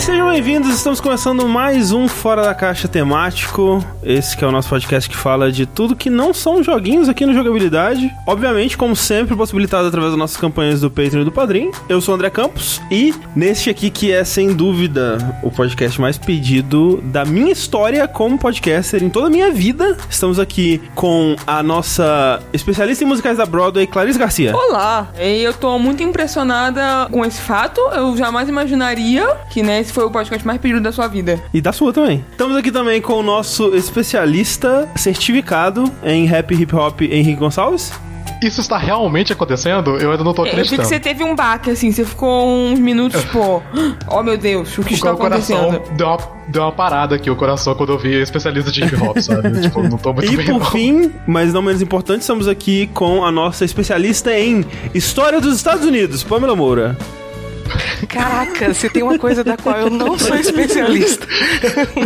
Sejam bem-vindos, estamos começando mais um Fora da Caixa temático. Esse que é o nosso podcast que fala de tudo que não são joguinhos aqui no Jogabilidade. Obviamente, como sempre, possibilitado através das nossas campanhas do Patreon e do Padrim. Eu sou o André Campos e neste aqui que é, sem dúvida, o podcast mais pedido da minha história como podcaster em toda a minha vida, estamos aqui com a nossa especialista em musicais da Broadway, Clarice Garcia. Olá, eu tô muito impressionada com esse fato. Eu jamais imaginaria que né, esse foi o podcast mais pedido da sua vida. E da sua também. Estamos aqui também com o nosso especialista certificado em rap e hip hop, Henrique Gonçalves. Isso está realmente acontecendo? Eu ainda não tô Eu achei acreditando. que você teve um baque, assim, você ficou uns minutos, pô. Oh meu Deus, o que está o coração acontecendo? deu uma, deu uma parada aqui, o coração, quando eu vi especialista de hip hop, sabe? tipo, não tô muito E bem. por não. fim, mas não menos importante, estamos aqui com a nossa especialista em História dos Estados Unidos, Pamela Moura. Caraca, se tem uma coisa da qual eu não sou especialista.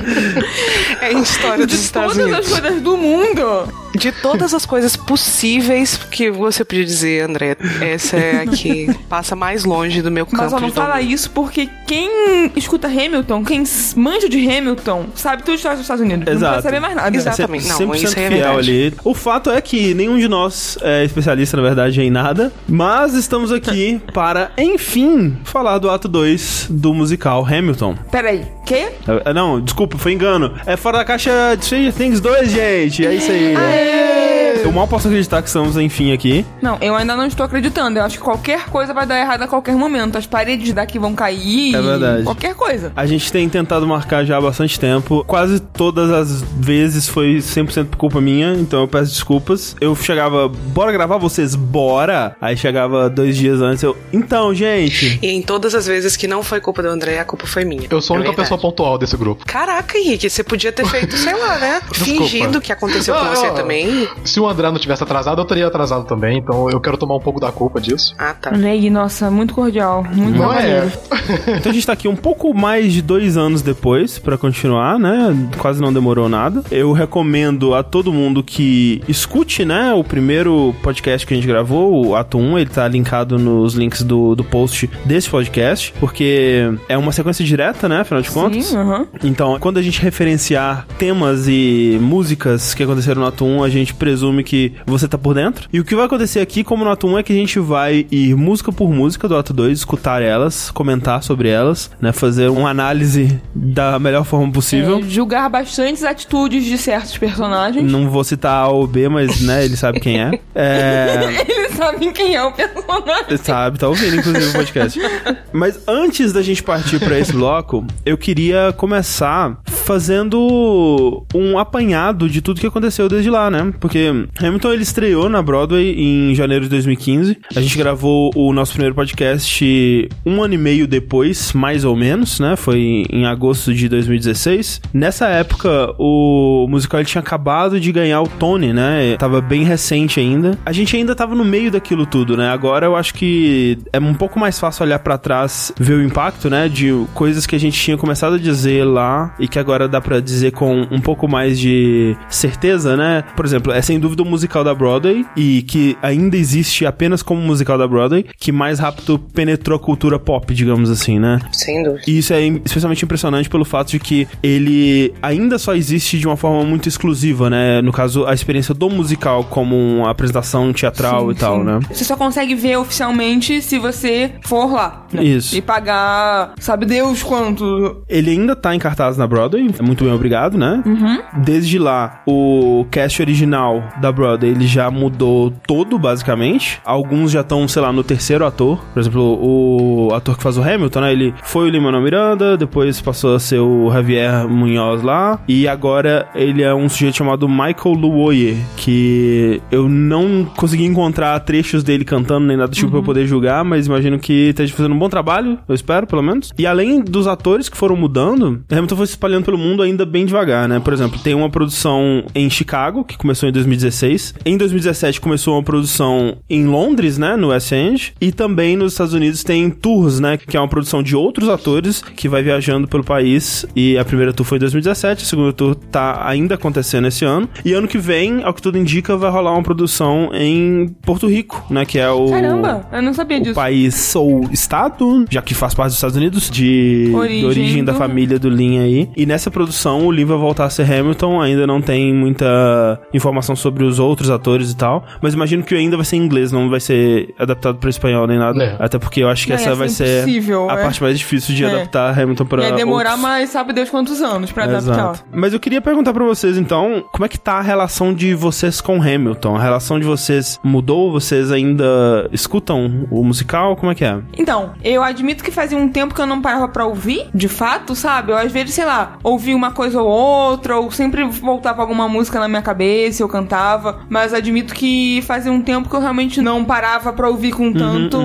é em história dos De Estados todas Unidos. as coisas do mundo. De todas as coisas possíveis que você podia dizer, André, essa é a que passa mais longe do meu campo Mas ó, não fala domínio. isso porque quem escuta Hamilton, quem manja de Hamilton, sabe tudo de história dos Estados Unidos. Não Exato. vai saber mais nada. Exatamente. Não, 100% isso é fiel ali. O fato é que nenhum de nós é especialista, na verdade, em nada, mas estamos aqui para, enfim, falar do ato 2 do musical Hamilton. Peraí, quê? É, Não, desculpa, foi engano. É fora da caixa de Stranger Things 2, gente. É isso aí. Aê! Eu mal posso acreditar que estamos, enfim, aqui. Não, eu ainda não estou acreditando. Eu acho que qualquer coisa vai dar errado a qualquer momento. As paredes daqui vão cair. É verdade. Qualquer coisa. A gente tem tentado marcar já há bastante tempo. Quase todas as vezes foi 100% por culpa minha, então eu peço desculpas. Eu chegava, bora gravar vocês? Bora! Aí chegava dois dias antes, eu, então, gente. E em todas as vezes que não foi culpa do André, a culpa foi minha. Eu sou a É única verdade. pessoa pontual desse grupo. Caraca, Henrique, você podia ter feito, sei lá, né? Desculpa. Fingindo que aconteceu com você não. também. Se o André não tivesse atrasado, eu teria atrasado também, então eu quero tomar um pouco da culpa disso. Ah, tá. Ney, nossa, muito cordial. Muito Não é? Então a gente tá aqui um pouco mais de dois anos depois pra continuar, né? Quase não demorou nada. Eu recomendo a todo mundo que escute, né? O primeiro podcast que a gente gravou, o Ato 1, ele tá linkado nos links do, do post desse podcast, porque é uma sequência direta, né? Afinal de contas. Sim, aham. Então, quando a gente referenciar temas e músicas que aconteceram no Ato 1, a gente presume que você tá por dentro. E o que vai acontecer aqui, como no Ato 1, é que a gente vai ir música por música do Ato 2, escutar elas, comentar sobre elas, né? Fazer uma análise da melhor forma possível. É, julgar bastante as atitudes de certos personagens. Não vou citar A ou B, mas, né, ele sabe quem é. É. Eles sabem quem é o personagem. Você sabe, tá ouvindo, inclusive, o podcast. Mas antes da gente partir pra esse bloco, eu queria começar fazendo um apanhado de tudo que aconteceu desde lá, né? Porque Hamilton ele estreou na Broadway em janeiro de 2015. A gente gravou o nosso primeiro podcast um ano e meio depois, mais ou menos, né? Foi em agosto de 2016. Nessa época, o musical ele tinha acabado de ganhar o Tony, né? Tava bem recente ainda. A gente ainda tava no meio daquilo tudo, né? Agora eu acho que é um pouco mais fácil olhar pra trás, ver o impacto, né? De coisas que a gente tinha começado a dizer lá e que agora dá pra dizer com um pouco mais de certeza, né? Por exemplo, é sem dúvida o musical da Broadway e que ainda existe apenas como musical da Broadway, que mais rápido penetrou a cultura pop, digamos assim, né? Sem dúvida. E isso é especialmente impressionante pelo fato de que ele ainda só existe de uma forma muito exclusiva, né? No caso, a experiência do musical como uma apresentação teatral Sim, e tal, sim. né? Você só consegue ver oficialmente se você for lá. né? Isso. E pagar, sabe Deus quanto. Ele ainda tá em cartaz na Broadway, é muito bem obrigado, né? Desde lá, o cast original da Broadway, ele já mudou todo, basicamente. Alguns já estão, sei lá, no terceiro ator. Por exemplo, o ator que faz o Hamilton, né? Ele foi o Lin-Manuel Miranda, depois passou a ser o Javier Munhoz lá, e agora ele é um sujeito chamado Michael Luoye, que eu não consegui encontrar trechos dele cantando nem nada do tipo pra eu poder julgar, mas imagino que esteja fazendo um bom trabalho, eu espero, pelo menos. E além dos atores que foram mudando, Hamilton foi se espalhando pelo mundo ainda bem devagar, né? Por exemplo, tem uma produção em Chicago, que começou em 2016. Em 2017 começou uma produção em Londres, né? No West End. E também nos Estados Unidos tem Tours, né? Que é uma produção de outros atores que vai viajando pelo país. E a primeira tour foi em 2017, a segunda tour tá ainda acontecendo esse ano. E ano que vem, ao que tudo indica, vai rolar uma produção em Porto Rico, né? Que é o. Caramba, eu não sabia disso. país ou estado, já que faz parte dos Estados Unidos, de Origem de origem da do- família do Lin aí. E nessa produção, o Lin vai voltar a ser Hamilton, ainda não tem muita informação sobre os outros atores e tal, mas imagino que ainda vai ser em inglês, não vai ser adaptado para espanhol nem nada. É. Até porque eu acho que É, essa vai ser a é. parte mais difícil de É. adaptar Hamilton para Ia demorar, outros. mas sabe Deus quantos anos pra adaptar. Exato. Mas eu queria perguntar pra vocês, então, como é que tá a relação de vocês com Hamilton? A relação de vocês mudou? Vocês ainda escutam o musical? Como é que é? Então, eu admito que fazia um tempo que eu não parava pra ouvir, de fato, sabe? Eu às vezes, sei lá, ouvia uma coisa ou outra, ou sempre voltava alguma música na minha cabeça, eu cantava, mas admito que fazia um tempo que eu realmente não parava pra ouvir com tanto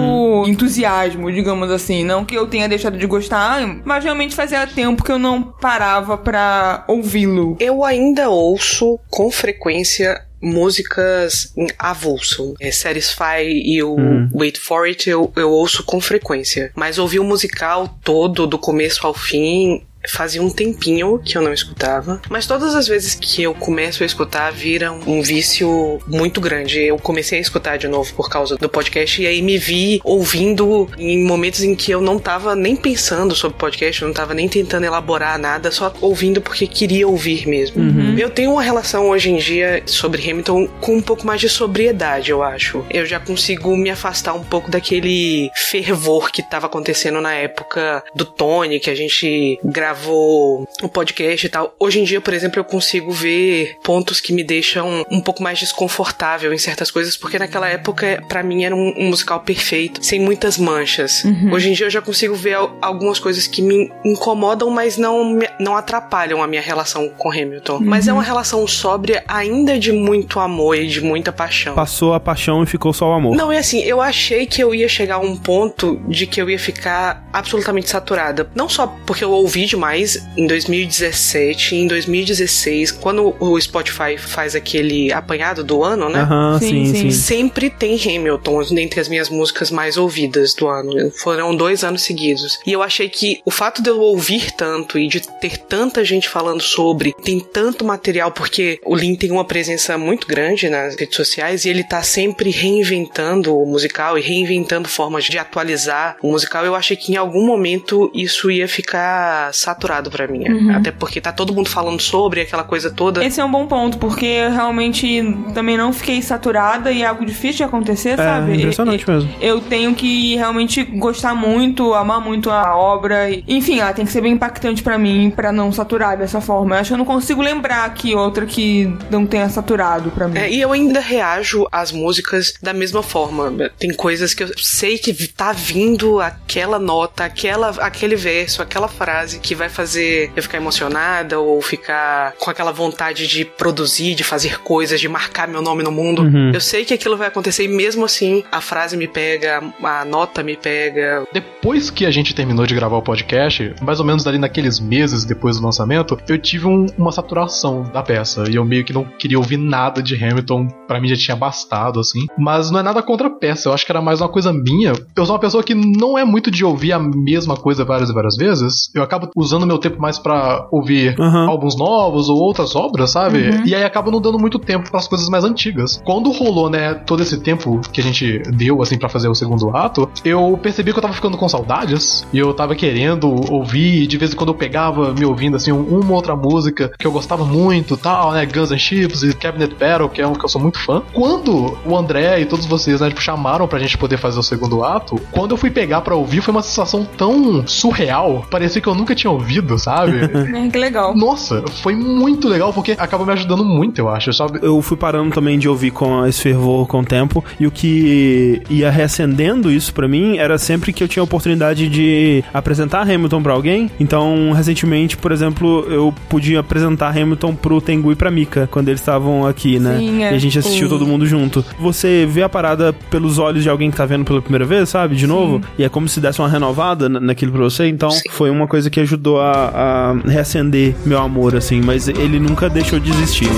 entusiasmo, digamos assim. Não que eu tenha deixado de gostar, mas realmente fazia tempo que eu não parava pra ouvi-lo. Eu ainda ouço com frequência músicas em avulso. É, Satisfy e o Wait For It eu, eu ouço com frequência. Mas ouvir o musical todo, do começo ao fim, fazia um tempinho que eu não escutava. Mas todas as vezes que eu começo a escutar, vira um vício muito grande. Eu comecei a escutar de novo por causa do podcast e aí me vi ouvindo em momentos em que eu não tava nem pensando sobre podcast, eu não tava nem tentando elaborar nada, só ouvindo porque queria ouvir mesmo. Eu tenho uma relação hoje em dia sobre Hamilton com um pouco mais de sobriedade, eu acho. Eu já consigo me afastar um pouco daquele fervor que tava acontecendo na época do Tony, que a gente gravou o podcast e tal. Hoje em dia, por exemplo, eu consigo ver pontos que me deixam um pouco mais desconfortável em certas coisas, porque naquela época, pra mim, era um, um musical perfeito, sem muitas manchas. Hoje em dia, eu já consigo ver al- algumas coisas que me incomodam, mas não, me- não atrapalham a minha relação com Hamilton. Mas é uma relação sóbria ainda de muito amor e de muita paixão. Passou a paixão e ficou só o amor. Não, é assim, eu achei que eu ia chegar a um ponto de que eu ia ficar absolutamente saturada. Não só porque eu ouvi demais em 2017 e em 2016, quando o Spotify faz aquele apanhado do ano, né? Sim, sim, sim. sim. Sempre tem Hamilton dentre as minhas músicas mais ouvidas do ano. Foram dois anos seguidos. E eu achei que o fato de eu ouvir tanto e de ter tanta gente falando sobre, tem tanto material, porque o Lin tem uma presença muito grande nas redes sociais e ele tá sempre reinventando o musical e reinventando formas de atualizar o musical. Eu achei que em algum momento isso ia ficar saturado pra mim. Até porque tá todo mundo falando sobre aquela coisa toda. Esse é um bom ponto, porque eu realmente também não fiquei saturada e é algo difícil de acontecer, sabe? É impressionante E- mesmo. Eu tenho que realmente gostar muito, amar muito a obra. e- Enfim, ela tem que ser bem impactante pra mim, pra não saturar dessa forma. Eu acho que eu não consigo lembrar aqui outra que não tenha saturado pra mim. É, e eu ainda reajo às músicas da mesma forma. Tem coisas que eu sei que tá vindo aquela nota, aquela, aquele verso, aquela frase que vai fazer eu ficar emocionada ou ficar com aquela vontade de produzir, de fazer coisas, de marcar meu nome no mundo. Eu sei que aquilo vai acontecer e mesmo assim a frase me pega, a nota me pega. Depois que a gente terminou de gravar o podcast, mais ou menos ali naqueles meses depois do lançamento, eu tive um- uma saturação da peça. E eu meio que não queria ouvir nada de Hamilton. Pra mim já tinha bastado, assim. Mas não é nada contra a peça. Eu acho que era mais uma coisa minha. Eu sou uma pessoa que não é muito de ouvir a mesma coisa várias e várias vezes. Eu acabo usando meu tempo mais pra ouvir Aham. álbuns novos ou outras obras, sabe? E aí acaba não dando muito tempo pras coisas mais antigas. Quando rolou, né, todo esse tempo que a gente deu, assim, pra fazer o segundo ato, eu percebi que eu tava ficando com saudades e eu tava querendo ouvir, e de vez em quando eu pegava me ouvindo, assim, um- uma outra música que eu gostava muito, tal, né, Guns N' Chips e Cabinet Battle, que é um que eu sou muito fã. Quando o André e todos vocês, né, tipo, chamaram pra gente poder fazer o segundo ato, quando eu fui pegar pra ouvir, foi uma sensação tão surreal, parecia que eu nunca tinha ouvido, sabe? É, que legal. Nossa, foi muito legal porque acaba me ajudando muito, eu acho, sabe? Eu fui parando também de ouvir com esse fervor com o tempo, e o que ia reacendendo isso pra mim era sempre que eu tinha a oportunidade de apresentar Hamilton pra alguém. Então, recentemente, por exemplo, eu podia apresentar Hamilton pro Tengu e pra Mika, quando eles estavam aqui, né? Sim, é. E a gente assistiu todo mundo junto. Você vê a parada pelos olhos de alguém que tá vendo pela primeira vez, sabe? De novo. E é como se desse uma renovada na- naquilo pra você. Então, Sim. foi uma coisa que ajudou ajudou a, a reacender meu amor, assim, mas ele nunca deixou de existir. I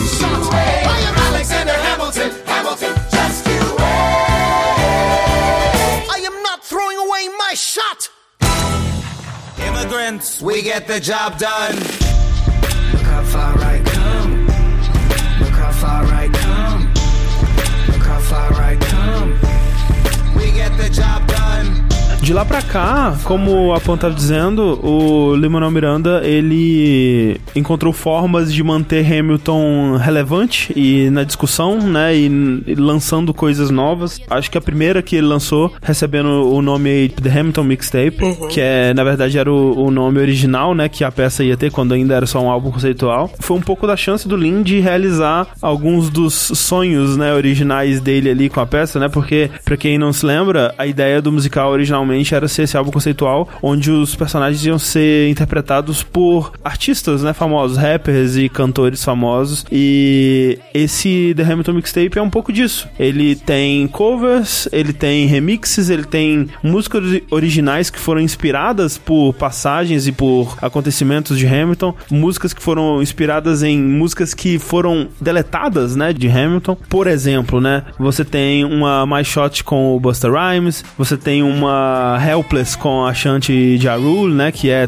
am Alexander Hamilton, Hamilton, just you wait. I am not throwing away my shot. Immigrants, we get the job done. De lá pra cá, como a Pan tava dizendo, o Lin-Manuel Miranda, ele encontrou formas de manter Hamilton relevante e na discussão, né, e, e lançando coisas novas. Acho que a primeira que ele lançou, recebendo o nome The Hamilton Mixtape, que é, na verdade, era o, o nome original, né, que a peça ia ter quando ainda era só um álbum conceitual. Foi um pouco da chance do Lin de realizar alguns dos sonhos, né, originais dele ali com a peça, né, porque, pra quem não se lembra, a ideia do musical originalmente era ser esse álbum conceitual onde os personagens iam ser interpretados por artistas, né, famosos, rappers e cantores famosos. E esse The Hamilton Mixtape é um pouco disso. Ele tem covers, ele tem remixes, ele tem músicas originais que foram inspiradas por passagens e por acontecimentos de Hamilton, músicas que foram inspiradas em músicas que foram deletadas, né, de Hamilton. Por exemplo, né, você tem uma My Shot com o Busta Rhymes, você tem uma Helpless com a Shanti Ja Rule, né, que é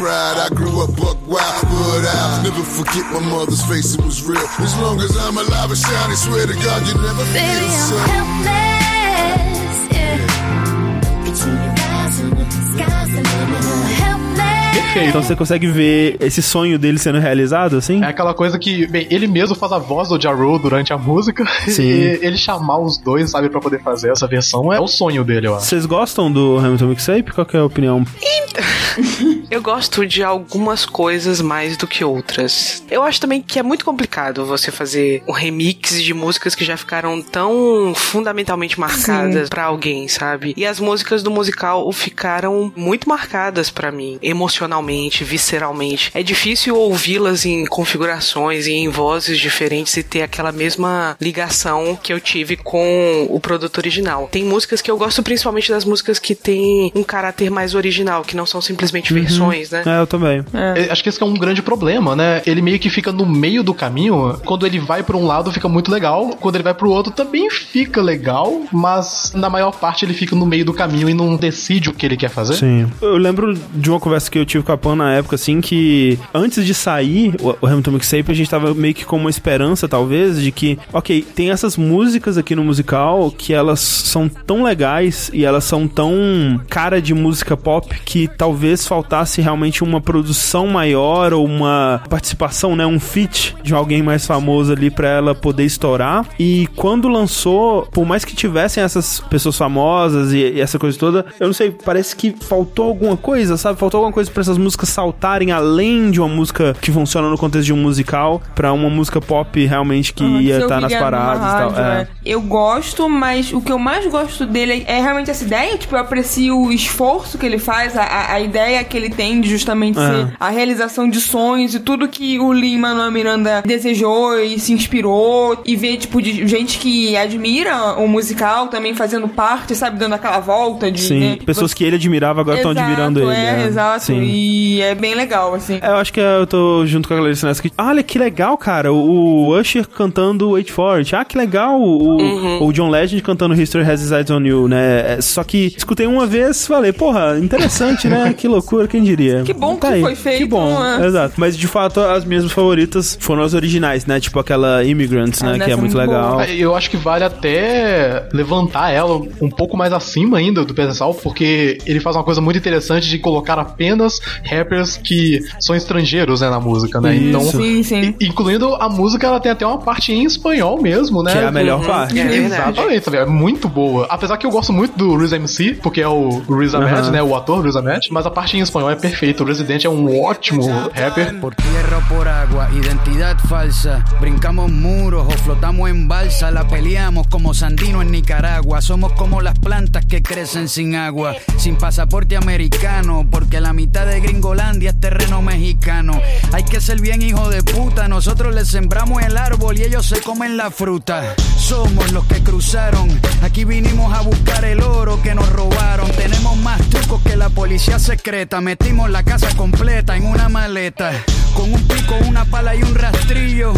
I grew up buck wild, but I'll never forget my mother's face. It was real. As long as I'm alive and shining, swear to God you never feel Baby, the I'm helpless. Então você consegue ver esse sonho dele sendo realizado, assim? É aquela coisa que, bem, ele mesmo faz a voz do Ja Rule durante a música. Sim. E ele chamar os dois, sabe, pra poder fazer essa versão é o sonho dele, eu acho. Vocês gostam do Hamilton Mixtape? Qual que é a opinião? Eu gosto de algumas coisas mais do que outras. Eu acho também que é muito complicado você fazer um remix de músicas que já ficaram tão fundamentalmente marcadas pra alguém, sabe? E as músicas do musical ficaram muito marcadas pra mim, emocionalmente, visceralmente. É difícil ouvi-las em configurações e em vozes diferentes e ter aquela mesma ligação que eu tive com o produto original. Tem músicas que eu gosto principalmente das músicas que têm um caráter mais original, que não são simplesmente versões, né? É, eu também. É, Acho que esse é um grande problema, né? Ele meio que fica no meio do caminho. Quando ele vai pra um lado, fica muito legal. Quando ele vai pro outro, também fica legal. Mas na maior parte ele fica no meio do caminho e não decide o que ele quer fazer. Sim. Eu lembro de uma conversa que eu tive com Pan na época, assim, que antes de sair o Hamilton Mixtape, a gente tava meio que com uma esperança, talvez, de que, ok, tem essas músicas aqui no musical que elas são tão legais e elas são tão cara de música pop que talvez faltasse realmente uma produção maior ou uma participação, né, um feat de alguém mais famoso ali pra ela poder estourar. E quando lançou, por mais que tivessem essas pessoas famosas e, e essa coisa toda, eu não sei, parece que faltou alguma coisa, sabe? Faltou alguma coisa pra essas músicas saltarem além de uma música que funciona no contexto de um musical pra uma música pop realmente que Ah, ia estar nas ouvir numa paradas e tal. rádio, É. é. Eu gosto, mas o que eu mais gosto dele é realmente essa ideia. Tipo, eu aprecio o esforço que ele faz, a, a- ideia que ele tem de justamente É. ser a realização de sonhos e tudo que o Lin Manuel Miranda desejou e se inspirou. E ver, tipo, de gente que admira o musical também fazendo parte, sabe? Dando aquela volta de. Sim, né? pessoas que ele admirava agora estão admirando ele. É, exato. Sim. E é bem legal, assim. É, Eu acho que eu tô junto com a Clarice nessa que. Olha que legal, cara. O Usher cantando Wait For It. Ah, que legal. O, o John Legend cantando History Has Its Eyes on You, né? É, Só que escutei uma vez falei, porra, interessante, né? que loucura, quem diria? Que bom Tá que aí. foi feito, Que bom, né? exato. Mas de fato, as minhas favoritas foram as originais, né? Tipo aquela Immigrants, Ah, né? Que nessa é é muito muito legal. boa. Eu acho que vale até levantar ela um pouco mais acima ainda do pessoal, porque ele faz uma coisa muito interessante de colocar apenas rappers que são estrangeiros, né, na música, né? Isso. Então, Sim, sim. incluindo a música, ela tem até uma parte em espanhol mesmo, né? Que é a melhor parte. É. Exatamente, sabe? é muito boa. Apesar que eu gosto muito do Riz MC, porque é o Riz Ahmed, né? O ator Riz Ahmed, mas a parte em espanhol é perfeita. O Resident é um ótimo rapper. Por tierra o por agua, identidad falsa. Brincamos muros o flotamos en balsa. La peleamos como Sandino en Nicaragua. Somos como las plantas que crecen sin agua. Sin pasaporte americano, porque la mitad de Gringolandia es terreno mexicano. Hay que ser bien hijo de puta. Nosotros les sembramos el árbol y ellos se comen la fruta. Somos los que cruzaron. Aquí vinimos a buscar el oro que nos robaron. Tenemos más trucos que la policía secreta. Metimos la casa completa en una maleta. Con un pico, una pala y un rastrillo.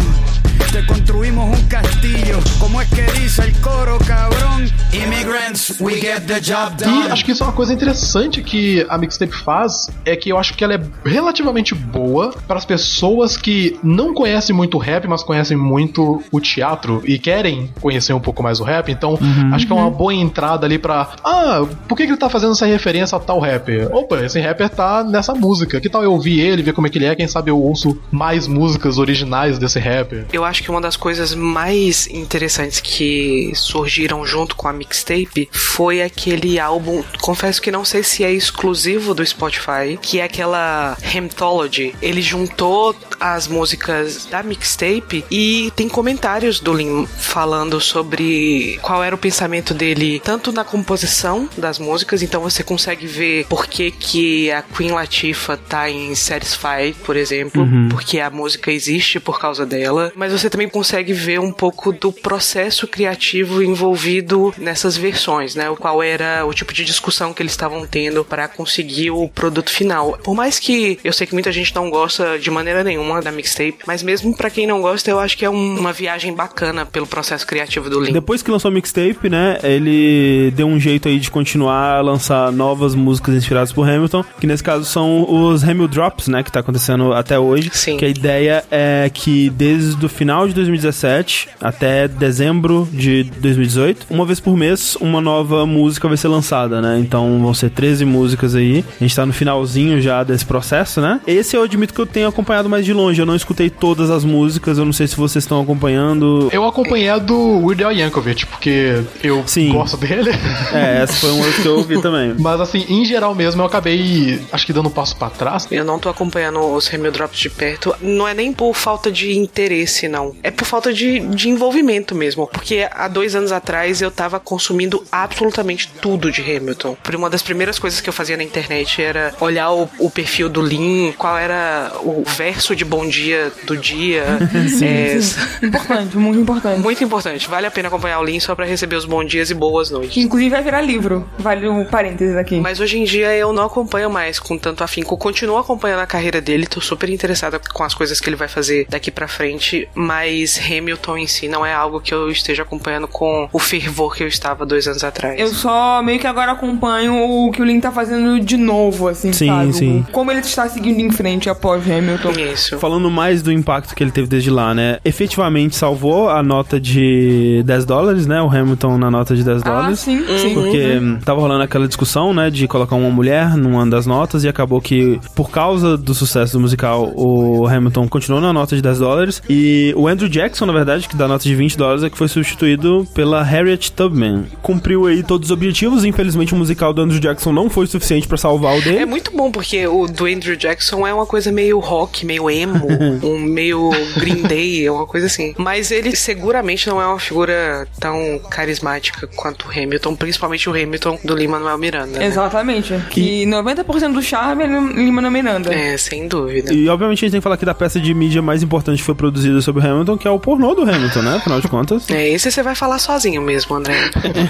Te construimos un castillo. Como es que dice el coro, cabrón? Immigrants, we get the job E done. acho que isso é uma coisa interessante que a mixtape faz, é que eu acho que ela é relativamente boa para as pessoas que não conhecem muito rap, mas conhecem muito o teatro e querem conhecer um pouco mais o rap. Então, acho que é uma boa entrada ali pra. Ah, por que, que ele tá fazendo essa referência a tal rapper? Opa, esse rapper tá nessa música. Que tal eu ouvir ele, ver como é que ele é? Quem sabe eu ouço mais músicas originais desse rapper. Eu acho que uma das coisas mais interessantes que surgiram junto com a mixtape foi aquele álbum, confesso que não sei se é exclusivo do Spotify, que é aquela Hemtology. Ele juntou as músicas da mixtape e tem comentários do Lin falando sobre qual era o pensamento dele, tanto na composição das músicas, então você consegue ver por que, que a Queen Latifah tá em Satisfied, por exemplo, porque a música existe por causa dela, mas você também consegue ver um pouco do processo criativo envolvido nessas versões, né? O qual era o tipo de discussão que eles estavam tendo para conseguir o produto final. Por mais que eu sei que muita gente não gosta de maneira nenhuma da mixtape, mas mesmo pra quem não gosta, eu acho que é um- uma viagem bacana pelo processo criativo do Lin. Depois que lançou a mixtape, né, ele deu um jeito aí de continuar a lançar novas músicas inspiradas por Hamilton, que nesse caso são os Hamil Drops, né, que tá acontecendo até hoje. Sim. Que a ideia é que desde o final de 2017 até dezembro de 2018, uma vez por mês, uma nova música vai ser lançada, né? Então vão ser 13 músicas aí. A gente tá no finalzinho já desse processo, né? Esse eu admito que eu tenho acompanhado mais de longe. Eu não escutei todas as músicas, eu não sei se vocês estão acompanhando. Eu acompanhei a do Weird Al Yankovic, porque eu Sim. gosto dele. É, essa foi uma que eu ouvi também. Mas assim, em geral mesmo, eu acabei, acho que dando um passo pra trás. Eu não tô acompanhando os Remil Drops de perto. Não é nem por falta de interesse, não. É por falta de, de envolvimento mesmo. Porque há dois anos atrás eu tava consumindo absolutamente tudo de Hamilton. Por uma das primeiras coisas que eu fazia na internet era olhar o, o perfil do Lin, qual era o verso de bom dia do dia. É, Importante, muito importante. Muito importante. Vale a pena acompanhar o Lin só pra receber os bons dias e boas Que noites. inclusive vai virar livro. Vale um parênteses aqui. Mas hoje em dia eu não acompanho mais com tanto afinco. Continuo acompanhando a carreira dele, tô super interessada com as coisas que ele vai fazer daqui pra frente, mas Hamilton em si não é algo que eu esteja acompanhando com o fervor que eu estava dois anos atrás. Eu só meio que agora acompanho o que o Lin tá fazendo de novo, assim, Sim, sabe? sim. Como ele está seguindo em frente após Hamilton. Isso. Falando mais do impacto que ele teve desde lá, né? Efetivamente salvou a nota de 10 dólares, né? O Hamilton na nota de 10 Ah, dólares. sim, sim. Porque hum, tava rolando aquela discussão, né, de colocar uma mulher numa das notas e acabou que, por causa do sucesso do musical, o Hamilton continuou na nota de 10 dólares e o Andrew Jackson, na verdade, que dá nota de 20 dólares, é que foi substituído pela Harriet Tubman. Cumpriu aí todos os objetivos, infelizmente o musical do Andrew Jackson não foi suficiente pra salvar o dele. É muito bom porque o do Andrew Jackson é uma coisa meio rock, meio emo, um meio Green Day, é uma coisa assim. Mas ele seguramente não é uma figura tão carismática quanto o Hamilton, principalmente o Hamilton do Lin-Manuel Miranda. né? Exatamente. Que 90% do charme é Lima Miranda. É, sem dúvida. E obviamente a gente tem que falar aqui da peça de mídia mais importante que foi produzida sobre o Hamilton, que é o pornô do Hamilton, né? Afinal de contas. É, esse você vai falar sozinho mesmo, André.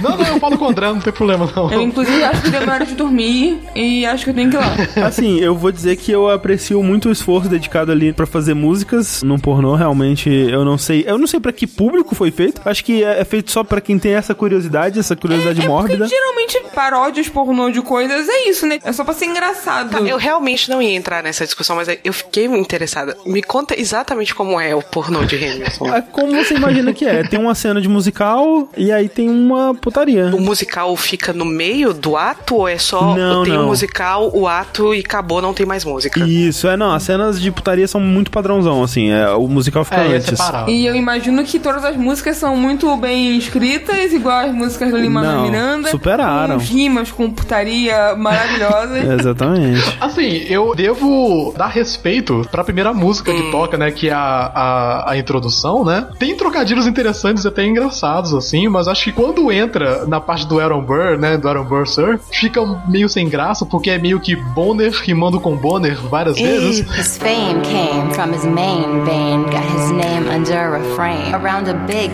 Não, não, eu falo com o André, não tem problema não. Eu, inclusive, acho que deu minha hora de dormir e acho que eu tenho que ir lá. Assim, eu vou dizer que eu aprecio muito o esforço dedicado ali pra fazer músicas num pornô, realmente, eu não sei, eu não sei pra que público foi feito. Acho que é é feito só pra quem tem essa curiosidade, essa curiosidade É mórbida. porque geralmente paródias pornô de coisas é isso, né? É só pra ser engraçado. Tá, eu realmente não ia entrar nessa discussão, mas eu fiquei interessada. Me conta exatamente como é o pornô de de Hamilton. É como você imagina que é. Tem uma cena de musical e aí tem uma putaria. O musical fica no meio do ato ou é só Não, tem o não. musical, o ato e acabou, não tem mais música? Isso, é, não, as cenas de putaria são muito padrãozão, assim, é, o musical fica É, antes. E eu imagino que todas as músicas são muito bem escritas, igual as músicas do Lima Não, Miranda. superaram. Com rimas, com putaria maravilhosas. Exatamente. Assim, eu devo dar respeito pra primeira música Hum. que toca, né? Que é a, a, a introdução, né? Tem trocadilhos interessantes e até engraçados, assim, mas acho que quando entra na parte do Aaron Burr, né? Do Aaron Burr Sir, fica meio sem graça, porque é meio que Bonner rimando com Bonner várias vezes. His fame came from his main vein, got his name under a frame, around a big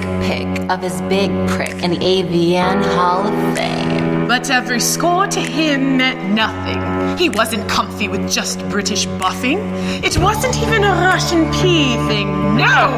of his big prick in the AVN Hall of Fame. But every score to him meant nothing. He wasn't comfy with just British buffing. It wasn't even a Russian pea thing. No!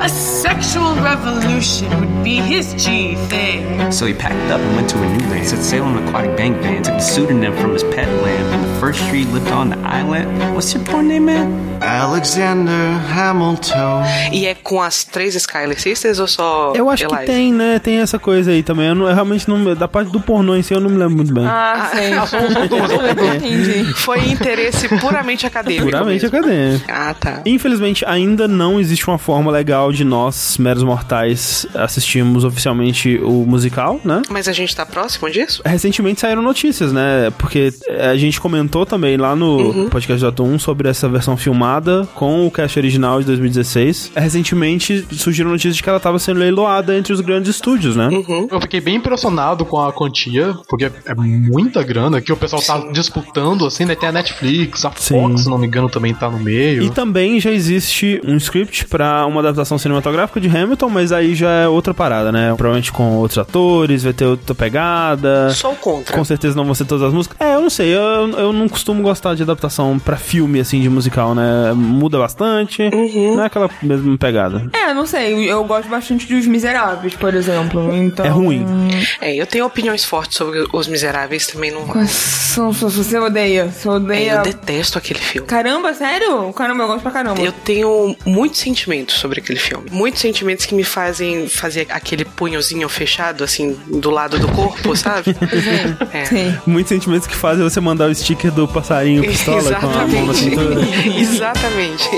A sexual revolution would be his G thing. So he packed up and went to a new land. Set sail on an aquatic bank van. Took the pseudonym from his pet lamb. And the first tree lived on the island. What's your poor name, man? Alexander Hamilton. E é com as três Skyler Sisters ou só Eu acho que tem, né? Tem essa coisa aí também. Eu, não- eu realmente não. Da parte do pornô em si, eu não me lembro muito bem. Ah, sei. Ah, duas. Entendi. Foi interesse puramente acadêmico. Puramente mesmo. acadêmico. Ah, tá. Infelizmente, ainda não existe uma forma legal de nós, meros mortais, assistirmos oficialmente o musical, né? Mas a gente tá próximo disso? Recentemente saíram notícias, né? Porque a gente comentou também lá no podcast do Ato 1 sobre essa versão filmada com o cast original de 2016. Recentemente surgiram notícias de que ela estava sendo leiloada entre os grandes estúdios, né? Eu fiquei bem impressionado com a quantia, porque é muita grana que o pessoal tá disputando, assim, né? Tem a Netflix, a Sim. Fox, se não me engano, também tá no meio. E também já existe um script pra uma adaptação cinematográfica de Hamilton, mas aí já é outra parada, né? Provavelmente com outros atores, vai ter outra pegada. Sou contra. Com certeza não vão ser todas as músicas. É, eu não sei, eu, eu não costumo gostar de adaptação pra filme, assim, de musical, né? Muda bastante, não é aquela mesma pegada. É, não sei. Eu gosto bastante de Os Miseráveis, por exemplo. Então. É ruim. É, eu tenho opiniões fortes sobre Os Miseráveis também não. Você odeia. Você É, odeia. eu detesto aquele filme. Caramba, sério? Caramba, eu gosto pra caramba. Eu tenho muitos sentimentos sobre aquele filme. Muitos sentimentos que me fazem fazer aquele punhozinho fechado, assim, do lado do corpo, sabe? É. Sim. Muitos sentimentos que fazem você mandar o sticker do passarinho pistola com a mão na cintura. Exatamente.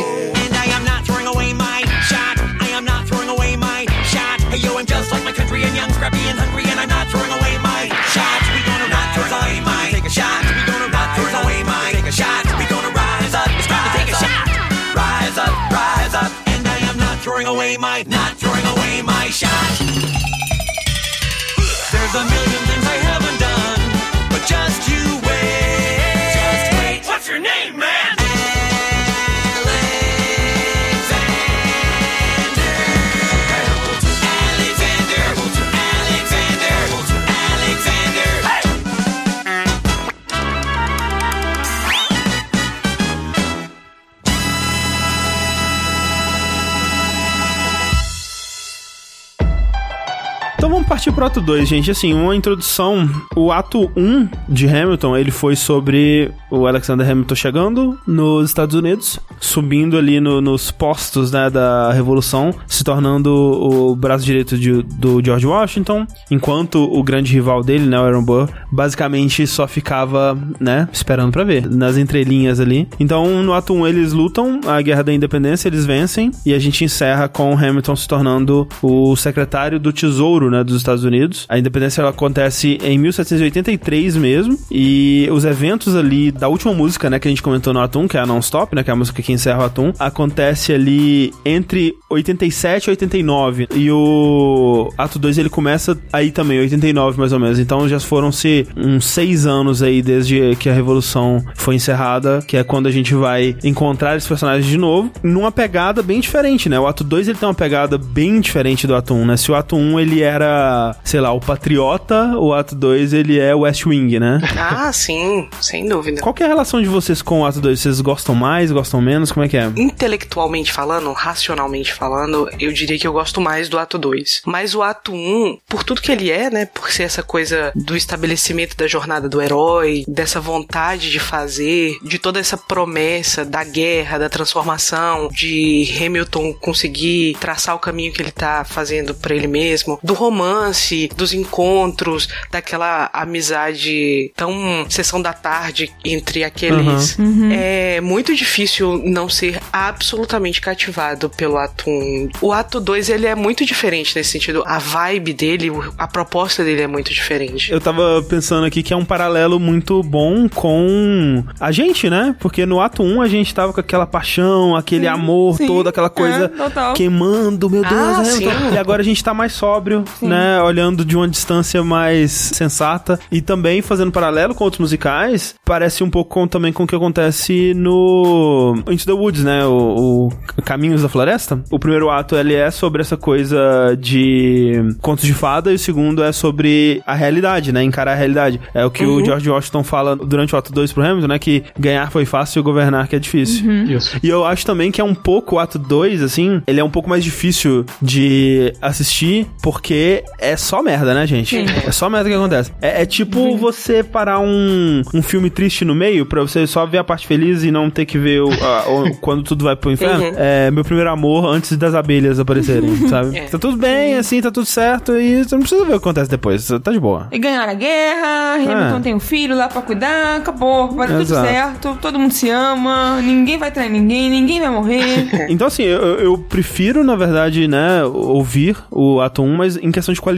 Throwing away my, not throwing away my shot. There's a million things I haven't done, but just you wait. Just wait. What's your name, man? Partir pro ato 2, gente. Assim, uma introdução. O ato 1 de Hamilton, ele foi sobre o Alexander Hamilton chegando nos Estados Unidos, subindo ali no- nos postos né, da Revolução, se tornando o braço direito de- do George Washington, enquanto o grande rival dele, né, o Aaron Burr, basicamente só ficava, né, esperando pra ver, nas entrelinhas ali. Então, no ato 1 eles lutam, a Guerra da Independência, eles vencem, e a gente encerra com Hamilton se tornando o secretário do Tesouro, né, dos Estados Unidos. A independência ela acontece em 1783 mesmo, e os eventos ali da última música, né, que a gente comentou no Atum, que é a Non-Stop, né, que é a música que encerra o Atum, acontece ali entre 87 e 89, e o Ato 2 ele começa aí também, 89 mais ou menos, então já foram-se uns seis anos aí desde que a Revolução foi encerrada, que é quando a gente vai encontrar esses personagens de novo, numa pegada bem diferente, né, o Ato 2 ele tem uma pegada bem diferente do Ato 1, né, se o Ato 1 ele era sei lá, o Patriota, o ato 2 ele é West Wing, né? Ah, sim, sem dúvida. Qual é a relação de vocês com o ato 2? Vocês gostam mais, gostam menos? Como é que é? Intelectualmente falando, racionalmente falando, eu diria que eu gosto mais do ato 2. Mas o ato 1, um, por tudo que ele é, né? Por ser essa coisa do estabelecimento da jornada do herói, dessa vontade de fazer, de toda essa promessa da guerra, da transformação, de Hamilton conseguir traçar o caminho que ele tá fazendo para ele mesmo, do romance, dos encontros, daquela amizade tão sessão da tarde entre aqueles. Uhum. É muito difícil não ser absolutamente cativado pelo ato 1. O ato 2 ele é muito diferente nesse sentido. A vibe dele, a proposta dele é muito diferente. Eu tava pensando aqui que é um paralelo muito bom com a gente, né? Porque no ato 1 a gente tava com aquela paixão, aquele amor sim. todo, aquela coisa É, total. queimando, meu Deus. Ah, né? sim. E agora a gente tá mais sóbrio, né? Olhando de uma distância mais sensata. E também fazendo paralelo com outros musicais, parece um pouco com, também com o que acontece no Into the Woods, né? O, o Caminhos da Floresta. O primeiro ato ele é sobre essa coisa de contos de fada e o segundo é sobre a realidade, né? Encarar a realidade. É o que o George Washington fala durante o ato 2 pro Hamilton, né? Que ganhar foi fácil e governar que é difícil. Isso. E eu acho também que é um pouco o ato 2, assim, ele é um pouco mais difícil de assistir, porque é só merda, né, gente? Sim. É só merda que acontece. É, é tipo você parar um, um filme triste no meio pra você só ver a parte feliz e não ter que ver o, a- o- quando tudo vai pro inferno. Uhum. É meu primeiro amor antes das abelhas aparecerem, sabe? É. Tá tudo bem, assim, tá tudo certo e você não precisa ver o que acontece depois. Tá de boa. E ganharam a guerra, Hamilton É. tem um filho lá pra cuidar, acabou, vai dar tudo Exato. certo, todo mundo se ama, ninguém vai trair ninguém, ninguém vai morrer. Então, assim, eu, eu prefiro, na verdade, né, ouvir o ato 1, mas em questão de qualidade,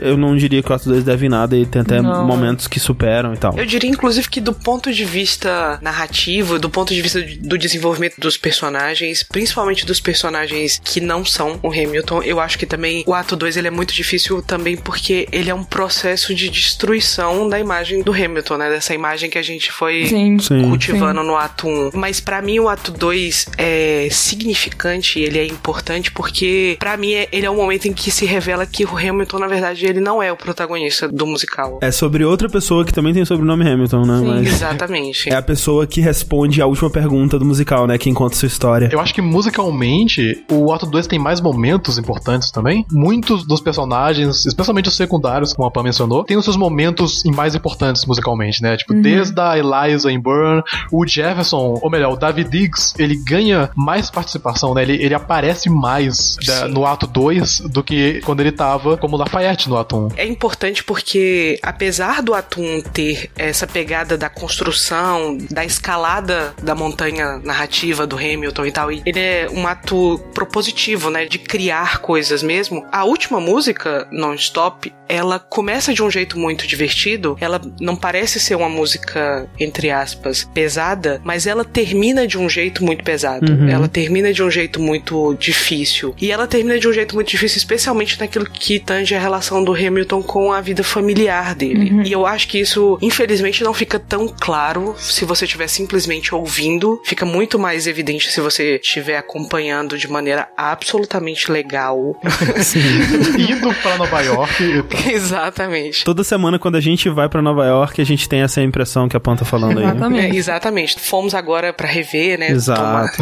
eu não diria que o ato 2 deve nada e tem até Não. momentos que superam e tal. Eu diria, inclusive, que do ponto de vista narrativo, do ponto de vista do desenvolvimento dos personagens, principalmente dos personagens que não são o Hamilton, eu acho que também o ato 2 ele é muito difícil também porque ele é um processo de destruição da imagem do Hamilton, né? Dessa imagem que a gente foi Sim. Sim. cultivando no ato 1. Mas pra mim o ato 2 é significante, ele é importante porque pra mim é- ele é um momento em que se revela que o Hamilton na verdade ele não é o protagonista do musical. É sobre outra pessoa que também tem o sobrenome Hamilton, né? Sim. Mas Exatamente. é a pessoa que responde a última pergunta do musical, né? Que conta sua história. Eu acho que musicalmente o ato 2 tem mais momentos importantes também. Muitos dos personagens, especialmente os secundários, como a Pam mencionou, tem os seus momentos mais importantes musicalmente, né? Tipo, desde a Eliza em Burn, o Jefferson, ou melhor, o David Diggs, ele ganha mais participação, né? Ele, ele aparece mais da- Sim. no ato 2 do que quando ele tava como Lafayette no ato 1. É importante porque, apesar do Atum ter essa pegada da construção, da escalada da montanha narrativa do Hamilton e tal, e ele é um ato propositivo, né? De criar coisas mesmo. A última música, Non-Stop, ela começa de um jeito muito divertido. Ela não parece ser uma música, entre aspas, pesada, mas ela termina de um jeito muito pesado. Ela termina de um jeito muito difícil. E ela termina de um jeito muito difícil, especialmente naquilo que tange a relação do Hamilton com a vida familiar dele. E eu acho que isso, infelizmente, não fica tão claro se você estiver simplesmente ouvindo. Fica muito mais evidente se você estiver acompanhando de maneira absolutamente legal. Indo pra Nova York, Exatamente. Toda semana, quando a gente vai pra Nova York, a gente tem essa impressão que a Pan tá falando aí. né? É, Exatamente. exatamente. Fomos agora pra rever, né? Exato. tomar.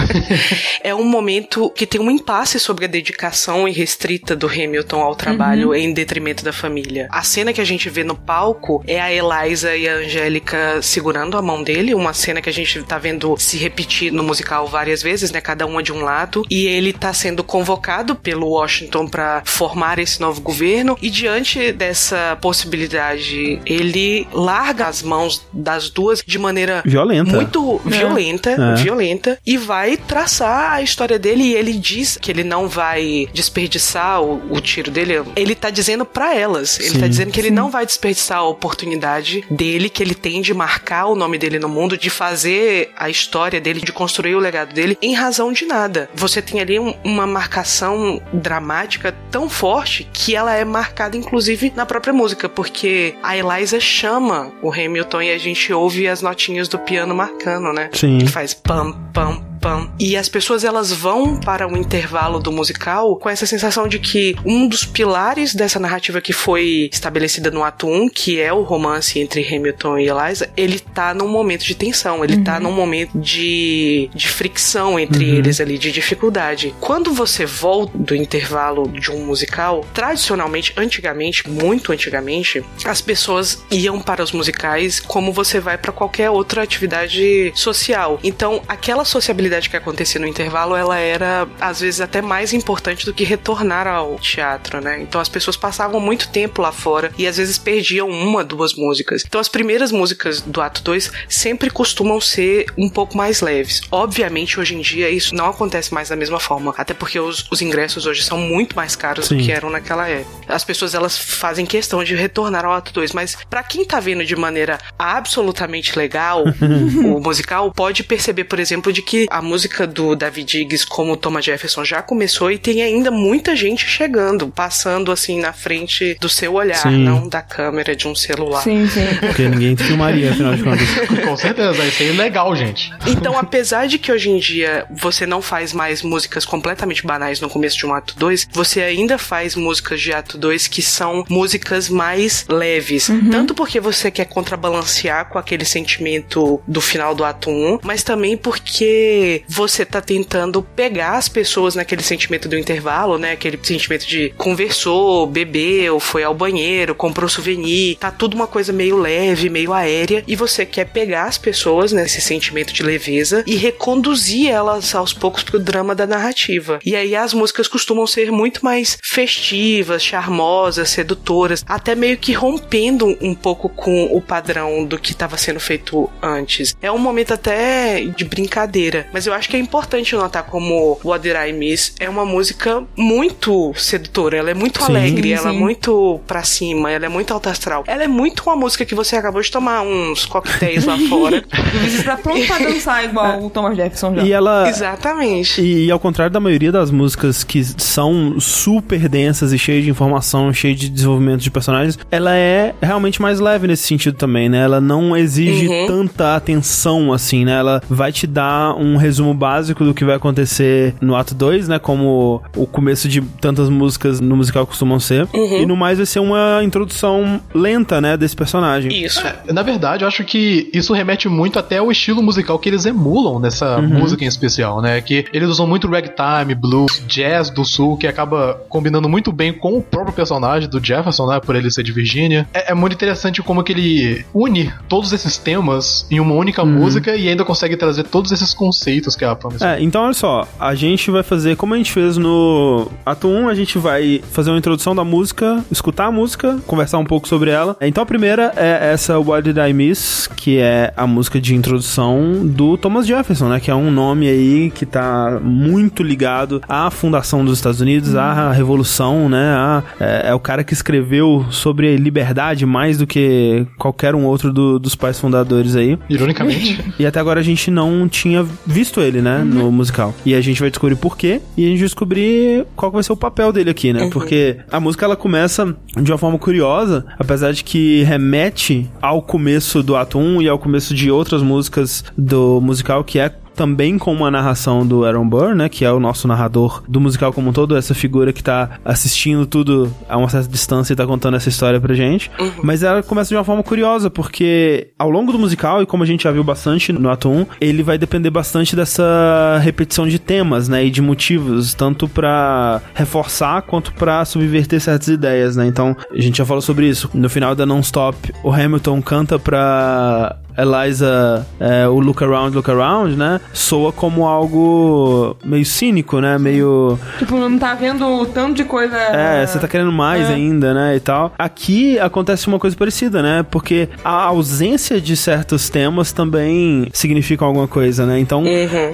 é um momento que tem um impasse sobre a dedicação irrestrita do Hamilton ao trabalho em detrimento da família. A cena que a gente vê no palco é a Eliza e a Angélica segurando a mão dele, uma cena que a gente tá vendo se repetir no musical várias vezes, né? Cada uma de um lado. E ele tá sendo convocado pelo Washington pra formar esse novo governo. E diante dessa possibilidade, ele larga as mãos das duas de maneira Violenta. muito violenta, É. violenta, e vai traçar a história dele. E ele diz que ele não vai desperdiçar o, o tiro dele. Ele tá dizendo pra elas. Ele Sim. tá dizendo que ele não vai desperdiçar a oportunidade dele, que ele tem de marcar o nome dele no mundo, de fazer a história dele, de construir o legado dele, em razão de nada. Você tem ali um- uma marcação dramática tão forte que ela é marcada, inclusive, na própria música, porque a Eliza chama o Hamilton e a gente ouve as notinhas do piano marcando, né? Sim. Que faz pam, pam, pam. E as pessoas elas vão para o intervalo do musical com essa sensação de que um dos pilares dessa narrativa que foi estabelecida no ato 1, que é o romance entre Hamilton e Eliza, ele tá num momento de tensão, ele tá num momento de, de fricção entre eles ali, de dificuldade. Quando você volta do intervalo de um musical, tradicionalmente, antigamente, muito antigamente, as pessoas iam para os musicais como você vai para qualquer outra atividade social. Então, aquela sociabilidade que acontecia no intervalo, ela era às vezes até mais importante do que retornar ao teatro, né? Então as pessoas passavam muito tempo lá fora e às vezes perdiam uma, duas músicas. Então as primeiras músicas do ato 2 sempre costumam ser um pouco mais leves. Obviamente, hoje em dia isso não acontece mais da mesma forma, até porque os, os ingressos hoje são muito mais caros do Sim. que eram naquela época. As pessoas elas fazem questão de retornar ao ato 2, mas pra quem tá vendo de maneira absolutamente legal o musical, pode perceber, por exemplo, de que a música do David Diggs como Thomas Jefferson já começou e tem ainda muita gente chegando, passando assim na frente do seu olhar, Sim. não da câmera de um celular. Sim, sim. Porque ninguém filmaria, afinal de contas. Com certeza, isso aí é legal, gente. Então, apesar de que hoje em dia você não faz mais músicas completamente banais no começo de um ato 2, você ainda faz músicas de ato 2 que são músicas mais leves. Tanto porque você quer contrabalancear com aquele sentimento do final do ato 1, mas também porque você tá tentando pegar as pessoas naquele sentimento do intervalo, né? Aquele sentimento de conversou, bebeu, foi ao banheiro, comprou souvenir, tá tudo uma coisa meio leve, meio aérea, e você quer pegar as pessoas nesse sentimento de leveza e reconduzir elas aos poucos pro drama da narrativa. E aí as músicas costumam ser muito mais festivas, charmosas, sedutoras, até meio que rompendo um pouco com o padrão do que estava sendo feito antes. É um momento até de brincadeira, mas eu acho que é importante notar como What Did I Miss é uma música muito sedutora, ela é muito Sim. alegre, Sim, ela é muito pra cima, ela é muito alta astral. Ela é muito uma música que você acabou de tomar uns coquetéis lá fora. Você tá pronto pra dançar igual o Thomas Jefferson já. E ela. Exatamente. E, ao contrário da maioria das músicas que são super densas e cheias de informação, cheias de desenvolvimento de personagens, ela é realmente mais leve nesse sentido também, né? Ela não exige Uhum. tanta atenção assim, né? Ela vai te dar um resumo básico do que vai acontecer no ato 2, né? Como o começo de tantas músicas no musical costumam ser. Uhum. E no mais vai ser uma introdução lenta, né? Desse personagem. Isso. Na verdade, eu acho que isso remete muito até ao estilo musical que eles emulam nessa música em especial, né? Que eles usam muito ragtime, blues, jazz do sul, que acaba combinando muito bem com o próprio personagem do Jefferson, né? Por ele ser de Virgínia. É, é muito interessante como que ele une todos esses temas em uma única música e ainda consegue trazer todos esses conceitos que a Pam É, então olha só, a gente vai fazer como a gente fez no ato 1, a gente vai fazer uma introdução da música, escutar a música, conversar um pouco sobre ela. Então a primeira é essa What Did I Miss, que é a música de introdução do Thomas Jefferson, né? Que é um nome aí que tá muito ligado à fundação dos Estados Unidos, à revolução, né? A- é, é o cara que escreveu sobre liberdade mais do que qualquer um outro do- dos pais fundadores aí. Ironicamente. E até agora a gente não tinha visto ele, né, no musical. E a gente vai descobrir por quê e a gente vai descobrir qual vai ser o papel dele aqui, né? Porque a música ela começa de uma forma curiosa, apesar de que remete ao começo do ato 1 e ao começo de outras músicas do musical, que é também com uma narração do Aaron Burr, né, que é o nosso narrador do musical como um todo, essa figura que tá assistindo tudo a uma certa distância e tá contando essa história pra gente. Mas ela começa de uma forma curiosa, porque ao longo do musical, e como a gente já viu bastante no ato 1, ele vai depender bastante dessa repetição de temas, né, e de motivos, tanto pra reforçar quanto pra subverter certas ideias, né? Então, a gente já falou sobre isso. No final da Non-Stop, o Hamilton canta pra Eliza, é, o Look Around, Look Around, né? Soa como algo meio cínico, né? Meio. Tipo, não tá vendo o tanto de coisa. É, você tá querendo mais É. ainda, né? E tal. Aqui acontece uma coisa parecida, né? Porque a ausência de certos temas também significa alguma coisa, né? Então,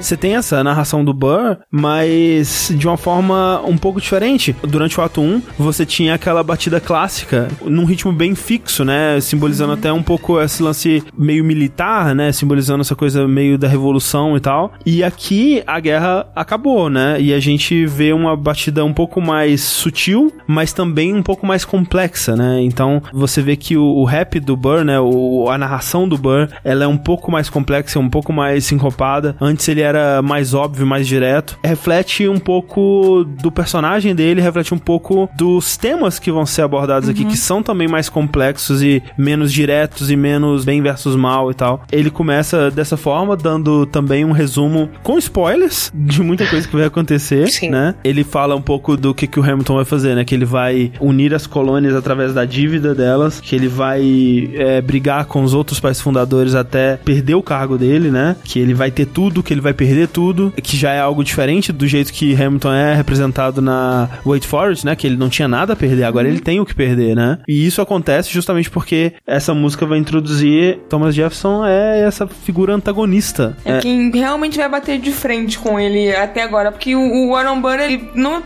você tem essa narração do Burr, mas de uma forma um pouco diferente. Durante o ato 1, você tinha aquela batida clássica num ritmo bem fixo, né? Simbolizando até um pouco esse lance meio militar, né? Simbolizando essa coisa meio da revolução e tal. E aqui a guerra acabou, né? E a gente vê uma batida um pouco mais sutil, mas também um pouco mais complexa, né? Então você vê que o, o rap do Burr, né? O, a narração do Burr, ela é um pouco mais complexa, um pouco mais sincopada. Antes ele era mais óbvio, mais direto. Reflete um pouco do personagem dele, reflete um pouco dos temas que vão ser abordados aqui, que são também mais complexos e menos diretos e menos bem versus mal e tal. Ele começa dessa forma, dando também um resumo com spoilers de muita coisa que vai acontecer, Sim. né? Ele fala um pouco do que, que o Hamilton vai fazer, né? Que ele vai unir as colônias através da dívida delas, que ele vai é, brigar com os outros pais fundadores até perder o cargo dele, né? Que ele vai ter tudo, que ele vai perder tudo, que já é algo diferente do jeito que Hamilton é representado na Wait For It, né? Que ele não tinha nada a perder, agora ele tem o que perder, né? E isso acontece justamente porque essa música vai introduzir Thomas Jefferson é essa figura antagonista. É, quem realmente vai bater de frente com ele até agora. Porque o, Aaron Burr, ele não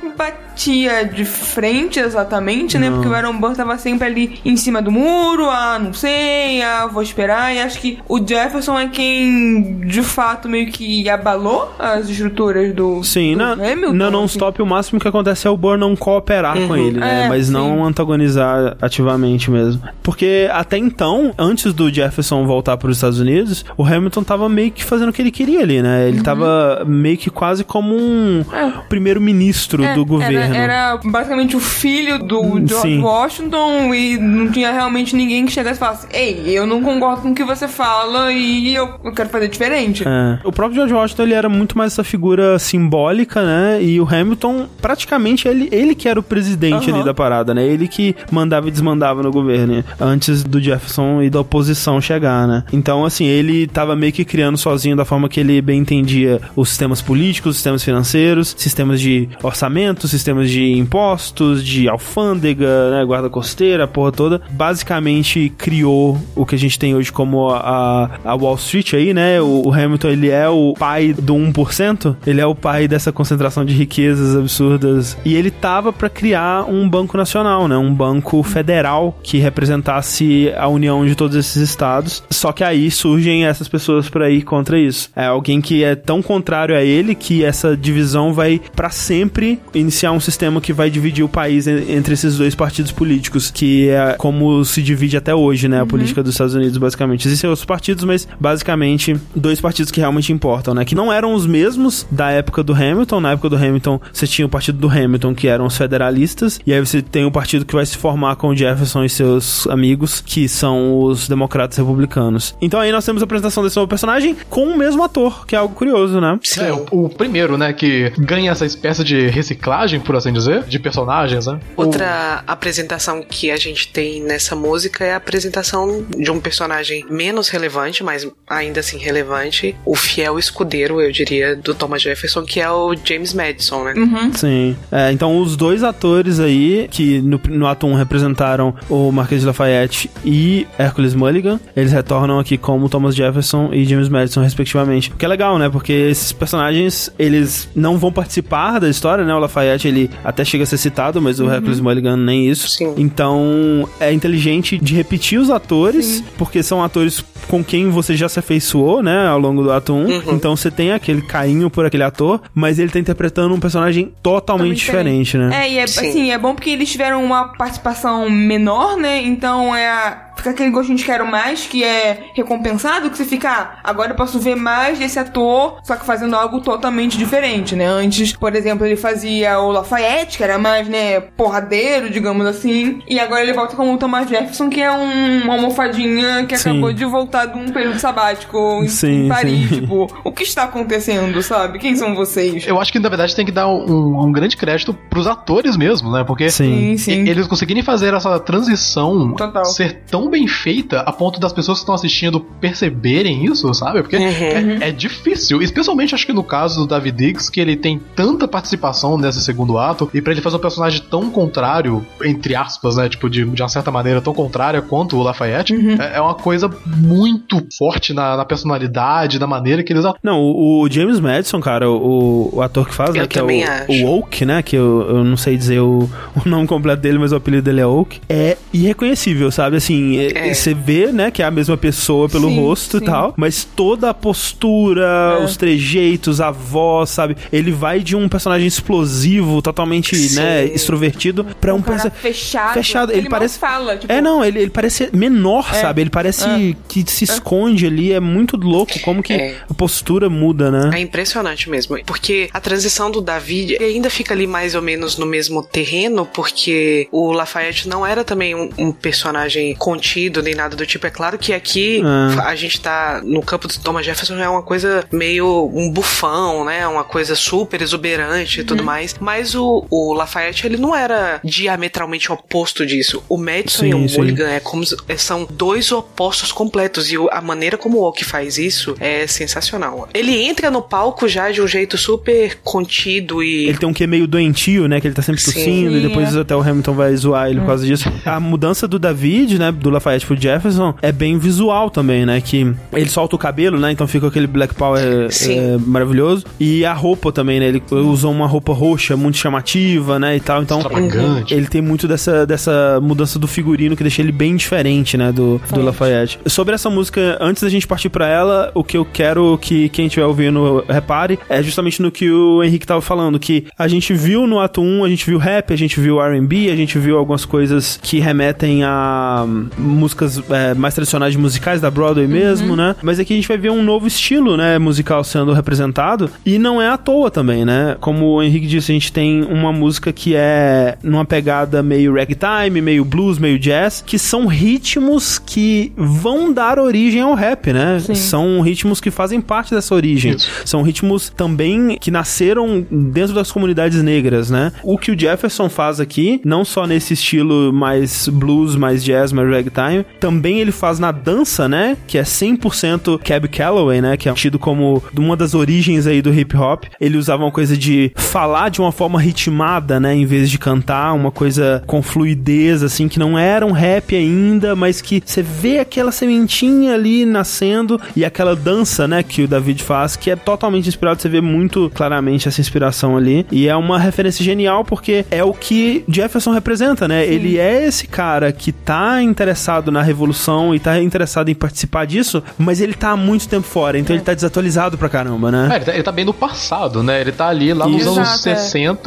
batia de frente exatamente, né? Não. Porque o Aaron Burr tava sempre ali em cima do muro, ah, não sei, ah, vou esperar. E acho que o Jefferson é quem, de fato, meio que abalou as estruturas do, Sim, do na, Hamilton. na assim. non-stop o máximo que acontece é o Burr não cooperar com ele, né? É, Mas sim. não antagonizar ativamente mesmo. Porque até então, antes do Jefferson voltar para os Estados Unidos, o Hamilton tava meio que fazendo o que ele queria ali, né? Uhum. Ele tava meio que quase como um primeiro-ministro É, do governo. Era, basicamente o filho do George Sim. Washington e não tinha realmente ninguém que chegasse e falasse: Ei, eu não concordo com o que você fala e eu, eu quero fazer diferente. É. O próprio George Washington ele era muito mais essa figura simbólica, né? E o Hamilton, praticamente, ele, ele que era o presidente Aham. ali da parada, né? Ele que mandava e desmandava no governo, né? antes do Jefferson e da oposição chegar, né? Então, assim, ele tava meio que criando sozinho da forma que ele bem entendia os sistemas políticos, os sistemas financeiros, sistemas de orçamento, sistemas de impostos, de alfândega, né? Guarda costeira, a porra toda. Basicamente, criou o que a gente tem hoje como a, a Wall Street aí, né? O, o Hamilton, ele é o pai do 1%, ele é o pai dessa concentração de riquezas absurdas. E ele tava pra criar um banco nacional, né? Um banco federal que representasse a união de todos esses estados. Só que aí surgem essas pessoas pra ir contra isso. É alguém que é tão contrário a ele que essa divisão vai pra sempre iniciar um sistema que vai dividir o país en- entre esses dois partidos políticos, que é como se divide até hoje, né? A política dos Estados Unidos, basicamente. Existem outros partidos, mas basicamente dois partidos que realmente importam, né? Que não eram os mesmos da época do Hamilton. Na época do Hamilton, você tinha o partido do Hamilton, que eram os federalistas, e aí você tem o partido que vai se formar com o Jefferson e seus amigos, que são os democratas republicanos. Então aí nós temos a apresentação desse novo personagem com o mesmo ator, que é algo curioso, né? É, o, o primeiro, né, que ganha essa espécie de reciclagem, por assim dizer, de personagens, né? Outra apresentação que a gente tem nessa música é a apresentação de um personagem menos relevante, mas ainda assim relevante, o fiel escudeiro, eu diria, do Thomas Jefferson, que é o James Madison, né? Sim. É, então, os dois atores aí, que no, no ato 1 representaram o Marquês de Lafayette e Hercules Mulligan, eles retornam aqui como Thomas Jefferson e James Madison, respectivamente. O que é legal, né? Porque esses personagens, eles não vão participar da história, né? O Lafayette, ele até chega a ser citado, mas o Hercules Mulligan nem isso. Sim. Então, é inteligente de repetir os atores, porque são atores com quem você já se afeiçoou, né, ao longo do ato 1. Então você tem aquele carinho por aquele ator, mas ele tá interpretando um personagem totalmente diferente, né? É, e é, Sim. assim, é bom porque eles tiveram uma participação menor, né? Então é a- fica aquele gostinho de quero mais, que é recompensado, que você fica, ah, agora eu posso ver mais desse ator, só que fazendo algo totalmente diferente, né? Antes, por exemplo, ele fazia o Lafayette, que era mais, né, porradeiro, digamos assim, e agora ele volta como o Thomas Jefferson, que é um, uma almofadinha que Sim. acabou de voltar de um período sabático em, Sim, em Paris. sim. Tipo, o que está acontecendo, sabe? Quem são vocês? Eu acho que, na verdade, tem que dar um, um grande crédito pros atores mesmo, né? Porque Sim. Sim, sim. eles conseguirem fazer essa transição Total. ser tão bem feita a ponto das pessoas que estão assistindo perceberem isso, sabe? Porque é, é difícil. Especialmente, acho que no caso do David Diggs, que ele tem tanta participação nesse segundo ato, e pra ele fazer um personagem tão contrário, entre aspas, né? Tipo, de, de uma certa maneira tão contrária quanto o Lafayette, é, é uma coisa muito forte na, na personalidade, na maneira que eles atuam. Não, o, o James Madison, cara, o, o ator que faz, né? Eu Que é também o, acho. o Oak, né? Que eu, eu não sei dizer o, o nome completo dele, mas o apelido dele é Oak. É irreconhecível, sabe? Assim, é- É. você vê, né, que é a mesma pessoa pelo Sim, rosto sim. e tal, mas toda a postura, É. os trejeitos, a voz, sabe? Ele vai de um personagem explosivo, totalmente, Sim. né, extrovertido, pra um, Um personagem fechado. fechado. Ele, mal parece. fala, tipo, É, não, ele, ele parece menor, sabe? Ele parece É. que se esconde ali. É muito louco como que É. a postura muda, né? É impressionante mesmo. Porque a transição do David ele ainda fica ali mais ou menos no mesmo terreno, porque o Lafayette não era também um, um personagem contido nem nada do tipo. É claro que aqui Ah. a gente tá no campo do Thomas Jefferson é uma coisa meio um bufão, né? Uma coisa super exuberante e Uhum. tudo mais. Mas o, o Lafayette, ele não era diametralmente oposto disso. O Madison e Sim, o sim. Mulligan é como se- são dois opostos completos. E o- a maneira como o Oak faz isso é sensacional. Ele entra no palco já de um jeito super contido e. Ele tem um que meio doentio, né? Que ele tá sempre Sim. tossindo e Sim, depois é. até o Hamilton vai zoar ele por causa disso. A mudança do David, né? Do Lafayette pro Jefferson é bem visual também, né? Que ele solta o cabelo, né? Então fica aquele Black Power é, maravilhoso. E a roupa também, né? Ele usa uma roupa roxa muito chamativa, né? E tal. Então Extravagante. ele tem muito dessa, dessa mudança do figurino que deixa ele bem diferente, né? Do, do Lafayette. Sobre essa música, antes da gente partir pra ela, o que eu quero que quem estiver ouvindo repare é justamente no que o Henrique tava falando, que a gente viu no ato 1, a gente viu rap, a gente viu R&B, a gente viu algumas coisas que remetem a hum, músicas é, mais tradicionais de musicais da Broadway mesmo, né? Mas aqui a gente vai ver um novo estilo, né, musical sendo representado e não é à toa também, né? Como o Henrique disse, a gente tem uma música que é numa pegada meio ragtime, meio blues, meio jazz, que são ritmos que vão dar origem ao rap, né? Sim. São ritmos que fazem parte dessa origem. Isso. São ritmos também que nasceram dentro das comunidades negras, né? O que o Jefferson faz aqui, não só nesse estilo mais blues, mais jazz, mais ragtime, também ele faz na dança, né? Que é 100% Cab Calloway, né? Que é tido como uma das origens aí do hip hop. Ele usava uma coisa de falar de uma forma ritmada, né? Em vez de cantar, uma coisa com fluidez, assim, que não era um rap ainda, mas que você vê aquela sementinha ali nascendo e aquela dança, né? Que o David faz, que é totalmente inspirado. Você vê muito claramente essa inspiração ali. E é uma referência genial porque é o que Jefferson representa, né? Ele é esse cara que tá interessado na revolução e tá interessado em participar disso, mas ele tá há muito tempo fora, então ele tá desatualizado pra caramba, né? É, ele, tá, ele tá bem no passado, né? Ele tá ali lá nos anos Exato, é.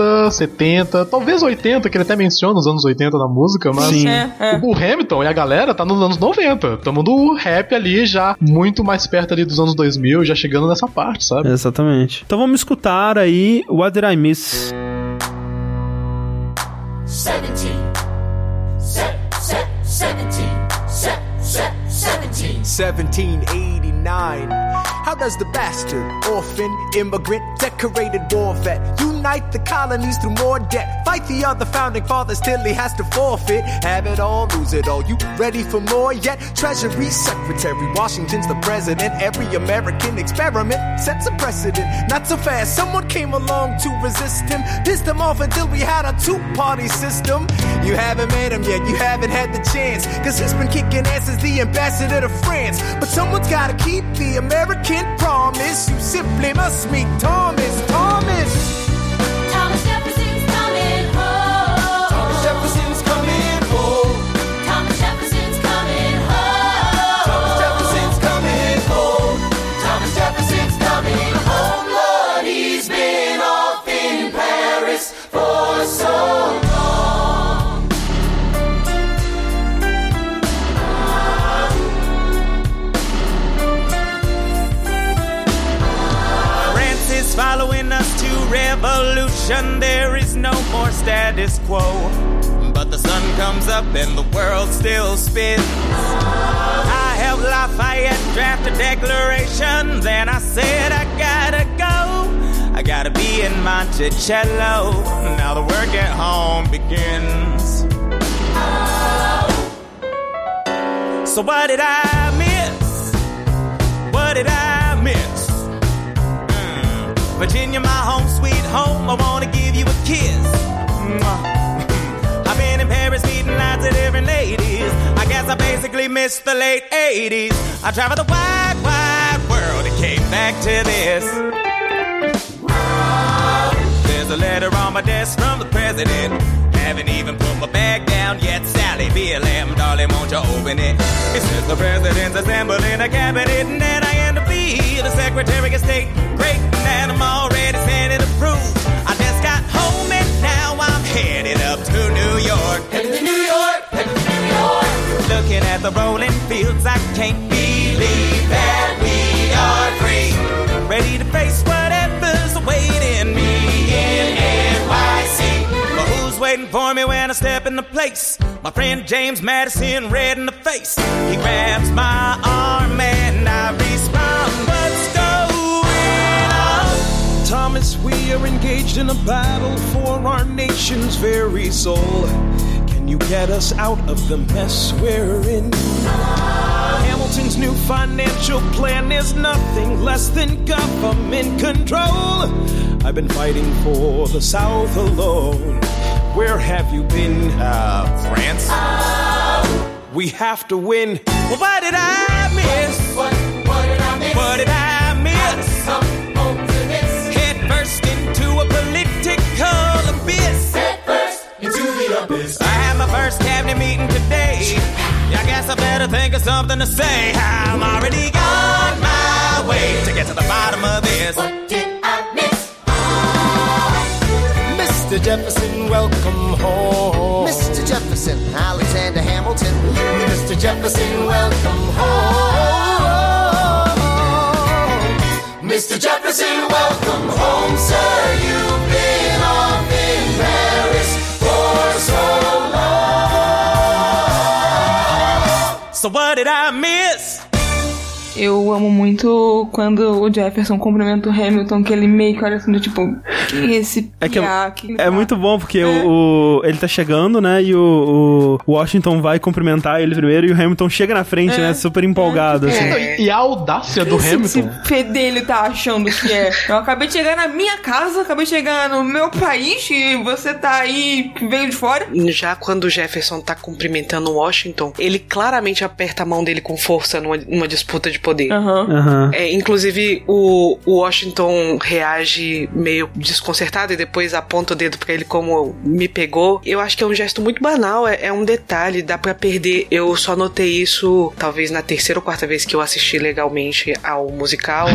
60, 70, talvez 80, que ele até menciona os anos 80 na música, mas Sim. É, é. o Hamilton e a galera tá nos anos 90. Tamo no rap ali já muito mais perto ali dos anos 2000, já chegando nessa parte, sabe? Exatamente. Então vamos escutar aí What Did I Miss? 17. 1789. How does the bastard, orphan, immigrant, decorated war vet unite the colonies through more debt? Fight the other founding fathers till he has to forfeit. Have it all, lose it all. You ready for more yet? Treasury Secretary, Washington's the president. Every American experiment sets a precedent. Not so fast, someone came along to resist him. Pissed him off until we had a two party system. You haven't met him yet, you haven't had the chance. Cause he's been kicking ass as the ambassador to France. But someone's gotta keep the American promise. You simply must meet. Thomas. Thomas revolution. There is no more status quo. But the sun comes up and the world still spins. I helped Lafayette draft a declaration. Then I said, I gotta go. I gotta be in Monticello. Now the work at home begins. So what did I miss? What did I. Virginia my home sweet home, I wanna give you a kiss. I've been in Paris meeting lots of different ladies. I guess I basically missed the late 80s. I traveled the wide, wide world and came back to this. There's a letter on my desk from the president. Haven't even put my bag down yet. Sally BLM, darling, won't you open it? It says the president's assembling a cabinet, and then I end up be the secretary of state. Great, already standing approved. I just got home and now I'm headed up to New York. Headed to New York, headed to New York. Looking at the rolling fields, I can't believe that we are free. Ready to face whatever's awaiting me in NYC. But who's waiting for me when I step in the place? My friend James Madison, red in the face. He grabs my arm and I respond. On? Thomas, we are engaged in a battle for our nation's very soul. Can you get us out of the mess we're in? Hamilton's new financial plan is nothing less than government control. I've been fighting for the South alone. Where have you been? Uh, France? We have to win. Well, what did I miss? What, what did I miss? What did I miss? First cabinet meeting today. I guess I better think of something to say. I'm already on my way to get to the bottom of this. What did I miss? Mr. Jefferson, welcome home. Mr. Jefferson, Alexander Hamilton. Mr. Jefferson, welcome home. Mr. Jefferson, welcome home, sir. You've So what did I miss? Eu amo muito quando o Jefferson cumprimenta o Hamilton, que ele meio que olha assim, do tipo, quem é esse É que piá? é, Quem é tá?" muito bom, porque o, o- ele tá chegando, né? E o, o Washington vai cumprimentar ele primeiro e o Hamilton chega na frente, É. né? Super empolgado, assim. E a audácia do Esse- Hamilton. Esse fedelho tá achando que é. Eu acabei de chegar na minha casa, acabei de chegar no meu país e você tá aí, que veio de fora. Já quando o Jefferson tá cumprimentando o Washington, ele claramente aperta a mão dele com força numa, numa disputa de poder. Aham. É, inclusive, o, o Washington reage meio desconcertado e depois aponta o dedo pra ele como me pegou. Eu acho que é um gesto muito banal, é, é um detalhe, dá pra perder. Eu só notei isso, talvez na terceira ou quarta vez que eu assisti legalmente ao musical.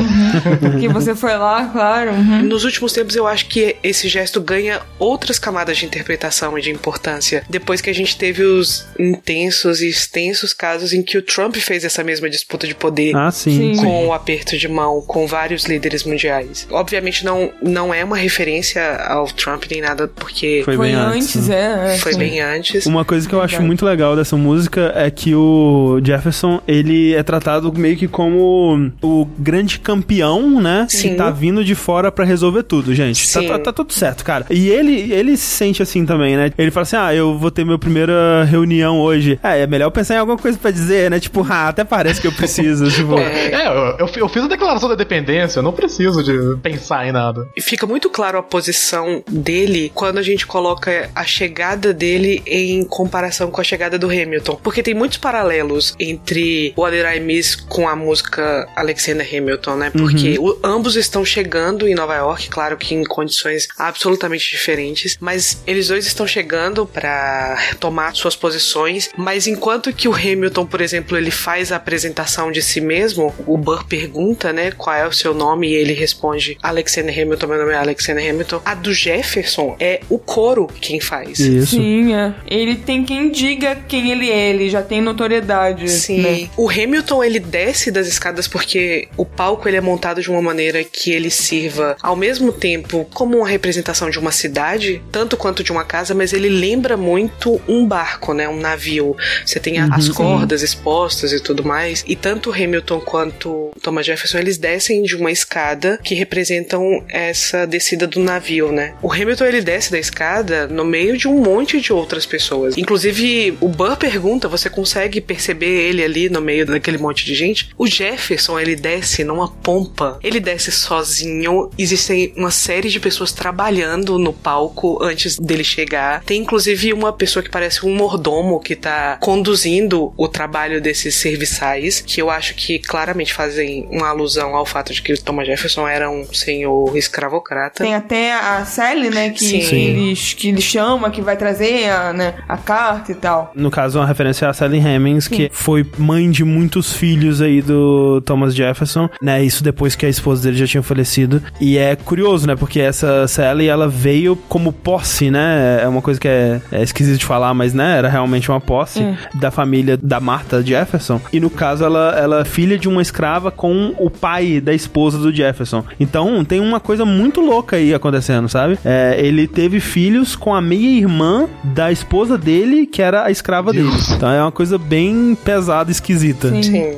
Que você foi lá, claro. uhum. Nos últimos tempos, eu acho que esse gesto ganha outras camadas de interpretação e de importância. Depois que a gente teve os intensos e extensos casos em que o Trump fez essa mesma disputa de poder. Ah, sim. Sim. Com o aperto de mão com vários líderes mundiais. Obviamente não, não é uma referência ao Trump nem nada, porque. Foi bem Foi antes, antes, é, é, Foi sim. bem antes. Uma coisa que eu acho muito legal dessa música é que o Jefferson, ele é tratado meio que como o grande campeão, né? Sim. Que tá vindo de fora pra resolver tudo, gente. Tá, Sim. tá- tá tudo certo, cara. E ele, ele se sente assim também, né? Ele fala assim, ah, eu vou ter minha primeira reunião hoje. É, é melhor pensar em alguma coisa pra dizer, né? Tipo, ah, até parece que eu preciso, tipo... É, eu, eu, eu fiz a declaração da independência, eu não preciso de pensar em nada. E fica muito claro a posição dele quando a gente coloca a chegada dele em comparação com a chegada do Hamilton. Porque tem muitos paralelos entre Did I Miss com a música Alexander Hamilton, né? Porque o- ambos estão chegando em Nova York, claro que em condições absolutamente diferentes, mas eles dois estão chegando para tomar suas posições. Mas enquanto que o Hamilton, por exemplo, ele faz a apresentação de si mesmo, o Burr pergunta, né, qual é o seu nome e ele responde Alexander Hamilton, meu nome é Alexander Hamilton. A do Jefferson é o coro quem faz. Sim, é. Ele tem quem diga quem ele é, ele já tem notoriedade. Sim. né? O Hamilton ele desce das escadas porque o palco ele é montado de uma maneira que ele sirva ao mesmo tempo como uma representação de uma cidade, tanto quanto de uma casa, mas ele lembra muito um barco, né, um navio. Você tem Uhum. as Sim. cordas expostas e tudo mais. E tanto o Hamilton Hamilton quanto Thomas Jefferson, eles descem de uma escada que representam essa descida do navio, né? O Hamilton ele desce da escada no meio de um monte de outras pessoas. Inclusive, o Burr pergunta: você consegue perceber ele ali no meio daquele monte de gente? O Jefferson ele desce numa pompa, ele desce sozinho. Existem uma série de pessoas trabalhando no palco antes dele chegar. Tem inclusive uma pessoa que parece um mordomo que tá conduzindo o trabalho desses serviçais, que eu acho que claramente fazem uma alusão ao fato de que o Thomas Jefferson era um senhor escravocrata. Tem até a Sally, né, que, Sim. que ele, que ele chama, que vai trazer a, né, a carta e tal. No caso, uma referência a Sally Hemings, que foi mãe de muitos filhos aí do Thomas Jefferson, né? Isso depois que a esposa dele já tinha falecido. E é curioso, né? Porque essa Sally, ela veio como posse, né? É uma coisa que é, é esquisito de falar, mas, né? Era realmente uma posse É. da família da Martha Jefferson. E no caso, ela, ela é filha de uma escrava com o pai da esposa do Jefferson. Então, tem uma coisa muito louca aí acontecendo, sabe? É, ele teve filhos com a meia-irmã da esposa dele, que era a escrava dele. Então, é uma coisa bem pesada, esquisita.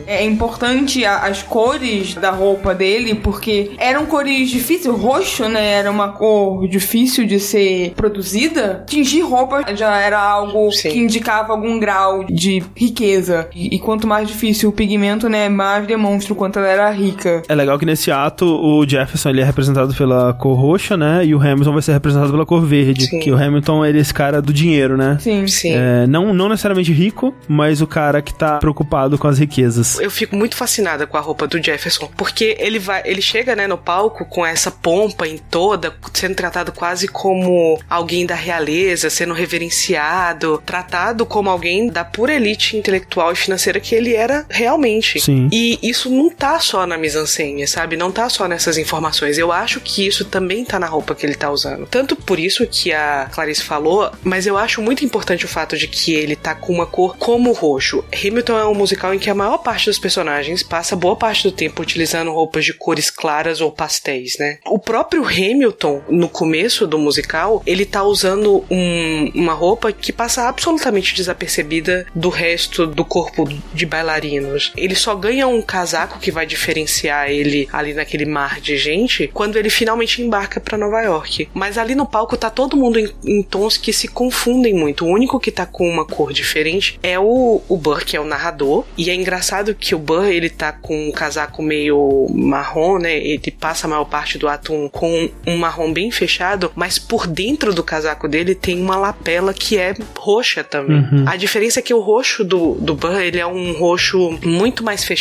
É importante a- as cores da roupa dele, porque eram cores difíceis. O roxo, né? Era uma cor difícil de ser produzida. Tingir roupa já era algo que indicava algum grau de riqueza. E, e quanto mais difícil o pigmento, né? Mais demonstra o quanto ela era rica. É legal que nesse ato o Jefferson ele é representado pela cor roxa, né? E o Hamilton vai ser representado pela cor verde. Sim. Que o Hamilton ele é esse cara do dinheiro, né? Sim. Sim. É, não, não necessariamente rico, mas o cara que tá preocupado com as riquezas. Eu fico muito fascinada com a roupa do Jefferson, porque ele vai, ele chega, né, no palco com essa pompa em toda, sendo tratado quase como alguém da realeza, sendo reverenciado, tratado como alguém da pura elite intelectual e financeira que ele era realmente. Sim. E isso não tá só na mise-en-scène, sabe? Não tá só nessas informações. Eu acho que isso também tá na roupa que ele tá usando. Tanto por isso que a Clarice falou, mas eu acho muito importante o fato de que ele tá com uma cor como roxo. Hamilton é um musical em que a maior parte dos personagens passa boa parte do tempo utilizando roupas de cores claras ou pastéis, né? O próprio Hamilton, no começo do musical, ele tá usando um- uma roupa que passa absolutamente desapercebida do resto do corpo de bailarinos. Ele só ganha um casaco que vai diferenciar ele ali naquele mar de gente quando ele finalmente embarca pra Nova York. Mas ali no palco tá todo mundo em, em tons que se confundem muito. O único que tá com uma cor diferente é o, o Burr, que é o narrador. E é engraçado que o Burr, ele tá com um casaco meio marrom, né? Ele passa a maior parte do ato um- com um marrom bem fechado, mas por dentro do casaco dele tem uma lapela que é roxa também. Uhum. A diferença é que o roxo do, do Burr, ele é um roxo muito mais fechado,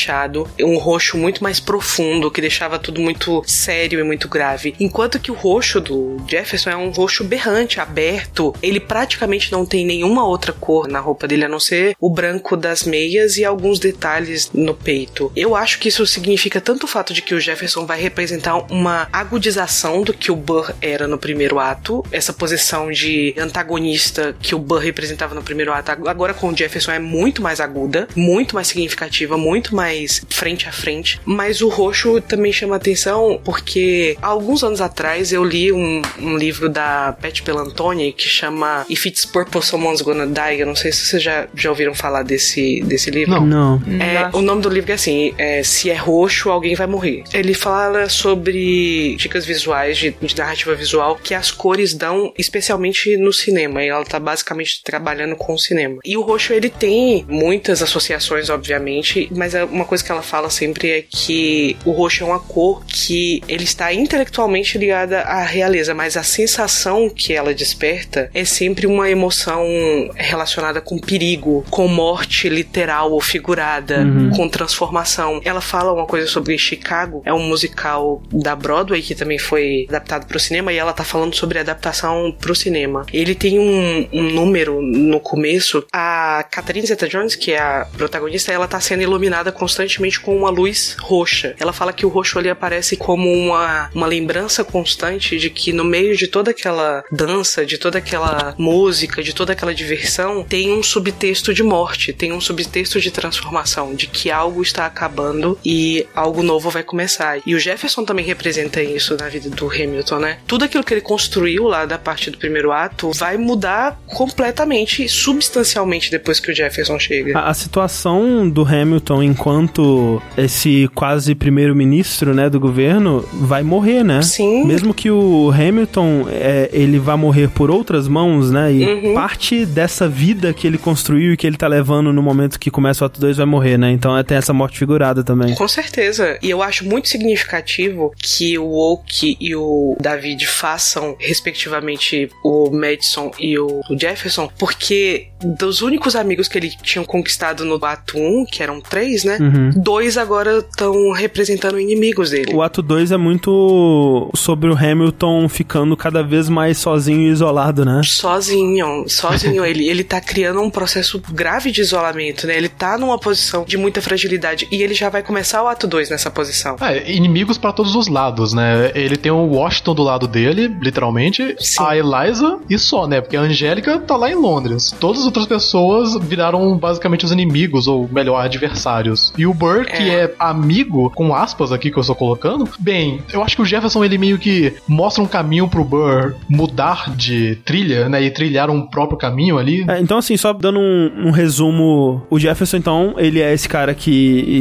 um roxo muito mais profundo, que deixava tudo muito sério e muito grave. Enquanto que o roxo do Jefferson é um roxo berrante, aberto. Ele praticamente não tem nenhuma outra cor na roupa dele, a não ser o branco das meias e alguns detalhes no peito. Eu acho que isso significa tanto o fato de que o Jefferson vai representar uma agudização do que o Burr era no primeiro ato, essa posição de antagonista que o Burr representava no primeiro ato, agora com o Jefferson é muito mais aguda, muito mais significativa, muito mais frente a frente. Mas o roxo também chama atenção porque há alguns anos atrás eu li um, um livro da Pat Pelantoni que chama If It's Purple Someone's Gonna Die. Eu não sei se vocês já, já ouviram falar desse, desse livro. Não. Não. É, o nome do livro é assim: é, Se é roxo, alguém vai morrer. Ele fala sobre dicas visuais, de, de narrativa visual, que as cores dão, especialmente no cinema. E ela tá basicamente trabalhando com o cinema. E o roxo, ele tem muitas associações, obviamente, mas é uma coisa que ela fala sempre é que o roxo é uma cor que ele está intelectualmente ligada à realeza, mas a sensação que ela desperta é sempre uma emoção relacionada com perigo, com morte literal ou figurada, Uhum. com transformação. Ela fala uma coisa sobre Chicago, é um musical da Broadway que também foi adaptado para o cinema e ela tá falando sobre adaptação para o cinema. Ele tem um, um número no começo, a Catherine Zeta-Jones, que é a protagonista, ela tá sendo iluminada constantemente com uma luz roxa. Ela fala que o roxo ali aparece como uma, uma lembrança constante de que no meio de toda aquela dança, de toda aquela música, de toda aquela diversão, tem um subtexto de morte, tem um subtexto de transformação, de que algo está acabando e algo novo vai começar. E o Jefferson também representa isso na vida do Hamilton, né? Tudo aquilo que ele construiu lá da parte do primeiro ato vai mudar completamente, substancialmente depois que o Jefferson chega. A, a situação do Hamilton enquanto enquanto esse quase primeiro-ministro, né, do governo, vai morrer, né? Sim. Mesmo que o Hamilton, é, ele vá morrer por outras mãos, né? E Uhum. parte dessa vida que ele construiu e que ele tá levando no momento que começa o ato 2 vai morrer, né? Então é, tem essa morte figurada também. Com certeza. E eu acho muito significativo que o Oak e o David façam, respectivamente, o Madison e o o Jefferson, porque dos únicos amigos que ele tinha conquistado no ato 1, que eram três, né? Uhum. Dois agora estão representando inimigos dele. O ato 2 é muito sobre o Hamilton ficando cada vez mais sozinho e isolado, né? Sozinho, sozinho. ele, ele tá criando um processo grave de isolamento, né? Ele tá numa posição de muita fragilidade. E ele já vai começar o ato 2 nessa posição. É, inimigos pra todos os lados, né? Ele tem o Washington do lado dele, literalmente, a Eliza e só, né? Porque a Angélica tá lá em Londres. Todas as outras pessoas viraram basicamente os inimigos, ou melhor, adversários. E o Burr, que é amigo, com aspas aqui que eu estou colocando, bem, eu acho que o Jefferson ele meio que mostra um caminho pro Burr mudar de trilha, né? E trilhar um próprio caminho ali. É, então, assim, só dando um, um resumo, o Jefferson, então, ele é esse cara que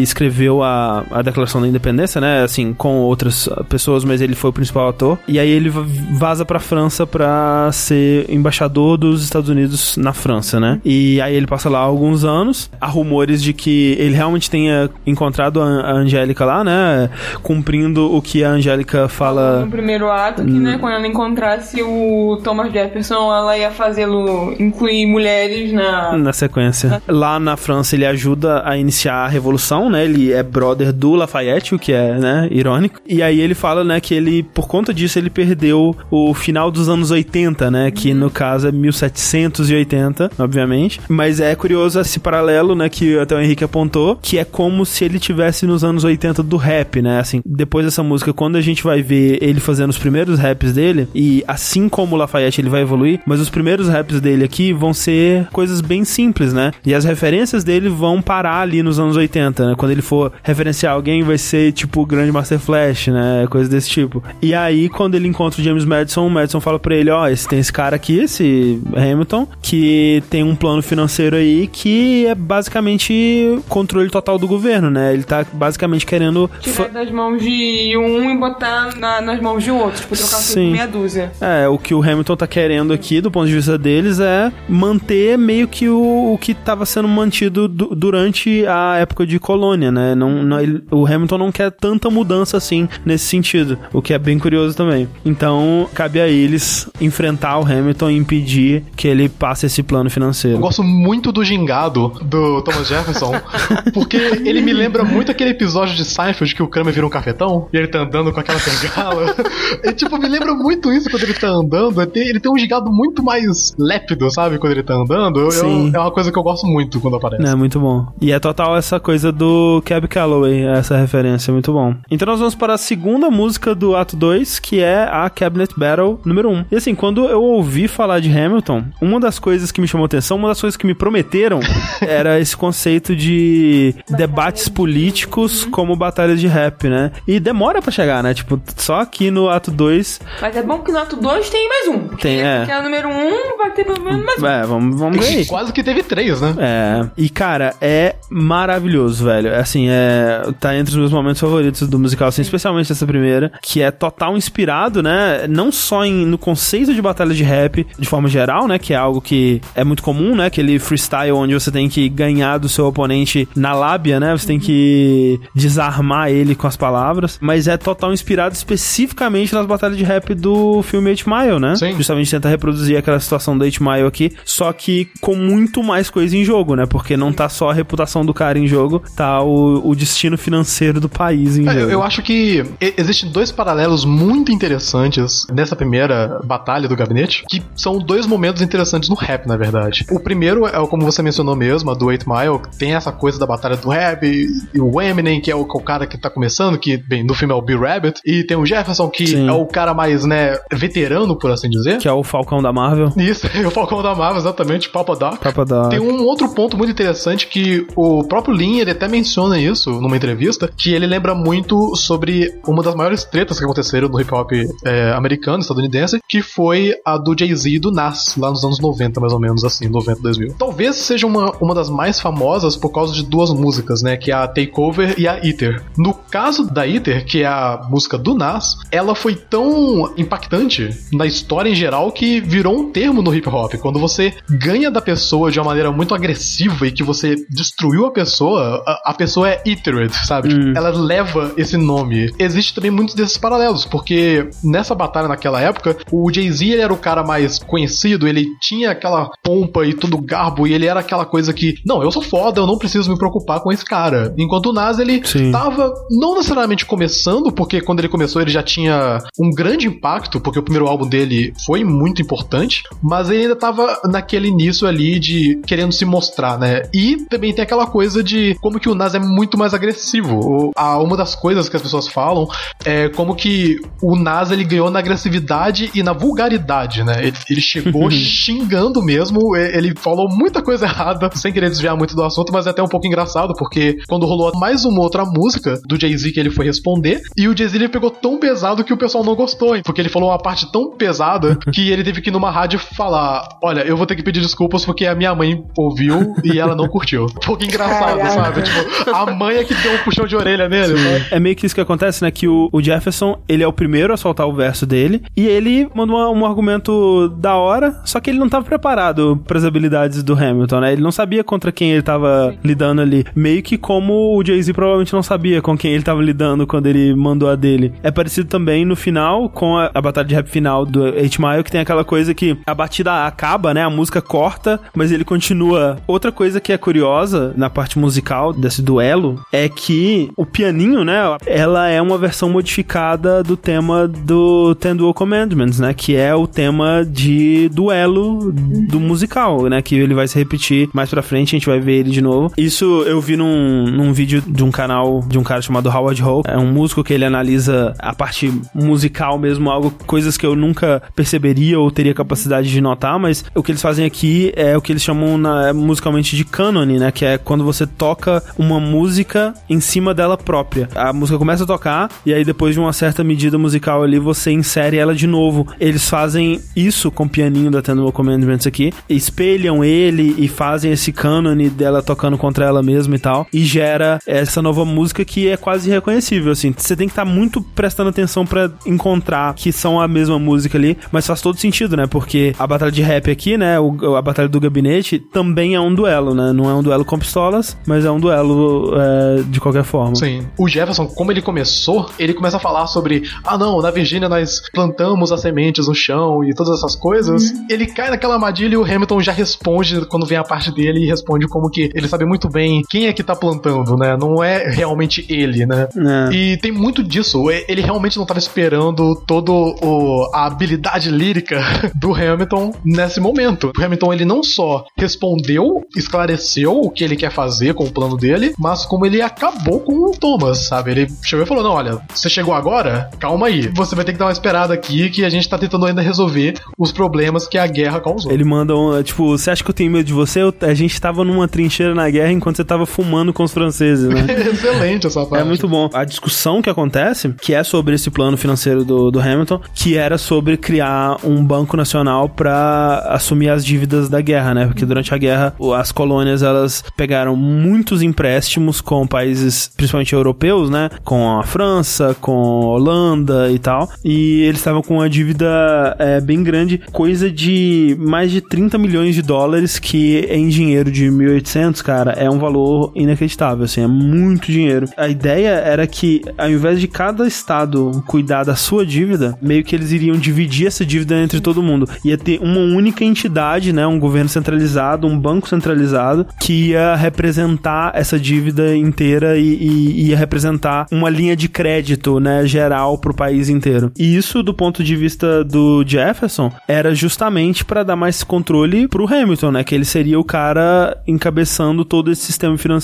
escreveu a, a Declaração da Independência, né? Assim, com outras pessoas, mas ele foi o principal ator. E aí ele va- vaza pra França pra ser embaixador dos Estados Unidos na França, né? E aí ele passa lá alguns anos. Há rumores de que ele realmente tenha encontrado a, Angélica lá, né? Cumprindo o que a Angélica fala. No primeiro ato, que, né, quando ela encontrasse o Thomas Jefferson, ela ia fazê-lo incluir mulheres na. Na sequência. Lá na França ele ajuda a iniciar a revolução, né? Ele é brother do Lafayette, o que é, né, irônico. E aí ele fala, né, que ele, por conta disso, ele perdeu o final dos anos 80, né? Que no caso é 1780, obviamente. Mas é curioso esse paralelo, né, que até o Henrique apontou, que é como se ele tivesse nos anos 80 do rap, né? Assim, depois dessa música, quando a gente vai ver ele fazendo os primeiros raps dele, e assim como o Lafayette ele vai evoluir, mas os primeiros raps dele aqui vão ser coisas bem simples, né? E as referências dele vão parar ali nos anos 80, né? Quando ele for referenciar alguém, vai ser tipo o grande Master Flash, né? Coisa desse tipo. E aí, quando ele encontra o James Madison, o Madison fala pra ele: Ó, esse tem esse cara aqui, esse Hamilton, que tem um plano financeiro aí que é basicamente controle total do governo, né? Ele tá basicamente querendo. Tirar das mãos de um e botar na- nas mãos de outro, tipo, trocar Sim. meia dúzia. É, o que o Hamilton tá querendo aqui, do ponto de vista deles, é manter meio que o, o que tava sendo mantido du- durante a época de colônia, né? Não, não- ele- o Hamilton não quer tanta mudança assim nesse sentido, o que é bem curioso também. Então, cabe a eles enfrentar o Hamilton e impedir que ele passe esse plano Eu financeiro. gosto muito do gingado do Thomas Jefferson, porque ele me lembra muito aquele episódio de Seinfeld que o Kramer vira um cafetão e ele tá andando com aquela bengala. e, tipo, me lembra muito isso quando ele tá andando. Ele tem, ele tem um gingado muito mais lépido, sabe? Quando ele tá andando. Eu- Sim. é uma coisa que eu gosto muito quando aparece. É muito bom. E é total essa coisa do Cab Calloway, essa referência, muito bom. Então nós vamos para a segunda música do ato 2, que é a Cabinet Battle número 1. Um. E assim, quando eu ouvi falar de Hamilton, uma das coisas que me chamou atenção, uma das coisas que me prometeram era esse conceito de debates políticos como batalhas de rap, né? E demora pra chegar, né? Tipo, só aqui no ato 2 Mas é bom que no ato 2 tem mais um. tem, é. Que é o número 1, um, vai ter pelo menos mais um. É, vamos, vamos ver. Quase que teve três, né? É. E, cara, é maravilhoso, velho. Assim, é. Tá entre os meus momentos favoritos do musical, assim, especialmente essa primeira, que é total inspirado, né? Não só em, no conceito de batalha de rap, de forma geral, né? Que é algo que é muito comum, né? Aquele freestyle onde você tem que ganhar do seu oponente na lábia, né? Você tem que desarmar ele com as palavras. Mas é total inspirado especificamente nas batalhas de rap do filme 8 Mile, né? Sim. Justamente tenta reproduzir aquela situação do 8 Mile aqui, só que com muito mais coisa em jogo, né? Porque não tá só a reputação do cara em jogo, tá o, o destino financeiro do país em É, jogo. eu, eu acho que existem dois paralelos muito interessantes nessa primeira batalha do gabinete, que são dois momentos interessantes no rap, na verdade. O primeiro é o como você mencionou mesmo, a do 8 Mile, que tem essa coisa da batalha do rap, e, e o Eminem, que é o, o cara que tá começando, que, bem, no filme é o Bill Rabbit, e tem o Jefferson, que Sim. é o cara mais, né, veterano, por assim dizer. Que é o Falcão da Marvel. Isso, o Falcão da Marvel, exatamente, Papa Doc. Papa Doc. Tem um outro ponto muito interessante que o próprio Lin, ele até menciona isso numa entrevista, que ele lembra muito sobre uma das maiores tretas que aconteceram no hip hop é, americano, estadunidense, que foi a do Jay-Z e do Nas, lá nos anos 90, mais ou menos, assim, 90, 2000. Talvez seja uma, uma das mais famosas por causa de duas músicas músicas, né? Que é a Takeover e a Ether. No caso da Ether, que é a música do Nas, ela foi tão impactante na história em geral que virou um termo no hip hop. Quando você ganha da pessoa de uma maneira muito agressiva e que você destruiu a pessoa, a, a pessoa é Ethered, sabe? Tipo, ela leva esse nome. Existe também muitos desses paralelos, porque nessa batalha naquela época, o Jay-Z era o cara mais conhecido, ele tinha aquela pompa e todo garbo, e ele era aquela coisa que, não, eu sou foda, eu não preciso me preocupar com esse cara. Enquanto o Nas, ele Sim. tava não necessariamente começando, porque quando ele começou ele já tinha um grande impacto, porque o primeiro álbum dele foi muito importante, mas ele ainda tava naquele início ali de querendo se mostrar, né? E também tem aquela coisa de como que o Nas é muito mais agressivo. O- uma das coisas que as pessoas falam é como que o Nas ele ganhou na agressividade e na vulgaridade, né? Ele, ele chegou xingando mesmo, ele falou muita coisa errada, sem querer desviar muito do assunto, mas é até um pouco engraçado, porque quando rolou mais uma outra música do Jay-Z que ele foi responder, e o Jay-Z ele pegou tão pesado que o pessoal não gostou, hein? porque ele falou uma parte tão pesada que ele teve que ir numa rádio falar: Olha, eu vou ter que pedir desculpas porque a minha mãe ouviu e ela não curtiu. Um pouco engraçado, Caraca. sabe? Tipo, a mãe é que deu um puxão de orelha nele. sabe? É meio que isso que acontece, né? Que o, o Jefferson, ele é o primeiro a soltar o verso dele. E ele mandou um argumento da hora, só que ele não tava preparado pras habilidades do Hamilton, né? Ele não sabia contra quem ele tava lidando ali. Meio que como o Jay-Z provavelmente não sabia com quem ele tava lidando quando ele mandou a dele. É parecido também no final com a, a batalha de rap final do 8 Mile, que tem aquela coisa que a batida acaba, né? A música corta, mas ele continua. Outra coisa que é curiosa na parte musical desse duelo é que o pianinho, né? Ela é uma versão modificada do tema do Ten Dual Commandments, né? Que é o tema de duelo do musical, né? Que ele vai se repetir mais pra frente, a gente vai ver ele de novo. Isso eu vi num, num vídeo de um canal de um cara chamado Howard Hope. É um músico que ele analisa a parte musical mesmo, algo, coisas que eu nunca perceberia ou teria capacidade de notar, mas o que eles fazem aqui é o que eles chamam na- musicalmente de cânone, né? Que é quando você toca uma música em cima dela própria. A música começa a tocar e aí depois de uma certa medida musical ali você insere ela de novo. Eles fazem isso com o pianinho da Ten Dual Commandments aqui, espelham ele e fazem esse cânone dela tocando contra ela mesma e tal, e gera essa nova música que é quase reconhecível, assim. Você tem que estar muito prestando atenção pra encontrar que são a mesma música ali, mas faz todo sentido, né? Porque a batalha de rap aqui, né, o- a batalha do gabinete também é um duelo, né? Não é um duelo com pistolas, mas é um duelo é, de qualquer forma. Sim. O Jefferson, como ele começou, ele começa a falar sobre: ah, não, na Virgínia nós plantamos as sementes no chão e todas essas coisas. Ele cai naquela armadilha e o Hamilton já responde quando vem a parte dele e responde como que ele sabe muito bem quem é que tá plantando, né? Não é realmente ele, né? É. E tem muito disso. Ele realmente não tava esperando todo o, a habilidade lírica do Hamilton nesse momento. O Hamilton ele não só respondeu, esclareceu o que ele quer fazer com o plano dele, mas como ele acabou com o Thomas, sabe? Ele chegou e falou: Não, olha, você chegou agora? Calma aí. Você vai ter que dar uma esperada aqui que a gente tá tentando ainda resolver os problemas que a guerra causou. Ele manda um, tipo, você acha que eu tenho medo de você? Eu- a gente tava numa trincheira na guerra enquanto você tava fumando com os franceses, né? Excelente essa parte. É muito bom. A discussão que acontece, que é sobre esse plano financeiro do, do Hamilton, que era sobre criar um banco nacional pra assumir as dívidas da guerra, né? Porque durante a guerra, as colônias, elas pegaram muitos empréstimos com países, principalmente europeus, né? Com a França, com a Holanda e tal. E eles estavam com uma dívida é, bem grande, coisa de mais de 30 milhões de dólares, que em dinheiro de 1800, cara, é um valor inacreditável, assim, é muito dinheiro. A ideia era que, ao invés de cada estado cuidar da sua dívida, meio que eles iriam dividir essa dívida entre todo mundo. Ia ter uma única entidade, né, um governo centralizado, um banco centralizado, que ia representar essa dívida inteira e, e ia representar uma linha de crédito, né, geral pro país inteiro. E isso, do ponto de vista do Jefferson, era justamente para dar mais controle pro Hamilton, né, que ele seria o cara encabeçando todo esse sistema financeiro.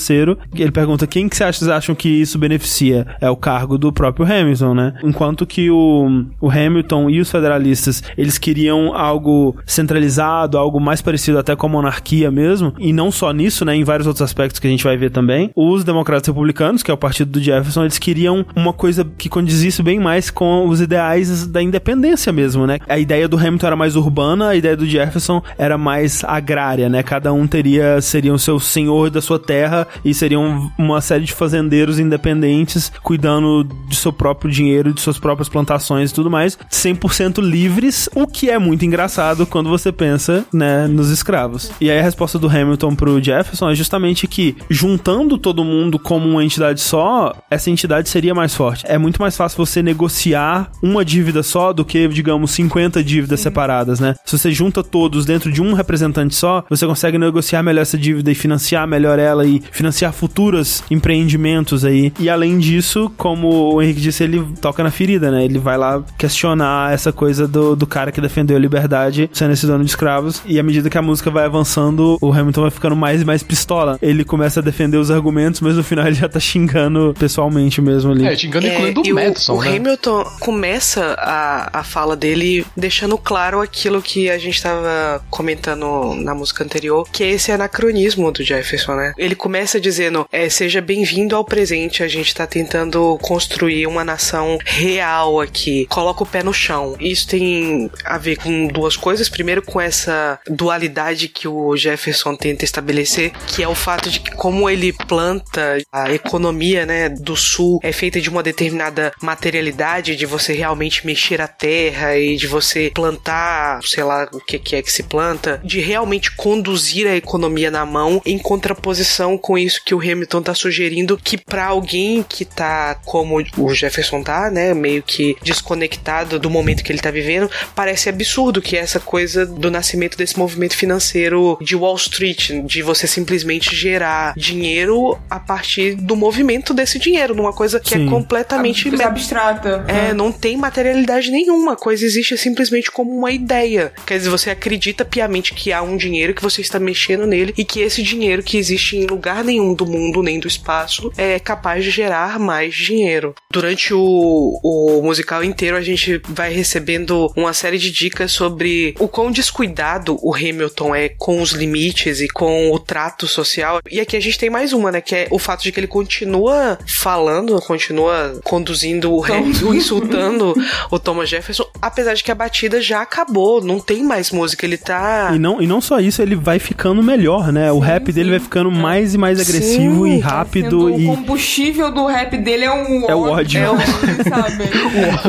E ele pergunta quem que vocês acham que isso beneficia? É o cargo do próprio Hamilton, né? Enquanto que o, o Hamilton e os federalistas, eles queriam algo centralizado, algo mais parecido até com a monarquia mesmo, e não só nisso, né, em vários outros aspectos que a gente vai ver também. Os democratas republicanos, que é o partido do Jefferson, eles queriam uma coisa que condizisse bem mais com os ideais da independência mesmo, né? A ideia do Hamilton era mais urbana, a ideia do Jefferson era mais agrária, né? Cada um teria seria o seu senhor da sua terra e seriam uma série de fazendeiros independentes cuidando de seu próprio dinheiro, de suas próprias plantações e tudo mais, 100% livres, o que é muito engraçado quando você pensa, né, nos escravos. E aí a resposta do Hamilton pro Jefferson é justamente que juntando todo mundo como uma entidade só, essa entidade seria mais forte. É muito mais fácil você negociar uma dívida só do que, digamos, 50 dívidas separadas, né? Se você junta todos dentro de um representante só, você consegue negociar melhor essa dívida e financiar melhor ela e financiar futuros empreendimentos aí. E além disso, como o Henrique disse, ele toca na ferida, né? Ele vai lá questionar essa coisa do, do cara que defendeu a liberdade sendo esse dono de escravos. E à medida que a música vai avançando, o Hamilton vai ficando mais e mais pistola. Ele começa a defender os argumentos, mas no final ele já tá xingando pessoalmente mesmo ali. É, xingando É, incluindo o Madison, o né? Hamilton começa a, a fala dele deixando claro aquilo que a gente tava comentando na música anterior, que é esse anacronismo do Jefferson, né? Ele começa dizendo, é, seja bem-vindo ao presente, a gente tá tentando construir uma nação real aqui, coloca o pé no chão. Isso tem a ver com duas coisas, primeiro com essa dualidade que o Jefferson tenta estabelecer, que é o fato de que como ele planta a economia, né, do sul é feita de uma determinada materialidade, de você realmente mexer a terra e de você plantar, sei lá o que que é que se planta, de realmente conduzir a economia na mão em contraposição com isso que o Hamilton tá sugerindo que para alguém que tá como o Jefferson tá, né, meio que desconectado do momento que ele tá vivendo, parece absurdo que essa coisa do nascimento desse movimento financeiro de Wall Street, de você simplesmente gerar dinheiro a partir do movimento desse dinheiro, numa coisa que Sim. é completamente Coisa abstrata. é, não tem materialidade nenhuma. A coisa existe simplesmente como uma ideia. Quer dizer, você acredita piamente que há um dinheiro, que você está mexendo nele e que esse dinheiro que existe em lugar nenhum do mundo nem do espaço é capaz de gerar mais dinheiro. Durante o, o musical inteiro, a gente vai recebendo uma série de dicas sobre o quão descuidado o Hamilton é com os limites e com o trato social. E aqui a gente tem mais uma, né? Que é o fato de que ele continua falando, continua conduzindo o Hamilton, insultando o Thomas Jefferson, apesar de que a batida já acabou, não tem mais música, ele tá. E não, e não só isso, ele vai ficando melhor, né? o rap dele vai ficando mais e mais agressivo Sim, e tá rápido O e combustível do rap dele é o É o ódio. É o ódio, sabe?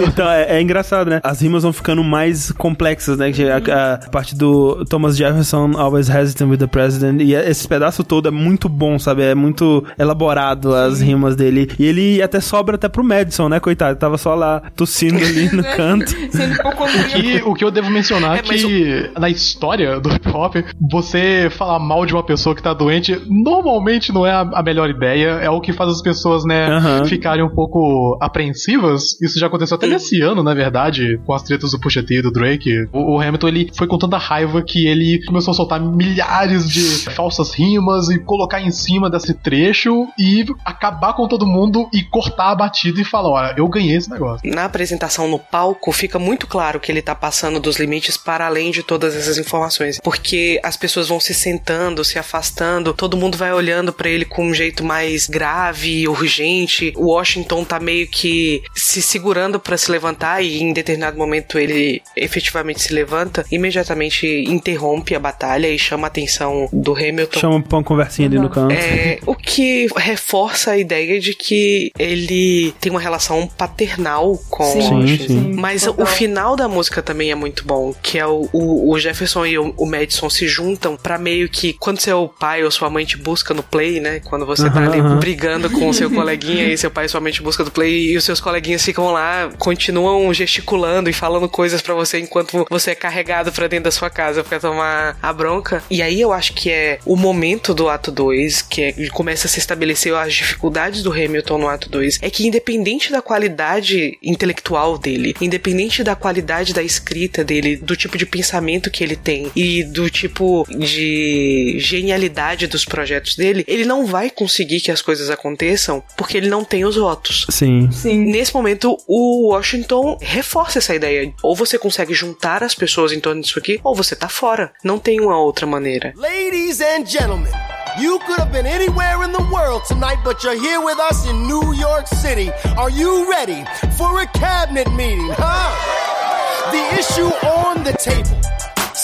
então é, é engraçado, né? As rimas vão ficando mais complexas, né? Que A, a parte do Thomas Jefferson always hesitant with the president e esse pedaço todo é muito bom, sabe? É muito elaborado as rimas dele e ele até sobra até pro Madison, né? Coitado, tava só lá tossindo ali no canto. Sendo hipocondríaco. E o que eu devo mencionar é que na história do hip hop, você falar mal de uma pessoa que tá doente normalmente não é a, a melhor ideia. É o que faz as pessoas, né, Aham. ficarem um pouco apreensivas. Isso já aconteceu até nesse ano, na verdade, com as tretas do Pusha T e do Drake. O, o Hamilton, ele foi com tanta raiva que ele começou a soltar milhares de falsas rimas e colocar em cima desse trecho e acabar com todo mundo e cortar a batida e falar, olha, eu ganhei esse negócio. Na apresentação no palco, fica muito claro que ele tá passando dos limites para além de todas essas informações. Porque as pessoas vão se sentando, se afastando, todo mundo vai olhando pra ele com um jeito mais grave, urgente. O Washington tá meio que se segurando pra se levantar e em determinado momento ele efetivamente se levanta, imediatamente interrompe a batalha e chama a atenção do Hamilton. Chama pra uma conversinha ali no canto. É, o que reforça a ideia de que ele tem uma relação paternal com Sim, o Washington. sim. Mas Total. o final da música também é muito bom, que é o, o, o Jefferson e o, o Madison se juntam pra meio que quando seu pai ou sua mãe te busca no play, né? Quando você tá Aham, ali aham. brigando com o seu coleguinha e seu pai e sua mãe te busca no play e os seus coleguinhas ficam lá, continuam gesticulando e falando coisas pra você enquanto você é carregado pra dentro da sua casa pra tomar a bronca. E aí eu acho que é o momento do ato 2, que é, começa a se estabelecer as dificuldades do Hamilton no ato 2, é que independente da qualidade intelectual dele, independente da qualidade da escrita dele, do tipo de pensamento que ele tem e do tipo de genialidade dos projetos dele, ele não vai conseguir que as coisas aconteçam porque ele não tem os votos. Sim. Sim. Nesse momento, o Washington reforça essa ideia. Ou você consegue juntar as pessoas em torno disso aqui, ou você tá fora. Não tem uma outra maneira. Ladies and gentlemen, you could have been anywhere in the world tonight, but you're here with us in New York City. Are you ready for a cabinet meeting, huh? The issue on the table.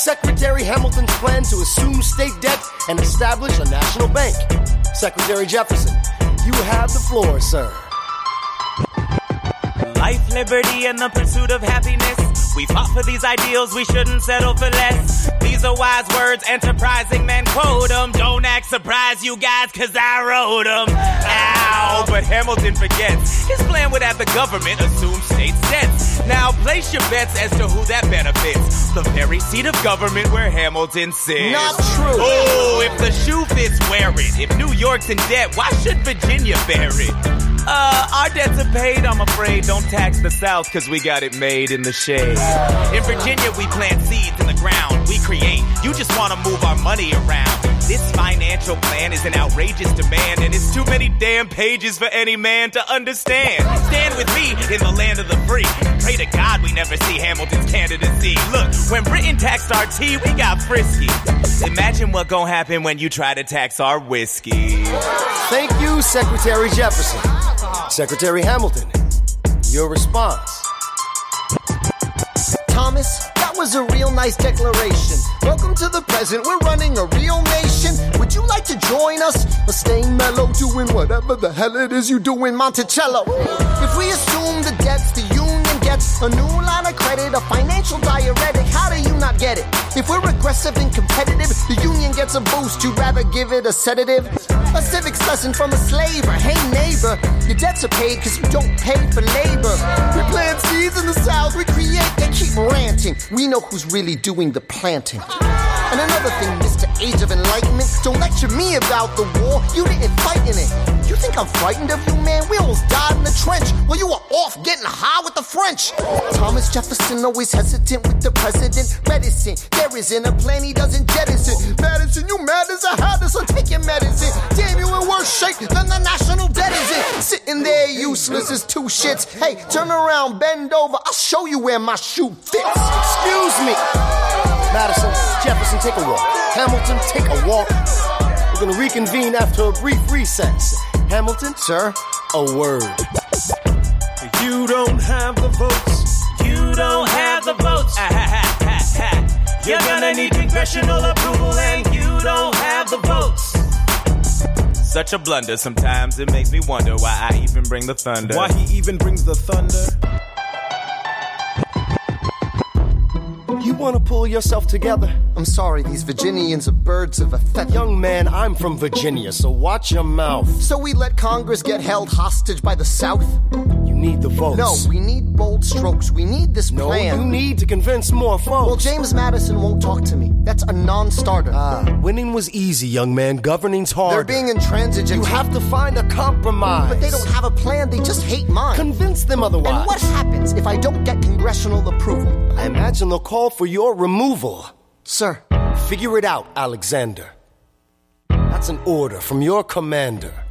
Secretary Hamilton's plan to assume state debt and establish a national bank. Secretary Jefferson, you have the floor, sir. Life, liberty, and the pursuit of happiness. We fought for these ideals, we shouldn't settle for less. These are wise words, enterprising men quote 'em. Don't act surprised, you guys, cause I wrote 'em. Ow, but Hamilton forgets. His plan would have the government assume state debts. Now place your bets as to who that benefits. The very seat of government where Hamilton sits. Not true. Oh, if the shoe fits, wear it. If New York's in debt, why should Virginia bear it? Uh, our debts are paid, I'm afraid. Don't tax the South, cause we got it made in the shade. In Virginia, we plant seeds in the ground. We create. You just wanna move our money around. This financial plan is an outrageous demand, and it's too many damn pages for any man to understand. Stand with me in the land of the free. Pray to God we never see Hamilton's candidacy. Look, when Britain taxed our tea, we got frisky. Imagine what gon' happen when you try to tax our whiskey. Thank you, Secretary Jefferson. Secretary Hamilton, your response. Thomas, that was a real nice declaration. Welcome to the present, we're running a real nation. Would you like to join us? Or stay mellow, doing whatever the hell it is you do in Monticello? If we assume the debts the a new line of credit, a financial diuretic, how do you not get it? If we're aggressive and competitive, the union gets a boost, you'd rather give it a sedative? A civics lesson from a slaver. Hey neighbor, your debts are paid because you don't pay for labor. We plant seeds in the south, we create, they keep ranting. We know who's really doing the planting. And another thing, Mr. Age of Enlightenment, don't lecture me about the war. You didn't fight in it. You think I'm frightened of you, man? We almost died in the trench while you were off getting high with the French. Thomas Jefferson always hesitant with the president. Reticent, there isn't a plan he doesn't jettison. Madison, you mad as a hat, so take your medicine. Damn, you in worse shape than the national debt is in. Sitting there useless as two shits. Hey, turn around, bend over, I'll show you where my shoe fits. Excuse me. Madison, Jefferson, take a walk. Hamilton, take a walk. We're gonna reconvene after a brief recess. Hamilton, sir, a word. You don't have the votes. You don't have the votes. Ah, ha, ha, ha, ha. You're gonna need congressional approval, and you don't have the votes. Such a blunder. Sometimes it makes me wonder why I even bring the thunder. Why he even brings the thunder? You wanna pull yourself together? I'm sorry, these Virginians are birds of a feather. Young man, I'm from Virginia, so watch your mouth. So we let Congress get held hostage by the South? Need the votes. No, we need bold strokes. We need this No, plan. you need to convince more folks. Well, James Madison won't talk to me. That's a non-starter. Ah, winning was easy, young man. Governing's hard. They're being intransigent. You have to find a compromise. But they don't have a plan. They just hate mine. Convince them otherwise. And what happens if I don't get congressional approval? I imagine they'll call for your removal. Sir. Figure it out, Alexander. That's an order from your commander.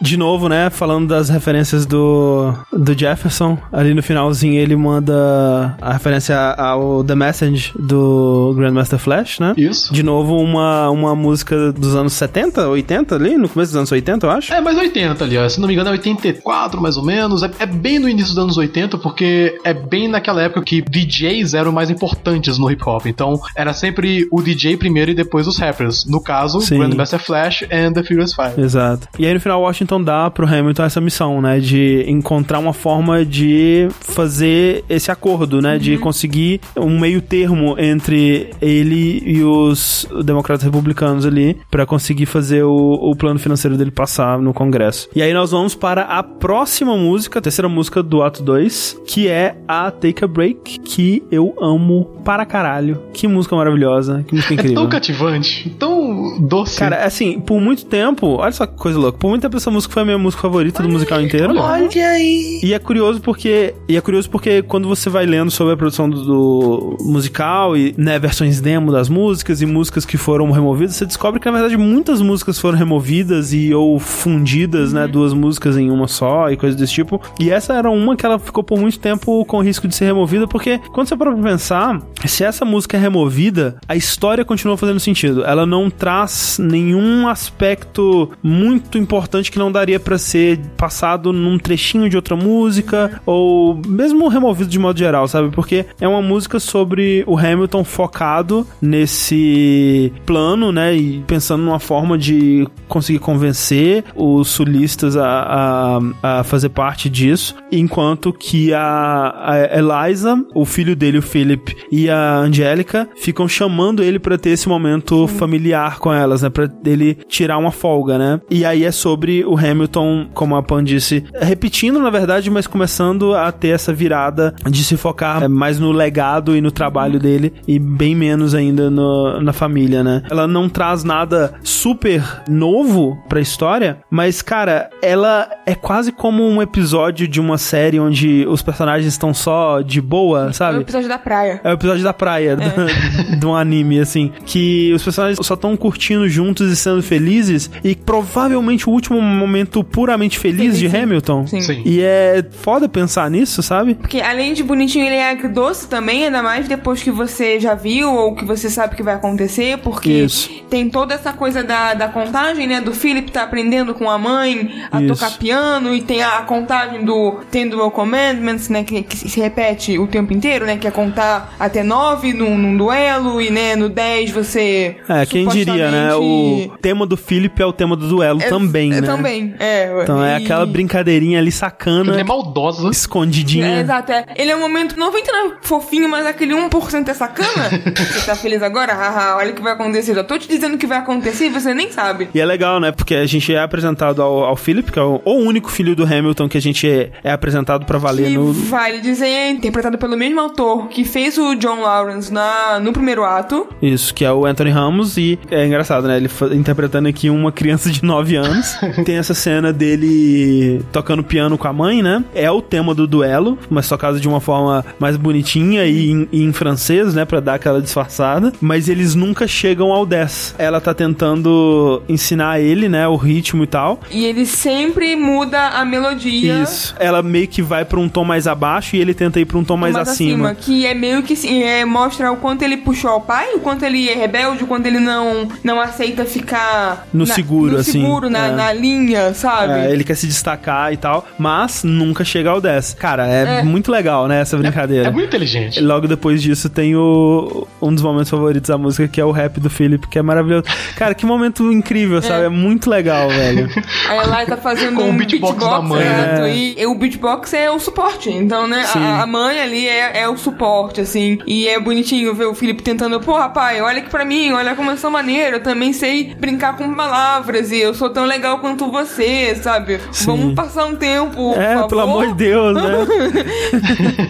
De novo, né, falando das referências do, do Jefferson, ali no finalzinho ele manda a referência ao The Message do Grandmaster Flash, né? Isso. De novo, uma, uma música dos anos 70, 80 ali, no começo dos anos 80, eu acho. É, mais 80 ali, ó. Se não me engano, é 84 mais ou menos. É, é bem no início dos anos 80, porque é bem naquela época que DJs eram mais importantes no hip hop. Então, era sempre o DJ primeiro e depois os rappers. No caso, Sim. Grandmaster Flash and The Furious Five. Exato. E aí no final Washington dá pro Hamilton essa missão, né, de encontrar uma forma de fazer esse acordo, né, de conseguir um meio termo entre ele e os democratas republicanos ali pra conseguir fazer o, o plano financeiro dele passar no Congresso. E aí nós vamos para a próxima música, a terceira música do ato 2, que é a Take a Break, que eu amo para caralho. Que música maravilhosa, que música É incrível. tão cativante, tão doce. Cara, assim, por muito tempo, olha só que coisa louca, por muito tempo essa música foi a minha música favorita do musical inteiro. Olha aí. E é curioso porque. E é curioso porque quando você vai lendo sobre a produção do, do musical e né, versões demo das músicas e músicas que foram removidas, você descobre que na verdade muitas músicas foram removidas e ou fundidas, né? Duas músicas em uma só e coisas desse tipo. E essa era uma que ela ficou por muito tempo com risco de ser removida, porque quando você para pra pensar, se essa música é removida, a história continua fazendo sentido. Ela não traz nenhum aspecto muito importante que não não daria pra ser passado num trechinho de outra música, ou mesmo removido de modo geral, sabe? Porque é uma música sobre o Hamilton focado nesse plano, né? E pensando numa forma de conseguir convencer os sulistas a, a, a fazer parte disso, enquanto que a, a Eliza, o filho dele, o Philip, e a Angélica ficam chamando ele pra ter esse momento familiar com elas, né? Pra ele tirar uma folga, né? E aí é sobre o Hamilton, como a Pan disse, repetindo na verdade, mas começando a ter essa virada de se focar é, mais no legado e no trabalho dele e bem menos ainda no- na família, né? Ela não traz nada super novo pra história, mas cara, ela é quase como um episódio de uma série onde os personagens estão só de boa, É o sabe? episódio da praia. É o episódio da praia do- de um anime, assim. Que os personagens só estão curtindo juntos e sendo felizes. E provavelmente o último momento puramente feliz de Hamilton. Sim. Sim. E é foda pensar nisso, sabe? Porque além de bonitinho, ele é agridoce também, ainda mais depois que você já viu ou que você sabe que vai acontecer, porque Isso. tem toda essa coisa da, da contagem, né? Do Philip tá aprendendo com a mãe a Isso. tocar piano, e tem a, a contagem do Ten Dual Commandments, né? Que, que se repete o tempo inteiro, né? Que é contar até nove num, num duelo, e né, no 10 você. É, quem diria, né? O tema do Philip é o tema do duelo É, também, é, né? Também, é. Então é E- aquela brincadeirinha ali sacana. Ele é maldosa. Escondidinha. É, exato, é. Ele é um momento 99 fofinho, mas aquele 1% é sacana. você tá feliz agora? Haha, olha o que vai acontecer. Eu tô te dizendo que vai acontecer e você nem sabe. E é legal, né? Porque a gente é apresentado ao, ao Philip, que é o, o único filho do Hamilton que a gente é, é apresentado pra valer Que no. vale dizer, é interpretado pelo mesmo autor que fez o John Lawrence na, no primeiro ato. Isso, que é o Anthony Ramos. E é engraçado, né? Ele interpretando aqui uma criança de 9 anos. Tem essa cena dele tocando piano com a mãe, né? É o tema do duelo, mas tocado de uma forma mais bonitinha e em, e em francês, né? Pra dar aquela disfarçada. Mas eles nunca chegam ao 10. Ela tá tentando ensinar ele, né? O ritmo e tal. E ele sempre muda a melodia. Isso. Ela meio que vai pra um tom mais abaixo e ele tenta ir pra um tom mais, acima. Que é meio que é, mostra o quanto ele puxou ao pai, o quanto ele é rebelde, o quanto ele não, não aceita ficar No na- seguro, no assim. seguro, na, É. na linha, sabe? É, ele quer se destacar e tal, mas nunca chega ao 10. Cara, é, É. muito legal, né, essa brincadeira. É muito inteligente. Logo depois disso tem o um dos momentos favoritos da música, que é o rap do Philip, que é maravilhoso. Cara, que momento incrível, sabe? É, muito legal, velho. Aí ela tá fazendo Com o um beatbox beatbox, da mãe, exato, né? E o beatbox é o suporte. Então, né? A, a mãe ali é, é o suporte, assim. E é bonitinho ver o Felipe tentando, pô, rapaz, olha aqui pra mim, olha como eu sou maneiro. Eu também sei brincar com palavras e eu sou tão legal quanto você, sabe? Sim. Vamos passar um tempo. É, por pelo favor. amor de Deus, né?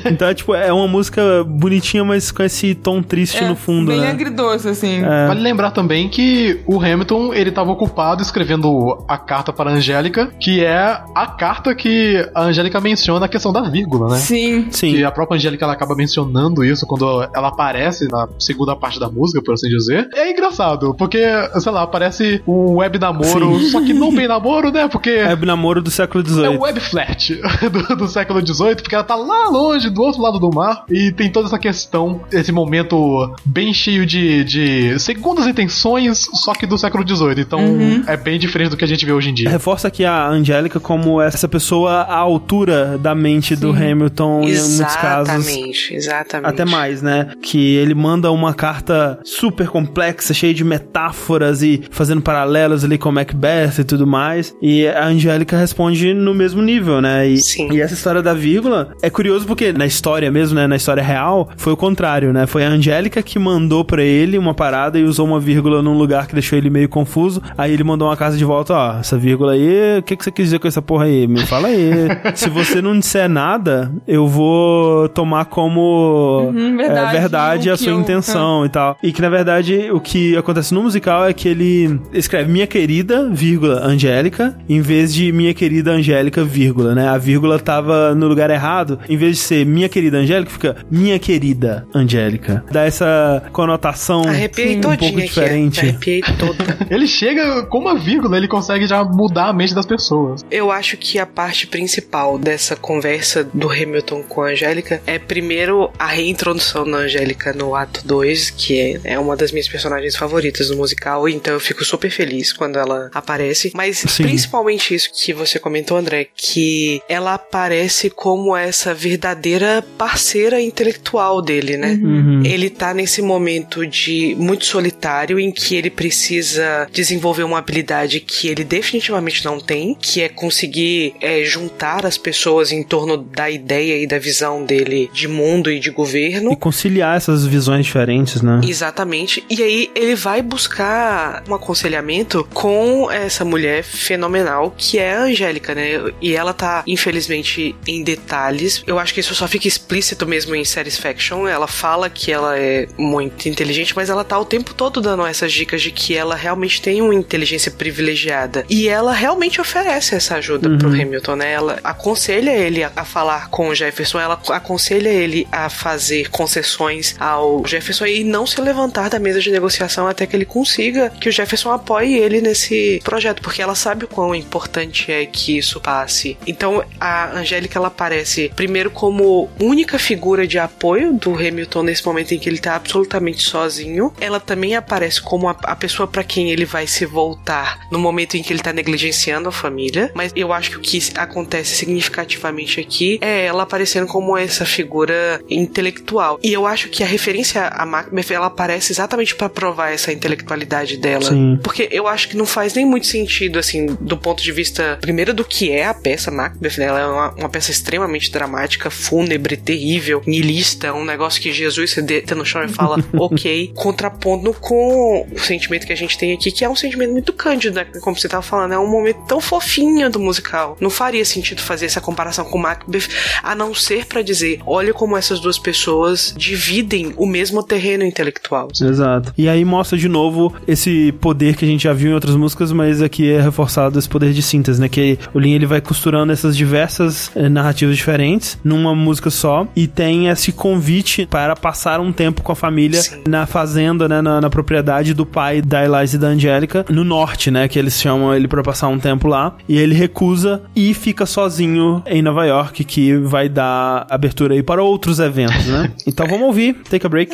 então, é, tipo, é uma música bonitinha, mas com esse tom triste É, no fundo, bem né? agridoce, assim. É. Vale lembrar também que o Hamilton, ele tava ocupado escrevendo a carta para a Angélica, que é a carta que a Angélica menciona a questão da vírgula, né? Sim. Sim. Que a própria Angélica ela acaba mencionando isso quando ela aparece na segunda parte da música, por assim dizer. É engraçado, porque, sei lá, aparece o web namoro, Sim. só que não bem namoro, né? Porque É o namoro do século é XVIII. o web flat do, do século XVIII, porque ela tá lá longe, do outro lado do mar, e tem toda essa questão, esse momento bem cheio de, de segundas intenções, só que do século XVIII. Então é bem diferente do que a gente vê hoje em dia. Reforça aqui a Angélica como essa pessoa à altura da mente do Hamilton em muitos casos. Exatamente, exatamente. Até mais, né? Que ele manda uma carta super complexa, cheia de metáforas e fazendo paralelos ali com Macbeth e tudo mais. E a Angélica responde no mesmo nível, né? E, e essa história da vírgula é curioso porque na história mesmo, né? Na história real, foi o contrário, né? Foi a Angélica que mandou pra ele uma parada e usou uma vírgula num lugar que deixou ele meio confuso. Aí ele mandou uma casa de volta, ó, essa vírgula aí, o que, que você quis dizer com essa porra aí? Me fala aí. Se você não disser nada, eu vou tomar como Uhum, é, verdade, verdade o a sua eu- intenção e tal. E que na verdade o que acontece no musical é que ele escreve minha querida, vírgula, Angélica, em vez de minha querida Angélica, vírgula, né? A vírgula tava no lugar errado. Em vez de ser minha querida Angélica, fica minha querida Angélica. Dá essa conotação Arrepiei um pouco diferente. Arrepiei toda. Ele chega com uma vírgula, ele consegue já mudar a mente das pessoas. Eu acho que a parte principal dessa conversa do Hamilton com a Angélica é primeiro a reintrodução da Angélica no ato 2, que é, é uma das minhas personagens favoritas do musical, então eu fico super feliz quando ela aparece. Mas Sim. Principalmente isso que você comentou, André, que ela aparece como essa verdadeira parceira intelectual dele, né? Uhum. Ele tá nesse momento de muito solitário em que ele precisa desenvolver uma habilidade que ele definitivamente não tem, que é conseguir é, juntar as pessoas em torno da ideia e da visão dele de mundo e de governo. E conciliar essas visões diferentes, né? Exatamente. E aí ele vai buscar um aconselhamento com essa mulher fenomenal que é a Angélica, né? E ela tá, infelizmente, em detalhes. Eu acho que isso só fica explícito mesmo em Satisfaction. Ela fala que ela é muito inteligente, mas ela tá o tempo todo dando essas dicas de que ela realmente tem uma inteligência privilegiada. E ela realmente oferece essa ajuda Uhum. pro Hamilton, né? Ela aconselha ele a, a falar com o Jefferson, ela aconselha ele a fazer concessões ao Jefferson e não se levantar da mesa de negociação até que ele consiga que o Jefferson apoie ele nesse projeto, porque ela sabe o quão importante é que isso passe. Então a Angélica ela aparece primeiro como única figura de apoio do Hamilton nesse momento em que ele tá absolutamente sozinho. Ela também aparece como a, a pessoa para quem ele vai se voltar no momento em que ele tá negligenciando a família. Mas eu acho que o que acontece significativamente aqui é ela aparecendo como essa figura intelectual. E eu acho que a referência a Macbeth ela aparece exatamente para provar essa intelectualidade dela. Sim. Porque eu acho que não faz nem muito sentido, assim, do ponto de vista, primeiro, do que é a peça Macbeth, né? Ela é uma, uma peça extremamente dramática, fúnebre, terrível, niilista, um negócio que Jesus se deita no chão e fala, ok, contrapondo com o sentimento que a gente tem aqui, que é um sentimento muito cândido, né? Como você tava falando, é um momento tão fofinho do musical. Não faria sentido fazer essa comparação com Macbeth, a não ser para dizer, olha como essas duas pessoas dividem o mesmo terreno intelectual. Exato. E aí mostra de novo esse poder que a gente já viu em outras músicas, mas aqui é reforçado esse poder de síntese, né? Que o Lin ele vai costurando essas diversas eh, narrativas diferentes numa música só e tem esse convite para passar um tempo com a família na fazenda, né? Na, na propriedade do pai da Eliza e da Angélica, no norte, né? Que eles chamam ele para passar um tempo lá e ele recusa e fica sozinho em Nova York, que vai dar abertura aí para outros eventos, né? Então vamos ouvir, take a break.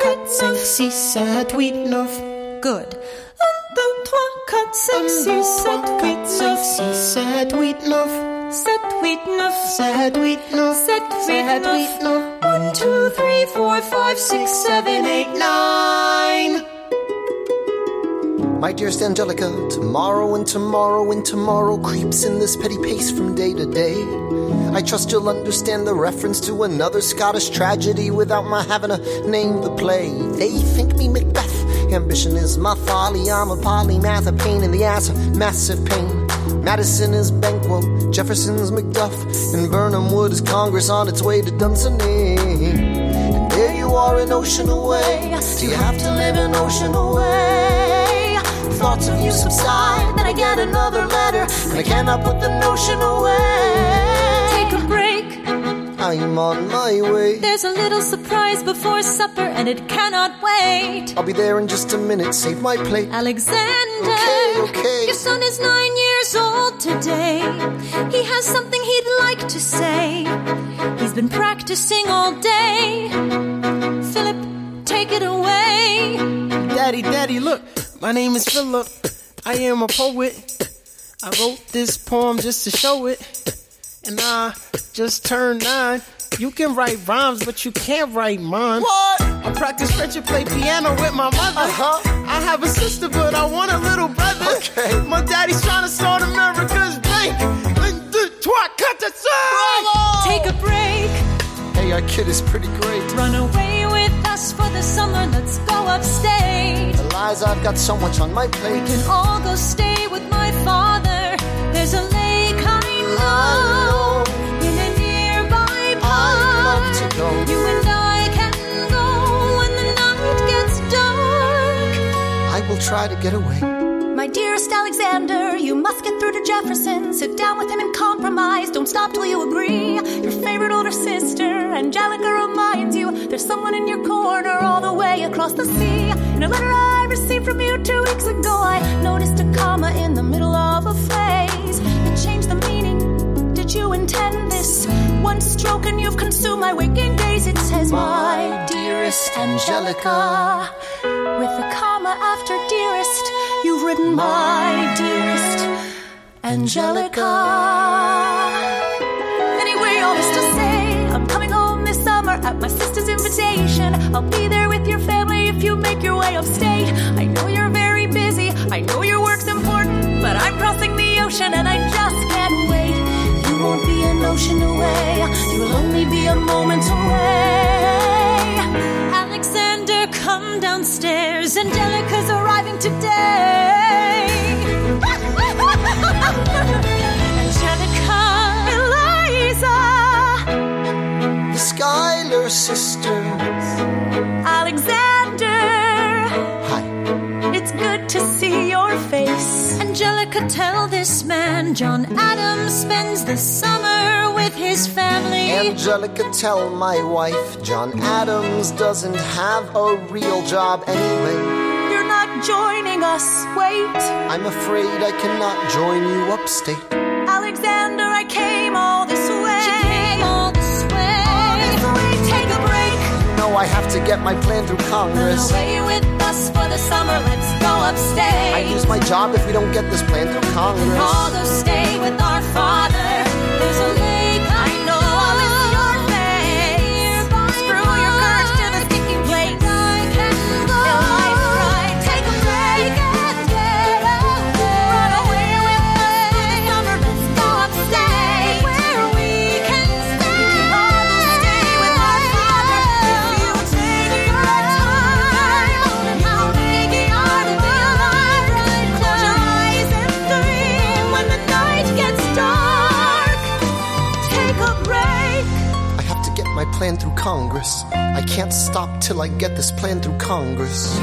4, 5, 6, 7, 8, 9. Good. 1, 2, 3, 4, 5, 6, 7, 8, 9. 6, 7, 8, 9. 7, 8, 9. 7, 8, 9. 7, 8, 9. 1, 2, 3, 4, 5, 6, 7, 8, 9. My dearest Angelica, tomorrow and tomorrow and tomorrow creeps in this petty pace from day to day. I trust you'll understand the reference to another Scottish tragedy without my having to name the play. They think me Macbeth. Ambition is my folly. I'm a polymath, a pain in the ass, a massive pain. Madison is Banquo, Jefferson's Macduff, and Burnham Wood is Congress on its way to Dunsany. And there you are, an ocean away. Do you have to live an ocean away? Thoughts of you subside, then I get another letter, and I cannot put the notion away. Take a break. I'm on my way. There's a little surprise before supper, and it cannot wait. I'll be there in just a minute. Save my plate. Alexander, Okay, okay. your son is nine years old today. He has something he'd like to say. He's been practicing all day. Philip, take it away. Daddy, daddy, look, my name is Philip. I am a poet. I wrote this poem just to show it. And I just turned nine. You can write rhymes, but you can't write mine. What? I practice French and play piano with my mother. Uh-huh. I have a sister, but I want a little brother. Okay. My daddy's trying to start America's bank. And the twat cut the Take a break. Hey, our kid is pretty great. Run away with us for the summer. Let's go upstate. Eliza, I've got so much on my plate. We can all go stay with my father. There's a lake I in a nearby park. to go. You and I can go when the night gets dark. I will try to get away. My dearest Alexander, you must get through to Jefferson. Sit down with him and compromise. Don't stop till you agree. Your favorite older sister, Angelica, reminds you there's someone in your corner all the way across the sea. In a letter I received from you two weeks ago, I noticed a comma in the middle of a phrase. Did you intend this? One stroke and you've consumed my waking days. It says, My dearest Angelica. With a comma after dearest, You've written my dearest Angelica. Anyway, all this to say, I'm coming home this summer at my sister's invitation. I'll be there with your family if you make your way upstate. I know you're very busy, I know your work's important, but I'm crossing the ocean and I just won't be an ocean away, you'll only be a moment away. Alexander, come downstairs. Angelica's arriving today. Angelica, Eliza, The Skylar sisters. Alexander. Good to see your face. Angelica, tell this man John Adams spends the summer with his family. Angelica, tell my wife John Adams doesn't have a real job anyway. You're not joining us. Wait. I'm afraid I cannot join you upstate. Alexander, I came all this way. She came all this way. All this way. Take a break. No, I have to get my plan through Congress. For the summer. Let's go upstate. I lose my job if we don't get this plan through Congress. Although stay with our father. There's a Congress. I can't stop till I get this plan through Congress.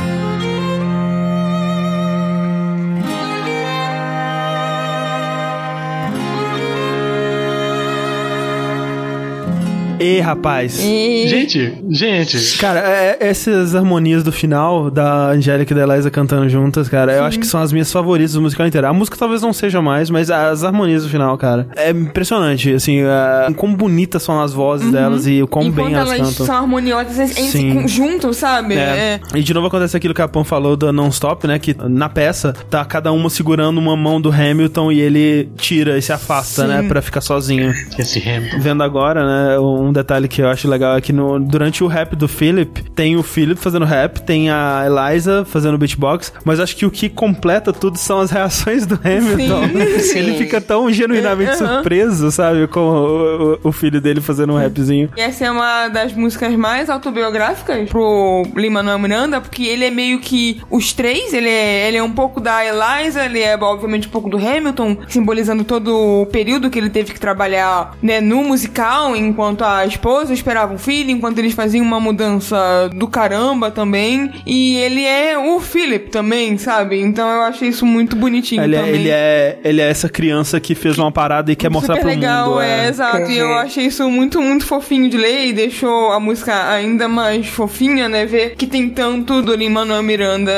E rapaz. Gente, gente. Cara, é- essas harmonias do final da Angélica e da Eliza cantando juntas, cara, eu acho que são as minhas favoritas do musical inteiro. A música talvez não seja mais, mas as harmonias do final, cara, é impressionante, assim, é, como bonitas são as vozes delas e o quão Enquanto bem elas, elas cantam. são harmoniosas em Sim. conjunto, sabe? É. E de novo acontece aquilo que a Pam falou da non-stop, né? Que na peça tá cada uma segurando uma mão do Hamilton e ele tira e se afasta, Sim. né? Pra ficar sozinho. Esse Hamilton. Vendo agora, né? Um detalhe que eu acho legal é que no, durante o rap do Philip, tem o Philip fazendo rap, tem a Eliza fazendo beatbox, mas acho que o que completa tudo são as reações do Hamilton. Sim. Ele fica tão genuinamente aham. surpreso, sabe? Com o, o- o filho dele fazendo um rapzinho. E essa é uma das músicas mais autobiográficas pro Lin-Manuel Miranda, porque ele é meio que os três, ele é, ele é um pouco da Eliza, ele é obviamente um pouco do Hamilton, simbolizando todo o período que ele teve que trabalhar né, no musical, enquanto a esposa esperava um filho, enquanto eles faziam uma mudança do caramba também. E ele é o Philip também, sabe? Então eu achei isso muito bonitinho Ele é, também. ele, é, ele é essa criança que fez uma parada e quer mostrar Super pro legal, mundo. é, exato. E eu achei isso muito, muito fofinho de ler e deixou a música ainda mais fofinha, né? Ver que tem tanto do Lin-Manuel Miranda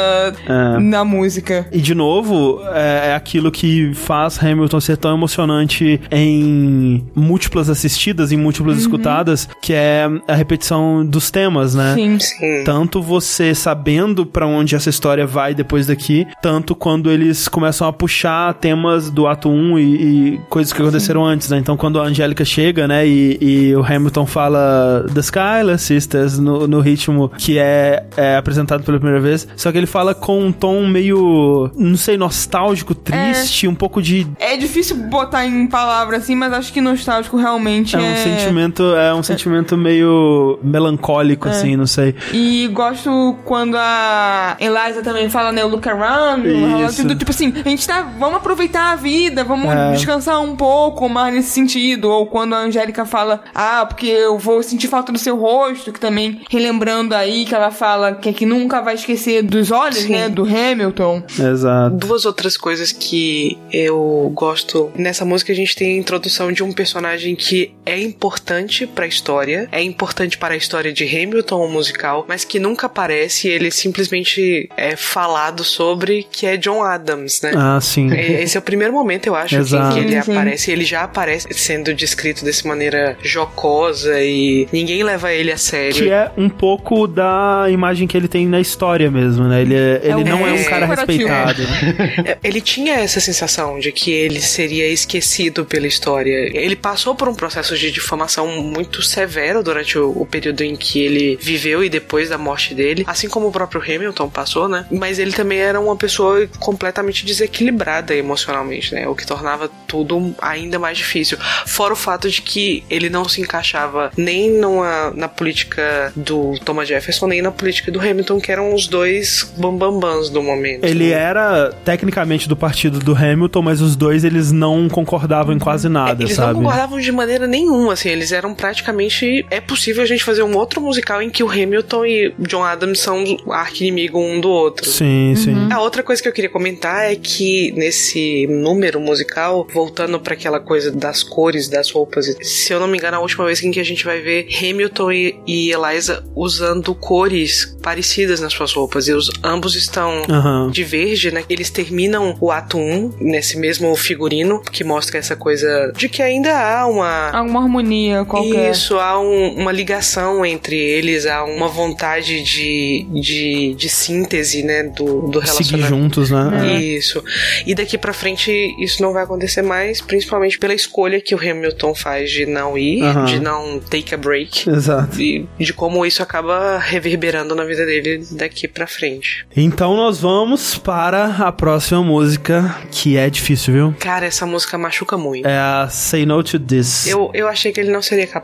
É. na música. E de novo, é, é aquilo que faz Hamilton ser tão emocionante em múltiplas assistidas, em múltiplas Uhum. escutadas, que é a repetição dos temas, né? Sim. Sim. Tanto você sabendo pra onde essa história vai depois daqui, tanto quando eles começam a puxar temas do ato 1 e, e coisas que aconteceram antes, né? Então quando a Angélica chega, né, e, e o Hamilton fala The Skylar Sisters no, no ritmo que é, é apresentado pela primeira vez, só que ele fala com um tom meio, não sei, nostálgico, triste, um pouco de É difícil botar em palavras assim, mas acho que nostálgico realmente é é. um sentimento, é um sentimento meio melancólico É. assim, não sei. E gosto quando a Eliza também fala, né, o look around, tipo assim, a gente tá, vamos aproveitar a vida, vamos É. descansar um pouco mais nesse sentido. Ou quando a Angélica fala, ah, porque eu vou sentir falta do seu rosto, que também, relembrando aí que ela fala que, é que nunca vai esquecer dos olhos, Sim. né, do Hamilton. Exato. Duas outras coisas que eu gosto nessa música, a gente tem a introdução de um personagem que é importante pra história, é importante para a história de Hamilton, o musical, mas que nunca aparece, ele simplesmente é falado sobre que é John Adams, né? Ah, sim. É, Esse é o primeiro momento, eu acho, que, Exato. que ele Sim. aparece. Ele já aparece sendo descrito dessa maneira jocosa e ninguém leva ele a sério. Que é um pouco da imagem que ele tem na história mesmo, né? Ele, é- ele o- não é um cara respeitado. né? É, Ele tinha essa sensação de que ele seria esquecido pela história. Ele passou por um processo de difamação muito severo durante o, o período em que ele viveu e depois da morte dele, assim como o próprio Hamilton passou, né? Mas ele também era uma pessoa completamente desequilibrada emocionalmente, né? O que tornava tudo ainda mais difícil. Fora o fato de que ele não se encaixava nem numa, na política do Thomas Jefferson, nem na política do Hamilton, que eram os dois bambambãs do momento. Ele era tecnicamente do partido do Hamilton, mas os dois eles não concordavam em quase nada, Eles sabe? não concordavam de maneira nenhuma, assim, eles eram praticamente. É possível a gente fazer um outro musical em que o Hamilton e John Adams são arqui-inimigo um do outro. Sim, sim. A outra coisa que eu queria comentar é que nesse número musical, voltando para aquela coisa das cores das roupas, se eu não me engano, a última vez em que a gente vai ver Hamilton e, e Eliza usando cores parecidas nas suas roupas, e os ambos estão Aham. de verde, né? Eles terminam o ato 1 nesse mesmo figurino, que mostra essa coisa de que ainda há uma. Alguma harmonia qualquer. Isso, há um- uma ligação entre eles, há uma vontade de, de, de síntese, né? Do, do Seguir relacionamento. juntos, né? É. Isso. E daqui pra frente isso não vai acontecer mais, principalmente pela escolha que o Hamilton faz de não ir, de não take a break. Exato. E de como isso acaba reverberando na vida dele daqui pra frente. Então nós vamos para a próxima música, que é difícil, viu? Cara, essa música machuca muito. É a Say No to This. Eu, eu achei que ele não seria capaz.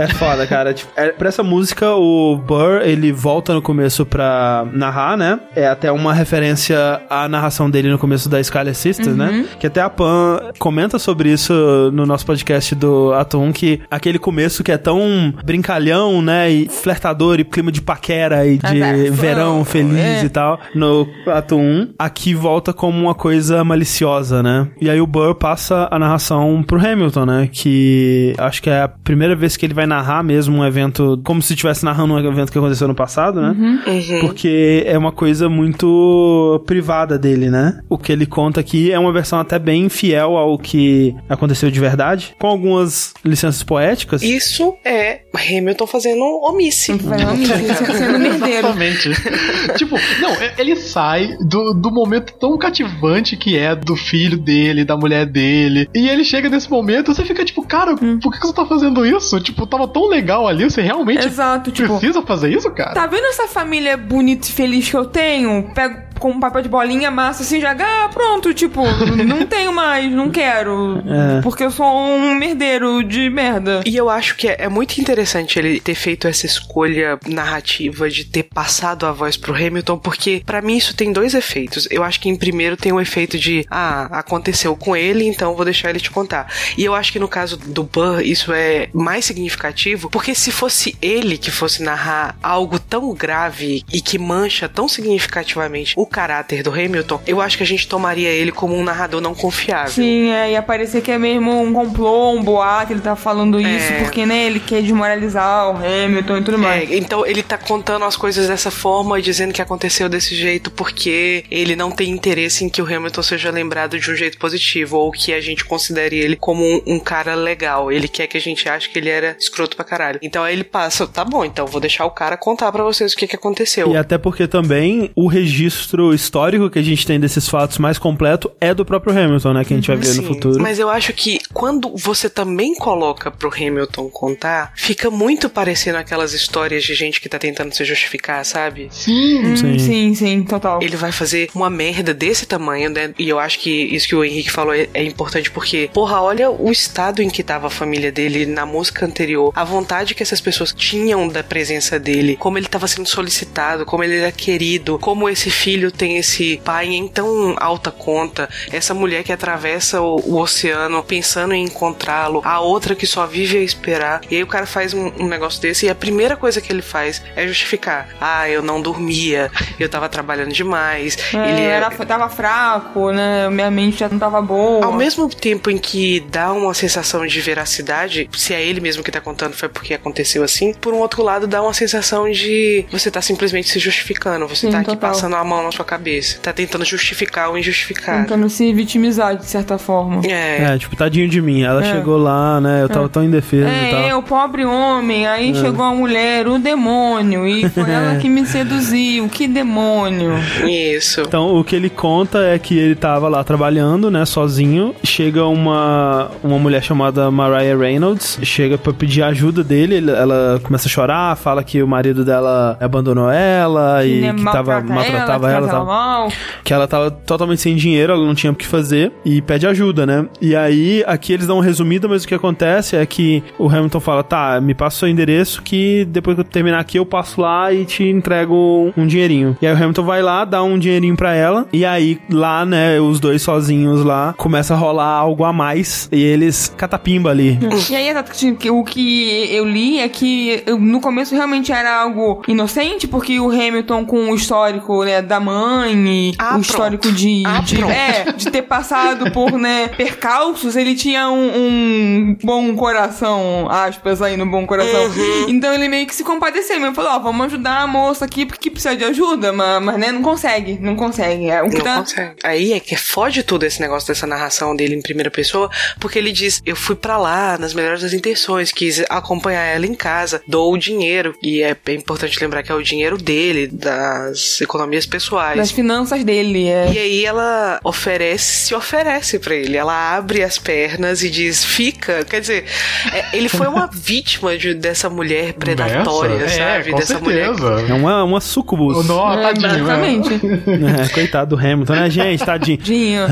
É foda, cara. Tipo, é, pra essa música, o Burr, ele volta no começo pra narrar, né? É até uma referência à narração dele no começo da Scarlet Sisters, né? Uhum. Que até a Pan comenta sobre isso no nosso podcast do Ato 1, que aquele começo que é tão brincalhão, né? E flertador, e clima de paquera, e de verão feliz é. e tal, no Ato 1, aqui volta como uma coisa maliciosa, né? E aí o Burr passa a narração pro Hamilton, né? Que acho que é a primeira vez que ele vai narrar mesmo um evento, como se estivesse narrando um evento que aconteceu no passado, né? Uhum. Porque é uma coisa muito privada dele, né? O que ele conta aqui é uma versão até bem fiel ao que aconteceu de verdade, com algumas licenças poéticas. Isso é Hamilton fazendo omisse. sendo merdeiro. Exatamente. tipo, não, é- ele sai do, do momento tão cativante que é do filho dele, da mulher dele. E ele chega nesse momento, você fica tipo, cara, por que, você tá fazendo isso? Tipo, tava tão legal ali, você realmente Exato, tipo, precisa fazer isso, cara? Tá vendo essa família bonita e feliz que eu tenho? Pego com um papel de bolinha, massa assim, já, ah, pronto, tipo, não tenho mais, não quero. É. Porque eu sou um merdeiro de merda. E eu acho que é, é muito interessante ele ter feito essa escolha narrativa de ter passado a voz pro Hamilton, porque pra mim isso tem dois efeitos. Eu acho que em primeiro tem o efeito de, ah, aconteceu com ele, então vou deixar ele te contar. E eu acho que no caso do Burr isso é mais significativo, porque se fosse ele que fosse narrar algo tão grave e que mancha tão significativamente o caráter do Hamilton, eu acho que a gente tomaria ele como um narrador não confiável. Sim, é, ia parecer que é mesmo um complô, um boato, ele tá falando isso, É. porque, né, ele quer desmoralizar o Hamilton e tudo mais. É, então ele tá contando as coisas dessa forma e dizendo que aconteceu desse jeito porque ele não tem interesse em que o Hamilton seja lembrado de um jeito positivo ou que a gente considere ele como um, um cara legal. Ele quer que a gente ache que ele era escroto pra caralho. Então aí ele passa, tá bom, então vou deixar o cara contar pra vocês o que que aconteceu. E até porque também o registro histórico que a gente tem desses fatos mais completo é do próprio Hamilton, né? Que a gente vai ver no Sim, futuro. Mas eu acho que quando você também coloca pro Hamilton contar, fica muito parecendo aquelas histórias de gente que tá tentando se justificar, sabe? Sim. Hum, sim, sim, total. Ele vai fazer uma merda desse tamanho, né? E eu acho que isso que o Henrique falou é, é importante porque, porra, olha o estado em que tava a família dele na música anterior, a vontade que essas pessoas tinham da presença dele, como ele tava sendo solicitado, como ele era querido, como esse filho filho tem esse pai em tão alta conta, essa mulher que atravessa o, o oceano pensando em encontrá-lo, a outra que só vive a esperar. E aí o cara faz um, um negócio desse e a primeira coisa que ele faz é justificar. Ah, eu não dormia, eu tava trabalhando demais. É, ele é- era, tava fraco, né? Minha mente já não tava boa. Ao mesmo tempo em que dá uma sensação de veracidade, se é ele mesmo que tá contando foi porque aconteceu assim, por um outro lado dá uma sensação de você tá simplesmente se justificando, você Sim, tá aqui total. passando a mão na sua cabeça, tá tentando justificar o injustificado. Tentando se vitimizar, de certa forma. É. É, tipo, tadinho de mim. Ela É. chegou lá, né? Eu tava É. tão indefeso e tal. É, eu, pobre homem, aí É. chegou a mulher, o demônio, e foi ela que me seduziu, que demônio. Isso. Então, o que ele conta é que ele tava lá trabalhando, né, sozinho. Chega uma, uma mulher chamada Mariah Reynolds, chega pra pedir ajuda dele. ele- ela começa a chorar, fala que o marido dela abandonou ela e né, que tava, maltrata maltratava ela, ela. que tal. mal. que ela tava totalmente sem dinheiro, ela não tinha o que fazer e pede ajuda, né? E aí, aqui eles dão uma resumida, mas o que acontece é que o Hamilton fala: tá, me passa o seu endereço que depois que eu terminar aqui eu passo lá e te entrego um dinheirinho. E aí o Hamilton vai lá, dá um dinheirinho pra ela, e aí lá, né, os dois sozinhos lá, começa a rolar algo a mais e eles catapimba ali. E aí, exato, o que eu li é que no começo realmente era algo inocente, porque o Hamilton com o histórico né, da mãe e o histórico de, de, é, de ter passado por né, percalços, ele tinha um, um bom coração, aspas aí no bom coração. Então ele meio que se compadeceu mesmo, falou, ó, vamos ajudar a moça aqui porque precisa de ajuda, mas, mas né, não consegue, não consegue. É, o que Não tá- consegue. Aí é que fode tudo esse negócio dessa narração dele em primeira pessoa, porque ele diz: Eu fui pra lá nas melhores das intenções, quis acompanhar ela em casa, dou o dinheiro. E é bem importante lembrar que é o dinheiro dele, das economias pessoais. das finanças dele, é. E aí ela oferece, se oferece pra ele. Ela abre as pernas e diz, fica. Quer dizer, é, ele foi uma vítima de- dessa mulher predatória, Dessa? É, sabe? com dessa certeza. mulher. É uma, uma sucubus. Nó, É, tadinho, né? basicamente. É, coitado do Hamilton, né, gente? Tadinho. Tadinho.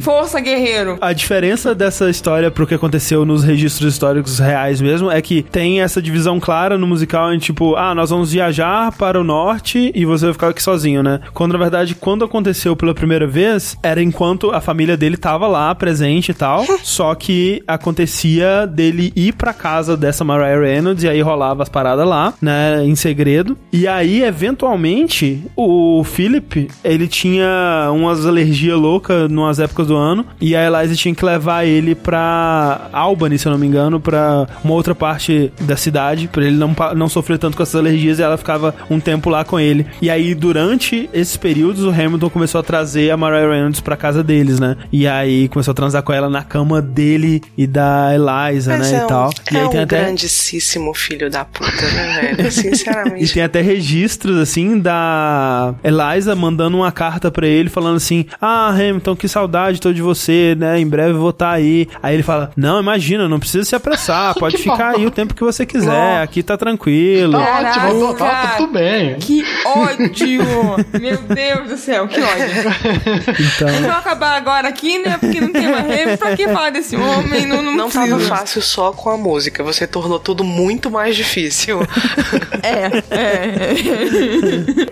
Força, guerreiro. A diferença dessa história pro que aconteceu nos registros históricos reais mesmo é que tem essa divisão clara no musical em tipo, ah, nós vamos viajar para o norte e você vai ficar aqui sozinho, né? Quando na verdade, quando aconteceu pela primeira vez, era enquanto a família dele tava lá presente e tal, só que acontecia dele ir pra casa dessa Mariah Reynolds e aí rolava as paradas lá, né, em segredo. E aí, eventualmente, o Philip, ele tinha umas alergias loucas numas épocas do ano e a Eliza tinha que levar ele pra Albany, se eu não me engano, pra uma outra parte da cidade, pra ele não, não sofrer tanto com essas alergias e ela ficava um tempo lá com ele. E aí, durante esses períodos, o Hamilton começou a trazer a Mariah Reynolds pra casa deles, né? E aí começou a transar com ela na cama dele e da Eliza, Mas né? é e um, tal. E é aí um tem até. Grandíssimo filho da puta, né, velho? E Sinceramente. tem até registros, assim, da Eliza mandando uma carta pra ele, falando assim: Ah, Hamilton, que saudade tô de você, né? Em breve eu vou estar aí. Aí ele fala: Não, imagina, não precisa se apressar, pode ficar aí o tempo que você quiser, aqui tá tranquilo. Tá ótimo, tá, tá tudo bem. Que ódio! Meu Deus do céu, que ódio. Então. Então acabar agora aqui, né? Porque não tem mais remo. Pra que falar desse homem? Não, não, Não tava fácil só com a música, você tornou tudo muito mais difícil. É, é.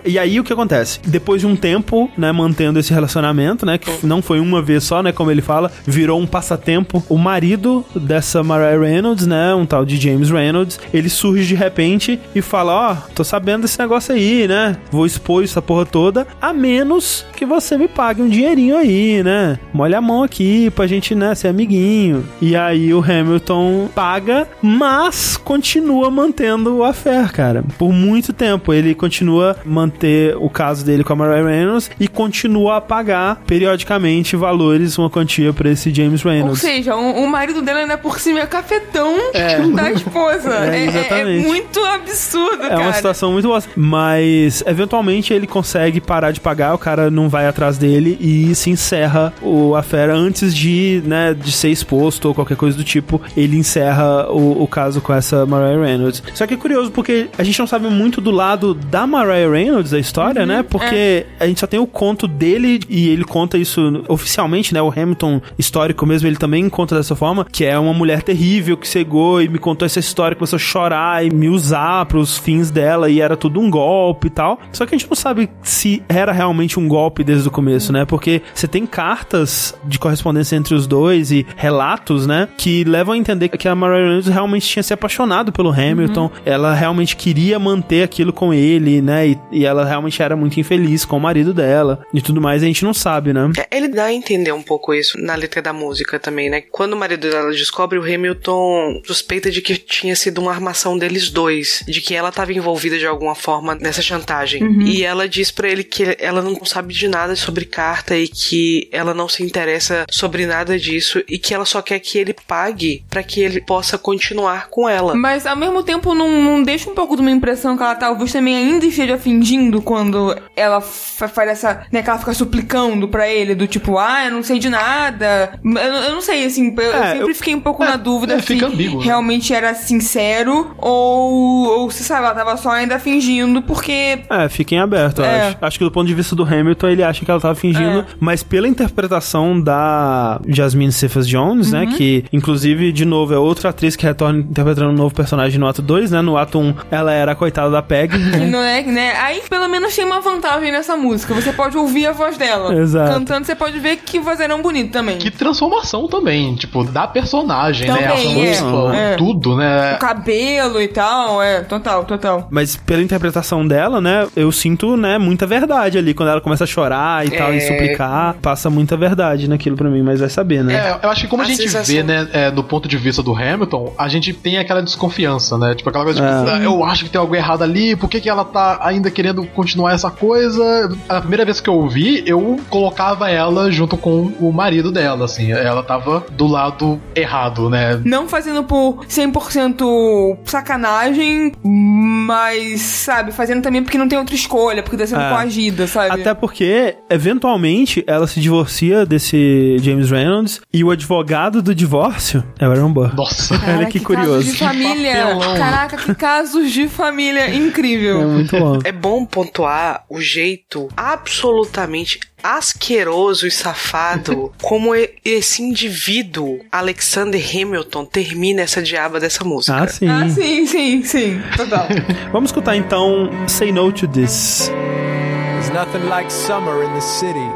E aí o que acontece? Depois de um tempo, né, mantendo esse relacionamento, né, que não foi uma vez só, né, como ele fala, virou um passatempo. O marido dessa Mariah Reynolds, né, um tal de James Reynolds, ele surge de repente e fala: "Ó, tô sabendo desse negócio aí, né? Vou expor essa porra toda, a menos que você me pague um dinheirinho aí, né? Molha a mão aqui pra gente, né, ser amiguinho". E aí o Hamilton paga, mas continua mantendo o affair, cara. Por muito tempo ele continua manter o caso dele com a Mariah Reynolds e continua a pagar periodicamente valores, uma quantia pra esse James Ou Reynolds. seja, o, o marido dela ainda por cima é cafetão É. da esposa. É, É, é- é muito absurdo, É cara. uma situação muito boa. Mas, eventualmente, ele consegue parar de pagar, o cara não vai atrás dele e se encerra o a fera antes de, né, de ser exposto ou qualquer coisa do tipo. Ele encerra o, o caso com essa Mariah Reynolds. Só que é curioso, porque a gente não sabe muito do lado da Mariah Reynolds, da história, né? Porque a gente só tem o conto dele e ele conta isso oficialmente, né? O Hamilton histórico mesmo, ele também conta dessa forma, que é uma mulher terrível que cegou e me contou essa história, começou a chorar e me usar pros fins dela e era tudo um golpe e tal. Só que a gente não sabe se era realmente um golpe desde o começo, né? Porque você tem cartas de correspondência entre os dois e relatos, né? Que levam a entender que a Mariah Reynolds realmente tinha se apaixonado pelo Hamilton. Ela realmente queria manter aquilo com ele, né? E, e ela realmente era muito infeliz com o marido dela e tudo mais. A gente não sabe, né? É, Ele dá a entender um pouco isso na letra da música também, né? Quando o marido dela descobre, o Hamilton suspeita de que tinha sido uma armação deles dois, de que ela estava envolvida de alguma forma nessa chantagem. Uhum. E ela diz pra ele que ela não sabe de nada sobre carta e que ela não se interessa sobre nada disso e que ela só quer que ele pague pra que ele possa continuar com ela. Mas ao mesmo tempo não, não deixa um pouco de uma impressão que ela talvez também ainda esteja fingindo quando ela fa- faz essa. né, que ela fica suplicando pra ele, do tipo, ah, eu não sei de nada. Eu, eu não sei, assim, eu, eu É, sempre eu- fiquei um pouco na dúvida é, se ambíguo, né? realmente era sincero ou, ou se, sabe, ela tava só ainda fingindo porque. É, fica em aberto, É. acho. Acho que do ponto de vista do Hamilton, ele acha que ela tava fingindo, É. mas pela interpretação da Jasmine Cephas Jones, né, que inclusive, de novo, é outra atriz que retorna interpretando um novo personagem no ato 2, né, no ato 1 ela era a coitada da Peg, que né? Não é, né? Aí pelo menos tem uma vantagem nessa música. Você pode ouvir a voz dela. Exato. Cantando, você pode ver que vozeirão bonito também. Que transformação também, tipo, da personagem, né? A Também, é. roupa, É. tudo, né? O cabelo e tal, é, total, total. Mas pela interpretação dela, né, eu sinto, né, muita verdade ali. Quando ela começa a chorar e tal, e É. suplicar, passa muita verdade naquilo pra mim, mas vai saber, né? É, eu acho que como a, A gente sensação- vê, né, é, do ponto de vista do Hamilton, a gente tem aquela desconfiança, né? Tipo, aquela coisa, tipo, É. "Ah, eu acho que tem algo errado ali, por que, que ela tá ainda querendo continuar essa coisa? A primeira vez que eu ouvi, eu colocava ela junto com o marido dela, assim, ela tava do lado errado, né? Não fazendo por 100% sacanagem, mas, sabe, fazendo também porque não tem outra escolha, porque tá sendo É. coagida, sabe? Até porque, eventualmente, ela se divorcia desse James Reynolds e o advogado do divórcio é o Aaron Burr. Nossa. Olha que, curioso. Família. papelão. Caraca, que casos de família incrível. É muito bom. É bom pontuar o jeito absolutamente asqueroso e safado como esse indivíduo, Alexander Hamilton, termina essa diaba dessa música. Ah, sim. Ah, sim, sim, sim. Total. Vamos escutar então Say No to This. There's nothing like summer in the city.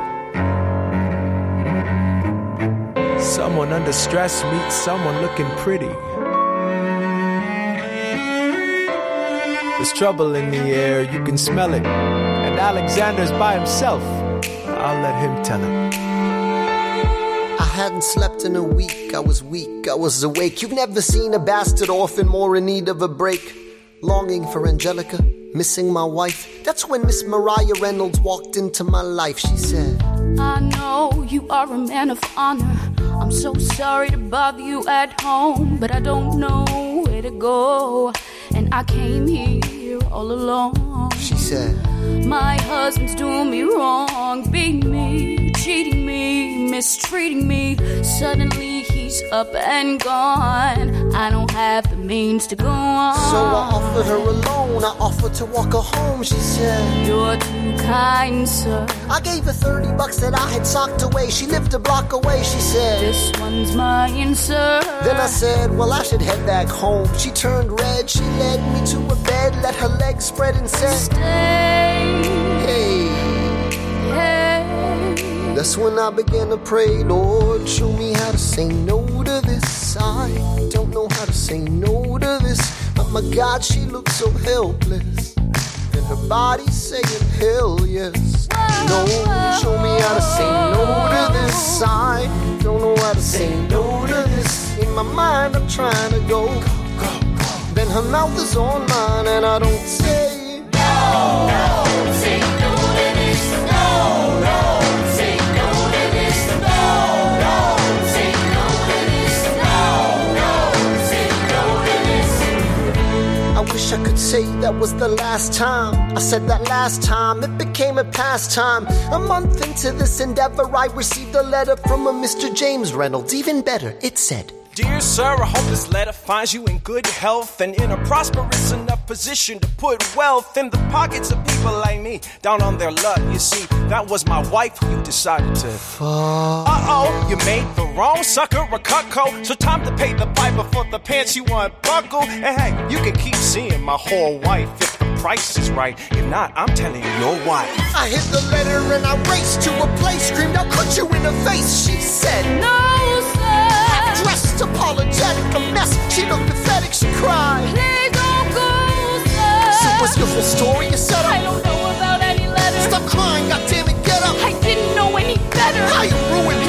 Someone under stress meets someone looking pretty. There's trouble in the air, you can smell it. And Alexander's by himself. I'll let him tell it. I hadn't slept in a week. I was weak. I was awake. You've never seen a bastard orphan more in need of a break. Longing for Angelica, missing my wife. That's when Miss Mariah Reynolds walked into my life. She said, I know you are a man of honor. I'm so sorry to bother you at home, but I don't know where to go. And I came here all alone. She said, My husband's doing me wrong, beating me, cheating me, mistreating me. Suddenly he's up and gone. I don't have the means to go on. So I offered her a loan. I offered to walk her home. She said, You're too kind, sir. I gave her 30 bucks that I had socked away. She lived a block away. She said, This one's mine, sir. Then I said, Well, I should head back home. She turned red. She led me to a bed, let her legs spread and said, Stay. That's when I began to pray, Lord, show me how to say no to this. I don't know how to say no to this. Oh my God, she looks so helpless. And her body saying, hell yes. No, show me how to say no to this. I don't know how to say no to this. In my mind, I'm trying to go. Then her mouth is on mine, and I don't say no. no I could say that was the last time. I said that last time, it became a pastime. A month into this endeavor, I received a letter from a Mr. James Reynolds. Even better, it said, Dear sir, I hope this letter finds you in good health and in a prosperous enough position to put wealth in the pockets of people like me down on their luck. You see, that was my wife who you decided to. Uh oh, you made the wrong sucker a cucko. So time to pay the piper for the pants you unbuckle. And hey, you can keep seeing my whore wife if the price is right. If not, I'm telling your wife. I hit the letter and I raced to a place, screamed, I'll cut you in the face. She said, No, sir. Half dressed, apologetic, a mess. She looked pathetic, she cried. Please don't go, sir. So what's your full story? You said I don't know about any letters. Stop crying, goddammit, get up. I didn't know any better. I am ruined.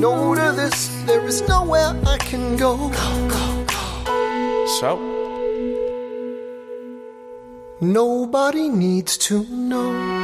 No to this. There is nowhere I can go. So, Nobody needs to know.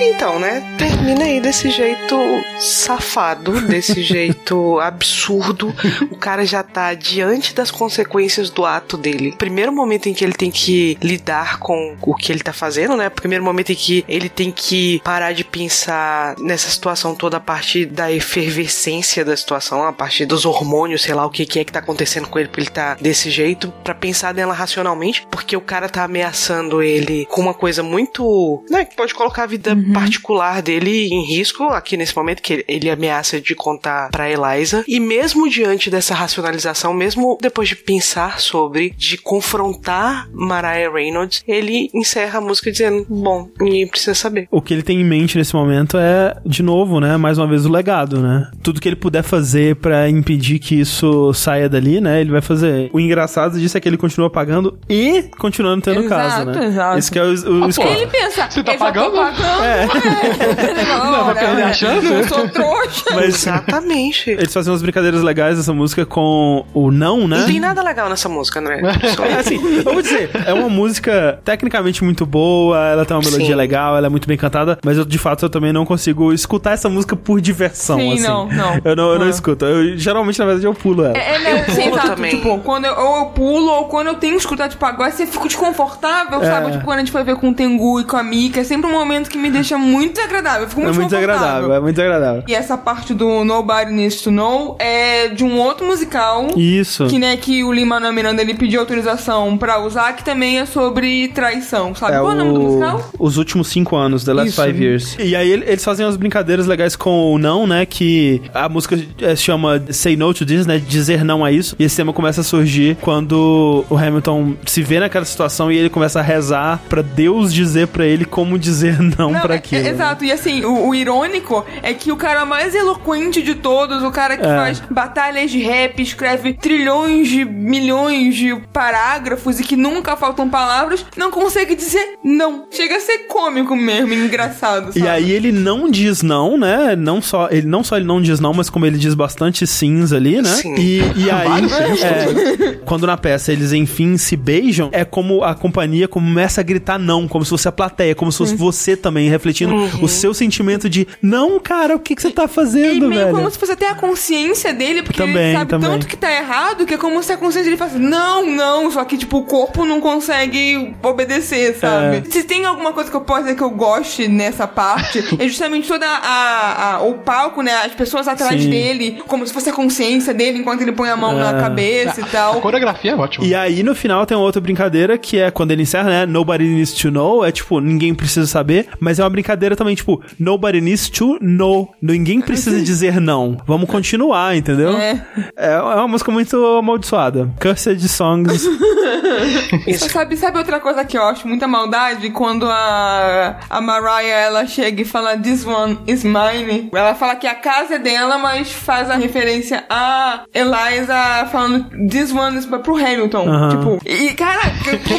Então, né? Termina aí desse jeito safado, desse jeito absurdo. O cara já tá diante das consequências do ato dele. Primeiro momento em que ele tem que lidar com o que ele tá fazendo, né? Primeiro momento em que ele tem que parar de pensar nessa situação toda a partir da efervescência da situação, a partir dos hormônios, sei lá o que, que é que tá acontecendo com ele pra ele tá desse jeito, pra pensar nela racionalmente, porque o cara tá ameaçando ele com uma coisa muito, né, que pode colocar a vida particular dele em risco aqui nesse momento que ele ameaça de contar pra Eliza. E mesmo diante dessa racionalização, mesmo depois de pensar sobre, de confrontar Mariah Reynolds, ele encerra a música dizendo: Bom, ninguém precisa saber. O que ele tem em mente nesse momento é, de novo, né, mais uma vez o legado, né? Tudo que ele puder fazer pra impedir que isso saia dali, né, ele vai fazer. O engraçado disso é que ele continua pagando e continuando tendo Exato, casa, né? exato. Isso que é o, o Ah. Ele pensa, Você tá pagando? pagando. É. Não, vai perder a chance? Eu sou trouxa. Mas Exatamente. eles fazem umas brincadeiras legais dessa música com o não, né? Não tem nada legal nessa música, né? Só- É assim, eu vou dizer, é uma música tecnicamente muito boa, ela tem uma melodia Sim. legal, ela é muito bem cantada, mas eu de fato eu também não consigo escutar essa música por diversão, Sim, assim. não, não. Eu não, eu não Ah. escuto. Eu, geralmente, na verdade, eu pulo ela. É, é né, pulo exato, também. tipo, quando eu, ou eu pulo, ou quando eu tenho que escutar, tipo, agora você fica desconfortável, É. sabe? Tipo, quando a gente foi ver com o Tengu e com a Mika, é sempre um momento que me deixa muito desagradável. Eu fico É muito muito desconfortável. desagradável, é muito desagradável. E essa parte do Nobody Needs to Know é de um outro musical. Isso. Que, né, que o Lin-Manuel Miranda ele pediu autorização pra usar, que também é sobre traição, sabe? É Qual é o nome do musical? Os últimos cinco anos, The Last Isso. Five Years. E aí ele- eles fazem umas brincadeiras legais com o não, né? Que a música eh, se chama Say No to This, né? Dizer não a isso. E esse tema começa a surgir quando o Hamilton se vê naquela situação e ele começa a rezar pra Deus dizer pra ele como dizer não, pra é- aquilo. é- exato, e assim, o, o irônico é que o cara mais eloquente de todos, o cara que É. faz batalhas de rap, escreve trilhões de milhões de parágrafos e que nunca faltam palavras, não consegue dizer não. Chega a ser cômico mesmo, engraçado, sabe? E aí ele não diz não, né? Não só ele não só ele não diz não, mas como ele diz bastante sims ali, né? Sim. E, e aí, é, quando na peça eles enfim se beijam, é como a companhia começa a gritar não, como se fosse a plateia, como se fosse você também refletindo o seu sentimento de não, cara, o que, que você tá E fazendo, meio velho? como se fosse até a consciência dele, porque Também, ele sabe também. tanto que tá errado, que é como se a consciência dele falasse, não, não, só que, tipo, o corpo não consegue obedecer, sabe? É. Se tem alguma coisa que eu posso dizer que eu goste nessa parte, é justamente toda a, a- o palco, né, as pessoas atrás Sim. dele, como se fosse a consciência dele, enquanto ele põe a mão na É. cabeça e A tal. coreografia é ótima. E aí, no final, tem uma outra brincadeira que é quando ele encerra, né? Nobody needs to know. É tipo, ninguém precisa saber. Mas é uma brincadeira também, tipo, nobody needs to know. Ninguém precisa dizer não. Vamos continuar, entendeu? É. É, é uma música muito amaldiçoada. Cursed Songs. Sabe, sabe outra coisa que eu acho muita maldade? Quando a, a Mariah ela chega e fala This one is mine. Ela fala que a casa é dela, mas faz a referência a Eliza falando This one is pro Hamilton. Aham. Tipo, e cara,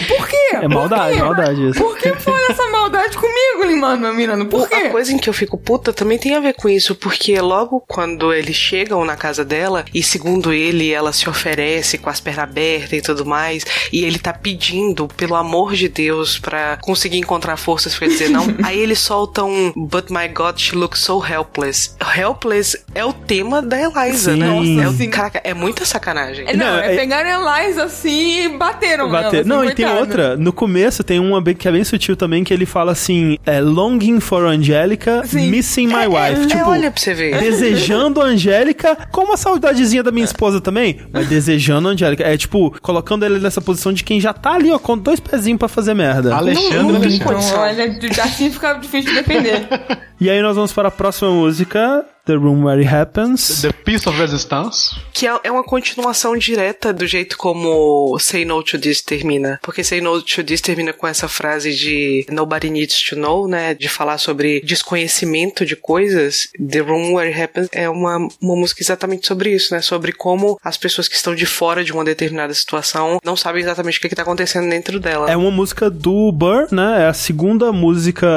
por, quê? É maldade, Por quê? maldade isso. Por que foi essa maldade comigo, Lima Miranda, Miranda, por quê? A coisa em que eu fico puta também tem a ver com isso, porque logo quando eles chegam na casa dela, e segundo ele, ela se oferece com as pernas abertas e tudo mais, e ele tá pedindo, pelo amor de Deus, pra conseguir encontrar forças pra dizer não, aí eles soltam um But my God, she looks so helpless. Helpless é o tema da Eliza, Sim. né? Nossa, é o. Caraca, é muita sacanagem. É, Não, Não, é, é- pegaram a Eliza assim e bateram Bater. nela. assim, Não, e tem outra. No começo tem uma bem- que é bem sutil também, que ele fala assim: é, Longing for Angelica, missing my wife. é, tipo, olha pra você ver. Desejando a Angélica, com uma saudadezinha da minha esposa também, mas desejando a Angélica. É tipo, colocando ele nessa posição de quem já tá ali, ó, com dois pezinhos pra fazer merda. Não, não tem condição. Olha, assim fica difícil de defender. E aí nós vamos para a próxima música, The Room Where It Happens. The Piece of Resistance. Que é é uma continuação direta do jeito como Say No to This termina. Porque Say No to This termina com essa frase de Nobody needs to know, né? De falar sobre desconhecimento de coisas. The Room Where It Happens é uma, uma música exatamente sobre isso, né? Sobre como as pessoas que estão de fora de uma determinada situação não sabem exatamente o que, está acontecendo dentro dela. É uma música do Burr, né? É a segunda música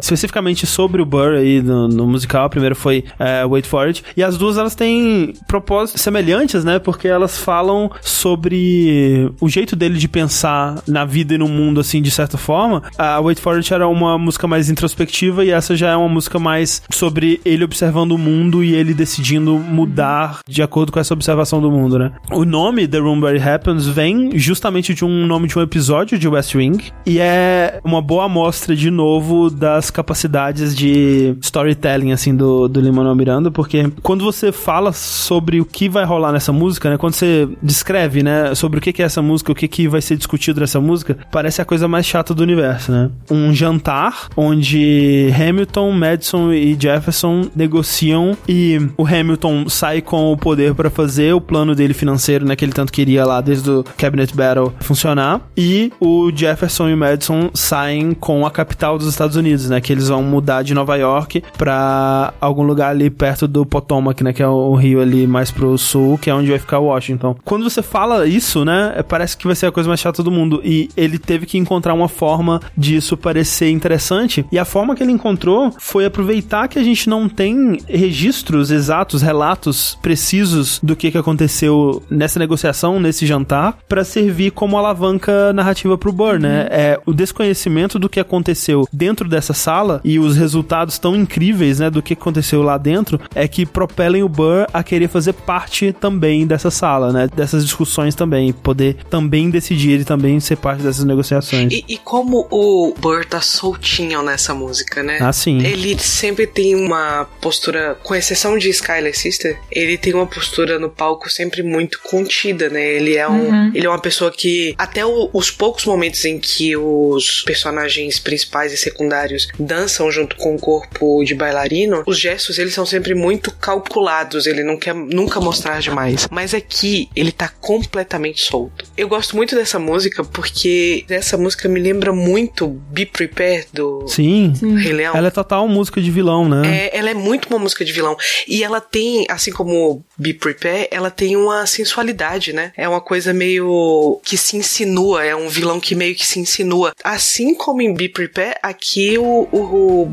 especificamente sobre o Burr aí no, no musical. A primeira foi é, Wait For It. E as duas elas têm propósitos semelhantes, né? Porque elas falam sobre o jeito dele de pensar na vida e no mundo, assim, de certa forma. A Wait For It era uma música mais introspectiva e essa já é uma música mais sobre ele observando o mundo e ele decidindo mudar de acordo com essa observação do mundo, né? O nome The Room Where It Happens vem justamente de um nome de um episódio de West Wing e é uma boa amostra de novo das capacidades de storytelling assim do, do Lin-Manuel Miranda, porque quando você fala sobre o que vai rolar nessa música, né, quando você descreve, né, sobre o que é essa música, o que que vai ser discutido nessa música, parece a coisa mais chata do universo, né? Um jantar onde Hamilton, Madison e Jefferson negociam e o Hamilton sai com o poder para fazer o plano dele financeiro, né, que ele tanto queria lá desde o Cabinet Battle funcionar, e o Jefferson e o Madison saem com a capital dos Estados Unidos, né, que eles vão mudar de Nova York para algum lugar ali perto do Potomac, né, que é o rio ali mais pro sul, que é onde vai ficar Washington. Quando você fala isso, né, é, parece que vai ser a coisa mais chata do mundo e ele teve que encontrar uma forma disso parecer interessante e a forma que ele encontrou foi aproveitar que a gente não tem registros exatos, relatos precisos do que, que aconteceu nessa negociação, nesse jantar, para servir como alavanca narrativa pro Burr, né? É o desconhecimento do que aconteceu dentro dessa sala e os resultados tão incríveis, né, do que aconteceu lá dentro, é que propelem o Burr a querer fazer parte também dessa sala, né? Dessas discussões também, poder também decidir e também ser parte dessas negociações. E, e como o Burr tá soltinho nessa música, né? Ah, sim. Ele sempre tem uma postura, com exceção de Skylar Sister, ele tem uma postura no palco sempre muito contida, né? Ele é um, Uhum. ele é uma pessoa que até o- os poucos momentos em que os personagens principais e secundários dançam junto com o corpo de bailarino, os gestos eles são sempre muito calculados, ele não quer nunca mostrar demais. Mas aqui ele tá completamente solto. Eu gosto muito dessa música porque essa música me lembra muito Be Prepared do Sim. Rei Leão. Ela é total música de vilão, né? É, ela é muito uma música de vilão. E ela tem, assim como Be Prepare, ela tem uma sensualidade, né? É uma coisa meio que se insinua, é um vilão que meio que se insinua. Assim como em Be Prepare, aqui o, o, o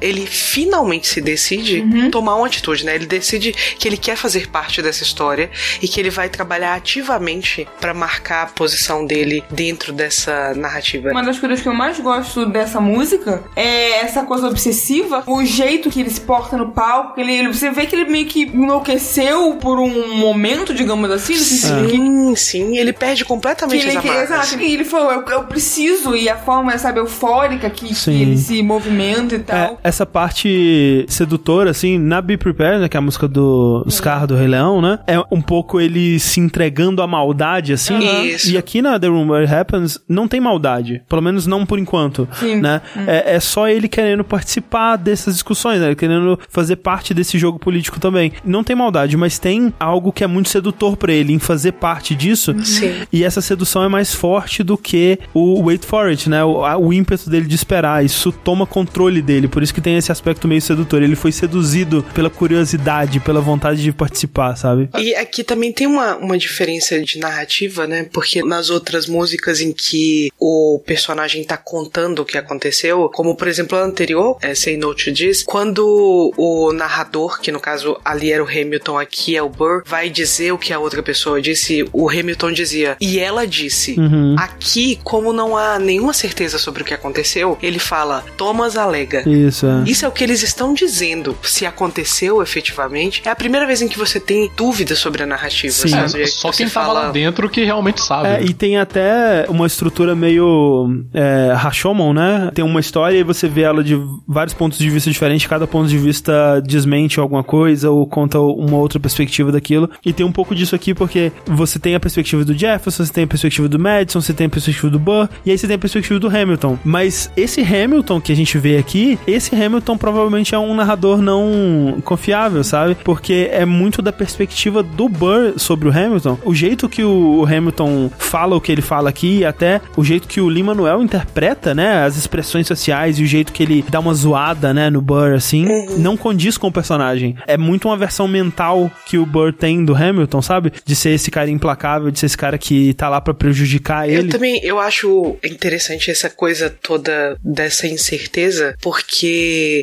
Ele finalmente se decide tomar uma atitude, né? Ele decide que ele quer fazer parte dessa história e que ele vai trabalhar ativamente pra marcar a posição dele dentro dessa narrativa. Uma das coisas que eu mais gosto dessa música é essa coisa obsessiva, o jeito que ele se porta no palco, que ele, você vê que ele meio que enlouqueceu por um momento, digamos assim, sentido que Sim, sim, ele perde completamente que ele, as amarras. exato, e ele falou, eu, eu preciso, e a forma, sabe, eufórica que, que Sim. ele se movimenta e tal. Essa parte sedutora, assim, na Be Prepared, né, que é a música do Scar do Rei Leão, né? É um pouco ele se entregando à maldade, assim. Aham. Isso. E aqui na The Room Where It Happens não tem maldade. Pelo menos não por enquanto. Sim. Né? Hum. É, é só ele querendo participar dessas discussões, né? Querendo fazer parte desse jogo político também. Não tem maldade, mas tem algo que é muito sedutor pra ele em fazer parte disso. Sim. E essa sedução é mais forte do que o wait for it, né? O, a- o ímpeto dele de esperar. Isso toma controle dele. Por isso que tem esse aspecto meio sedutor. Ele foi seduzido pela curiosidade, pela vontade de participar, sabe? E aqui também tem uma, uma diferença de narrativa, né? Porque nas outras músicas em que o personagem tá contando o que aconteceu, como por exemplo a anterior, é, Say No to This, quando o narrador, que no caso ali era o Hamilton, aqui é o Burr, vai dizer o que a outra pessoa disse, o Hamilton dizia, e ela disse. Uhum. Aqui, como não há nenhuma certeza sobre o que aconteceu, ele fala, Thomas alega. Isso, é. Isso é o que eles estão dizendo. Se aconteceu efetivamente, é a primeira vez em que você tem dúvidas sobre a narrativa. Sim. sabe? É, só Você quem tava fala- lá dentro que realmente sabe. É, e tem até uma estrutura meio é, Rashomon, né? Tem uma história e você vê ela de vários pontos de vista diferentes, cada ponto de vista desmente alguma coisa ou conta uma outra perspectiva daquilo. E tem um pouco disso aqui porque você tem a perspectiva do Jefferson, você tem a perspectiva do Madison, você tem a perspectiva do Burr, e aí você tem a perspectiva do Hamilton. Mas esse Hamilton que a gente vê aqui, esse Hamilton provavelmente é um narrador não confiável, sabe? Porque é muito da perspectiva do Burr sobre o Hamilton. O jeito que o Hamilton fala o que ele fala aqui, e até o jeito que o Lin-Manuel interpreta, né, as expressões sociais e o jeito que ele dá uma zoada, né, no Burr, assim, não condiz com o personagem. É muito uma versão mental que o Burr tem do Hamilton, sabe? De ser esse cara implacável, de ser esse cara que tá lá pra prejudicar Eu ele. também, eu acho interessante essa coisa toda dessa incerteza, porque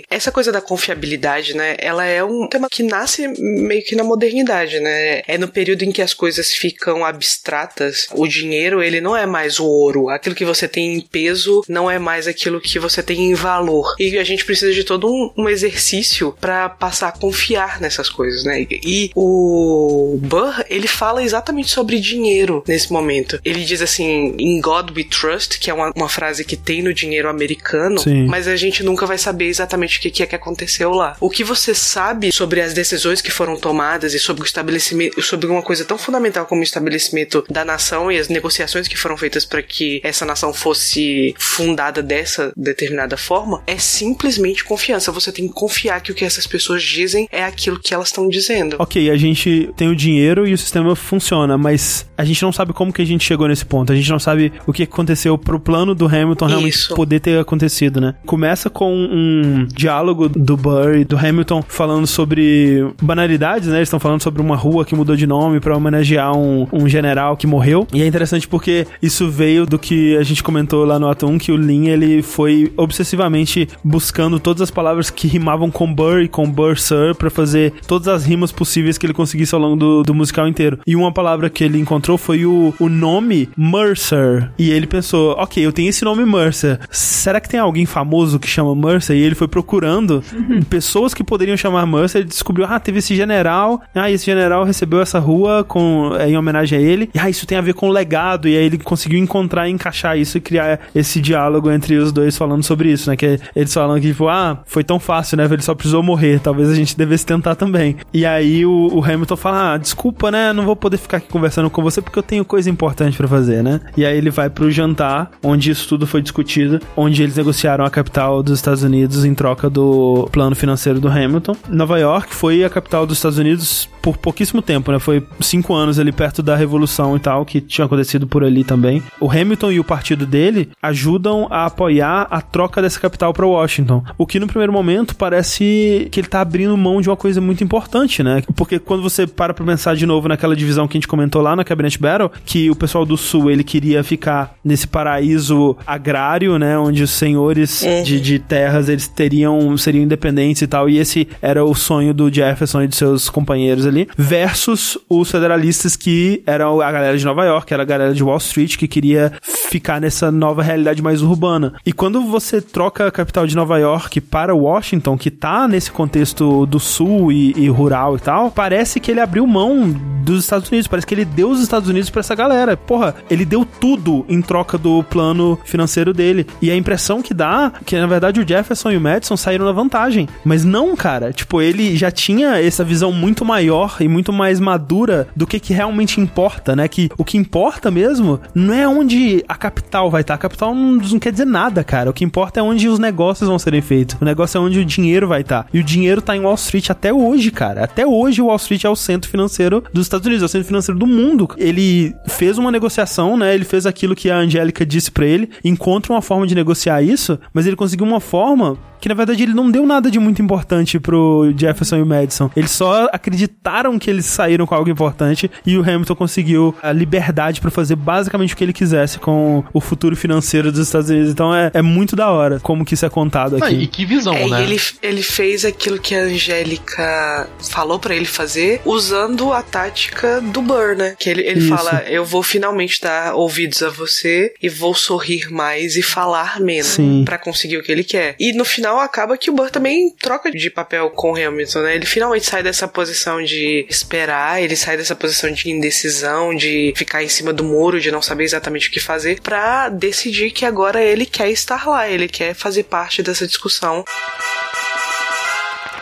essa coisa da confiabilidade, né, ela é um tema que nasce meio que na modernidade, né? É no período em que as coisas ficam abstratas. O dinheiro, ele não é mais o ouro. Aquilo que você tem em peso não é mais aquilo que você tem em valor. E a gente precisa de todo um, um exercício para passar a confiar nessas coisas, né? E o Burr, ele fala exatamente sobre dinheiro nesse momento. Ele diz assim, in God we trust, que é uma, uma frase que tem no dinheiro americano, Sim. mas a gente nunca vai saber exatamente o que, que é que aconteceu lá. O que você sabe sobre as decisões que foram tomadas e sobre o estabelecimento, sobre uma coisa tão fundamental como o estabelecimento da nação e as negociações que foram feitas para que essa nação fosse fundada dessa determinada forma, é simplesmente confiança. Você tem que confiar que o que essas pessoas dizem é aquilo que elas estão dizendo. Ok, a gente tem o dinheiro e o sistema funciona, mas a gente não sabe como que a gente chegou nesse ponto. A gente não sabe o que aconteceu pro plano do Hamilton realmente Isso. poder ter acontecido, né? Começa com um diálogo do Burr e do Hamilton falando sobre banalidades, né? Eles estão falando sobre uma rua que mudou de nome pra homenagear um, um general que morreu. E é interessante porque isso veio do que a gente comentou lá no ato 1, que o Lin, ele foi obsessivamente buscando todas as palavras que rimavam com Burr e com Burr Sir pra fazer todas as rimas possíveis que ele conseguisse ao longo do, do musical inteiro. E uma palavra que ele encontrou foi o, o nome Mercer. E ele pensou, ok, eu tenho esse nome Mercer. Será que tem alguém famoso que chama Mercer? E ele foi procurando pessoas que poderiam chamar Mercer. Ele descobriu, ah, teve esse general. Ah, esse general recebeu essa rua com, é, em homenagem a ele. E ah, isso tem a ver com o legado. E aí ele conseguiu encontrar e encaixar isso e criar esse diálogo entre os dois falando sobre isso, né? Que eles falam que, tipo, ah, foi tão fácil, né? Ele só precisou morrer. Talvez a gente devesse tentar também. E aí o, o Hamilton fala, ah, desculpa, né? Não vou poder ficar aqui conversando com você porque eu tenho coisa importante pra fazer, né? E aí ele vai pro jantar, onde isso tudo foi discutido, onde eles negociaram a capital dos Estados Unidos em troca do plano financeiro do Hamilton. Nova York foi a capital dos Estados Unidos por pouquíssimo tempo, né? Foi cinco anos ali perto da Revolução e tal, que tinha acontecido por ali também. O Hamilton e o partido dele ajudam a apoiar a troca dessa capital para Washington. O que no primeiro momento parece que ele tá abrindo mão de uma coisa muito importante, né? Porque quando você para pra pensar de novo naquela divisão que a gente comentou lá na Cabinet Battle, que o pessoal do Sul ele queria ficar nesse paraíso agrário, né? Onde os senhores de, de terras eles teriam, seriam independentes e tal. E esse era o sonho do Jefferson e de seus companheiros ali. Versus os federalistas que eram a galera de Nova York, era a galera de Wall Street que queria ficar nessa nova realidade mais urbana. E quando você troca a capital de Nova York para Washington, que tá nesse contexto do sul e, e rural e tal, parece que ele abriu mão dos Estados Unidos. Parece que ele deu os Estados Unidos pra essa galera. Porra, ele deu tudo em troca do plano financeiro dele. E a impressão que dá que, na verdade, o Jefferson e o Madison saíram na vantagem. Mas não, cara. Tipo, ele já tinha essa visão muito maior e muito mais madura do que, que realmente importa, né? Que o que importa mesmo não é onde a capital vai estar. A capital não, não quer dizer nada, cara. O que importa é onde os negócios vão serem feitos. O negócio é onde o dinheiro vai estar. E o dinheiro tá em Wall Street até hoje, cara. Até hoje o Wall Street é o centro financeiro dos Estados Unidos, é o centro financeiro do mundo. Ele fez uma negociação, né? Ele fez aquilo que a Angélica disse pra ele, encontra uma forma de negociar isso, mas ele conseguiu uma forma know que na verdade ele não deu nada de muito importante pro Jefferson e o Madison. Eles só acreditaram que eles saíram com algo importante e o Hamilton conseguiu a liberdade pra fazer basicamente o que ele quisesse com o futuro financeiro dos Estados Unidos. Então é, é muito da hora como que isso é contado aqui. Ah, e que visão, É, né? e ele, ele fez aquilo que a Angélica falou pra ele fazer, usando a tática do Burr, né? Que ele, ele Isso. fala: Eu vou finalmente dar ouvidos a você e vou sorrir mais e falar menos pra conseguir o que ele quer. E no final acaba que o Burr também troca de papel com o Hamilton, né? Ele finalmente sai dessa posição de esperar, ele sai dessa posição de indecisão, de ficar em cima do muro, de não saber exatamente o que fazer, pra decidir que agora ele quer estar lá, ele quer fazer parte dessa discussão.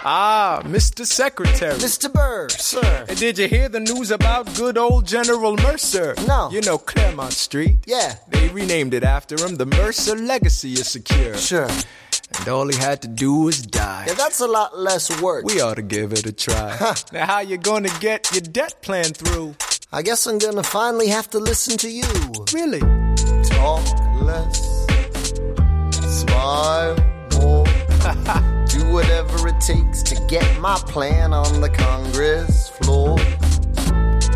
Ah, Mr. Secretary. Mr. Burr, sir. And did you hear the news about good old General Mercer? No. You know Claremont Street? Yeah. They renamed it after him. The Mercer legacy is secure. Sure. And all he had to do was die. Yeah, that's a lot less work. We ought to give it a try. now, how you gonna get your debt plan through? I guess I'm gonna finally have to listen to you. Really? Talk less, smile more, do whatever it takes to get my plan on the Congress floor.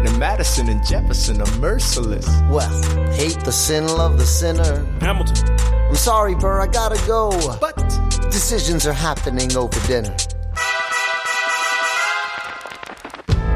Now, Madison and Jefferson are merciless. Well, hate the sin, love the sinner. Hamilton. I'm sorry, Burr, I gotta go. But decisions are happening over dinner.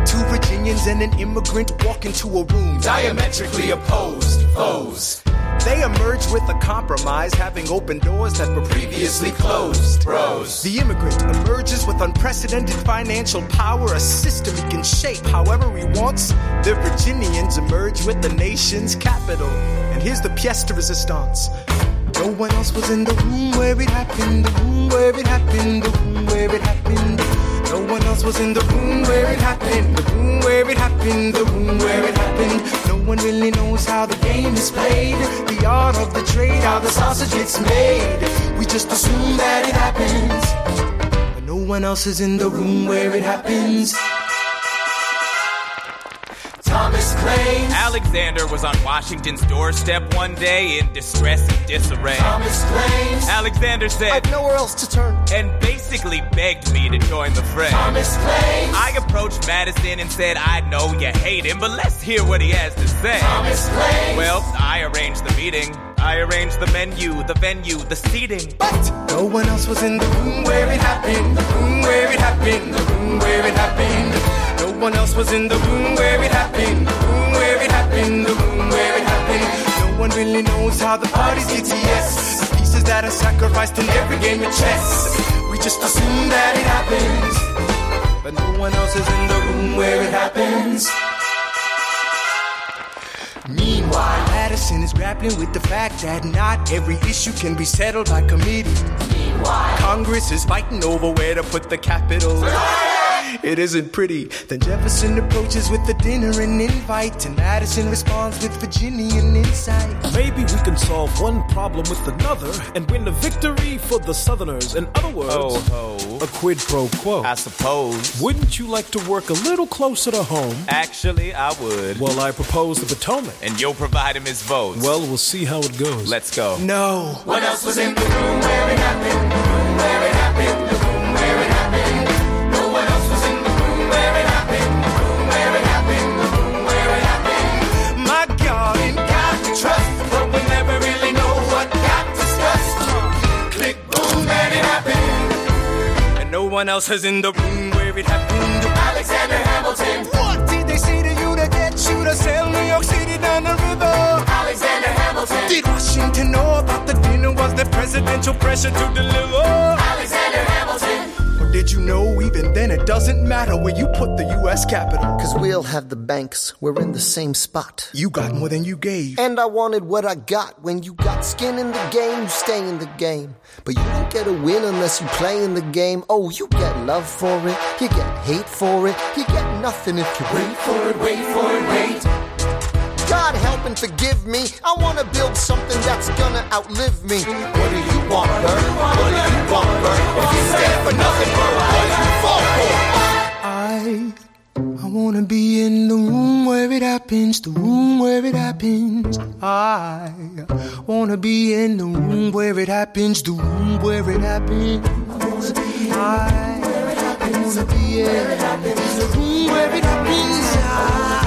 Two Virginians and an immigrant walk into a room diametrically opposed foes. They emerge with a compromise, having opened doors that were previously closed. Bros. The immigrant emerges with unprecedented financial power, a system he can shape however he wants. The Virginians emerge with the nation's capital. And here's the pièce de resistance. No one else was in the room where it happened, the room where it happened, the room where it happened. No one else was in the room where it happened, the room where it happened, the room where it happened. No one really knows how the game is played, the art of the trade, how the sausage gets made. We just assume that it happens, but no one else is in the room where it happens. Thomas claims Alexander was on Washington's doorstep one day in distress and disarray. Thomas claims Alexander said, I've nowhere else to turn. and basically begged me to join the fray. Thomas claims I approached Madison and said, I know you hate him, but let's hear what he has to say. Thomas claims Well, I arranged the meeting. I arranged the menu, the venue, the seating. But no one else was in the room where it happened, the room where it happened, the room where it happened. No one else was in the room where it happened, the room where it happened, the room where it happened. No one really knows how the parties get yes. The pieces that are sacrificed in every game of chess. We just assume that it happens, but no one else is in the room where it happens. Meanwhile, Madison is grappling with the fact that not every issue can be settled by committee. Meanwhile, Congress is fighting over where to put the capital. It isn't pretty. Then Jefferson approaches with a dinner and invite, and Madison responds with Virginian insight. Maybe we can solve one problem with another and win a victory for the Southerners. In other words, Ho, ho. a quid pro quo. I suppose. Wouldn't you like to work a little closer to home? Actually, I would. Well, I propose the Potomac. And you'll provide him his votes. Well, we'll see how it goes. let's go. No. What else was in the room where it happened? The room where it happened, the room where it happened. No one else was in the room where it happened. The room where it happened, the room where it happened. My God, in Got to trust, but we never really know what got discussed. Click, boom, and it happened. and no one else is in the room where it happened. Alexander Hamilton. What did they say to you to get you to sail New York City down the river? Alexander Hamilton. Did Washington know about the dinner? Was there presidential pressure to deliver? Alexander Hamilton. Or did you know even then it doesn't matter where you put the U.S. capital? Cause we'll have the banks. We're in the same spot. You got more than you gave. And I wanted what I got. When you got skin in the game, you stay in the game. But you don't get a win unless you play in the game. Oh, you get love for it, you get hate for it, you get nothing if you wait for it, wait for it, wait. God help and forgive me. I wanna build something that's gonna outlive me. What do you want, Bert? What do you want, Bert? If you stand for nothing, Bert, what do you fall for? I I wanna be in the room where it happens, the room where it happens. I wanna be in the room where it happens, the room where it happens. I wanna be in the room where it happens. I,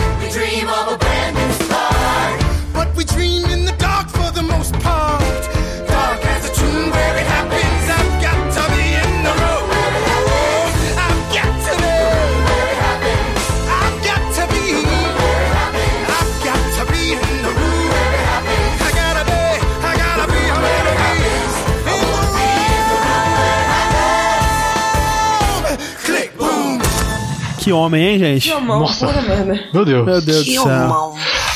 Dream in the dark for the most part. Dark as a tomb where it happens. I've got to be in the room. I've got to be. I've got to be. I've got to be in the room. I gotta be. I gotta be. I be in the room. Click, boom. Que homem, hein, gente? Que homão, Nossa. merda. Meu Deus. Meu Deus do céu.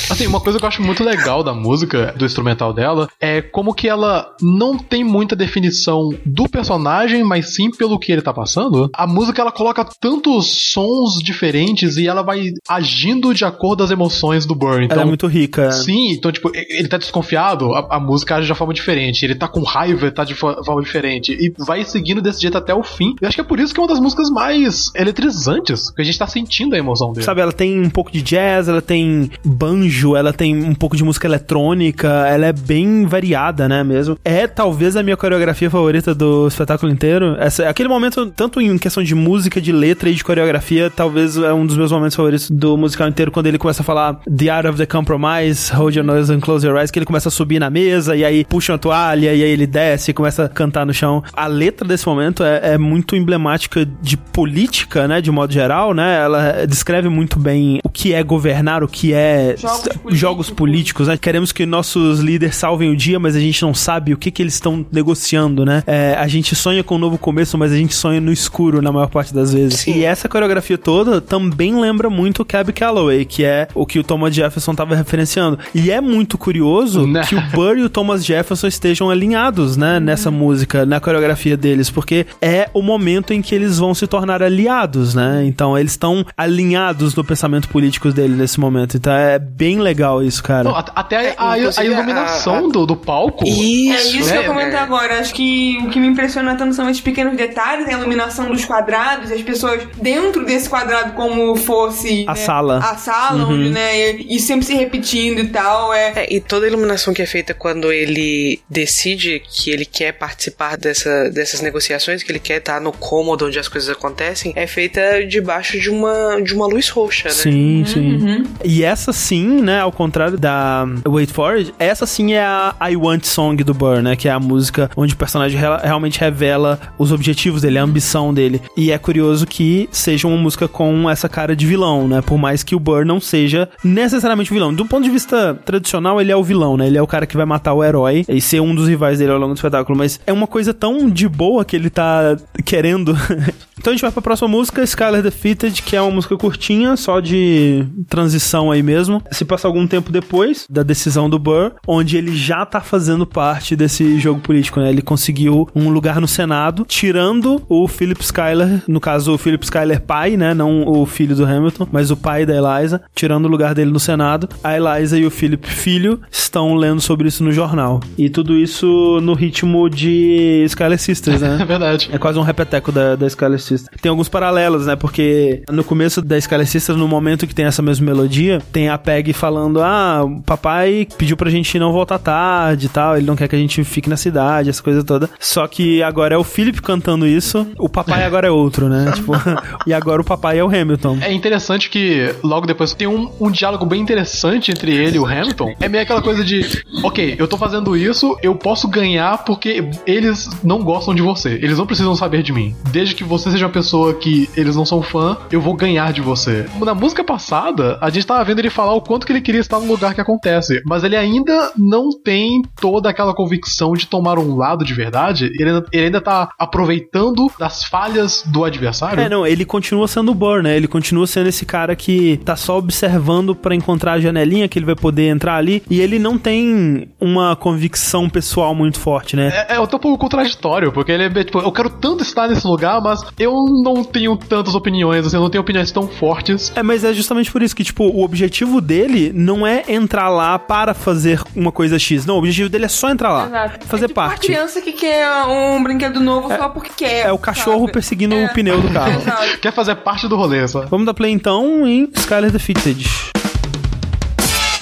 Assim, uma coisa que eu acho muito legal da música, do instrumental dela, é como que ela não tem muita definição do personagem, mas sim pelo que ele tá passando. A música ela coloca tantos sons diferentes e ela vai agindo de acordo das emoções do Burr. Então, Ela é muito rica. Sim, então, tipo, ele tá desconfiado, a, a música age de uma forma diferente. Ele tá com raiva, tá de fo- forma diferente. E vai seguindo desse jeito até o fim. Eu acho que é por isso que é uma das músicas mais eletrizantes, porque a gente tá sentindo a emoção dele. Sabe, ela tem um pouco de jazz, ela tem banjo, ela tem um pouco de música eletrônica, ela é bem variada, né, mesmo. É talvez a minha coreografia favorita do espetáculo inteiro. Essa, aquele momento, tanto em questão de música, de letra e de coreografia, talvez é um dos meus momentos favoritos do musical inteiro, quando ele começa a falar The Art of the Compromise, Hold Your Nose and Close Your Eyes, que ele começa a subir na mesa, e aí puxa uma toalha, e aí ele desce e começa a cantar no chão. A letra desse momento é, é muito emblemática de política, né, de modo geral, né, ela descreve muito bem o que é governar, o que é Jogos jogos políticos, né? Queremos que nossos líderes salvem o dia, mas a gente não sabe o que, que eles estão negociando, né? É, a gente sonha com um novo começo, mas a gente sonha no escuro na maior parte das vezes. E essa coreografia toda também lembra muito o Cab Calloway, que é o que o Thomas Jefferson estava referenciando. E é muito curioso Né? que o Burr e o Thomas Jefferson estejam alinhados, né? Nessa música, na coreografia deles, porque é o momento em que eles vão se tornar aliados, né? Então eles estão alinhados no pensamento político dele nesse momento. Então é bem legal isso, cara. Não, at- até a, a- a iluminação a- a- do, do palco. É isso que né? eu ia comentar agora. Acho que o que me impressiona tanto são esses pequenos detalhes, a iluminação dos quadrados, as pessoas dentro desse quadrado como fosse A né, sala. a sala, Uhum. onde, né, e, e sempre se repetindo e tal. É, É, e toda a iluminação que é feita quando ele decide que ele quer participar dessa, dessas negociações, que ele quer estar no cômodo onde as coisas acontecem, é feita debaixo de uma, de uma luz roxa, né? Sim, sim. E essa sim, né, ao contrário da Wait For It, essa sim é a I Want Song do Burr, né, que é a música onde o personagem realmente revela os objetivos dele, a ambição dele. E é curioso que seja uma música com essa cara de vilão, né, por mais que o Burr não seja necessariamente vilão. Do ponto de vista tradicional, ele é o vilão, né, ele é o cara que vai matar o herói e ser um dos rivais dele ao longo do espetáculo, mas é uma coisa tão de boa que ele tá querendo. então a gente vai pra próxima música, Skylar Defeated, que é uma música curtinha, só de transição aí mesmo. Se passa algum tempo depois da decisão do Burr, onde ele já tá fazendo parte desse jogo político, né? Ele conseguiu um lugar no Senado, tirando o Philip Schuyler, no caso o Philip Schuyler pai, né? Não o filho do Hamilton, mas o pai da Eliza, tirando o lugar dele no Senado. A Eliza e o Philip filho estão lendo sobre isso no jornal. E tudo isso no ritmo de Skyler Sisters, né? É verdade. É quase um repeteco da, da Skyler Sisters. Tem alguns paralelos, né? Porque no começo da Skyler Sisters, no momento que tem essa mesma melodia, tem a Peg falando: Ah, o papai pediu pra gente não voltar tarde e tal, ele não quer que a gente fique na cidade, essa coisa toda. Só que agora é o Philip cantando isso, o papai agora é outro, né? tipo, e agora o papai é o Hamilton. É interessante que logo depois tem um, um diálogo bem interessante entre ele e o Hamilton. É meio aquela coisa de, ok, eu tô fazendo isso, eu posso ganhar porque eles não gostam de você. Eles não precisam saber de mim. Desde que você seja uma pessoa que eles não são fã, eu vou ganhar de você. Na música passada, a gente tava vendo ele falar o quanto que ele queria estar no lugar que acontece, mas ele ainda não tem toda aquela convicção de tomar um lado de verdade. Ele ainda, ele ainda tá aproveitando das falhas do adversário. É, não, ele continua sendo o Burr, né? Ele continua sendo esse cara que tá só observando pra encontrar a janelinha que ele vai poder entrar ali e ele não tem uma convicção pessoal muito forte, né? É, é eu tô um pouco contraditório, porque ele é tipo, eu quero tanto estar nesse lugar, mas eu não tenho tantas opiniões, assim, eu não tenho opiniões tão fortes. É, mas é justamente por isso que, tipo, o objetivo dele não é entrar lá para fazer uma coisa X. Não, o objetivo dele é só entrar lá. Exato. Fazer Uma parte. criança que quer um brinquedo novo só porque quer. É o cachorro sabe? perseguindo É. o pneu do carro. Exato. Quer fazer parte do rolê, só. Vamos dar play então em Skyler Defeated.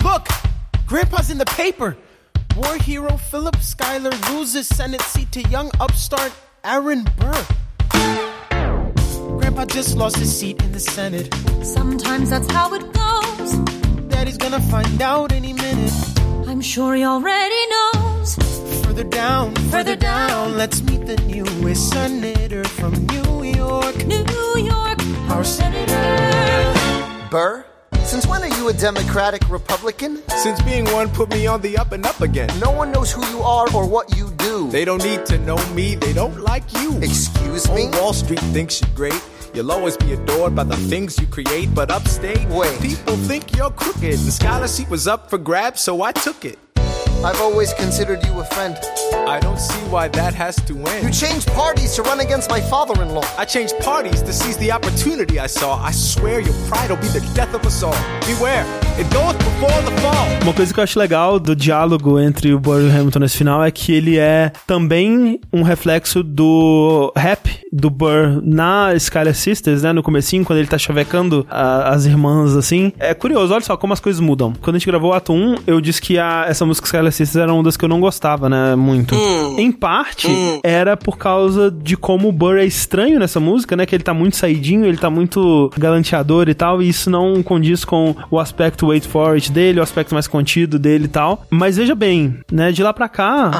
Look, Grandpa's in the paper. War hero Philip Schuyler loses Senate seat to young upstart Aaron Burr. Grandpa just lost his seat in the Senate. Sometimes that's how it goes. Daddy's gonna find out any minute. I'm sure he already knows. Further down, further down, let's meet the newest senator from New York. New York, our senator. Burr? Since when are you a Democratic Republican? Since being one put me on the up and up again. No one knows who you are or what you do. They don't need to know me, they don't like you. Excuse me? Old Wall Street thinks you're great. You'll always be adored by the things you create, but upstate, Wait. people think you're crooked. The scholarship was up for grabs, so I took it. I've always considered you a friend. I don't see why that has to You end. changed parties to run against my father in law. I changed parties to seize the opportunity I saw. I swear your pride will be the death of us all. Beware, it goes before the fall. Uma coisa que eu acho legal do diálogo entre o Burr e o Hamilton nesse final é que ele é também um reflexo do rap do Burr na Skyler Sisters, né? No comecinho, quando ele tá chavecando a- as irmãs, assim. É curioso, olha só como as coisas mudam. Quando a gente gravou o ato 1, eu disse que a- essa música Sisters era uma das que eu não gostava, né? Muito. Em parte, era por causa de como o Burr é estranho nessa música, né? Que ele tá muito saidinho, ele tá muito galanteador e tal, e isso não condiz com o aspecto wait for it dele, o aspecto mais contido dele e tal. Mas veja bem, né? De lá pra cá,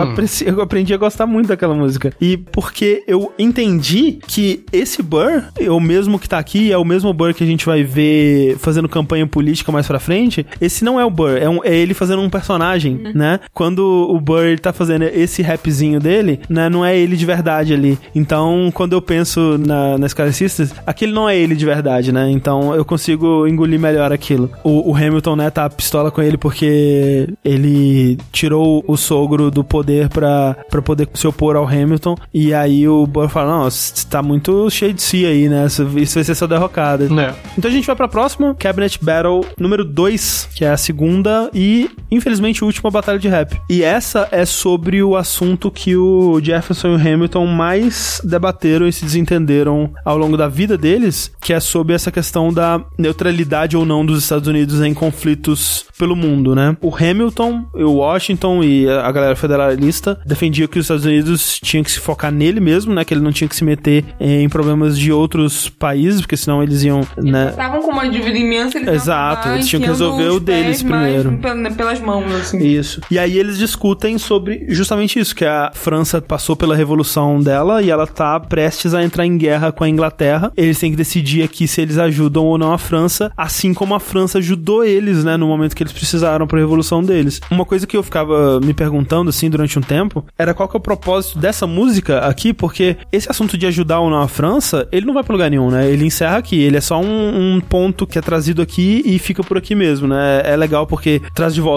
apreci- eu aprendi a gostar muito daquela música. E porque eu entendi que esse Burr, é o mesmo que tá aqui, é o mesmo Burr que a gente vai ver fazendo campanha política mais pra frente, esse não é o Burr, é, um- é ele fazendo um personagem, né? Quando o Burr tá fazendo esse rapzinho dele, né? Não é ele de verdade ali. Então, quando eu penso na, na Scarlet Sisters, aquele não é ele de verdade, né? Então, eu consigo engolir melhor aquilo. O, o Hamilton, né, tá pistola com ele porque ele tirou o sogro do poder pra, pra poder se opor ao Hamilton. E aí o Burr fala: Não, você tá muito cheio de si aí, né? Isso isso vai ser sua derrocada. É. Então a gente vai pra próxima, Cabinet Battle número 2, que é a segunda e, infelizmente, última batalha de rap. E essa é sobre o assunto que o Jefferson e o Hamilton mais debateram e se desentenderam ao longo da vida deles, que é sobre essa questão da neutralidade ou não dos Estados Unidos em conflitos pelo mundo, né? O Hamilton, o Washington e a galera federalista defendiam que os Estados Unidos tinham que se focar nele mesmo, né? Que ele não tinha que se meter em problemas de outros países, porque senão eles iam, né? Estavam com uma dívida imensa, eles Exato, eles tinham que resolver o deles mais primeiro. pel- Pelas mãos, assim. Isso. E aí eles discutem sobre justamente isso, que a França passou pela revolução dela e ela tá prestes a entrar em guerra com a Inglaterra. Eles têm que decidir aqui se eles ajudam ou não a França, assim como a França ajudou eles, né, no momento que eles precisaram pra revolução deles. Uma coisa que eu ficava me perguntando assim durante um tempo era qual que é o propósito dessa música aqui, porque esse assunto de ajudar ou não a França, ele não vai pra lugar nenhum, né? Ele encerra aqui, ele é só um, um ponto que é trazido aqui e fica por aqui mesmo, né? É legal porque traz de volta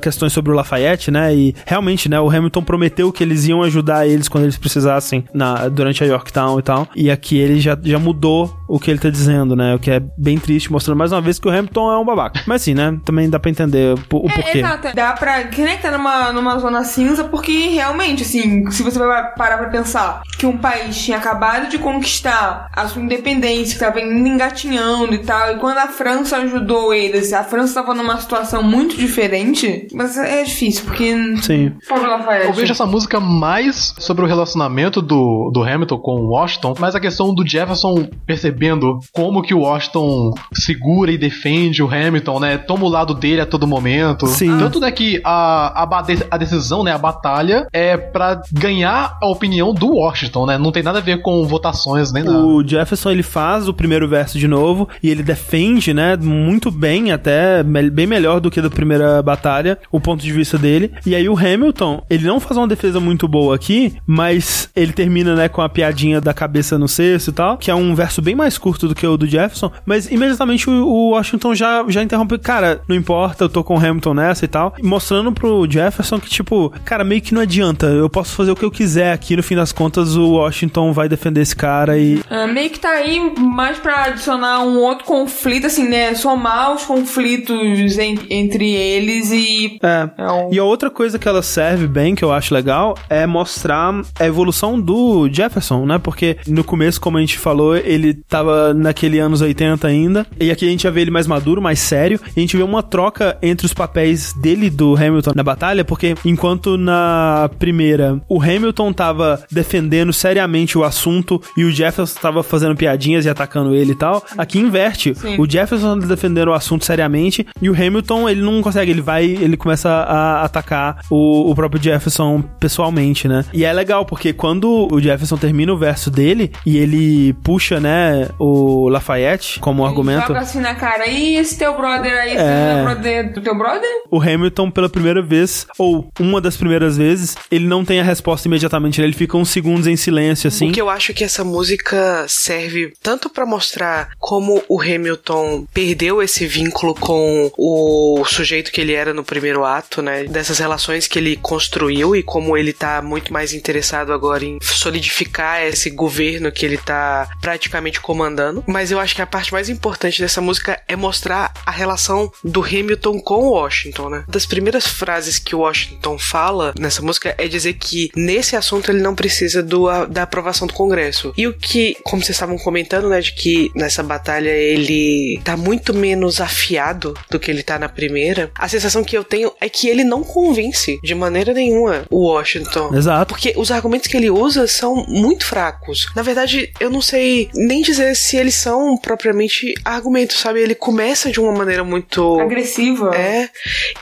questões sobre o Lafayette, né? E realmente, né, o Hamilton prometeu que eles iam ajudar eles quando eles precisassem na, durante a Yorktown e tal. E aqui ele já, já mudou o que ele tá dizendo, né? O que é bem triste, mostrando mais uma vez que o Hamilton é um babaca. Mas assim, né? Também dá pra entender o, o É, porquê. exato. Dá pra. Que nem tá numa, numa zona cinza, porque realmente, assim, se você vai parar pra pensar que um país tinha acabado de conquistar a sua independência, que tava engatinhando e tal, e quando a França ajudou eles, a França tava numa situação muito diferente. Interessante, mas é difícil, porque. Sim. Pobre Lafayette. Eu vejo essa música mais sobre o relacionamento do, do Hamilton com o Washington, mas a questão do Jefferson percebendo como que o Washington segura e defende o Hamilton, né? Toma o lado dele a todo momento. Sim. Tanto né, que a, a, a decisão, né, a batalha, é pra ganhar a opinião do Washington, né? Não tem nada a ver com votações nem nada. O Jefferson ele faz o primeiro verso de novo e ele defende, né, muito bem, até bem melhor do que da primeira batalha, o ponto de vista dele. E aí o Hamilton, ele não faz uma defesa muito boa aqui, mas ele termina, né, com a piadinha da cabeça no cesto e tal, que é um verso bem mais curto do que o do Jefferson, mas imediatamente o, Washington já, já interrompe, cara, não importa, eu tô com o Hamilton nessa e tal, mostrando pro Jefferson que, tipo, cara, meio que não adianta, eu posso fazer o que eu quiser aqui, no fim das contas o Washington vai defender esse cara e Ah, meio que tá aí mais pra adicionar um outro conflito, assim, né? Somar os conflitos en- entre eles e. É. E a outra coisa que ela serve bem, que eu acho legal, é mostrar a evolução do Jefferson, né? Porque no começo, como a gente falou, ele tava naquele anos 80 ainda. E aqui a gente já vê ele mais maduro, mais sério. E a gente vê uma troca entre os papéis dele e do Hamilton na batalha, porque enquanto na primeira o Hamilton tava defendendo seriamente o assunto e o Jefferson tava fazendo piadinhas e atacando ele e tal, aqui inverte. Sim. O Jefferson tá defendendo o assunto seriamente e o Hamilton, ele não consegue, ele vai, ele começa a atacar o, o próprio Jefferson pessoalmente, né? E é legal, porque quando o Jefferson termina o verso dele e ele puxa, né, o Lafayette como argumento, Joga assim na cara. E esse teu brother aí, esse É. brother do teu brother? o Hamilton, pela primeira vez, ou uma das primeiras vezes, ele não tem a resposta imediatamente, né? ele fica uns segundos em silêncio, assim. Porque eu acho que essa música serve tanto pra mostrar como o Hamilton perdeu esse vínculo com o sujeito que ele era no primeiro ato, né? Dessas relações que ele construiu e como ele tá muito mais interessado agora em solidificar esse governo que ele tá praticamente comandando. Mas eu acho que a parte mais importante dessa música é mostrar a relação do Hamilton com Washington, né? Das primeiras frases que Washington fala nessa música é dizer que nesse assunto ele não precisa do, a- da aprovação do Congresso. E o que, como vocês estavam comentando, né, de que nessa batalha ele tá muito menos afiado do que ele tá na primeira, a sensação que eu tenho é que ele não convence de maneira nenhuma o Washington. Exato. Porque os argumentos que ele usa são muito fracos. Na verdade, eu não sei nem dizer se eles são propriamente argumentos, sabe? Ele começa de uma maneira muito agressiva. É.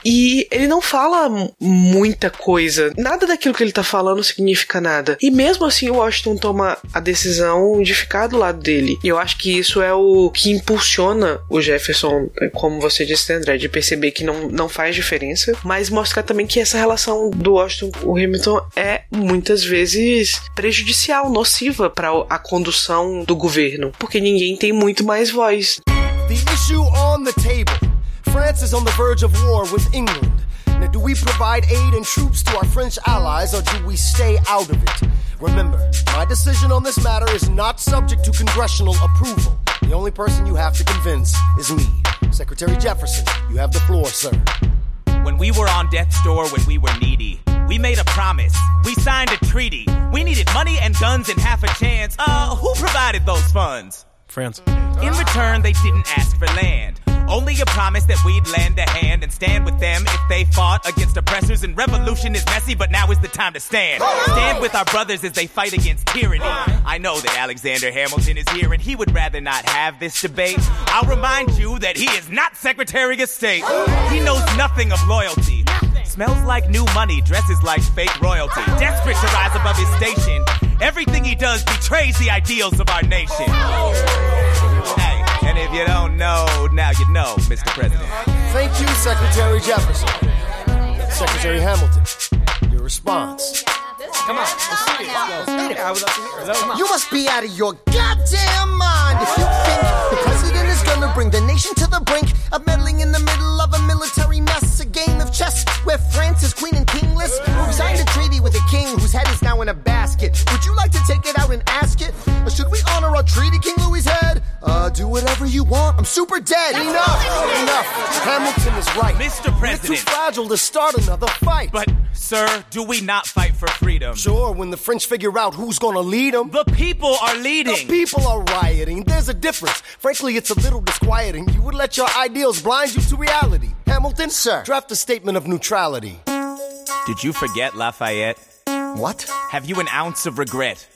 E ele não fala muita coisa. Nada daquilo que ele tá falando significa nada. E mesmo assim, o Washington toma a decisão de ficar do lado dele. E eu acho que isso é o que impulsiona o Jefferson, como você disse, né, André, de perceber que não, não faz diferença, mas mostrar também que essa relação do Washington com o Hamilton é muitas vezes prejudicial, nociva para a condução do governo, porque ninguém tem muito mais voz. The issue on the table. France is on the verge of war with England. Now, do we provide aid and troops to our French allies or do we stay out of it? Remember, my decision on this matter is not subject to congressional approval. The only person you have to convince is me. Secretary Jefferson, you have the floor, sir. When we were on death's door when we were needy, we made a promise. We signed a treaty. We needed money and guns and half a chance. Uh, who provided those funds? France. In return, they didn't ask for land. Only a promise that we'd lend a hand and stand with them if they fought against oppressors. And revolution is messy, but now is the time to stand. Stand with our brothers as they fight against tyranny. I know that Alexander Hamilton is here and he would rather not have this debate. I'll remind you that he is not Secretary of State. He knows nothing of loyalty. Smells like new money, dresses like fake royalty. Desperate to rise above his station. Everything he does betrays the ideals of our nation. Hey, and if you don't know, now you know, Mr. President. Thank you, Secretary Jefferson. Secretary Hamilton, your response. Come on, let's see it. I would love to hear it. Come on. You must be out of your goddamn mind if you think the president is gonna bring the nation to the brink of meddling in the middle of a military mess, a game of chess where France is queen and kingless. Who signed whose head is now in a basket? Would you like to take it out and ask it? Or should we honor our treaty, King Louis's head? Uh, do whatever you want. I'm super dead. Enough. Enough. Hamilton is right. Mr. President. We're too fragile to start another fight. But, sir, do we not fight for freedom? Sure, when the French figure out who's gonna lead them. The people are leading. The people are rioting. There's a difference. Frankly, it's a little disquieting. You would let your ideals blind you to reality. Hamilton? Sir. Draft a statement of neutrality. Did you forget, Lafayette? What? Have you an ounce of regret?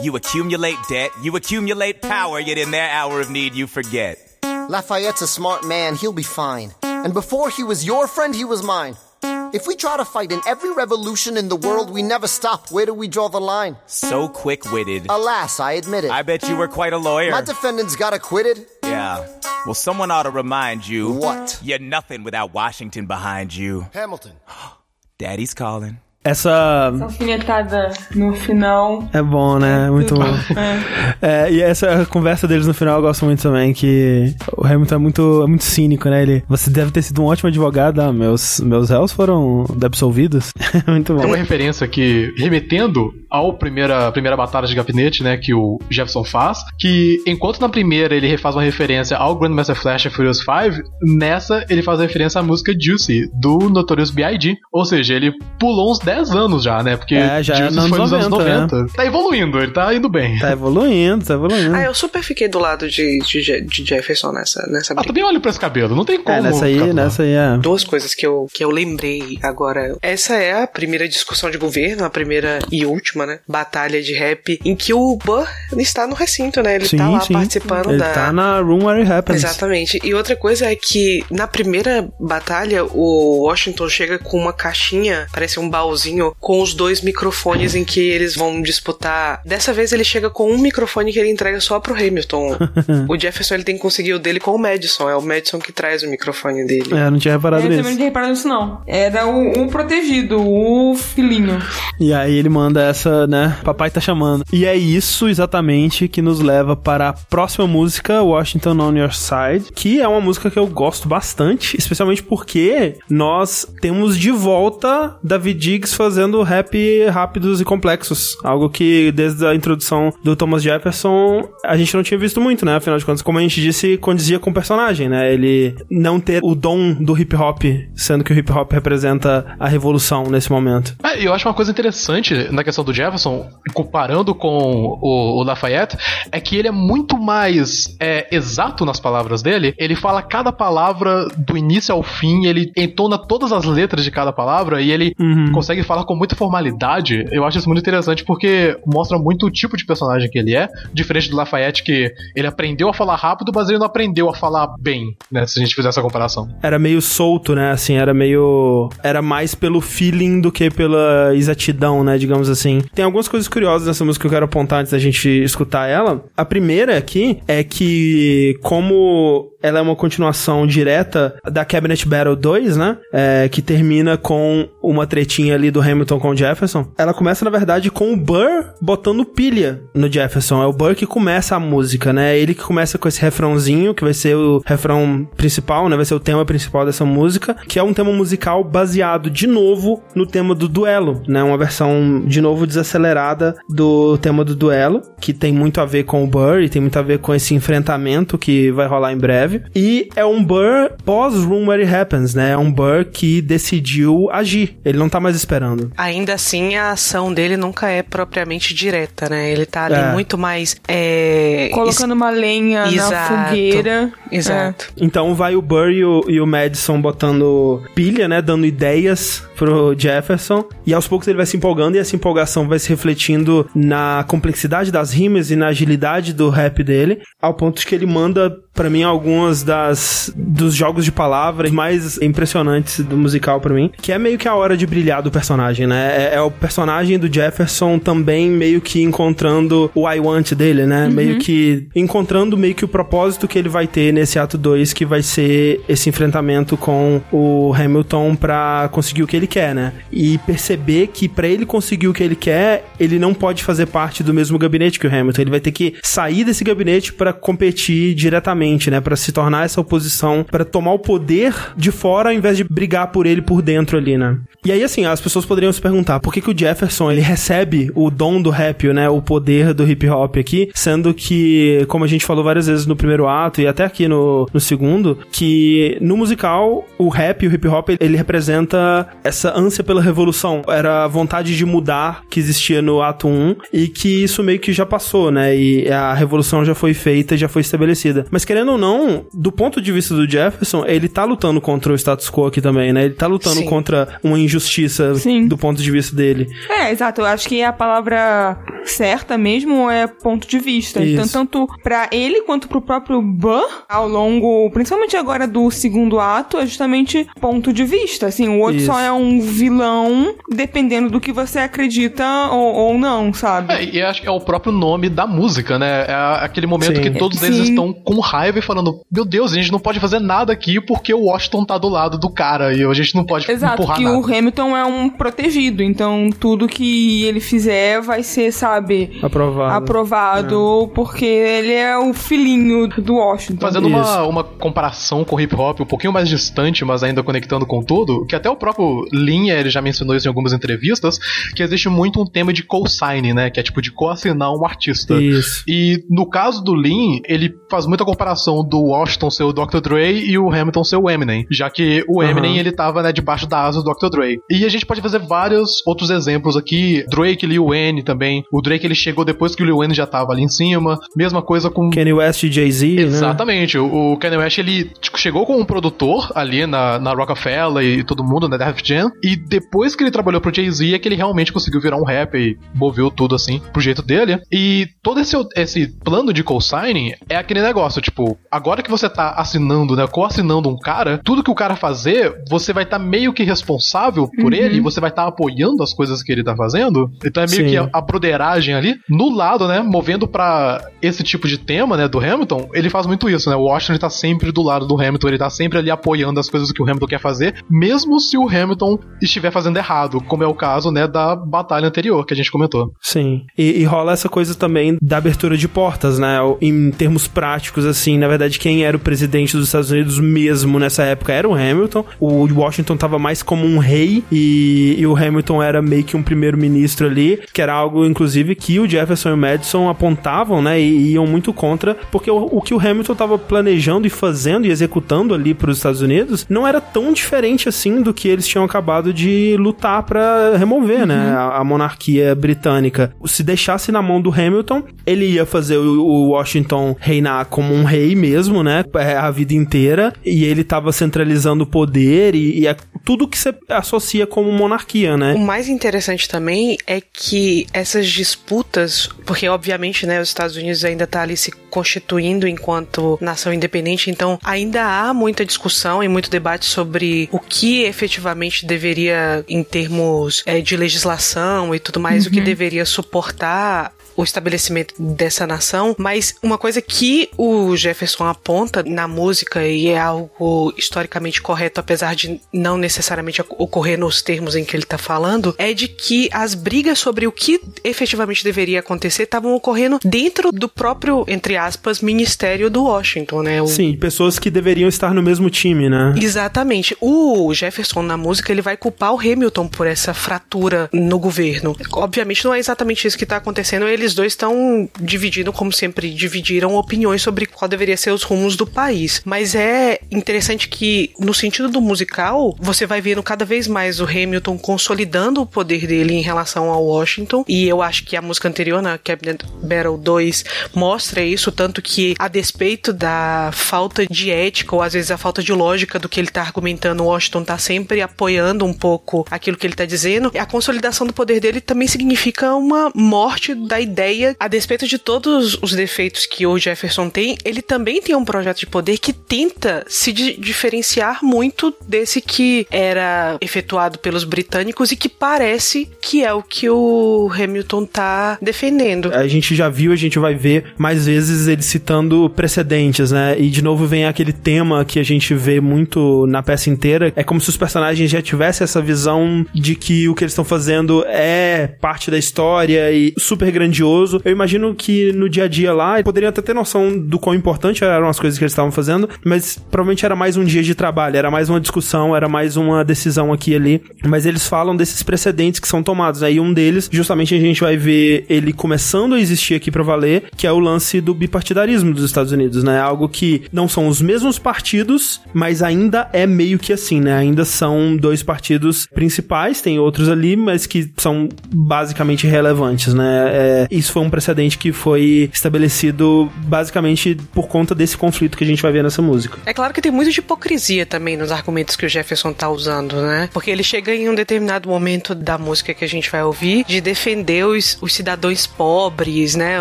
You accumulate debt, you accumulate power, yet in their hour of need you forget. Lafayette's a smart man. He'll be fine. And before he was your friend, he was mine. If we try to fight in every revolution in the world, we never stop. Where do we draw the line? So quick witted. Alas, I admit it. I bet you were quite a lawyer. My defendants got acquitted. yeah. Well, someone ought to remind you. What? You're nothing without Washington behind you. Hamilton. Daddy's calling. Essa Alfinetada no final. é bom, né? Muito bom. É. É, e essa conversa deles no final eu gosto muito também, que o Hamilton é muito, é muito cínico, né? Ele, você deve ter sido um ótimo advogado, ah, meus, meus réus foram absolvidos. muito bom. Tem uma referência que, remetendo ao primeira, primeira batalha de gabinete, né, que o Jefferson faz, que enquanto na primeira ele faz uma referência ao Grandmaster Flash e Furious 5, nessa ele faz referência à música Juicy, do Notorious B.I.G. Ou seja, ele pulou uns 10 anos já, né, porque É, já é nos foi nos anos 90, 90. né? Tá evoluindo, ele tá indo bem. Tá evoluindo, tá evoluindo. Ah, eu super fiquei do lado de, de, de Jefferson nessa, nessa Ah, também olha pra esse cabelo, não tem como. É, nessa aí, nessa aí é. Duas coisas que eu, que eu lembrei agora. Essa é a primeira discussão de governo, a primeira e última, né? Batalha de rap, em que o Burr está no recinto, né? Ele sim, tá lá sim. participando Ele da. tá na room where it happens. Exatamente. E outra coisa é que na primeira batalha, o Washington chega com uma caixinha, parece um baúzinho, com os dois microfones em que eles vão disputar. Dessa vez ele chega com um microfone que ele entrega só pro Hamilton. o Jefferson ele tem que conseguir o dele com o Madison. É o Madison que traz o microfone dele. É, eu não tinha reparado Eu também nisso. não tinha reparado nisso, não. Era o, o protegido, o filhinho. E aí ele manda essa, né? Papai tá chamando. E é isso exatamente que nos leva para a próxima música, Washington on Your Side, que é uma música que eu gosto bastante, especialmente porque nós temos de volta David Diggs fazendo rap rápidos e complexos. Algo que desde a introdução do Thomas Jefferson a gente não tinha visto muito, né? Afinal de contas, como a gente disse, condizia com o personagem, né? Ele não ter o dom do hip hop, sendo que o hip hop representa a revolução nesse momento. É, eu acho uma coisa interessante na questão do Jefferson, comparando com o, o Lafayette, é que ele é muito mais é, exato nas palavras dele. Ele fala cada palavra do início ao fim, ele entona todas as letras de cada palavra e ele consegue falar com muita formalidade. Eu acho isso muito interessante porque mostra muito o tipo de personagem que ele é, diferente do Lafayette, que ele aprendeu a falar rápido, mas ele não aprendeu a falar bem, né? Se a gente fizer essa comparação. era meio solto, né? Assim, era meio. Era mais pelo feeling do que pela exatidão, né? Digamos assim. Tem algumas coisas curiosas nessa música que eu quero apontar antes da gente escutar ela. A primeira aqui é que, como ela é uma continuação direta da Cabinet Battle 2, né? É, que termina com uma tretinha ali do Hamilton com o Jefferson. Ela começa, na verdade, com o Burr botando pilha no Jefferson. É o Burr que começa a música, né? Ele que começa com esse refrãozinho, que vai ser o refrão principal, né? Vai ser o tema principal dessa música, que é um tema musical baseado, de novo, no tema do duelo, né? Uma versão, de novo, desacelerada do tema do duelo, que tem muito a ver com o Burr e tem muito a ver com esse enfrentamento que vai rolar em breve. E é um Burr pós-Room Where It Happens, né? É um Burr que decidiu agir. Ele não tá mais esperando. Ainda assim, a ação dele nunca é propriamente direta, né? Ele tá ali É. muito mais. É... Colocando uma lenha Exato. na fogueira. Exato. Então vai o Burr e o, e o Madison botando pilha, né? Dando ideias pro Jefferson. E aos poucos ele vai se empolgando e essa empolgação vai se refletindo na complexidade das rimas e na agilidade do rap dele. Ao ponto de que ele manda, pra mim, algumas das dos jogos de palavras mais impressionantes do musical pra mim. Que é meio que a hora de brilhar do personagem, né? É, é o personagem do Jefferson também meio que encontrando o I want dele, né? Meio que encontrando meio que o propósito que ele vai ter nesse ato 2, que vai ser esse enfrentamento com o Hamilton pra conseguir o que ele quer, né? E perceber que pra ele conseguir o que ele quer, ele não pode fazer parte do mesmo gabinete que o Hamilton. Ele vai ter que sair desse gabinete pra competir diretamente, né? Pra se tornar essa oposição, pra tomar o poder de fora ao invés de brigar por ele por dentro ali, né? E aí, assim, as pessoas poderiam se perguntar por que, que o Jefferson ele recebe o dom do rap, né? O poder do hip hop aqui, sendo que, como a gente falou várias vezes no primeiro ato e até aqui no, no segundo, que no musical o rap o hip hop ele representa essa ânsia pela revolução. Era a vontade de mudar que existia no ato 1 e que isso meio que já passou, né? E a revolução já foi feita, já foi estabelecida. Mas que querendo ou não, do ponto de vista do Jefferson, ele tá lutando contra o status quo aqui também, né? Ele tá lutando Sim. contra uma injustiça do ponto de vista dele. É, exato. Eu acho que a palavra certa mesmo é ponto de vista. Isso. Então, tanto pra ele quanto pro próprio Ban, ao longo, principalmente agora do segundo ato, é justamente ponto de vista. Assim, o outro Isso. só é um vilão dependendo do que você acredita ou, ou não, sabe? É, e acho que é o próprio nome da música, né? É aquele momento Sim. que todos eles Sim. estão com raiva e falando: Meu Deus, a gente não pode fazer nada aqui porque o Washington tá do lado do cara e a gente não pode Exato, empurrar que nada. o Hamilton é um protegido, então tudo que ele fizer vai ser, sabe, Aprovado. aprovado, porque ele é o filhinho do Washington. Fazendo uma, uma comparação com o hip hop um pouquinho mais distante, mas ainda conectando com tudo, que até o próprio Linha, ele já mencionou isso em algumas entrevistas, que existe muito um tema de co-signing, né? Que é tipo de co-assinar um artista. Isso. E no caso do Lin, ele faz muita comparação do Washington ser o Dr. Dre e o Hamilton ser o Eminem, já que o. Eminem ele tava né, debaixo da asa do Dr. Dre. E a gente pode fazer vários outros exemplos aqui, Drake, Lil Wayne também. O Drake ele chegou depois que o Lil Wayne já tava ali em cima. Mesma coisa com Kanye West e Jay-Z, né? Exatamente. O o Kanye West, ele tipo, chegou com um produtor ali na, na Rockefeller e todo mundo, na Def Jam, e depois que ele trabalhou pro Jay-Z é que ele realmente conseguiu virar um rap e moveu tudo assim, pro jeito dele. E todo esse, esse plano de co-signing é aquele negócio, tipo, agora que você tá assinando, né, co-assinando um cara, tudo que o cara fazer, você vai estar meio que responsável por Uhum. ele, você vai estar apoiando as coisas que ele tá fazendo. Então é meio Sim. que a, a broderagem ali, no lado, né, movendo pra esse tipo de tema, né, do Hamilton, ele faz muito isso, né? O Washington tá sempre do lado do Hamilton, ele tá sempre ali apoiando as coisas que o Hamilton quer fazer, mesmo se o Hamilton estiver fazendo errado, como é o caso, né, da batalha anterior que a gente comentou. Sim. E, e rola essa coisa também da abertura de portas, né? Em termos práticos, assim, na verdade, quem era o presidente dos Estados Unidos mesmo nessa época era o Hamilton. O Washington tava mais como um rei e, e o Hamilton era meio que um primeiro-ministro ali, que era algo, inclusive, que o Jefferson e o Madison apontavam, né? E iam muito contra, porque o, o que o Hamilton tava planejando e fazendo e executando ali para os Estados Unidos não era tão diferente assim do que eles tinham acabado de lutar para remover, né? A, a monarquia britânica. Se deixasse na mão do Hamilton, ele ia fazer o, o Washington reinar como um rei mesmo, né? É, A vida inteira. E ele tava centralizando o poder e, e é tudo que você associa como monarquia, né? O mais interessante também é que essas disputas, porque obviamente, né, os Estados Unidos ainda tá ali se constituindo enquanto nação independente, então ainda há muita discussão e muito debate sobre o que efetivamente deveria, em termos eh, de legislação e tudo mais, o que Uhum. deveria suportar o estabelecimento dessa nação, mas uma coisa que o Jefferson aponta na música e é algo historicamente correto, apesar de não necessariamente ocorrer nos termos em que ele está falando, é de que as brigas sobre o que efetivamente deveria acontecer estavam ocorrendo dentro do próprio, entre aspas, ministério do Washington, né? O- Sim, pessoas que deveriam estar no mesmo time, né? Exatamente. O Jefferson na música ele vai culpar o Hamilton por essa fratura no governo. Obviamente não é exatamente isso que está acontecendo. Eles dois estão dividindo, como sempre dividiram, opiniões sobre qual deveria ser os rumos do país. Mas é interessante que no sentido do musical você vai vendo cada vez mais o Hamilton consolidando o poder dele em relação ao Washington. E eu acho que a música anterior, na Cabinet Battle 2, mostra isso tanto que a despeito da falta de ética ou às vezes a falta de lógica do que ele tá argumentando, o Washington tá sempre apoiando um pouco aquilo que ele tá dizendo. A consolidação do poder dele também significa uma morte da ideia, a despeito de todos os defeitos que o Jefferson tem, ele também tem um projeto de poder que tenta se di- diferenciar muito desse que era efetuado pelos britânicos e que parece que é o que o Hamilton tá defendendo. A gente já viu, a gente vai ver mais vezes ele citando precedentes, né? E de novo vem aquele tema que a gente vê muito na peça inteira. É como se os personagens já tivessem essa visão de que o que eles estão fazendo é parte da história e super grandioso. Eu imagino que no dia a dia lá, poderiam até ter noção do quão importante eram as coisas que eles estavam fazendo, mas provavelmente era mais um dia de trabalho, era mais uma discussão, era mais uma decisão aqui e ali. Mas eles falam desses precedentes que são tomados. Aí um deles, justamente a gente vai ver ele começando a existir aqui pra valer, que é o lance do bipartidarismo dos Estados Unidos, né? Algo que não são os mesmos partidos, mas ainda é meio que assim, né? Ainda são dois partidos principais, tem outros ali, mas que são basicamente relevantes, né? É, isso foi um precedente que foi estabelecido basicamente por conta desse conflito que a gente vai ver nessa música. É claro que tem muito de hipocrisia também nos argumentos que o Jefferson tá usando, né? Porque ele chega em um determinado momento da música que a gente vai ouvir de defender os, os cidadãos pobres, né?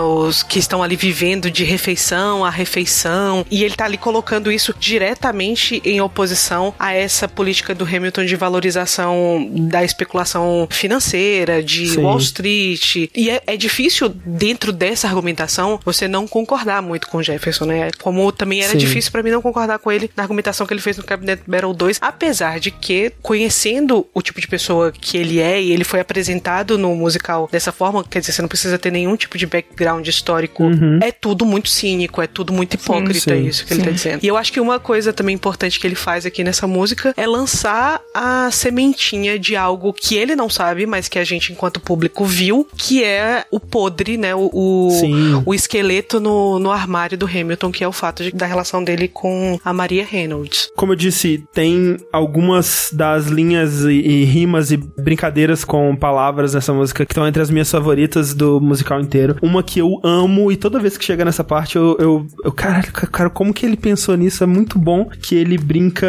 Os que estão ali vivendo de refeição a refeição. E ele tá ali colocando isso diretamente em oposição a essa política do Hamilton de valorização da especulação financeira, de Sim. Wall Street. E é, é difícil, dentro dessa argumentação, você não concordar muito com o Jefferson, né? Como também era Sim. difícil pra mim não concordar com ele na argumentação que ele fez no Cabinet Battle 2, apesar de que, conhecendo o tipo de pessoa que ele é, e ele foi apresentado no musical dessa forma, quer dizer, você não precisa ter nenhum tipo de background histórico, Uhum. é tudo muito cínico, é tudo muito hipócrita sim, isso que ele sim. tá dizendo. E eu acho que uma coisa também importante que ele faz aqui nessa música é lançar a sementinha de algo que ele não sabe, mas que a gente, enquanto público, viu, que é o podre, né? O, o, Sim. o esqueleto no, no armário do Hamilton, que é o fato de- da relação dele com a Maria Reynolds. Como eu disse, tem algumas das linhas e, e rimas e brincadeiras com palavras nessa música que estão entre as minhas favoritas do musical inteiro. Uma que eu amo e toda vez que chega nessa parte eu, eu, eu caralho, cara, como que ele pensou nisso? É muito bom que ele brinca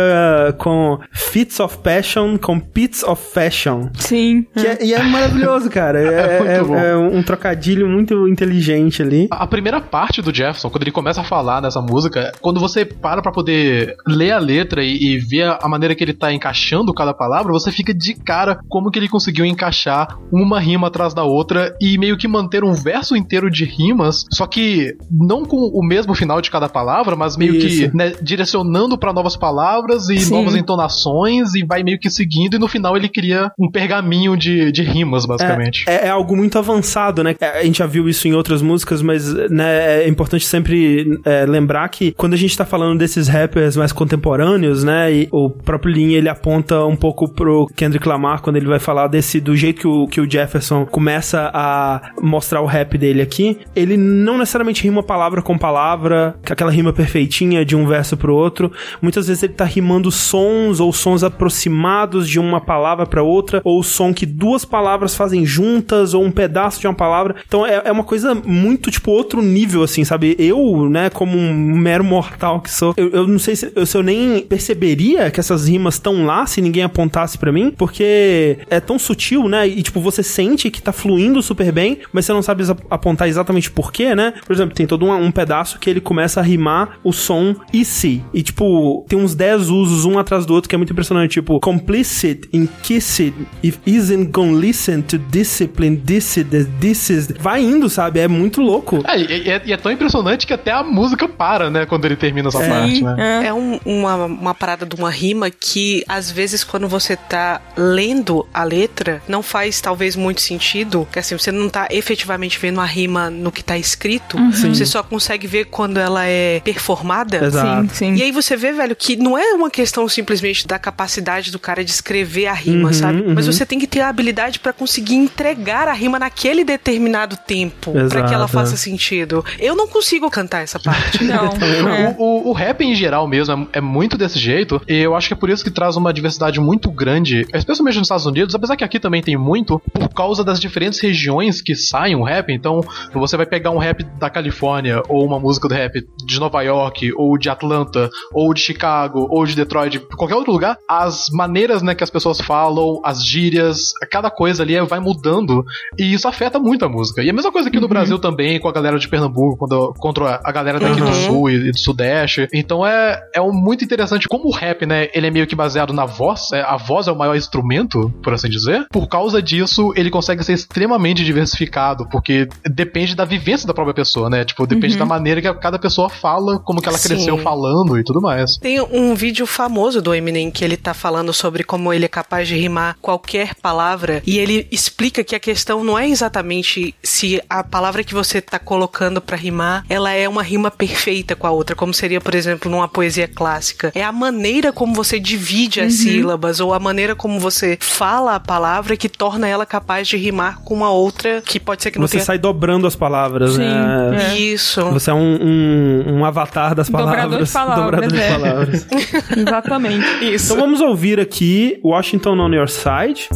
com fits of passion com pits of fashion. Sim. Que é- e é maravilhoso, cara. É, muito é- bom. é um trocadilho muito inteligente ali. A primeira parte do Jefferson, quando ele começa a falar nessa música, quando você para pra poder ler a letra e, e ver a maneira que ele tá encaixando cada palavra, você fica de cara como que ele conseguiu encaixar uma rima atrás da outra e meio que manter um verso inteiro de rimas, só que não com o mesmo final de cada palavra, mas meio Isso. que né, direcionando pra novas palavras e Sim. novas entonações e vai meio que seguindo e no final ele cria um pergaminho de, de rimas, basicamente. É, é algo muito avançado, né? É, A gente já viu isso em outras músicas, mas né, é importante sempre é, lembrar que quando a gente tá falando desses rappers mais contemporâneos, né? E o próprio Lin, ele aponta um pouco pro Kendrick Lamar quando ele vai falar desse, do jeito que o, que o Jefferson começa a mostrar o rap dele aqui. Ele não necessariamente rima palavra com palavra, aquela rima perfeitinha de um verso pro outro. Muitas vezes ele tá rimando sons ou sons aproximados de uma palavra pra outra, ou som que duas palavras fazem juntas, ou um pedaço de uma palavra. Então é, é uma coisa muito, tipo, outro nível, assim, sabe? Eu, né, como um mero mortal que sou, eu, eu não sei se eu, se eu nem perceberia que essas rimas estão lá se ninguém apontasse pra mim, porque é tão sutil, né? E, tipo, você sente que tá fluindo super bem, mas você não sabe apontar exatamente por quê, né? Por exemplo, tem todo um, um pedaço que ele começa a rimar o som e se. E, tipo, tem uns 10 usos um atrás do outro que é muito impressionante. Tipo, complicit in kissed, if isn't gonna listen to discipline, this is, this is. Vai indo, sabe? É muito louco. É, e, e é, e é tão impressionante que até a música para, né, quando ele termina essa parte, né? É um- uma, uma parada de uma rima que, às vezes, quando você tá lendo a letra, não faz talvez muito sentido. Que assim, você não tá efetivamente vendo a rima no que tá escrito. Uhum. Sim. Você só consegue ver quando ela é performada. Exato. Sim, sim. E aí você vê, velho, que não é uma questão simplesmente da capacidade do cara de escrever a rima, Uhum, sabe? Mas uhum. você tem que ter a habilidade pra conseguir entregar a rima naquele determinado tempo, pra que ela faça sentido. Eu não consigo cantar essa parte. Não. é. O, o, o rap em geral mesmo é, é muito desse jeito, e eu acho que é por isso que traz uma diversidade muito grande, especialmente nos Estados Unidos, apesar que aqui também tem muito, por causa das diferentes regiões que saem um rap. Então, você vai pegar um rap da Califórnia, ou uma música do rap de Nova York, ou de Atlanta, ou de Chicago, ou de Detroit, qualquer outro lugar, as maneiras né, que as pessoas falam, as gírias, cada coisa ali vai mudando, e isso afeta muito a música. E a mesma coisa aqui no Brasil também, com a galera de Pernambuco, quando, contra a galera daqui do Uhum. Sul e, e do Sudeste. Então é, é um, muito interessante como o rap, né, ele é meio que baseado na voz, é, a voz é o maior instrumento, por assim dizer. Por causa disso, ele consegue ser extremamente diversificado, porque depende da vivência da própria pessoa, né? Tipo, depende Uhum. da maneira que cada pessoa fala, como que ela Sim. cresceu falando e tudo mais. Tem um vídeo famoso do Eminem que ele tá falando sobre como ele é capaz de rimar qualquer palavra e ele explica que a questão não é exatamente se a palavra que você tá colocando pra rimar, ela é uma rima perfeita com a outra, como seria, por exemplo, numa poesia clássica. É a maneira como você divide as Uhum. sílabas ou a maneira como você fala a palavra que torna ela capaz de rimar com uma outra que pode ser que não Você tenha sai dobrando as palavras, Sim, né? é. Isso. Você é um, um, um avatar das palavras. Dobrador de palavras, Dobrador de é. palavras. Exatamente. Isso. Então vamos ouvir aqui Washington on Your Side.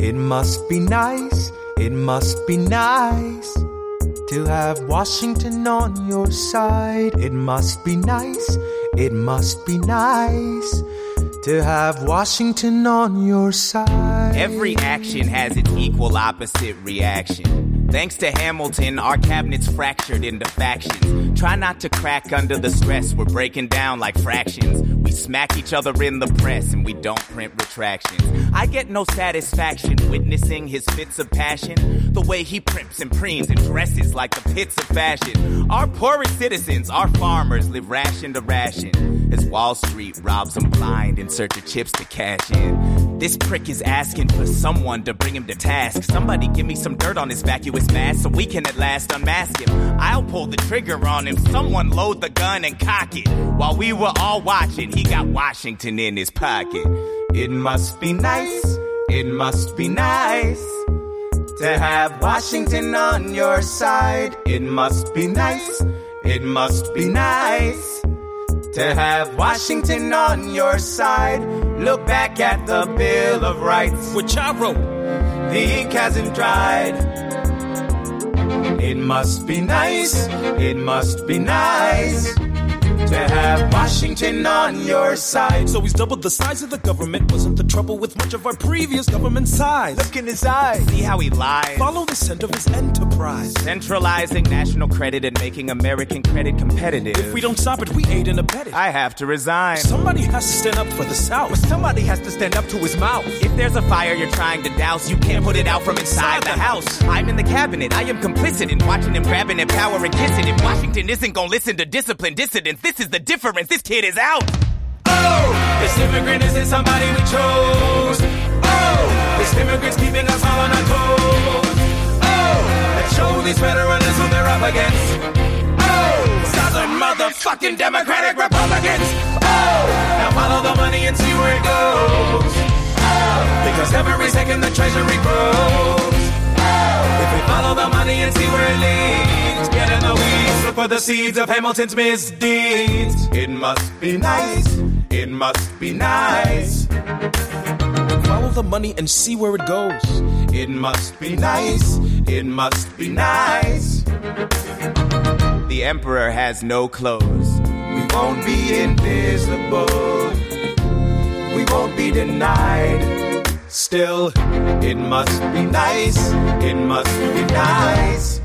It must be nice, it must be nice to have Washington on your side. It must be nice, it must be nice to have Washington on your side. Every action has its equal opposite reaction. Thanks to Hamilton, our cabinet's fractured into factions. Try not to crack under the stress, we're breaking down like fractions. We smack each other in the press and we don't print retractions. I get no satisfaction witnessing his fits of passion. The way he primps and preens and dresses like the pits of fashion. Our poorest citizens, our farmers, live ration to ration. As Wall Street robs them blind in search of chips to cash in. This prick is asking for someone to bring him to task. Somebody give me some dirt on his so we can at last unmask him. I'll pull the trigger on him. Someone load the gun and cock it. While we were all watching, he got Washington in his pocket. It must be nice. It must be nice to have Washington on your side. It must be nice. It must be nice to have Washington on your side. Look back at the Bill of Rights, which I wrote. The ink hasn't dried. It must be nice, it must be nice to have Washington on your side. So he's doubled the size of the government. Wasn't the trouble with much of our previous government size? Look in his eyes. See how he lies. Follow the scent of his enterprise. Centralizing national credit and making American credit competitive. If we don't stop it, we aid and abet it. I have to resign. Somebody has to stand up for the South. But somebody has to stand up to his mouth. If there's a fire you're trying to douse, you can't put it out from inside the house. I'm in the cabinet. I am complicit in watching him grabbing at power and kissing. If Washington isn't gonna listen to disciplined dissidents, this is the difference. This kid is out. Oh, this immigrant isn't somebody we chose. Oh, this immigrant's keeping us all on our toes. Oh, let's show these veterans who they're up against. Oh, Southern motherfucking Democratic Republicans. Oh, now follow the money and see where it goes. Oh, because every second the treasury grows. Oh, if we follow the money and see where it leads, get in the look for the seeds of Hamilton's misdeeds. It must be nice. It must be nice. Follow the money and see where it goes. It must be nice. It must be nice. The emperor has no clothes. We won't be invisible. We won't be denied. Still, it must be nice. It must be nice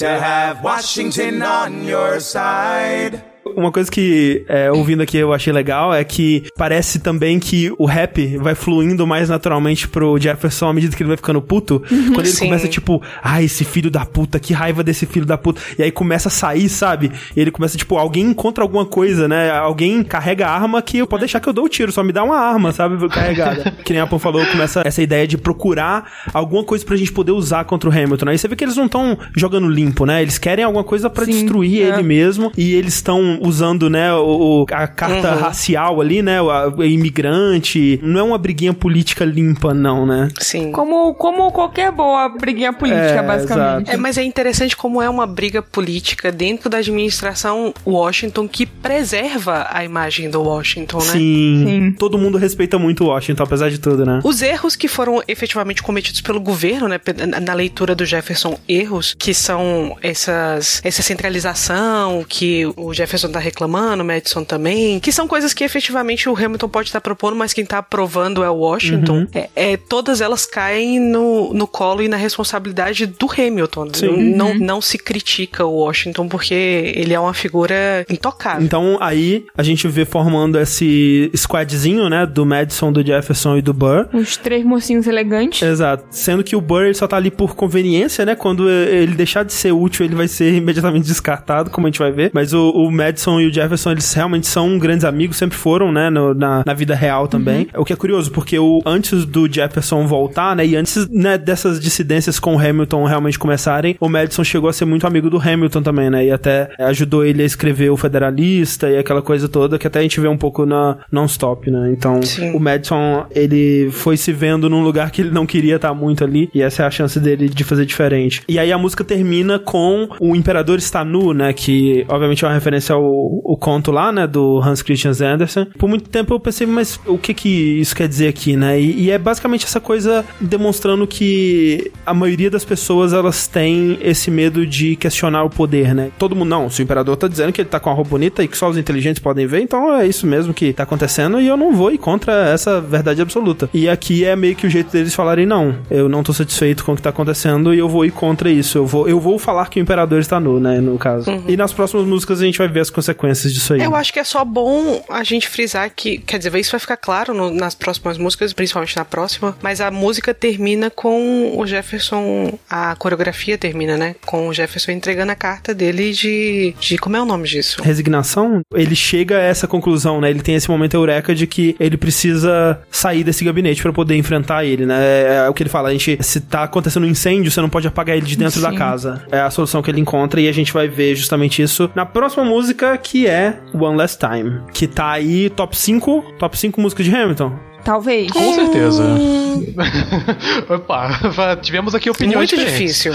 to have Washington on your side. Uma coisa que, é, ouvindo aqui, eu achei legal é que parece também que o rap vai fluindo mais naturalmente pro Jefferson à medida que ele vai ficando puto. quando ele sim. começa, tipo, ah, esse filho da puta, que raiva desse filho da puta. E aí começa a sair, sabe? E ele começa, tipo, alguém encontra alguma coisa, né? Alguém carrega a arma que pode deixar que eu dou o tiro, só me dá uma arma, sabe? Carregada. que nem a Pam falou, começa essa ideia de procurar alguma coisa pra gente poder usar contra o Hamilton. Aí você vê que eles não estão jogando limpo, né? Eles querem alguma coisa pra destruir é. ele mesmo. E eles estão usando, né, o, o- a carta Uhum. racial ali, né? O, a- o imigrante. Não é uma briguinha política limpa, não, né? Sim. Como, como qualquer boa briguinha política, É, basicamente. É, mas é interessante como é uma briga política dentro da administração Washington que preserva a imagem do Washington, né? Sim. Todo mundo respeita muito o Washington, apesar de tudo, né? Os erros que foram efetivamente cometidos pelo governo, né, na leitura do Jefferson, erros que são essas, essa centralização que o Jefferson tá reclamando, o Madison também, que são coisas que efetivamente o Hamilton pode estar propondo, mas quem tá aprovando é o Washington. Uhum. É, é, todas elas caem no, no colo e na responsabilidade do Hamilton. Sim. Não, Uhum. não se critica o Washington porque ele é uma figura intocável. Então aí a gente vê formando esse squadzinho, né? Do Madison, do Jefferson e do Burr. Os três mocinhos elegantes. Exato. Sendo que o Burr ele só tá ali por conveniência, né? Quando ele deixar de ser útil, ele vai ser imediatamente descartado, como a gente vai ver. Mas o, o Madison e o Jefferson, eles realmente são grandes amigos, sempre foram, né? no- na, na vida real também. O que é curioso, porque o, antes do Jefferson voltar, né? E antes né, dessas dissidências com o Hamilton realmente começarem, o Madison chegou a ser muito amigo do Hamilton também, né? E até ajudou ele a escrever o Federalista e aquela coisa toda, que até a gente vê um pouco na Non-Stop, né? Então, Sim. o Madison, ele foi se vendo num lugar que ele não queria estar muito ali, e essa é a chance dele de fazer diferente. E aí a música termina com o Imperador está nu, né? Que obviamente é uma referência ao, o, o conto lá, né, do Hans Christian Andersen, por muito tempo eu pensei, mas o que que isso quer dizer aqui, né? E, e é basicamente essa coisa demonstrando que a maioria das pessoas elas têm esse medo de questionar o poder, né? Todo mundo, não, se o imperador tá dizendo que ele tá com a roupa bonita e que só os inteligentes podem ver, então é isso mesmo que tá acontecendo e eu não vou ir contra essa verdade absoluta. E aqui é meio que o jeito deles falarem, não, eu não tô satisfeito com o que tá acontecendo e eu vou ir contra isso. Eu vou, eu vou falar que o imperador está nu, né, no caso. Uhum. E nas próximas músicas a gente vai ver as consequências disso aí. Eu acho que é só bom a gente frisar que, quer dizer, isso vai ficar claro no- nas próximas músicas, principalmente na próxima, mas a música termina com o Jefferson, a coreografia termina, né? Com o Jefferson entregando a carta dele de. de como é o nome disso? resignação, ele chega a essa conclusão, né? Ele tem esse momento eureka de que ele precisa sair desse gabinete pra poder enfrentar ele, né? É, é o que ele fala, a gente, se tá acontecendo um incêndio, você não pode apagar ele de dentro da Sim. casa. É a solução que ele encontra e a gente vai ver justamente isso na próxima música, que é One Last Time, que tá aí top 5, top 5 músicas de Hamilton. Talvez. Com certeza. Opa, tivemos aqui opiniões Muito diferentes. difícil.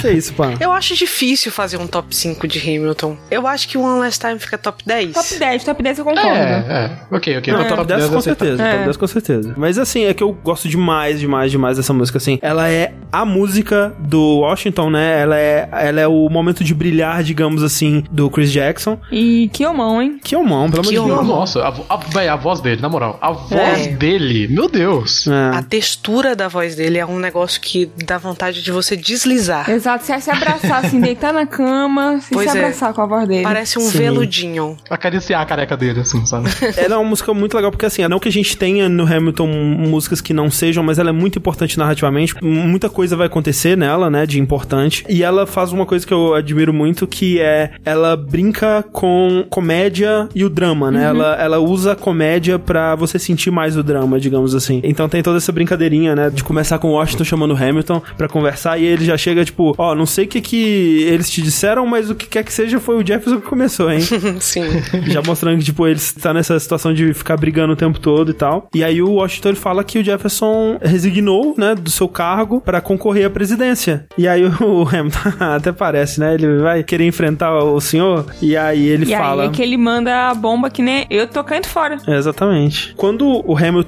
Que é isso, pá? Eu acho difícil fazer um top 5 de Hamilton. Eu acho que o One Last Time fica top 10. Top 10, top 10 eu concordo. É, é. Ok, ok. Não, Top top 10 com certeza, É. top 10 com certeza. Mas assim, é que eu gosto demais, demais, demais dessa música, assim. Ela é a música do Washington, né? Ela é, ela é o momento de brilhar, digamos assim, do Chris Jackson. E que homão, hein? Que homão, pelo amor de Deus. Nossa, a, a, véi, a voz dele, na moral. A voz É. dele, meu Deus. É. A textura da voz dele é um negócio que dá vontade de você deslizar. Exato, se se abraçar, assim, deitar na cama e Pois se é. abraçar com a voz dele. Parece um Sim. veludinho. Acariciar a careca dele, assim, sabe? Ela é uma música muito legal, porque assim, não que a gente tenha no Hamilton músicas que não sejam, mas ela é muito importante narrativamente. Muita coisa vai acontecer nela, né, de importante. E ela faz uma coisa que eu admiro muito, que é ela brinca com comédia e o drama, né? Ela, ela usa a comédia pra você sentir mais o drama, digamos assim. Então tem toda essa brincadeirinha, né, de começar com o Washington chamando o Hamilton pra conversar e ele já chega tipo, ó, não sei o que que eles te disseram, mas o que quer que seja foi o Jefferson que começou, hein? Sim. Já mostrando que, tipo, ele está nessa situação de ficar brigando o tempo todo e tal. E aí o Washington ele fala que o Jefferson resignou, né, do seu cargo pra concorrer à presidência. E aí o Hamilton até parece, né? Ele vai querer enfrentar o senhor. E aí ele e fala. aí é que ele manda a bomba que nem eu tô caindo fora. É, Exatamente. Quando o Hamilton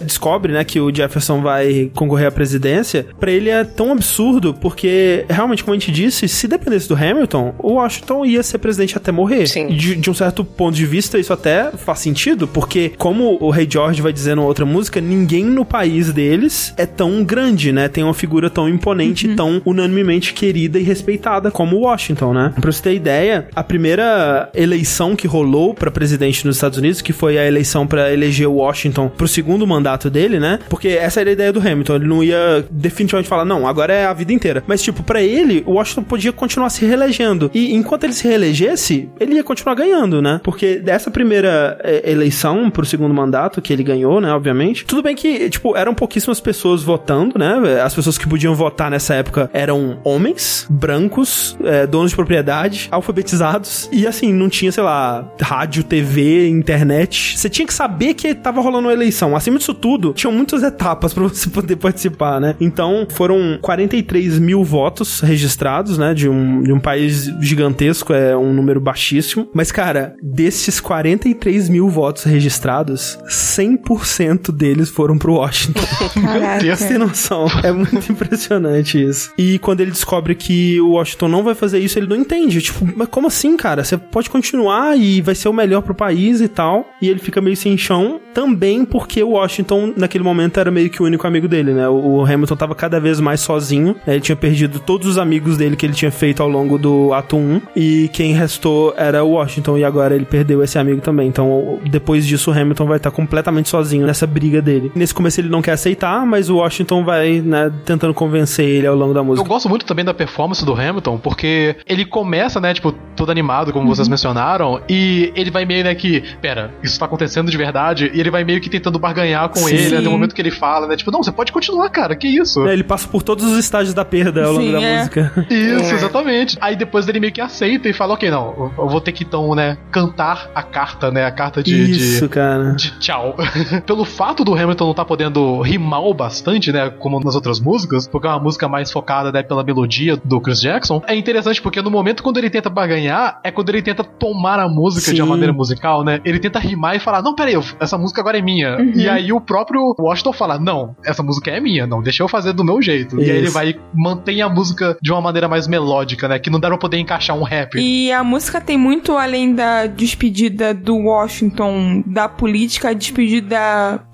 descobre, né, que o Jefferson vai concorrer à presidência, pra ele é tão absurdo porque realmente, como a gente disse, se dependesse do Hamilton, o Washington ia ser presidente até morrer. Sim. De, de um certo ponto de vista, isso até faz sentido, porque como o Rei George vai dizer em outra música, ninguém no país deles é tão grande, né? Tem uma figura tão imponente, tão unanimemente querida e respeitada como o Washington, né? Pra você ter ideia, a primeira eleição que rolou pra presidente nos Estados Unidos, que foi a eleição pra eleger o Washington pro segundo mandato dele, né? Porque essa era a ideia do Hamilton, ele não ia definitivamente falar, não, agora é a vida inteira. Mas, tipo, pra ele, o Washington podia continuar se reelegendo. E enquanto ele se reelegesse, ele ia continuar ganhando, né? Porque dessa primeira é, eleição pro segundo mandato, que ele ganhou, né, obviamente, tudo bem que, tipo, eram pouquíssimas pessoas votando, né? As pessoas que podiam votar nessa época eram homens, brancos, é, donos de propriedade, alfabetizados, e assim, não tinha, sei lá, rádio, TV, internet. Você tinha que saber que tava rolando uma eleição. Acima disso tudo, tinham muitas etapas pra você poder participar, né? Então, foram 43 mil votos registrados, né? De um, de um país gigantesco, é um número baixíssimo. Mas, cara, desses 43 mil votos registrados, 100% deles foram pro Washington. Caraca. Você tem noção? É muito impressionante isso. E quando ele descobre que o Washington não vai fazer isso, ele não entende. Tipo, mas como assim, cara? Você pode continuar e vai ser o melhor pro país e tal. E ele fica meio sem chão. Também porque o Washington, naquele momento, era meio que o único amigo dele, né? O Hamilton tava cada vez mais sozinho. né? Ele tinha perdido todos os amigos dele que ele tinha feito ao longo do ato 1. E quem restou era o Washington. E agora ele perdeu esse amigo também. Então, depois disso, o Hamilton vai estar completamente sozinho nessa briga dele. Nesse começo ele não quer aceitar, mas o Washington vai, né, tentando convencer ele ao longo da Eu música. gosto muito também da performance do Hamilton, porque ele começa, né, tipo, todo animado, como Uhum. vocês mencionaram, e ele vai meio, né, que, pera, isso tá acontecendo de verdade, e ele vai meio que tentando tentando barganhar com Sim. ele, né? Tem um momento que ele fala, né? Tipo, não, você pode continuar, cara, que isso? É, ele passa por todos os estágios da perda ao longo Sim, da é. música. Isso, exatamente. Aí depois ele meio que aceita e fala, ok, não, eu- vou ter que então, né, cantar a carta, né, a carta de... Isso, de... cara. de tchau. Pelo fato do Hamilton não estar podendo rimar o bastante, né, como nas outras músicas, porque é uma música mais focada, né, pela melodia do Chris Jackson, é interessante porque no momento quando ele tenta barganhar, é quando ele tenta tomar a música de uma Sim. maneira musical, né, ele tenta rimar e falar, não, peraí, essa música agora é minha. Uhum. E aí o próprio Washington fala, não, essa música é minha, não, deixa eu fazer do meu jeito. E aí ele Isso. vai mantém a música de uma maneira mais melódica, né, que não dá pra poder encaixar um rap. E a música tem muito além da despedida do Washington da política, a despedida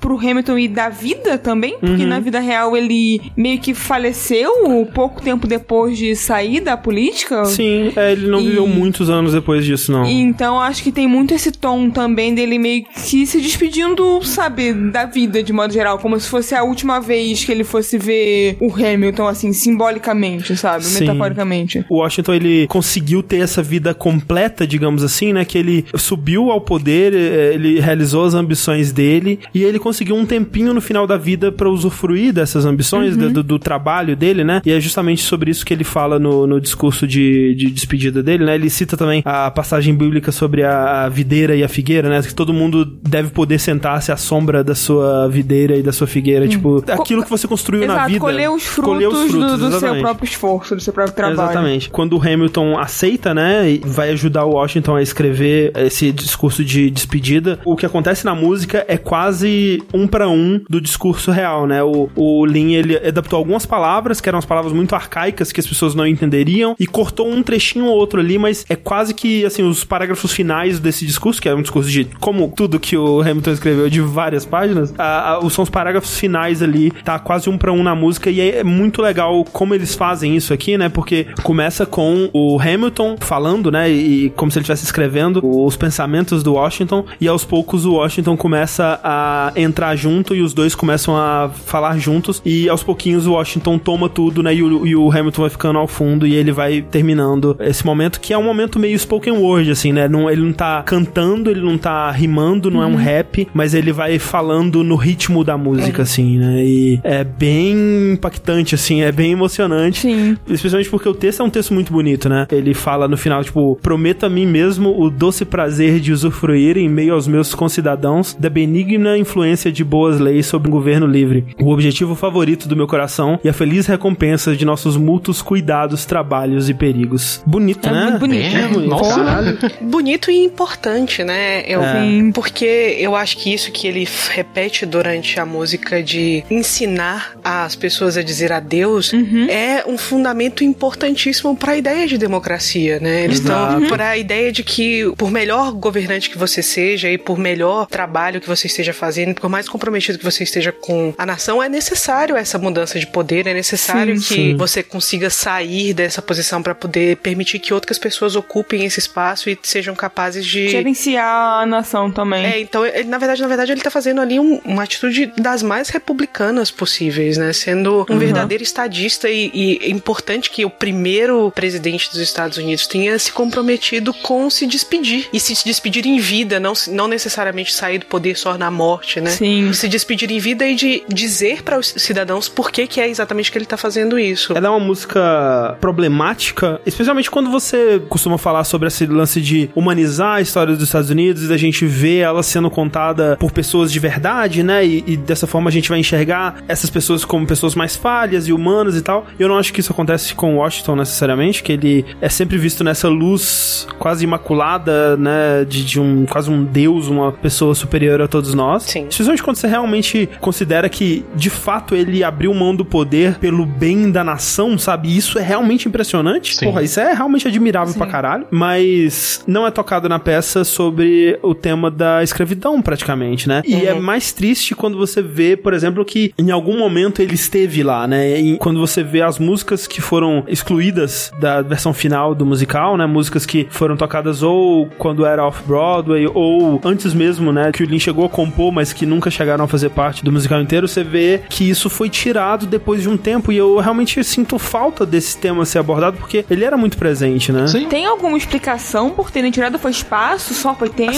pro Hamilton e da vida também, porque Uhum. na vida real ele meio que faleceu pouco tempo depois de sair da política. Sim, é, ele não E- viveu muitos anos depois disso, não. E Então acho que tem muito esse tom também dele meio que se despedindo, sabe, da vida de modo geral, como se fosse a última vez que ele fosse ver o Hamilton assim simbolicamente, sabe, Sim. metaforicamente. O Washington ele conseguiu ter essa vida completa, digamos assim, né? Que ele subiu ao poder, eh, ele realizou as ambições dele e ele conseguiu um tempinho no final da vida pra usufruir dessas ambições, Uhum. do, do trabalho dele, né? E é justamente sobre isso que ele fala no, no discurso de, de despedida dele, né? Ele cita também a passagem bíblica sobre a, a videira e a figueira, né? Que todo mundo deve poder sentar-se à sombra da sua videira e da sua figueira, tipo, aquilo que você construiu na Exato, vida. colher os frutos, Colher os frutos, do, do seu próprio esforço, do seu próprio trabalho. Exatamente. Quando o Hamilton aceita, né, e vai ajudar o Washington a escrever esse discurso de despedida, o que acontece na música é quase um para um do discurso real, né? O, o Lin, ele adaptou algumas palavras, que eram as palavras muito arcaicas que as pessoas não entenderiam, e cortou um trechinho ou outro ali, mas é quase que, assim, os parágrafos finais desse discurso, que é um discurso de, como tudo que o Hamilton escreveu, de várias páginas, a, a, são os parágrafos finais ali, tá quase um para um na música, e é muito legal como eles fazem isso aqui, né? Porque começa com o Hamilton falando, né? E como se ele estivesse escrevendo os pensamentos do Washington, e aos poucos o Washington começa a entrar junto e os dois começam a falar juntos, e aos pouquinhos o Washington toma tudo, né? E o, e o Hamilton vai ficando ao fundo e ele vai terminando esse momento, que é um momento meio spoken word, assim, né? Não, ele não tá cantando, ele não tá rimando, não é um Uhum. rap, mas ele vai falando no ritmo da música, assim, né? E é bem impactante, assim, é bem emocionante. Sim. Especialmente porque o texto é um texto muito bonito, né? Ele fala no final, tipo, prometo a mim mesmo o doce prazer de usufruir em meio aos meus concidadãos da benigna influência de boas leis sobre um governo livre. O objetivo favorito do meu coração e a feliz recompensa de nossos mútuos cuidados, trabalhos e perigos. Bonito, É né? muito bonito. É, bonito. Nossa. Caralho. Bonito e importante, né? Eu, É. Porque eu acho que isso que ele repete durante a música de ensinar as pessoas a dizer adeus Uhum. é um fundamento importantíssimo para a ideia de democracia, né? Eles estão para a ideia de que por melhor governante que você seja e por melhor trabalho que você esteja fazendo, por mais comprometido que você esteja com a nação, é necessário essa mudança de poder, é necessário Sim. que Sim. você consiga sair dessa posição para poder permitir que outras pessoas ocupem esse espaço e sejam capazes de Gerenciar a nação também. é, então, ele, na verdade, na verdade, ele tá fazendo ali um- uma atitude das mais republicanas possíveis, né? Sendo um Uhum. verdadeiro estadista e, e é importante que o primeiro presidente dos Estados Unidos tenha se comprometido com se despedir. E se despedir em vida, não, não necessariamente sair do poder só na morte, né? Sim. Se despedir em vida e de dizer para os cidadãos por que, que é exatamente que ele tá fazendo isso. Ela é uma música problemática, especialmente quando você costuma falar sobre esse lance de humanizar a história dos Estados Unidos e da gente ver ela sendo contada por pessoas de verdade, né? E, e dessa forma a gente vai enxergar essas pessoas como pessoas mais falhas e humanas e tal. Eu não acho que isso acontece com Washington necessariamente, que ele é sempre visto nessa luz quase imaculada, né? De, de um quase um deus, uma pessoa superior a todos nós. Sim. Especialmente quando você realmente considera que, de fato, ele abriu mão do poder pelo bem da nação, sabe? Isso é realmente impressionante. Sim. Porra, isso é realmente admirável pra caralho. Mas não é tocado na peça sobre o tema da escravidão, praticamente, né? E Uhum. é mais triste quando você vê, por exemplo, que em algum momento ele esteve lá, né? E quando você vê as músicas que foram excluídas da versão final do musical, né? Músicas que foram tocadas ou quando era off-Broadway ou antes mesmo, né? Que o Lin chegou a compor, mas que nunca chegaram a fazer parte do musical inteiro. Você vê que isso foi tirado depois de um tempo e eu realmente sinto falta desse tema ser abordado porque ele era muito presente, né? Tem alguma explicação por terem tirado? Foi espaço? Só foi tempo?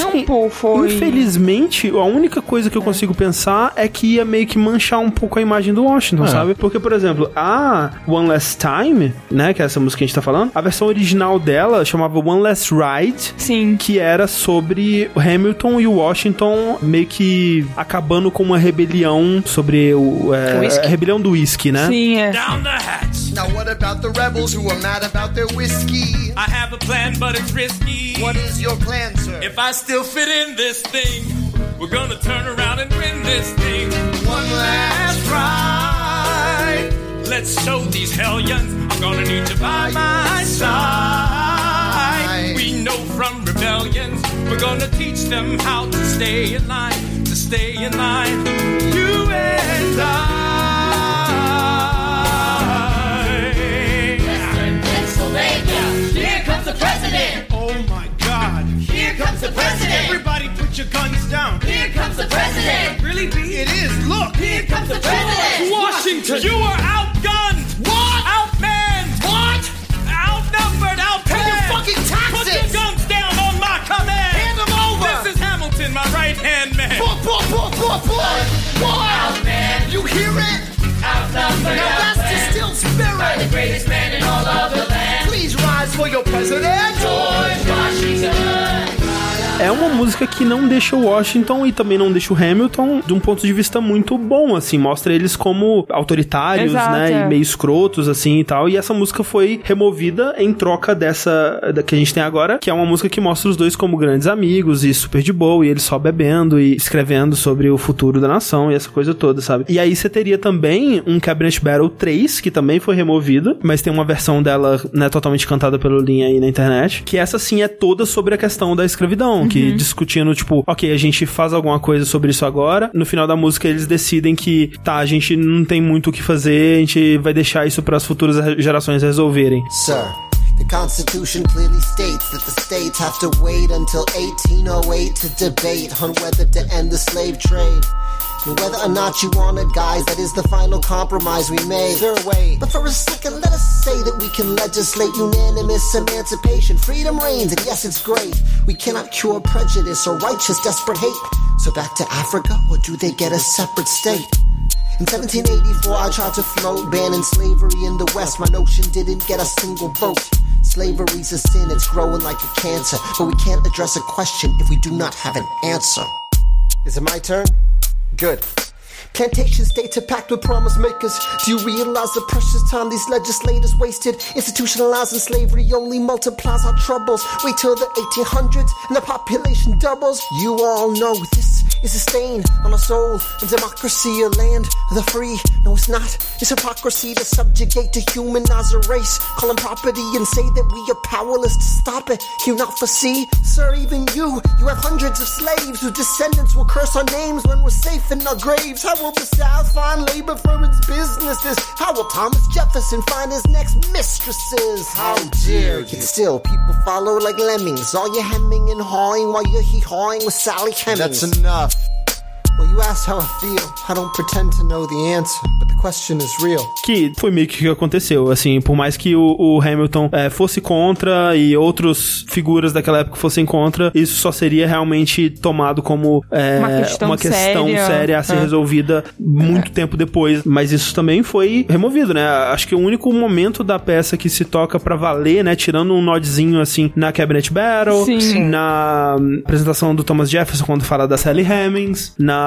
foi. Infelizmente, a única coisa que eu consigo pensar é que ia meio que manchar um pouco a imagem do Washington, É. sabe? Porque, por exemplo, a One Last Time, né, que é essa música que a gente tá falando, a versão original dela chamava One Last Ride, Sim. que era sobre o Hamilton e o Washington meio que acabando com uma rebelião sobre o, é, a rebelião do whisky, né? Sim, é. Down the hatch. Now what about the rebels who are mad about their whiskey? I have a plan, but it's risky. What is your plan, sir? If I still fit in this thing, we're gonna turn around and win this thing. One last ride. Let's show these hellions I'm gonna need you by my side. We know from rebellions, we're gonna teach them how to stay in line, to stay in line. Put your guns down. Here comes the president. Really, B? It is. Look. Here comes the president. Washington, you are outgunned! What? Outmanned! What? Outnumbered! Outpaid! Pay your fucking taxes! Put your guns down on my command! Hand 'em over! This is Hamilton, my right-hand man! Boy, boy, boy, boy, boy! Boy! Outman. You hear it? Outnumbered. Now that's the outplanned. spirit! By the greatest man in all of the land. Please rise for your president! George Washington. É uma música que não deixa o Washington e também não deixa o Hamilton de um ponto de vista muito bom, assim, mostra eles como autoritários, Exato, né, é. e meio escrotos, assim, e tal, e essa música foi removida em troca dessa, da que a gente tem agora, que é uma música que mostra os dois como grandes amigos e super de boa, e eles só bebendo e escrevendo sobre o futuro da nação e essa coisa toda, sabe? E aí você teria também um Cabinet Battle 3, que também foi removido, mas tem uma versão dela, né, totalmente cantada pelo Lin aí na internet, que essa sim é toda sobre a questão da escravidão, que discutindo, tipo, ok, a gente faz alguma coisa sobre isso agora, no final da música eles decidem que, tá, a gente não tem muito o que fazer, a gente vai deixar isso para as futuras gerações resolverem. Sir, the Constitution clearly states that the states have to wait until 1808 to debate on whether to end the slave trade. And whether or not you want it, guys, that is the final compromise we made. Sir, wait. But for a second, let us say that we can legislate unanimous emancipation. Freedom reigns, and yes, it's great. We cannot cure prejudice or righteous desperate hate. So back to Africa, or do they get a separate state? In 1784, I tried to float banning slavery in the West. My notion didn't get a single vote. Slavery's a sin, it's growing like a cancer. But we can't address a question if we do not have an answer. Is it my turn? Good. Plantation states are packed with promise makers. Do you realize the precious time these legislators wasted? Institutionalizing slavery only multiplies our troubles. Wait till the 1800s and the population doubles. You all know this is a stain on our soul and democracy, a land of the free. No, it's not. It's hypocrisy to subjugate, to humanize a race. Call them property and say that we are powerless to stop it. You not foresee, sir, even you. You have hundreds of slaves whose descendants will curse our names when we're safe in our graves. How will the South find labor for its businesses? How will Thomas Jefferson find his next mistresses? How dare you? Still, people follow like lemmings. All you hemming and hawing while you're hee-hawing with Sally Hemings. That's enough. Que foi meio que o que aconteceu, assim, por mais que o, o Hamilton é, fosse contra e outras figuras daquela época fossem contra, isso só seria realmente tomado como é, Uma questão uma questão séria. séria a ser É. resolvida muito tempo depois. Mas isso também foi removido, né? Acho que o único momento da peça que se toca pra valer, né, tirando um nodzinho assim na Cabinet Battle. Sim. na apresentação do Thomas Jefferson quando fala da Sally Hemings, na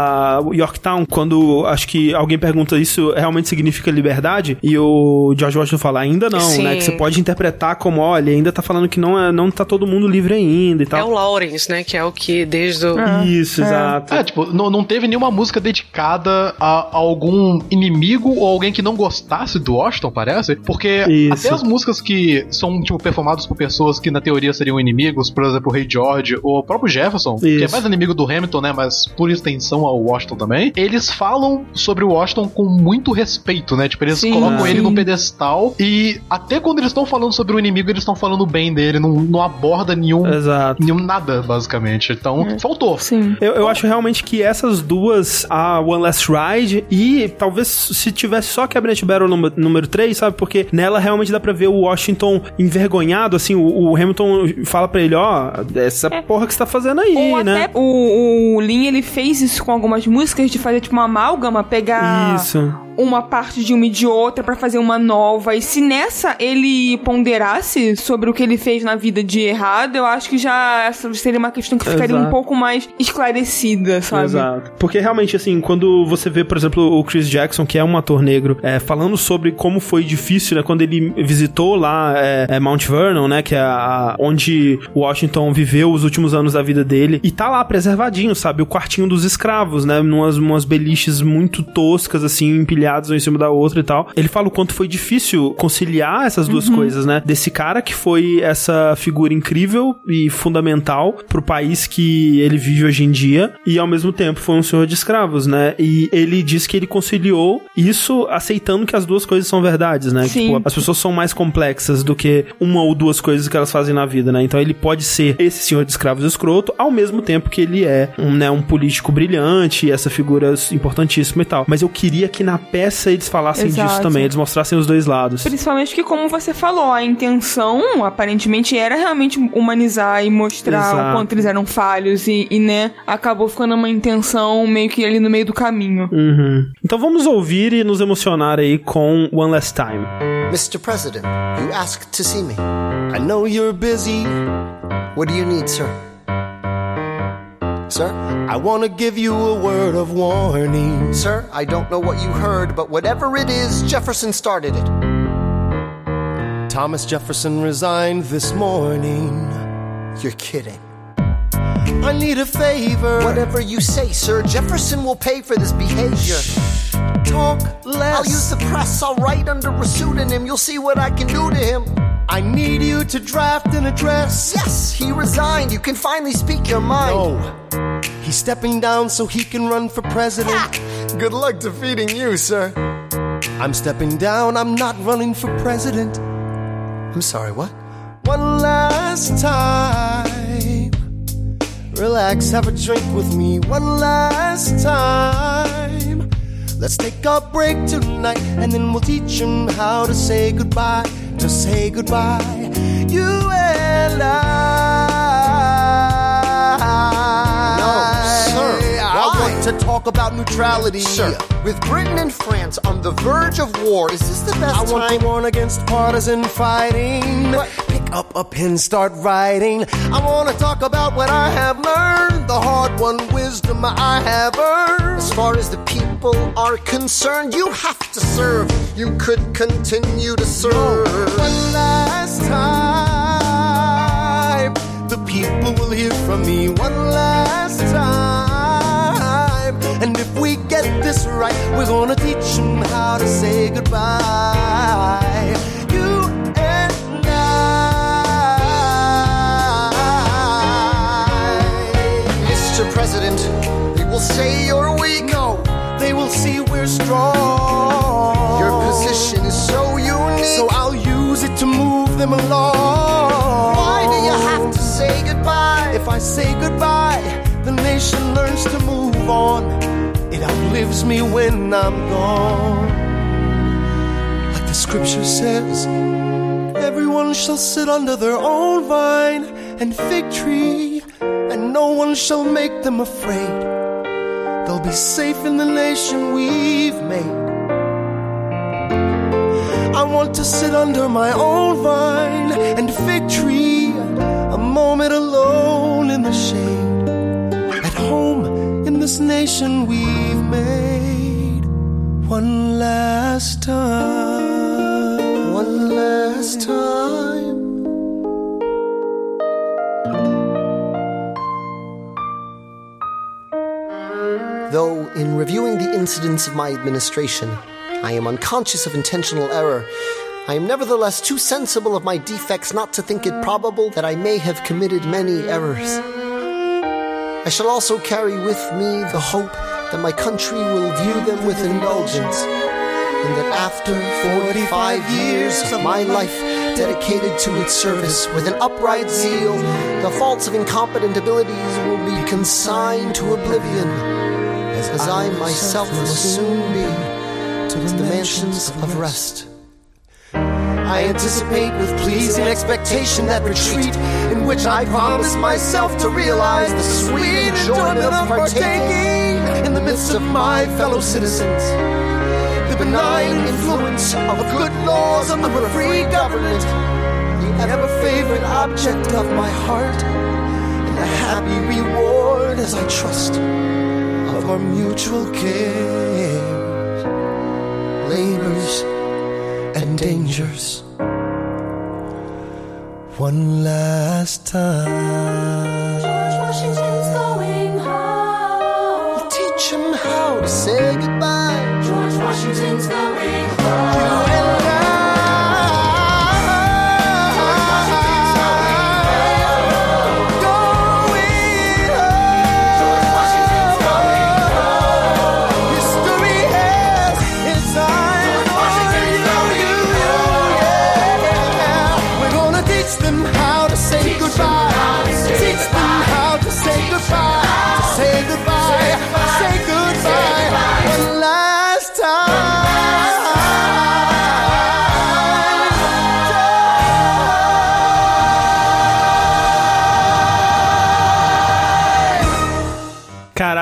Yorktown quando acho que alguém pergunta isso realmente significa liberdade e o George Washington fala ainda não, Sim. né? Que você pode interpretar como olha, ainda tá falando que não é, não tá todo mundo livre ainda e É tal. o Lawrence, né? Que é o que desde o. Isso, exato. É, tipo, não, não teve nenhuma música dedicada a, a algum inimigo ou alguém que não gostasse do Washington, parece. Porque Isso. até as músicas que são, tipo, performadas por pessoas que na teoria seriam inimigos, por exemplo, o Rei George ou o próprio Jefferson, que é Isso. mais inimigo do Hamilton, né? Mas por extensão ao Washington também, eles falam sobre o Washington com muito respeito, né? Tipo, eles Sim, colocam ele sim. num pedestal e até quando eles estão falando sobre o inimigo, eles estão falando bem dele, não, não aborda nenhum, Exato. nenhum nada, basicamente. Então, faltou. Sim. Eu, eu acho realmente que essas duas, a One Last Ride e talvez se tivesse só Cabinet Battle número, número 3, sabe? Porque nela realmente dá pra ver o Washington envergonhado, assim, o, o Hamilton fala pra ele, ó, essa porra que você tá fazendo aí, Ou né? até o, o Lin, ele fez isso com algumas músicas de fazer tipo uma amálgama, pegar Isso. Uma parte de uma e de outra pra fazer uma nova. E se nessa ele ponderasse sobre o que ele fez na vida de errado, eu acho que já essa seria uma questão que ficaria um Exato. pouco mais esclarecida, sabe? Exato. Porque realmente, assim, quando você vê, por exemplo, o Chris Jackson, que é um ator negro, é, falando sobre como foi difícil, né, quando ele visitou lá é, é, Mount Vernon, né, que é a, onde Washington viveu os últimos anos da vida dele, e tá lá preservadinho, sabe? O quartinho dos escravos, né, numas umas beliches muito toscas, assim, empilhadas um em cima da outra e tal. Ele fala o quanto foi difícil conciliar essas duas Uhum. coisas, né? Desse cara que foi essa figura incrível e fundamental pro país que ele vive hoje em dia, e ao mesmo tempo foi um senhor de escravos, né? E ele diz que ele conciliou isso aceitando que as duas coisas são verdades, né? Sim. Tipo, as pessoas são mais complexas do que uma ou duas coisas que elas fazem na vida, né? Então ele pode ser esse senhor de escravos escroto, ao mesmo tempo que ele é um, né, um político brilhante, e essa figura importantíssima e tal. Mas eu queria que na peça eles falassem disso Exato. também, eles mostrassem os dois lados. Principalmente que, como você falou, a intenção aparentemente era realmente humanizar e mostrar Exato. o quanto eles eram falhos e, e, né, acabou ficando uma intenção meio que ali no meio do caminho. Uhum. Então vamos ouvir e nos emocionar aí com One Last Time. Mr. President, you asked to see me. I know you're busy. What do you need, sir? Sir, I want to give you a word of warning. Sir, I don't know what you heard, but whatever it is, Jefferson started it. Thomas Jefferson resigned this morning. You're kidding. I need a favor. Whatever you say, sir, Jefferson will pay for this behavior. Talk less. I'll use the press. I'll write under a pseudonym. You'll see what I can do to him. I need you to draft an address. Yes, he resigned. You can finally speak your mind. No. He's stepping down so he can run for president. Good luck defeating you, sir. I'm stepping down. I'm not running for president. I'm sorry, what? One last time. Relax, have a drink with me one last time. Let's take a break tonight and then we'll teach him how to say goodbye. To say goodbye. You and I. to talk about neutrality. Sir, with Britain and France on the verge of war, is this the best I want to warn against partisan fighting. Pick up a pen, start writing. I want to talk about what I have learned, the hard-won wisdom I have earned. As far as the people are concerned, you have to serve. You could continue to serve. one last time, the people will hear from me. One last time, this right, we're gonna teach them how to say goodbye. You and I, Mr. President, they will say you're weak. No, they will see we're strong. Your position is so unique, so I'll use it to move them along. Why do you have to say goodbye? If I say goodbye, the nation learns to move on. It outlives me when I'm gone. Like the scripture says, everyone shall sit under their own vine and fig tree, and no one shall make them afraid. They'll be safe in the nation we've made. I want to sit under my own vine and fig tree, a moment alone in the shade, at home in this nation we've made. One last time, one last time. Though, in reviewing the incidents of my administration, I am unconscious of intentional error, I am nevertheless too sensible of my defects not to think it probable that I may have committed many errors. I shall also carry with me the hope that my country will view them with indulgence, and that after 45 years of my life dedicated to its service with an upright zeal, the faults of incompetent abilities will be consigned to oblivion, as I myself will soon be to the mansions of rest. I anticipate with pleasing expectation that retreat which I promise myself to realize the sweet enjoyment of partaking in the midst of my fellow citizens. The benign influence of good laws and the free government, the ever favorite object of my heart, and the happy reward as I trust of our mutual cares, labors, and dangers. One last time. George Washington's going home. You teach him how to say goodbye. George Washington's going home. You and History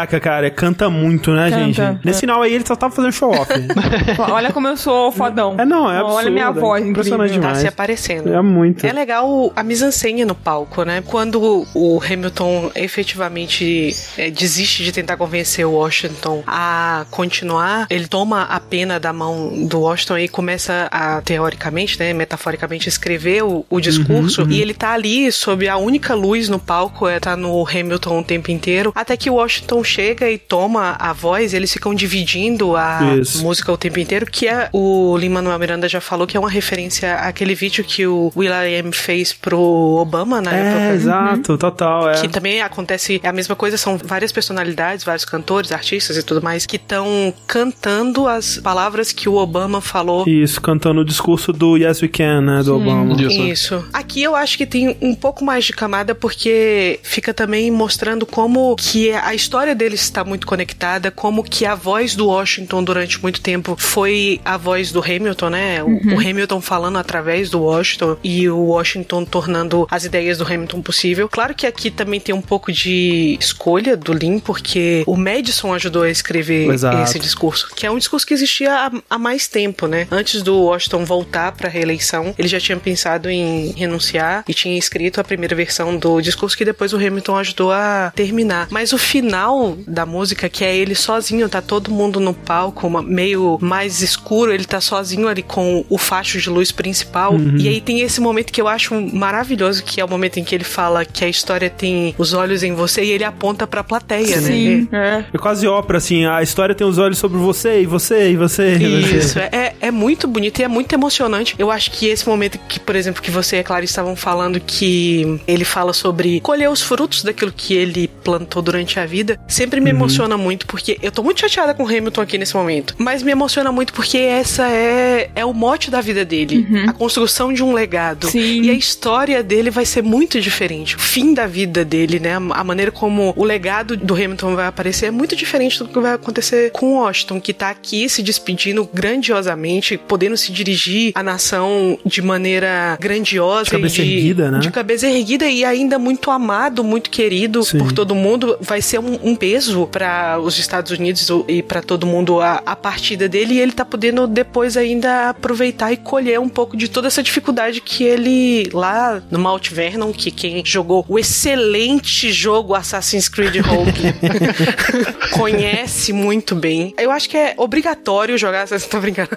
Caraca, cara, canta muito, né, Canta. gente? Nesse final aí ele só tava fazendo show off. Olha como eu sou fodão. É, não, é absurdo. Olha minha voz, Impressionante incrível. demais. Tá se aparecendo. É muito. É legal a mise-en-scène no palco, né? Quando o Hamilton efetivamente é, desiste de tentar convencer o Washington a continuar, ele toma a pena da mão do Washington e começa a, teoricamente, né, metaforicamente, escrever o, o discurso. Uhum, uhum. E ele tá ali sob a única luz no palco, é, tá no Hamilton o tempo inteiro, até que o Washington chega e toma a voz, eles ficam dividindo a Isso. música o tempo inteiro, que é o Lin-Manuel Miranda já falou que é uma referência àquele vídeo que o Will.i.am fez pro Obama na É, época. exato, total. É. Que também acontece é a mesma coisa, são várias personalidades, vários cantores, artistas e tudo mais, que estão cantando as palavras que o Obama falou Isso, cantando o discurso do Yes We Can, né, do Obama. isso. Aqui eu acho que tem um pouco mais de camada porque fica também mostrando como que a história deles está muito conectada, como que a voz do Washington durante muito tempo foi a voz do Hamilton, né? O- Uhum. O Hamilton falando através do Washington e o Washington tornando as ideias do Hamilton possível. Claro que aqui também tem um pouco de escolha do Lin, porque o Madison ajudou a escrever Exato. esse discurso, que é um discurso que existia há, há mais tempo, né? Antes do Washington voltar para a reeleição, ele já tinha pensado em renunciar e tinha escrito a primeira versão do discurso que depois o Hamilton ajudou a terminar. Mas o final da música, que é ele sozinho, tá todo mundo no palco, uma- meio mais escuro, ele tá sozinho ali com o facho de luz principal. Uhum. E aí tem esse momento que eu acho maravilhoso, que é o momento em que ele fala que a história tem os olhos em você e ele aponta pra plateia, Sim, né? é. É quase ópera, assim, a história tem os olhos sobre você, e você, e você, e você. Isso, é, é muito bonito e é muito emocionante. Eu acho que esse momento que, por exemplo, que você e a Clara estavam falando que ele fala sobre colher os frutos daquilo que ele plantou durante a vida, sempre me Uhum. emociona muito, porque eu tô muito chateada com o Hamilton aqui nesse momento. Mas me emociona muito porque essa é, é o mote da vida dele. A construção de um legado. E a história dele vai ser muito diferente. O fim da vida dele, né? A maneira como o legado do Hamilton vai aparecer é muito diferente do que vai acontecer com o Washington, que tá aqui se despedindo grandiosamente, podendo se dirigir à nação de maneira grandiosa. De cabeça e de, erguida, né? De cabeça erguida e ainda muito amado, muito querido por todo mundo. Vai ser um, um peso para os Estados Unidos e para todo mundo a, a partida dele e ele tá podendo depois ainda aproveitar e colher um pouco de toda essa dificuldade que ele lá no Mount Vernon, que quem jogou o excelente jogo Assassin's Creed Rogue conhece muito bem. Eu acho que é obrigatório jogar Assassin's tô brincando.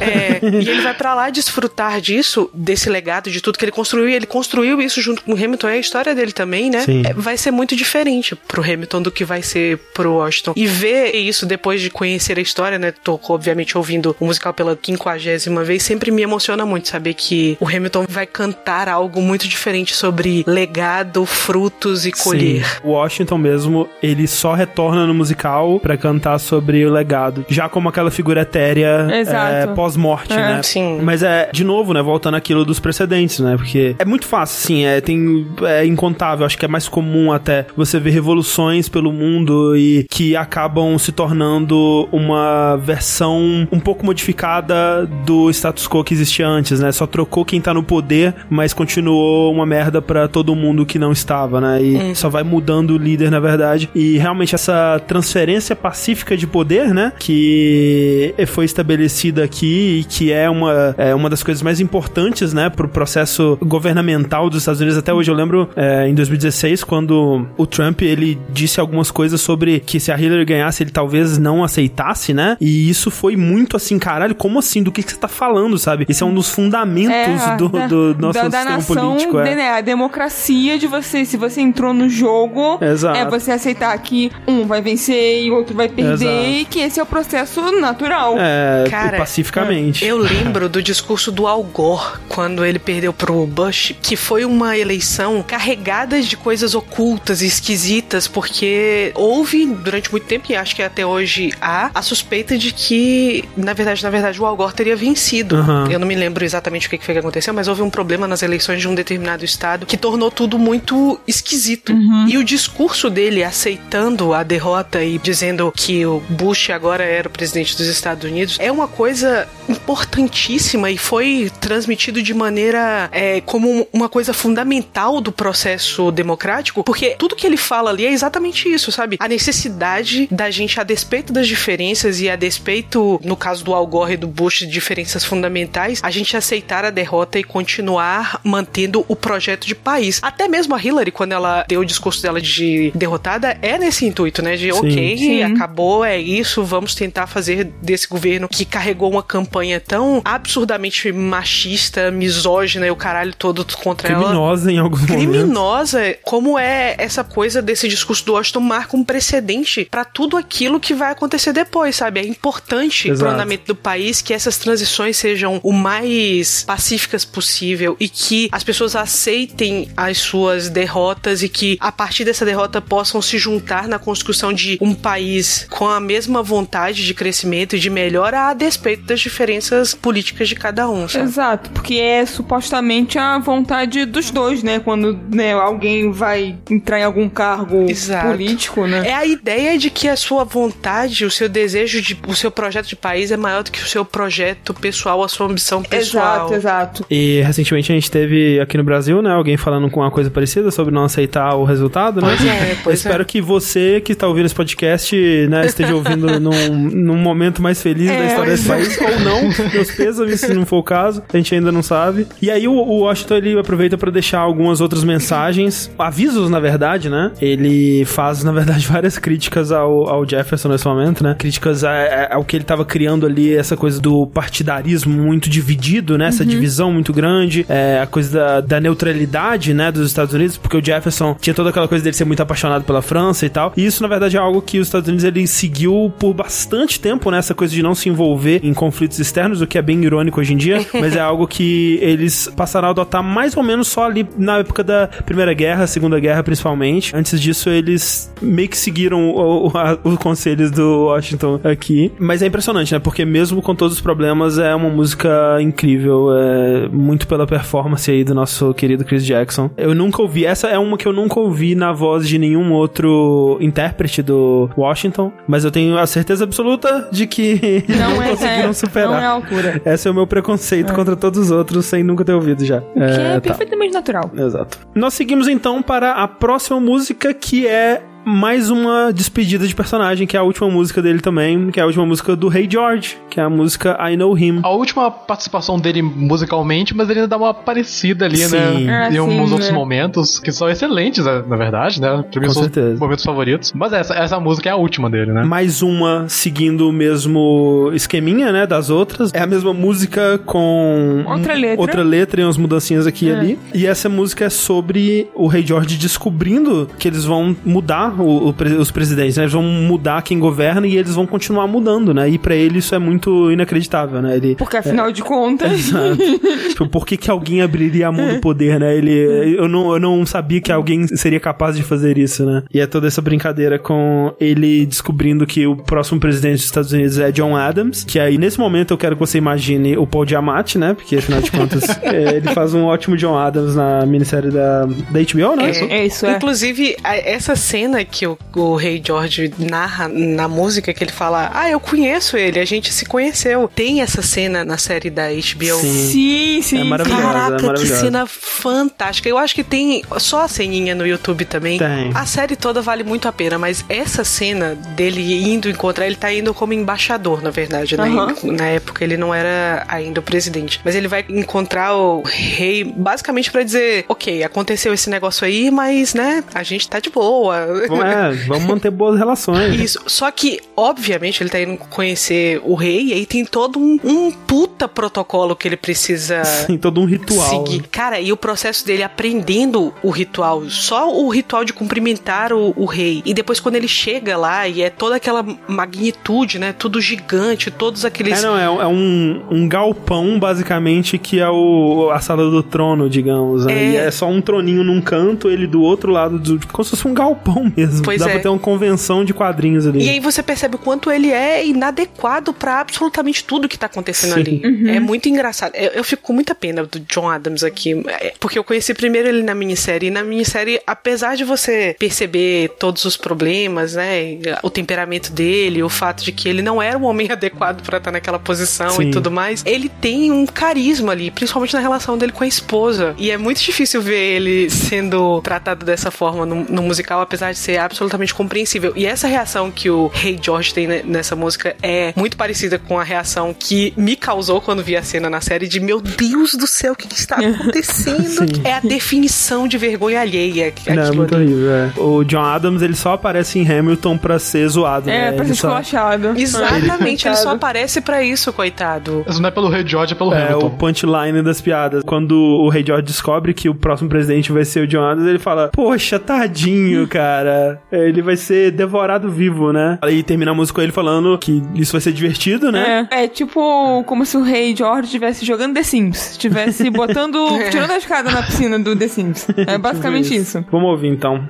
É, e ele vai pra lá desfrutar disso, desse legado, de tudo que ele construiu. E ele construiu isso junto com o Hamilton. É a história dele também, né? Sim. É, vai ser muito diferente pro Hamilton do que vai ser pro Washington. E ver isso depois de conhecer a história, né? Tô, obviamente, ouvindo o musical pela quinquagésima vez. Sempre me emociona muito saber que o Hamilton vai cantar algo muito diferente sobre legado, frutos e colher. Sim. O Washington mesmo, ele só retorna no musical pra cantar sobre o legado. Já como aquela figura etérea é, pós-morte, É. né? Sim. Mas é, de novo, né? Voltando àquilo dos precedentes, né? Porque é muito fácil, assim, é, tem, é incontável. Acho que é mais comum até você ver revoluções pelo mundo e que acabam se tornando uma versão um pouco modificada do status quo que existia antes, né? Só trocou quem tá no poder, mas continuou uma merda pra todo mundo que não estava, né? E Uhum. só vai mudando o líder, na verdade. E realmente essa transferência pacífica de poder, né? Que foi estabelecida aqui e que é uma, é uma das coisas mais importantes, né? Pro processo governamental dos Estados Unidos. Até hoje eu lembro, é, em 2016, quando o Trump, ele disse algumas coisas sobre que se a Hillary ganhasse, ele talvez não aceitasse, né? E isso foi muito assim, caralho, como assim? Do que, que você tá falando, sabe? Isso é um dos fundamentos É, do, da- do nosso da, da sistema nação, político. É. né, a democracia de você, se você entrou no jogo, Exato. é você aceitar que um vai vencer e o outro vai perder Exato. e que esse é o processo natural. É, Cara, pacificamente. Eu lembro do discurso do Al Gore quando ele perdeu pro Bush, que foi uma eleição carregada de coisas ocultas e esquisitas, porque houve durante muito tempo e acho que até hoje há a suspeita de que, na verdade, na verdade, o Al Gore teria vencido. Aham. Eu não me lembro exatamente o que foi que aconteceu, mas houve um problema nas eleições de um determinado estado que tornou tudo muito esquisito. E o discurso dele aceitando a derrota e dizendo que o Bush agora era o presidente dos Estados Unidos é uma coisa importantíssima e foi transmitido de maneira é, como uma coisa fundamental do processo democrático, porque tudo que ele fala ali é exatamente isso, sabe? A necessidade da gente, a despeito das diferenças e a despeito, no caso do Al Gore e do Bush, de diferenças fundamentais, a gente aceitar a derrota e continuar mantendo o projeto de país. Até mesmo a Hillary, quando ela deu o discurso dela de derrotada, é nesse intuito, né? De Sim. ok, Sim. acabou, é isso, vamos tentar fazer desse governo que carregou uma campanha tão absurdamente machista, misógina e o caralho todo contra ela Criminosa em alguns momentos. criminosa, como é essa coisa desse discurso do Washington marca um precedente pra tudo aquilo que vai acontecer depois, sabe? É importante Exato. pro andamento do país que essas transições sejam o mais pacíficas possível e que as pessoas aceitem as suas derrotas e que a partir dessa derrota possam se juntar na construção de um país com a mesma vontade de crescimento e de melhora a despeito das diferenças políticas de cada um, sabe? Exato, porque é supostamente a vontade dos dois, né? Quando né, alguém vai entrar em algum cargo Exato. político, né? É a ideia de que a sua vontade, o seu desejo de o seu projeto de país é maior do que o seu projeto pessoal, a sua ambição pessoal. Exato, exato. E recentemente a gente teve aqui no Brasil, né, alguém falando com uma coisa parecida sobre não aceitar o resultado, né? Pois é, pois Eu espero é. que você que tá ouvindo esse podcast, né, esteja ouvindo num, num momento mais feliz da É, história desse país, ou não, meus pêsames, se não for o caso, a gente ainda não sabe. E aí o, o Washington, ele aproveita pra deixar algumas outras mensagens, avisos, na verdade, né? Ele faz, na verdade, várias críticas ao, ao Jefferson nesse momento, né? Críticas a- a- ao que ele tava criando ali, essa coisa do partidarismo muito dividido, né? Essa divisão muito grande, é, a coisa da, da neutralidade, né, dos Estados Unidos, porque o Jefferson tinha toda aquela coisa dele ser muito apaixonado pela França e tal. E isso, na verdade, é algo que os Estados Unidos ele seguiu por bastante tempo, né? Essa coisa de não se envolver em conflitos externos, o que é bem irônico hoje em dia, mas é algo que eles passaram a adotar mais ou menos só ali na época da Primeira Guerra, Segunda Guerra, principalmente. Antes disso, eles meio que seguiram o- o- a- os conselhos do Washington aqui. Mas é impressionante, né? Porque mesmo com todos os problemas, é uma música incrível. É muito pela performance aí do nosso querido Chris Jackson. Eu nunca ouvi. Essa é uma que eu nunca ouvi na voz de nenhum outro intérprete do Washington. Mas eu tenho a certeza absoluta de que Não é, conseguiram é, superar. não é a altura. Esse é o meu preconceito contra todos os outros, sem nunca ter ouvido já. Que é, tá. perfeitamente natural. Exato. Nós seguimos então para a próxima música, que é mais uma despedida de personagem, que é a última música dele também, que é a última música do Hey George, que é a música I Know Him. A última participação dele musicalmente, mas ele ainda dá uma parecida ali, Sim. né? Ah, em sim, uns outros né? momentos, que são excelentes, né, na verdade, né? Pra mim Com são os certeza. momentos favoritos. Mas essa, essa música é a última dele, né? Mais uma seguindo o mesmo esqueminha, né, das outras. É a mesma música com Outra letra. outra letra e umas mudancinhas aqui e É. ali. E essa música é sobre o Rei George descobrindo que eles vão mudar o- o os presidentes, né? Eles vão mudar quem governa e eles vão continuar mudando, né? E pra ele isso é muito inacreditável, né? Ele Porque afinal de contas. Exato. tipo, por que, que alguém abriria a mão do poder, né? Ele, eu, não, eu não sabia que alguém seria capaz de fazer isso, né? E é toda essa brincadeira com ele descobrindo que o próximo presidente dos Estados Unidos é John Adams, que aí nesse momento eu quero que você imagine o Paul Giamatti, né? Porque afinal de contas é, ele faz um ótimo John Adams na minissérie da, da HBO, né? É, é isso, é. Inclusive, a- essa cena cena que o, o Rei George narra na música, que ele fala: Ah, eu conheço ele, a gente se conheceu. Tem essa cena na série da HBO. Sim, sim. É maravilhosa, Caraca, é que maravilhosa. cena fantástica. Eu acho que tem só a ceninha no YouTube também. Tem. A série toda vale muito a pena, mas essa cena dele indo encontrar, ele tá indo como embaixador, na verdade, né? Na época ele não era ainda o presidente. Mas ele vai encontrar o rei basicamente pra dizer: Ok, aconteceu esse negócio aí, mas, né, a gente tá de boa. Vamos, é, vamos manter boas relações. Isso. Só que, obviamente, ele tá indo conhecer o rei e aí tem todo um, um puta protocolo que ele precisa Tem todo um ritual. seguir. Cara, e o processo dele aprendendo o ritual, só o ritual de cumprimentar o, o rei. E depois quando ele chega lá e é toda aquela magnitude, né? Tudo gigante, todos aqueles. É, não, é, um- é um, um galpão, basicamente, que é o, a sala do trono, digamos. Né? É. E é só um troninho num canto, ele do outro lado, do, como se fosse um galpão mesmo. Pois Dá é. pra ter uma convenção de quadrinhos ali. E aí você percebe o quanto ele é inadequado pra absolutamente tudo que tá acontecendo Sim. ali. Uhum. É muito engraçado. Eu, eu fico com muita pena do John Adams aqui, é, porque eu conheci primeiro ele na minissérie, e na minissérie, apesar de você perceber todos os problemas, né, e o temperamento dele, o fato de que ele não era o homem adequado pra estar naquela posição Sim. e tudo mais, ele tem um carisma ali, principalmente na relação dele com a esposa. E é muito difícil ver ele sendo tratado dessa forma no, no musical, apesar de ser absolutamente compreensível. E essa reação que o Rei George tem ne- nessa música é muito parecida com a reação que me causou quando vi a cena na série de meu Deus do céu, o que, que está acontecendo? Sim. é a definição de vergonha alheia. que- Não, é muito horrível, é. O John Adams, ele só aparece em Hamilton pra ser zoado, É, né? pra ser só- esculachado. Exatamente, ele só aparece pra isso, coitado. Mas não é pelo Rei George, é pelo É, Hamilton. o punchline das piadas. Quando o Rei George descobre que o próximo presidente vai ser o John Adams, ele fala, poxa, tadinho, cara. Ele vai ser devorado vivo, né? Aí termina a música com ele falando que isso vai ser divertido, né? É, é tipo como se o rei George estivesse jogando The Sims. Estivesse botando. tirando a escada na piscina do The Sims. É basicamente isso. Vamos ouvir então.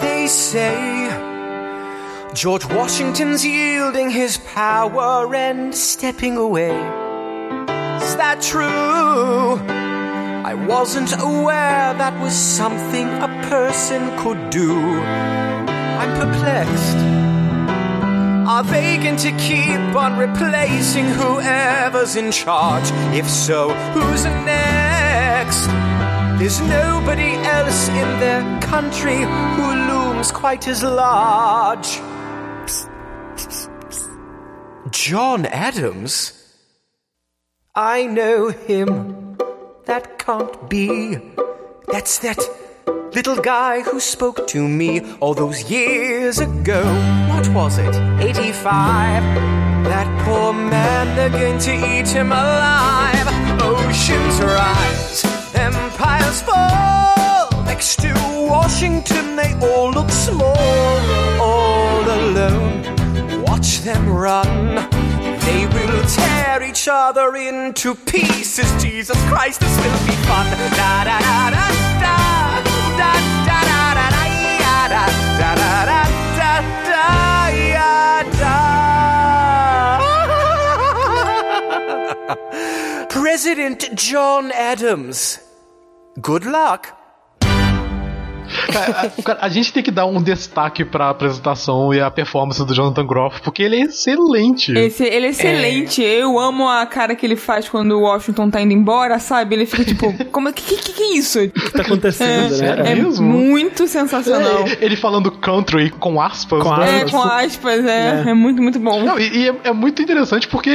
They say George Washington's yielding his power and stepping away. Is that true? I wasn't aware that was something a person could do. I'm perplexed. Are they going to keep on replacing whoever's in charge? If so, who's next? There's nobody else in their country who looms quite as large. John Adams? I know him. That can't be. That's that little guy who spoke to me all those years ago. What was it? 85. That poor man, they're going to eat him alive. Oceans rise, empires fall. Next to Washington, they all look small, all alone. Watch them run. They will tear each other into pieces. Jesus Christ, this will be fun. Da da da da da da da da da da da da da da da da da. President John Adams. Good luck. Cara, a, a gente tem que dar um destaque pra apresentação e a performance do Jonathan Groff, porque ele é excelente. Esse, ele é excelente. Eu amo a cara que ele faz quando o Washington tá indo embora, sabe? Ele fica tipo, como que que, que é isso? O que tá acontecendo, é, É é mesmo? muito sensacional. É, ele falando country com aspas. Com né? É, com aspas, é, é. muito, muito bom. Não, e, e é, é muito interessante porque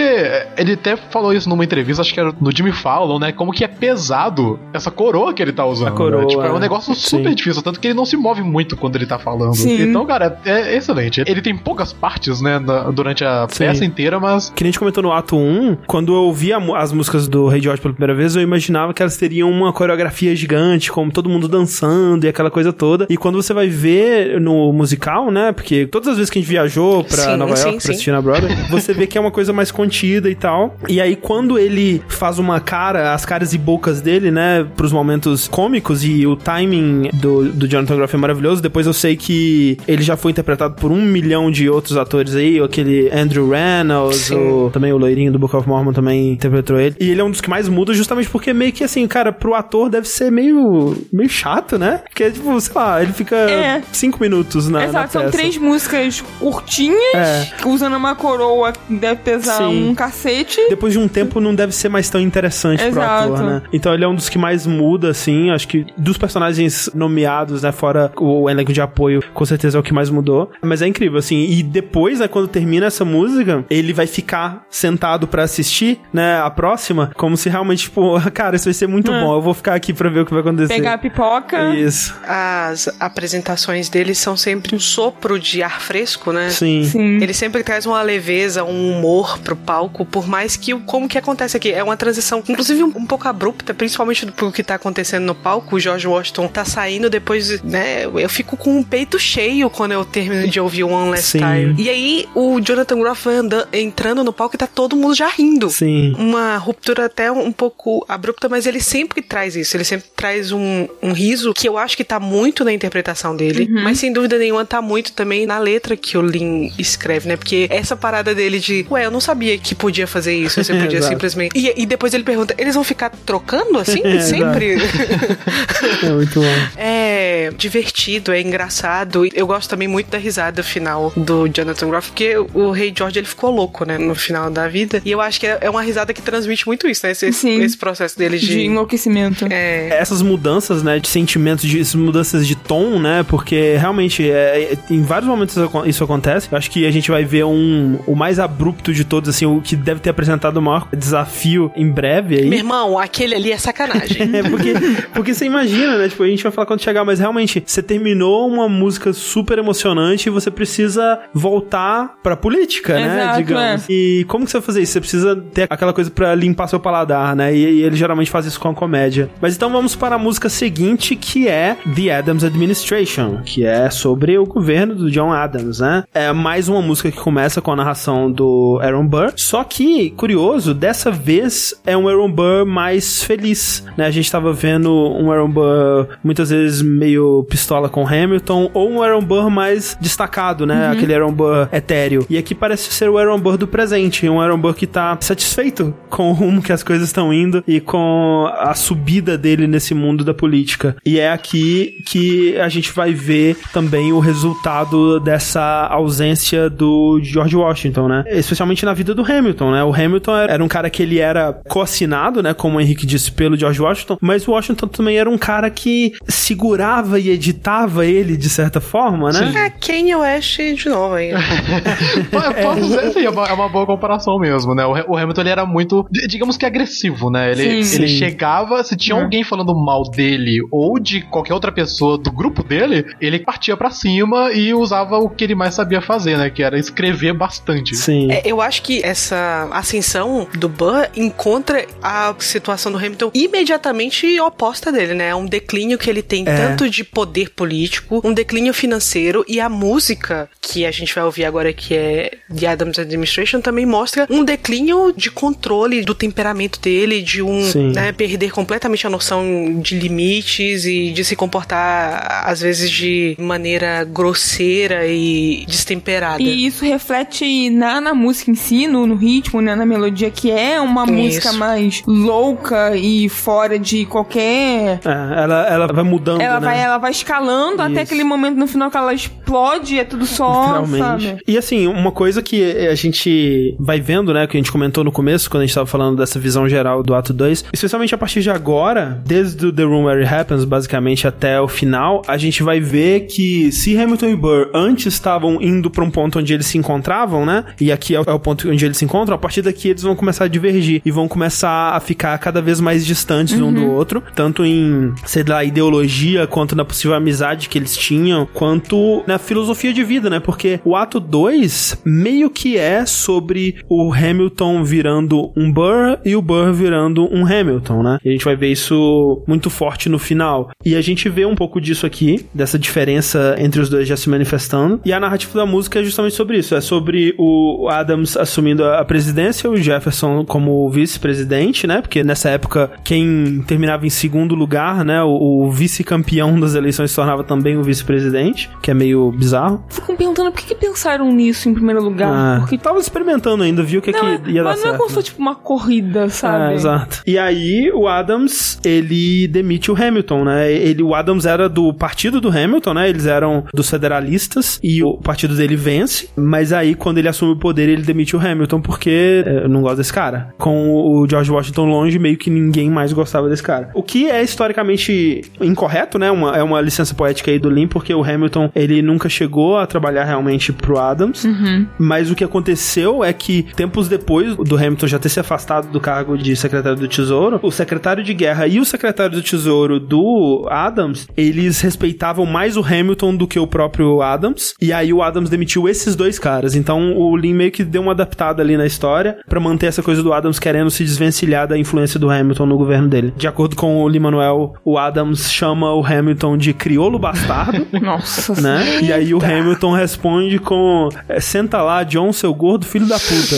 ele até falou isso numa entrevista, acho que era no Jimmy Fallon, né? Como que é pesado essa coroa que ele tá usando. A coroa, né? Tipo, é um é. negócio super Sim. difícil, tanto que ele não se move muito quando ele tá falando. Sim. Então, cara, é excelente. Ele tem poucas partes, né, na- durante a Sim. peça inteira, mas Que nem a gente comentou no ato 1, quando eu ouvia as músicas do Rei George pela primeira vez, eu imaginava que elas teriam uma coreografia gigante, como todo mundo dançando e aquela coisa toda. E quando você vai ver no musical, né? Porque todas as vezes que a gente viajou pra Sim, Nova sim, York pra sim. assistir na Broadway, você vê que é uma coisa mais contida e tal. E aí, quando ele faz uma cara, as caras e bocas dele, né, pros momentos cômicos e o timing do, do Jonathan Groff é maravilhoso. Depois eu sei que ele já foi interpretado por um milhão de outros atores aí, aquele Andrew Reynolds, o, também o loirinho do Book of Mormon também interpretou ele. E ele é um dos que mais muda justamente porque meio que assim, cara, pro ator deve ser meio, meio chato, né? Porque, tipo, sei lá, ele fica É. cinco minutos na, Exato, na são peça. três músicas curtinhas, É. usando uma coroa que deve pesar Sim. um cacete. Depois de um tempo não deve ser mais tão interessante pro Exato. ator, né? Então ele é um dos que mais muda, assim. Acho que dos personagens nomeados, né? Fora o elenco de apoio, com certeza é o que mais mudou. Mas é incrível, assim. E depois, né, quando termina essa música, ele vai ficar sentado pra assistir, né? A próxima, como se realmente, tipo, cara, isso vai ser muito É. bom. Eu vou ficar aqui pra ver o que vai acontecer. Pegar a pipoca. Isso. As apresentações dele são sempre um sopro de ar fresco, né? Sim. Ele sempre traz uma leveza, um humor pro palco, por mais que o como que acontece aqui é uma transição, inclusive um, um pouco abrupta, principalmente do pro que tá acontecendo no palco. O George Washington tá saindo depois, né? Eu fico com o peito cheio quando eu termino de ouvir One Last Sim. Time. E aí o Jonathan Groff vai andando, entrando no palco e tá todo mundo já rindo. Sim. Uma ruptura até um pouco abrupta, mas ele sempre traz isso. Ele sempre traz um, um riso que eu acho que tá muito na interpretação dele, Uhum. mas sem dúvida nenhuma tá muito também na letra que o Lin escreve, né? Porque essa parada dele de, ué, eu não sabia que podia fazer isso, você podia simplesmente. E, e depois ele pergunta, eles vão ficar trocando assim? É, sempre? É muito bom. É divertido, é engraçado. Eu gosto também muito da risada final do Jonathan Groff, porque o Rei George ele ficou louco, né, no final da vida. E eu acho que é é uma risada que transmite muito isso, né? Esse, esse processo dele de. De enlouquecimento. É. essas mudanças, né, de sentimentos, de essas mudanças de tom, né, porque realmente é, é- em vários momentos isso acontece. Eu acho que a gente vai ver um o mais abrupto de todos, assim, o que deve ter apresentado o maior desafio em breve aí. Meu irmão, aquele ali é sacanagem. É, porque, porque você imagina, né? Tipo, a gente vai falar quando chegar, mas realmente, você terminou uma música super emocionante e você precisa voltar pra política, né? Exato, Digamos. é. E como que você vai fazer isso? Você precisa ter aquela coisa pra limpar seu paladar, né? E, e ele geralmente faz isso com a comédia. Mas então vamos para a música seguinte, que é The Adams Administration, que é sobre o governo do John Adams, né? É mais uma música que começa com a narração do Aaron Burr. Só que, curioso, dessa vez é um Aaron Burr mais feliz, né? A gente tava vendo um Aaron Burr muitas vezes meio pistola com Hamilton, ou um Aaron Burr mais destacado, né? Uhum. Aquele Aaron Burr etéreo. E aqui parece ser o Aaron Burr do presente, um Aaron Burr que tá satisfeito com o rumo que as coisas estão indo e com a subida dele nesse mundo da política. E é aqui que a gente vai ver também o resultado dessa ausência do George Washington, né? Especialmente na vida do Hamilton, né? O Hamilton era era um cara que ele era coassinado, né? Como o Henrique disse, pelo George Washington, mas o Washington também era um cara que segurava e editava ele de certa forma, né? É Kanye West de novo aí. Pode pode dizer, sim, é uma, é uma boa comparação mesmo, né? O, Ha- o Hamilton ele era muito, di- digamos que agressivo, né? Ele, Sim. ele Sim. chegava, se tinha É. alguém falando mal dele ou de qualquer outra pessoa do grupo dele, ele partia pra cima e usava o que ele mais sabia fazer, né? Que era escrever bastante. Sim. É, eu acho que essa ascensão do Burr encontra a situação do Hamilton imediatamente oposta dele, né? É um declínio que ele tem É. tanto de poder político, um declínio financeiro e a música que a gente vai ouvir agora que é The Adams Administration também mostra um declínio de controle do temperamento dele, de um né, perder completamente a noção de limites e de se comportar às vezes de maneira grosseira e destemperada. E isso reflete na, na música em si, no, no ritmo, né, na melodia, que é uma Isso. música mais louca e fora de qualquer. É, ela, ela vai mudando, Ela né? Vai, ela vai escalando até Isso. aquele momento no final que ela explode e é tudo só, Literalmente. sabe? E assim, uma coisa que a gente vai vendo, né, que a gente comentou no começo, quando a gente tava falando dessa visão geral do ato 2, especialmente a partir de agora, desde o The Room Where It Happens, basicamente até o final, a gente vai ver que se Hamilton e Burr antes estavam indo pra um ponto onde eles se encontravam, né, e aqui é o é o ponto onde eles se encontram, a partir daqui eles vão começar a divergir e vão começar a ficar cada vez mais distantes um do outro, tanto em, sei lá, ideologia, quanto na possível amizade que eles tinham, quanto na filosofia de vida, né? Porque o ato 2 meio que é sobre o Hamilton virando um Burr e o Burr virando um Hamilton, né? E a gente vai ver isso muito forte no final. E a gente vê um pouco disso aqui, dessa diferença entre os dois já se manifestando. E a narrativa da música é justamente sobre isso. É sobre o Adams assumindo a presidência, o Jefferson como vice-presidente, né? Porque nessa época, quem terminava em segundo lugar, né? O, o vice-campeão um das eleições se tornava também o vice-presidente, que é meio bizarro. Fico me perguntando por que, que pensaram nisso em primeiro lugar. Ah, Porque tava experimentando ainda, viu o que, não, que ia dar mas não certo. é como se fosse tipo uma corrida, sabe? É, exato. E aí, o Adams, ele demite o Hamilton, né? Ele, o Adams era do partido do Hamilton, né? Eles eram dos federalistas e o partido dele vence. Mas aí, quando ele assume o poder, ele demite o Hamilton porque é, eu não gosto desse cara. Com o George Washington longe, meio que ninguém mais gostava desse cara. O que é historicamente incorreto, né? Uma, é uma licença poética aí do Lin, porque o Hamilton, ele nunca chegou a trabalhar realmente pro Adams. Uhum. Mas o que aconteceu é que, tempos depois do Hamilton já ter se afastado do cargo de secretário do Tesouro, o secretário de guerra e o secretário do Tesouro do Adams, eles respeitavam mais o Hamilton do que o próprio Adams. E aí o Adams demitiu esses dois caras. Então o Lin meio que deu uma adaptada ali na história pra manter essa coisa do Adams querendo se desvencilhar da influência do Hamilton no governo dele. De acordo com o Lin-Manuel, o Adams chama o Hamilton de crioulo bastardo. Nossa né? E aí o Hamilton responde com é, senta lá, John, seu gordo filho da puta.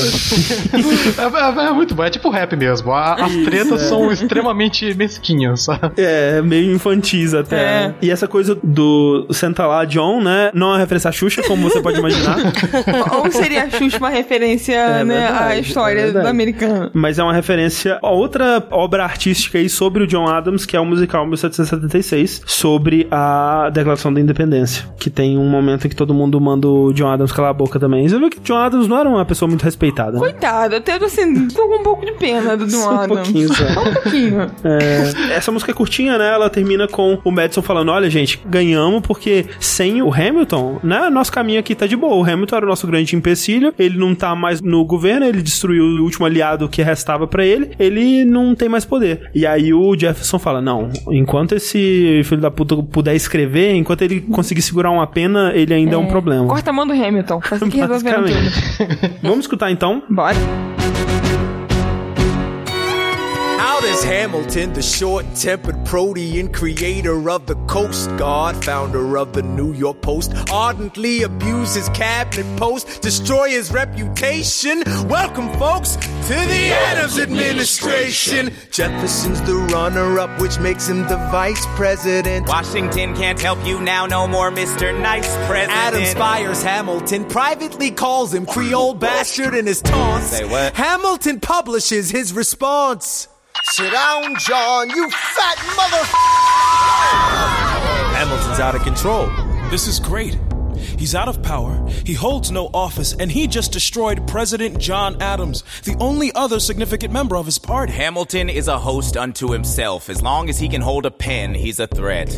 É, é- é muito bom, é tipo rap mesmo. A- as tretas é. são extremamente mesquinhas, sabe? É, meio infantis até. É. E essa coisa do senta lá, John, né? Não é uma referência à Xuxa, como você pode imaginar. Ou seria a Xuxa uma referência É né, à verdade, história é verdade. do americano? Mas é uma referência a outra obra artística aí sobre o John Adams, que é o musical 1776, sobre a Declaração da Independência. Que tem um momento em que todo mundo manda o John Adams calar a boca também. Você viu que John Adams não era uma pessoa muito respeitada, né? Coitado, até assim, tô com um pouco de pena do John Só um Adams. pouquinho, só. Um pouquinho. É, essa música é curtinha, né? Ela termina com o Madison falando: Olha, gente, ganhamos porque sem o Hamilton, né? Nosso caminho aqui tá de boa. O Hamilton era o nosso grande empecilho. Ele não tá mais no governo, ele destruiu o último aliado que restava pra ele. Ele não tem mais poder. E aí o Jefferson fala: Não, enquanto esse filho da puder escrever, enquanto ele conseguir segurar uma pena, ele ainda é, um problema. Corta a mão do Hamilton. Faz que resolveram tudo. Vamos escutar então? Bora. Does Hamilton, the short tempered protean creator of the Coast Guard, founder of the New York Post, ardently abuses cabinet post, destroy his reputation? Welcome, folks, to the Adams administration. Jefferson's the runner up, which makes him the vice president. Washington can't help you now, no more Mr. Nice President. Adams fires Hamilton, privately calls him Creole bastard in his taunts. Say what? Hamilton publishes his response. Sit down, John, you fat mother. Hamilton's out of control. This is great. He's out of power, he holds no office, and he just destroyed President John Adams, the only other significant member of his party. Hamilton is a host unto himself. As long as he can hold a pen, he's a threat.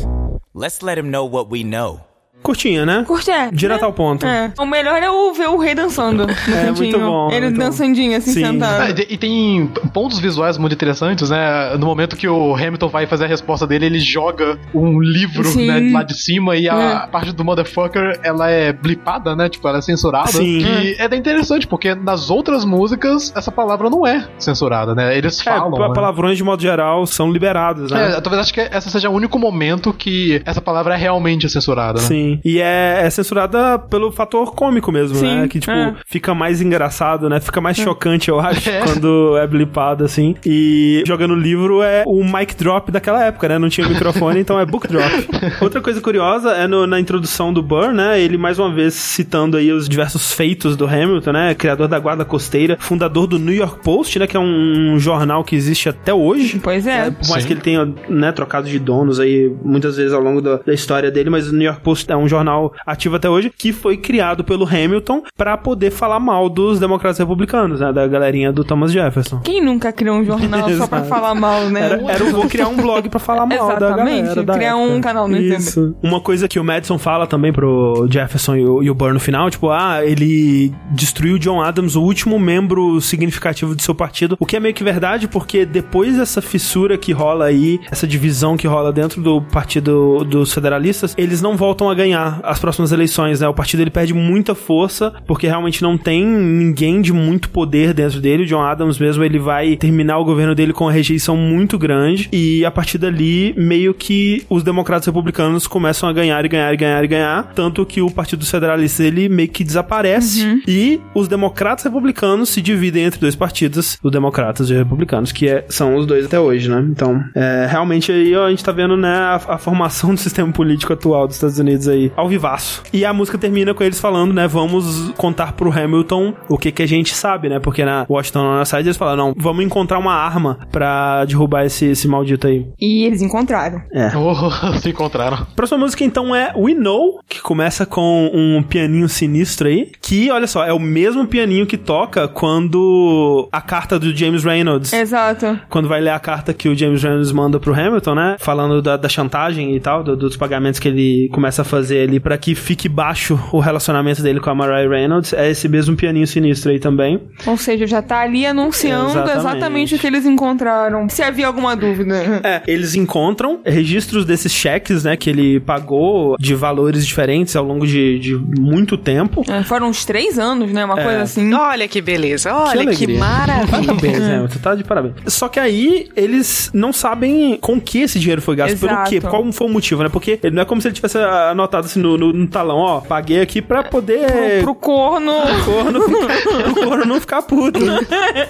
Let's let him know what we know. Curtinha, né? Curte é. Direto ao ponto. É. O melhor é o ver o rei dançando. No É, cantinho. muito bom, Ele muito dançandinho, assim, É, sentado. e- e tem pontos visuais muito interessantes, né? No momento que o Hamilton vai fazer a resposta dele, ele joga um livro, Sim. né, lá de cima e a É. parte do motherfucker, ela é blipada, né? Tipo, ela é censurada. Sim. E é até interessante, porque nas outras músicas, essa palavra não é censurada, né? Eles É, falam. pa- né? palavrões de modo geral são liberados, né? É, talvez acho que essa seja o único momento que essa palavra é realmente censurada, né? Sim. E é, é censurada pelo fator cômico mesmo, Sim, né? Que, tipo, é. fica mais engraçado, né? Fica mais chocante, eu acho, É. quando é blipado, assim. E jogando livro é o mic drop daquela época, né? Não tinha microfone, então é book drop. Outra coisa curiosa é no- na introdução do Burr, né? Ele, mais uma vez, citando aí os diversos feitos do Hamilton, né? Criador da Guarda Costeira, fundador do New York Post, né? Que é um jornal que existe até hoje. Pois é. Por mais Sim. que ele tenha, né, trocado de donos aí muitas vezes ao longo da, da história dele, mas o New York Post é um jornal ativo até hoje que foi criado pelo Hamilton pra poder falar mal dos democratas republicanos, né, da galerinha do Thomas Jefferson. Quem nunca criou um jornal só pra falar mal, né? Era, era o vou criar um blog pra falar mal da Exatamente, galera. da criar época. um canal no. Isso. Uma coisa que o Madison fala também pro Jefferson e o, e o Burr no final, tipo, ah, ele destruiu John Adams, o último membro significativo do seu partido, o que é meio que verdade, porque depois dessa fissura que rola aí, essa divisão que rola dentro do partido dos federalistas, eles não voltam a ganhar ganhar as próximas eleições, né? O partido ele perde muita força porque realmente não tem ninguém de muito poder dentro dele. O John Adams mesmo, ele vai terminar o governo dele com uma rejeição muito grande e a partir dali meio que os democratas republicanos começam a ganhar e ganhar e ganhar e ganhar, tanto que o Partido dos Federalistas ele meio que desaparece e os democratas republicanos se dividem entre dois partidos, os democratas e os republicanos, que é- são os dois até hoje, né? Então, é, realmente aí ó, a gente tá vendo, né, a, a formação do sistema político atual dos Estados Unidos aí, ao vivaço. E a música termina com eles falando, né, vamos contar pro Hamilton o que que a gente sabe, né? Porque na Washington Side eles falaram, não, vamos encontrar uma arma pra derrubar esse, esse maldito aí. E eles encontraram. É. se encontraram. Próxima música então é We Know, que começa com um pianinho sinistro aí, que olha só, é o mesmo pianinho que toca quando a carta do James Reynolds. Exato. Quando vai ler a carta que o James Reynolds manda pro Hamilton, né? Falando da, da chantagem e tal, do- dos pagamentos que ele começa a fazer ali pra que fique baixo o relacionamento dele com a Mariah Reynolds. É esse mesmo pianinho sinistro aí também. Ou seja, já tá ali anunciando Exatamente. exatamente, o que eles encontraram. Se havia alguma dúvida. É, eles encontram registros desses cheques, né, que ele pagou de valores diferentes ao longo de, de muito tempo. É, foram uns três anos, né? Uma É. coisa assim. Olha que beleza, olha que, alegria. maravilha. Parabéns, né? Você tá de parabéns. Só que aí eles não sabem com que esse dinheiro foi gasto. Pelo Exato. quê? Qual foi o motivo, né? Porque ele não é como se ele tivesse anotado assim no, no- no talão, ó, paguei aqui pra poder. Pro corno. Pro corno, ficar- pro corno não ficar puto. né?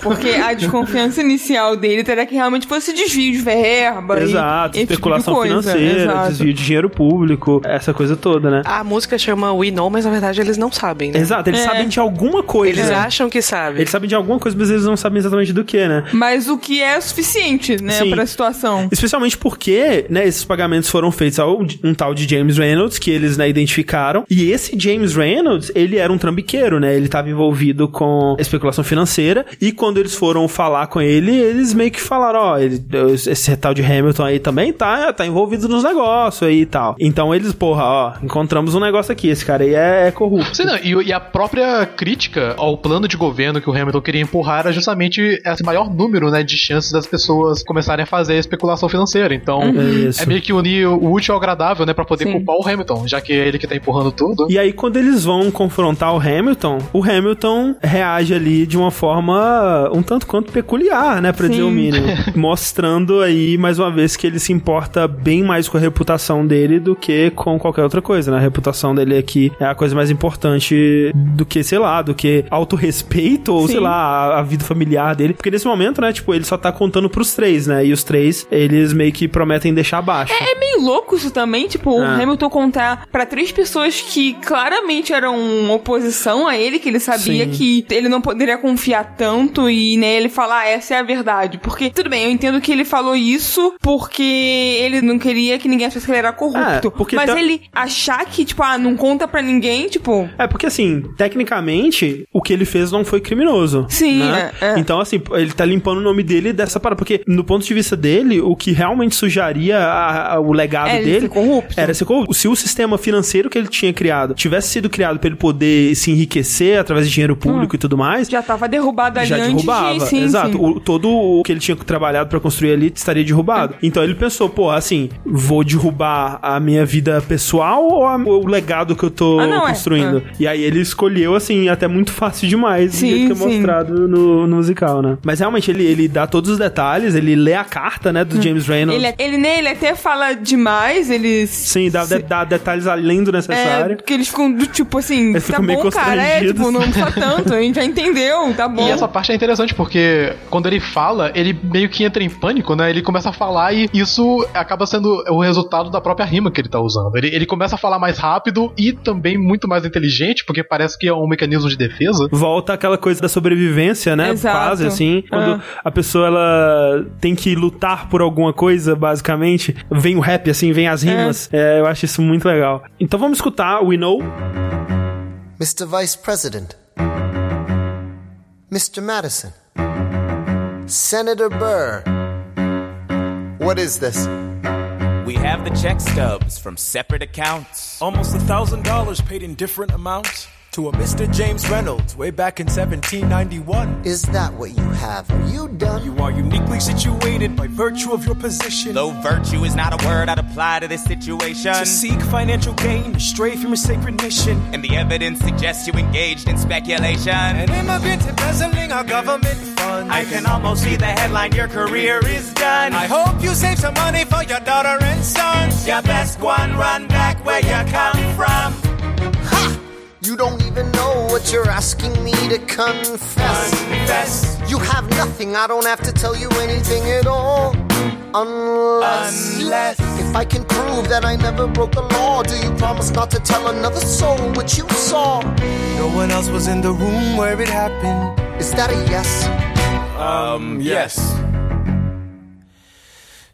Porque a desconfiança inicial dele teria que realmente fosse desvio de verba. e Exato, esse tipo de especulação coisa. financeira, Exato. desvio de dinheiro público, essa coisa toda, né? A música chama We Know, mas na verdade eles não sabem, né? Exato, eles É. sabem de alguma coisa. Eles acham que sabem. Eles sabem de alguma coisa, mas eles não sabem exatamente do que, né? Mas o que é suficiente, né, Sim. pra situação. Especialmente porque, né, esses pagamentos foram feitos ao um tal de James Reynolds, que eles, né, identificaram. E esse James Reynolds, ele era um trambiqueiro, né? Ele estava envolvido com especulação financeira. E quando eles foram falar com ele, eles meio que falaram, ó, ele- esse tal de Hamilton aí também tá, tá envolvido nos negócios aí e tal. Então eles, porra, ó, encontramos um negócio aqui, esse cara aí é, é corrupto. Sim, não, e, e a própria crítica ao plano de governo que o Hamilton queria empurrar era justamente esse maior número né, de chances das pessoas começarem a fazer especulação financeira. Então, Uhum. Isso. é meio que unir o útil ao agradável, né, pra poder Sim. culpar o Hamilton, já que é ele que tá empurrando tudo. E aí, quando eles vão confrontar o Hamilton, o Hamilton reage ali de uma forma um tanto quanto peculiar, né? Pra dizer o mínimo. Mostrando aí, mais uma vez, que ele se importa bem mais com a reputação dele do que com qualquer outra coisa, né? A reputação dele aqui é a coisa mais importante do que, sei lá, do que autorrespeito ou, Sim. sei lá, a, a vida familiar dele. Porque nesse momento, né, tipo, ele só tá contando pros três, né? E os três, eles meio que prometem deixar abaixo. É meio louco isso também, tipo, o Ah. Hamilton contar pra três pessoas que claramente eram oposição a ele, que ele sabia Sim. que ele não poderia confiar tanto e né, ele falar, ah, essa é a verdade. Porque, tudo bem, eu entendo que ele falou isso porque ele não queria que ninguém achasse que ele era corrupto. É, porque mas tá- ele achar que, tipo, ah, não conta pra ninguém, tipo. É, porque assim, tecnicamente, o que ele fez não foi criminoso. Sim, né? é, é. Então, assim, ele tá limpando o nome dele dessa parada. Porque, no ponto de vista dele, o que realmente sujaria a- a- o legado É, ele dele ser corrupto. era ser corrupto. Se o sistema financeiro que ele tinha criado tivesse sido criado pra ele poder se enriquecer através de dinheiro público e tudo mais. Já tava derrubado ali Já antes derrubava, de... Sim, exato. sim. O- todo o que ele tinha trabalhado pra construir ali estaria derrubado. Então ele pensou, pô, assim, vou derrubar a minha vida pessoal ou a- o legado que eu tô Ah, não, é. construindo? E aí ele escolheu, assim, até muito fácil demais do Sim, jeito que é mostrado no, no musical, né? Mas realmente ele, ele dá todos os detalhes, ele lê a carta, né, do James Reynolds. Ele, ele, né, ele até fala demais, ele... Sim, dá, de- dá detalhes além do É, necessário. porque eles ficam do tipo assim, Eles tá bom, cara, é, tipo, não precisa tanto, a gente já entendeu, tá bom. E essa parte é interessante porque quando ele fala, ele meio que entra em pânico, né? Ele começa a falar e isso acaba sendo o resultado da própria rima que ele tá usando. Ele, ele começa a falar mais rápido e também muito mais inteligente, porque parece que é um mecanismo de defesa. Volta aquela coisa da sobrevivência, né? Exato. Quase assim. Quando Ah. a pessoa ela tem que lutar por alguma coisa, basicamente, vem o rap, assim, vem as rimas. É, eu acho isso muito legal. Então vamos escutar We Know. Mr. Vice President, Mr. Madison, Senator Burr. What is this? We have the check stubs from separate accounts. Almost a thousand dollars paid in different amounts to a Mr. James Reynolds way back in 1791. Is that what you have? Are you done? You are uniquely situated by virtue of your position. Though virtue is not a word I'd apply to this situation. To seek financial gain, to stray from your sacred mission. And the evidence suggests you engaged in speculation. An immigrant embezzling our government funds. I can almost see the headline, your career is done. I hope you save some money for your daughter and sons. Your best one, run back where you come from. You don't even know what you're asking me to confess. Confess. You have nothing, I don't have to tell you anything at all. Unless, Unless. if I can prove that I never broke the law, do you promise not to tell another soul what you saw? No one else was in the room where it happened. Is that a yes? Um, yes.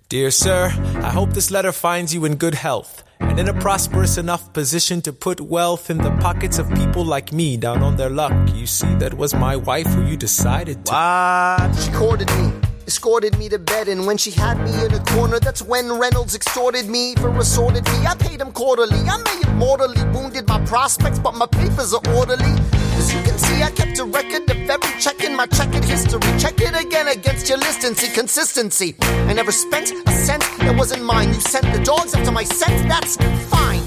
Dear sir, I hope this letter finds you in good health and in a prosperous enough position to put wealth in the pockets of people like me down on their luck. You see, that was my wife who you decided to. What? She courted me, escorted me to bed, and when she had me in a corner, that's when Reynolds extorted me for a assorted fee. I paid him quarterly. I may have mortally wounded my prospects, but my papers are orderly. As you can see, I kept a record of every check in my checkered history. Check it again against your list and see consistency. I never spent a cent that wasn't mine. You sent the dogs after my scent, that's fine.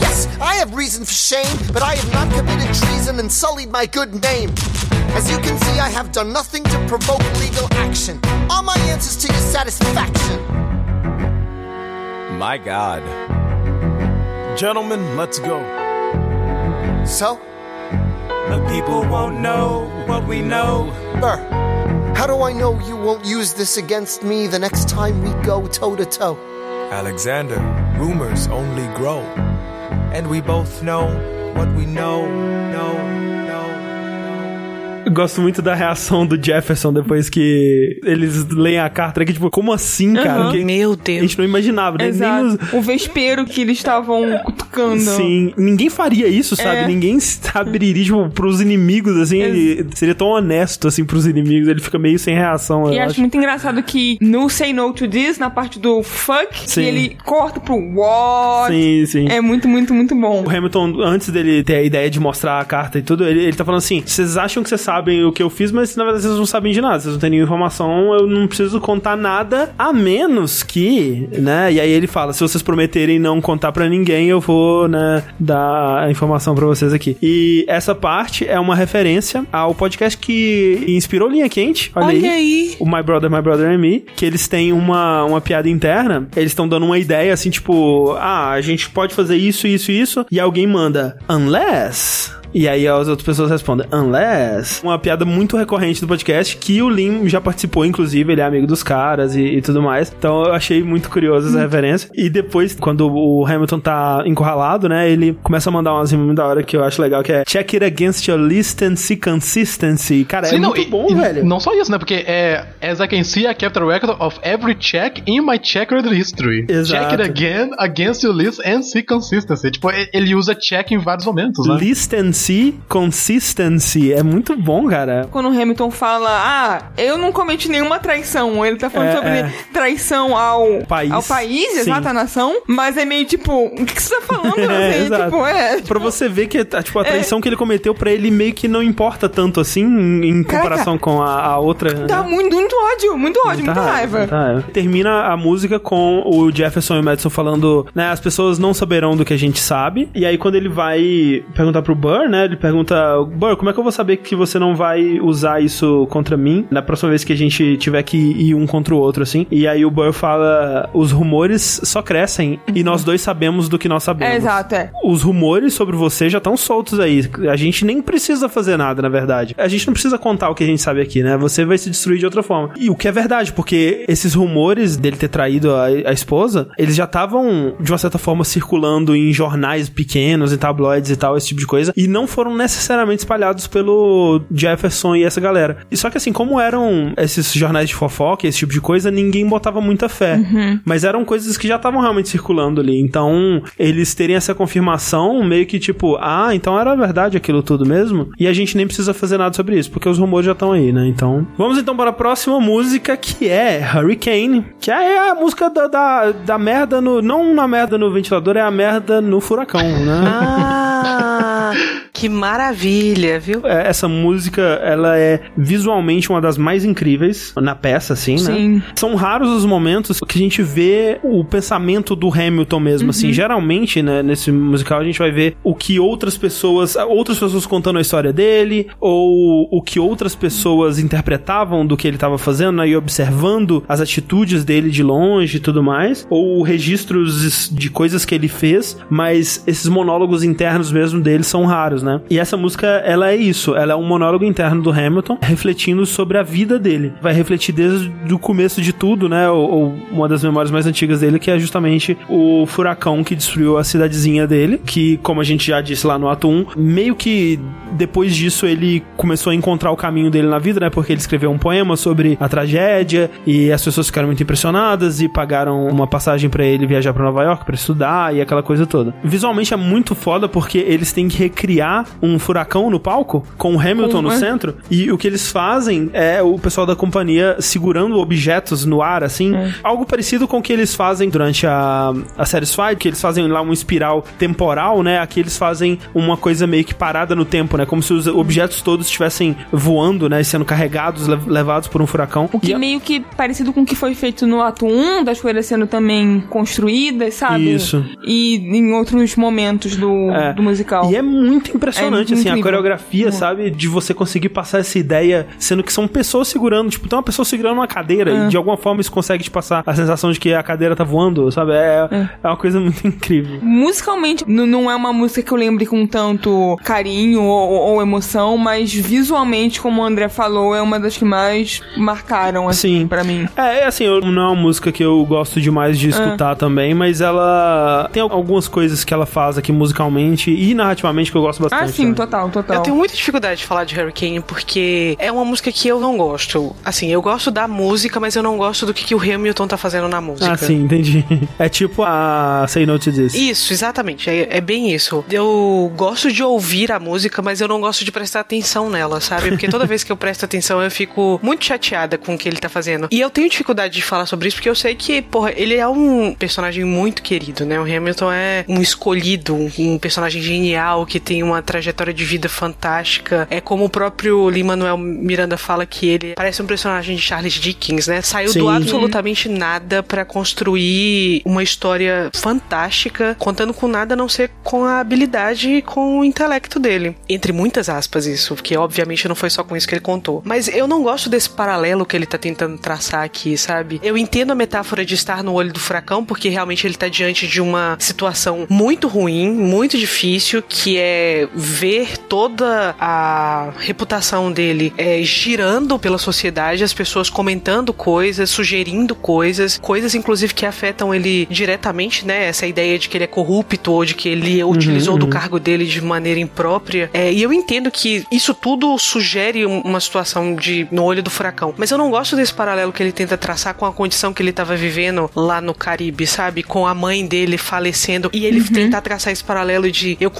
Yes, I have reason for shame, but I have not committed treason and sullied my good name. As you can see, I have done nothing to provoke legal action. All my answers to your satisfaction. My God. Gentlemen, let's go. So, The people won't know what we know. Burr, how do I know you won't use this against me the next time we go toe to toe? Alexander, rumors only grow. And we both know what we know, know, know. Eu gosto muito da reação do Jefferson depois que eles leem a carta, que tipo, como assim, cara? Que Meu Deus. a gente não imaginava, né? Nem Exato. nos- O vespeiro que eles estavam cutucando. Sim, ninguém faria isso, sabe? É. Ninguém se abriria, tipo, pros inimigos, assim, ele seria tão honesto, assim, pros inimigos, ele fica meio sem reação, E eu acho, acho. muito engraçado que no Say No to This, na parte do fuck, Sim. ele corta pro what. Sim, sim. É muito, muito, muito bom. O Hamilton, antes dele ter a ideia de mostrar a carta e tudo, ele, ele tá falando assim: vocês acham que vocês sabem o que eu fiz, mas na verdade vocês não sabem de nada, vocês não têm nenhuma informação, eu não preciso contar nada, a menos que, né? E aí ele fala: se vocês prometerem não contar pra ninguém, eu vou, né, dar a informação pra vocês aqui. E essa parte é uma referência ao podcast que inspirou Linha Quente. Olha, Olha aí. aí. O My Brother, My Brother and Me, que eles têm uma, uma piada interna, eles estão dando uma ideia assim, tipo, ah, a gente pode fazer isso, isso e isso, e alguém manda, unless. E aí as outras pessoas respondem, unless. Uma piada muito recorrente do podcast, que o Lim já participou, inclusive, ele é amigo dos caras e, e tudo mais. Então eu achei muito curiosa essa referência. E depois, quando o Hamilton tá encurralado, né, ele começa a mandar umas rimas da hora que eu acho legal, que é check it against your list and see consistency. Cara, é Sim, não, muito e- bom, e velho. Não só isso, né? Porque é As I can see, I kept a record of every check in my checkered history. Exato. Check it again against your list and see consistency. Tipo, ele usa check em vários momentos, né? Listency, consistency. É muito bom, cara. Quando o Hamilton fala, ah, eu não cometi nenhuma traição. Ele tá falando É, sobre é. traição ao País. ao país, Sim. exato, à nação. Mas é meio tipo, o que, você tá falando? É, assim, tipo, é. Pra você ver que tá, tipo, a É. traição que ele cometeu pra ele meio que não importa tanto assim em, Caraca. comparação com a, a outra. Dá né? muito, muito ódio, muito ódio, muita, raiva. muita raiva. Termina a música com o Jefferson e o Madison falando, né, as pessoas não saberão do que a gente sabe. E aí quando ele vai perguntar pro Burr, né, ele pergunta, Burr, como é que eu vou saber que você não vai usar isso contra mim na próxima vez que a gente tiver que ir um contra o outro, assim? E aí o Burr fala, os rumores só crescem e nós dois sabemos do que nós sabemos. É, exato, é. Os rumores sobre você já estão soltos aí. A gente nem precisa fazer nada, na verdade. A gente não precisa contar o que a gente sabe aqui, né? Você vai se destruir de outra forma. E o que é verdade, porque esses rumores dele ter traído a, a esposa, eles já estavam, de uma certa forma, circulando em jornais pequenos, em tabloides e tal, esse tipo de coisa, e não foram necessariamente espalhados pelo Jefferson e essa galera. E só que assim, como eram esses jornais de fofoca, esse tipo de coisa, ninguém botava muita fé. Uhum. Mas eram coisas que já estavam realmente circulando ali. Então, eles terem essa confirmação, meio que tipo, ah, então era verdade aquilo tudo mesmo. E a gente nem precisa fazer nada sobre isso, porque os rumores já estão aí, né? Então, vamos então para a próxima música, que é Hurricane, que é a música da, da, da merda no. Não na merda no ventilador, é a merda no furacão, né? Ah, que maravilha, viu? É, Essa música, ela é visualmente uma das mais incríveis na peça, assim, Sim. né? São raros os momentos que a gente vê o pensamento do Hamilton mesmo, assim. Uhum. Geralmente, né, nesse musical, a gente vai ver o que outras pessoas, outras pessoas contando a história dele, ou o que outras pessoas interpretavam do que ele estava fazendo, né, e observando as atitudes dele de longe e tudo mais, ou registros de coisas que ele fez, mas esses monólogos internos mesmo dele são raros, né? E essa música, ela é isso, ela é um monólogo interno do Hamilton, refletindo sobre a vida dele. Vai refletir desde o começo de tudo, né? Ou, ou uma das memórias mais antigas dele, que é justamente o furacão que destruiu a cidadezinha dele, que, como a gente já disse lá no ato 1, meio que depois disso ele começou a encontrar o caminho dele na vida, né? Porque ele escreveu um poema sobre a tragédia e as pessoas ficaram muito impressionadas e pagaram uma passagem pra ele viajar pra Nova York pra estudar e aquela coisa toda. Visualmente é muito foda porque eles têm que recriar um furacão no palco com o Hamilton no é. centro e o que eles fazem é o pessoal da companhia segurando objetos no ar, assim, algo parecido com o que eles fazem durante a, a Satisfied, que eles fazem lá uma espiral temporal, né? Aqui eles fazem uma coisa meio que parada no tempo, né? Como se os objetos todos estivessem voando, né? E sendo carregados, lev- levados por um furacão. O que meio que parecido com o que foi feito no ato 1, das coisas sendo também construídas, sabe? Isso. E em outros momentos do, É. do musical. E é muito impressionante, É assim, a incrível. coreografia, sabe? De você conseguir passar essa ideia, sendo que são pessoas segurando, tipo, tem uma pessoa segurando uma cadeira É. e de alguma forma isso consegue te passar a sensação de que a cadeira tá voando, sabe? É, é. uma coisa muito incrível. Musicalmente, não é uma música que eu lembre com tanto carinho ou, ou emoção, mas visualmente, como o André falou, é uma das que mais marcaram, assim, pra mim. É, é assim, eu- não é uma música que eu gosto demais de escutar também, mas ela tem algumas coisas que ela faz aqui musicalmente e narrativamente que eu gosto bastante. Ah, sim, total, total. Eu tenho muita dificuldade de falar de Hurricane porque é uma música que eu não gosto. Assim, eu gosto da música, mas eu não gosto do que, que o Hamilton tá fazendo na música. Ah, sim, entendi. É tipo a Say No To This. Isso, exatamente. É, é bem isso. Eu gosto de ouvir a música, mas eu não gosto de prestar atenção nela, sabe? Porque toda vez que eu presto atenção, eu fico muito chateada com o que ele tá fazendo. E eu tenho dificuldade de falar sobre isso, porque eu sei que, porra, ele é um personagem muito querido, né? O Hamilton é um escolhido, um personagem genial, que tem uma trajetória de vida fantástica. É como o próprio Lin-Manuel Miranda fala que ele parece um personagem de Charles Dickens, né? Saiu Sim. do absolutamente nada pra construir uma história fantástica, contando com nada a não ser com a habilidade e com o intelecto dele. Entre muitas aspas, isso, porque obviamente não foi só com isso que ele contou. Mas eu não gosto desse paralelo que ele tá tentando traçar aqui, sabe? Eu entendo a metáfora de estar no olho do furacão, porque realmente ele tá diante de uma situação muito ruim, muito difícil, que é ver toda a reputação dele é, girando pela sociedade, as pessoas comentando coisas, sugerindo coisas, coisas inclusive que afetam ele diretamente, né? Essa ideia de que ele é corrupto ou de que ele utilizou do uhum. cargo dele de maneira imprópria. É, e eu entendo que isso tudo sugere um- uma situação de no olho do furacão. Mas eu não gosto desse paralelo que ele tenta traçar com a condição que ele estava vivendo lá no Caribe, sabe? Com a mãe dele falecendo. E ele tentar traçar esse paralelo de eu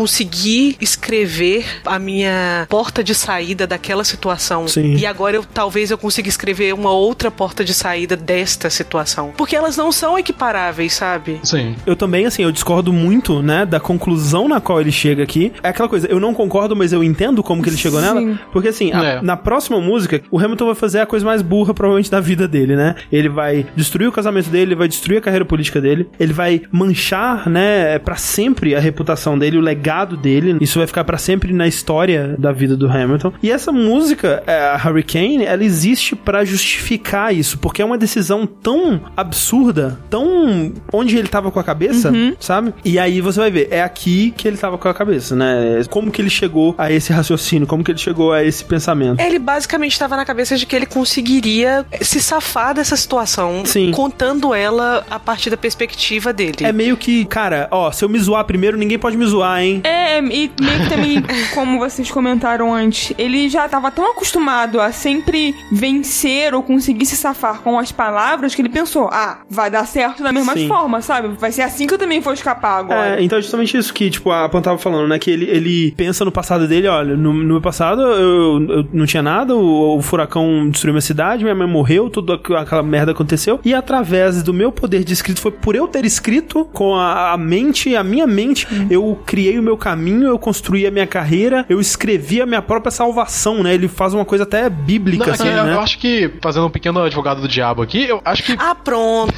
escrever a minha porta de saída daquela situação. Sim. E agora eu talvez eu consiga escrever uma outra porta de saída desta situação. Porque elas não são equiparáveis, sabe? Sim. Eu também, assim, eu discordo muito, né, da conclusão na qual ele chega aqui. É aquela coisa, eu não concordo, mas eu entendo como que ele chegou Sim. nela. Porque, assim, a- É. na próxima música, o Hamilton vai fazer a coisa mais burra, provavelmente, da vida dele, né? Ele vai destruir o casamento dele, ele vai destruir a carreira política dele, ele vai manchar, né, pra sempre a reputação dele, o legado dele. Isso vai ficar pra sempre na história da vida do Hamilton. E essa música, é, a Hurricane, ela existe pra justificar isso, porque é uma decisão tão absurda, tão onde ele tava com a cabeça, sabe? E aí você vai ver, é aqui que ele tava com a cabeça, né? Como que ele chegou a esse raciocínio, como que ele chegou a esse pensamento. Ele basicamente estava na cabeça de que ele conseguiria se safar dessa situação, Sim. contando ela a partir da perspectiva dele. É meio que, cara, ó, se eu me zoar primeiro, ninguém pode me zoar, hein? É, e meio que também, como vocês comentaram antes, ele já tava tão acostumado a sempre vencer ou conseguir se safar com as palavras que ele pensou, ah, vai dar certo da mesma Sim. forma, sabe? Vai ser assim que eu também vou escapar agora. É, então é justamente isso que, tipo, a Pan tava falando, né? Que ele, ele pensa no passado dele, olha, no, no meu passado eu, eu não tinha nada, o, o furacão destruiu minha cidade, minha mãe morreu, tudo aqu- aquela merda aconteceu. E através do meu poder de escrito, foi por eu ter escrito com a, a mente, a minha mente, eu criei o meu caminho, eu construí a minha carreira, eu escrevi a minha própria salvação, né? Ele faz uma coisa até bíblica, Não, é assim, eu, né? eu acho que, fazendo um pequeno advogado do diabo aqui, eu acho que. Ah, pronto!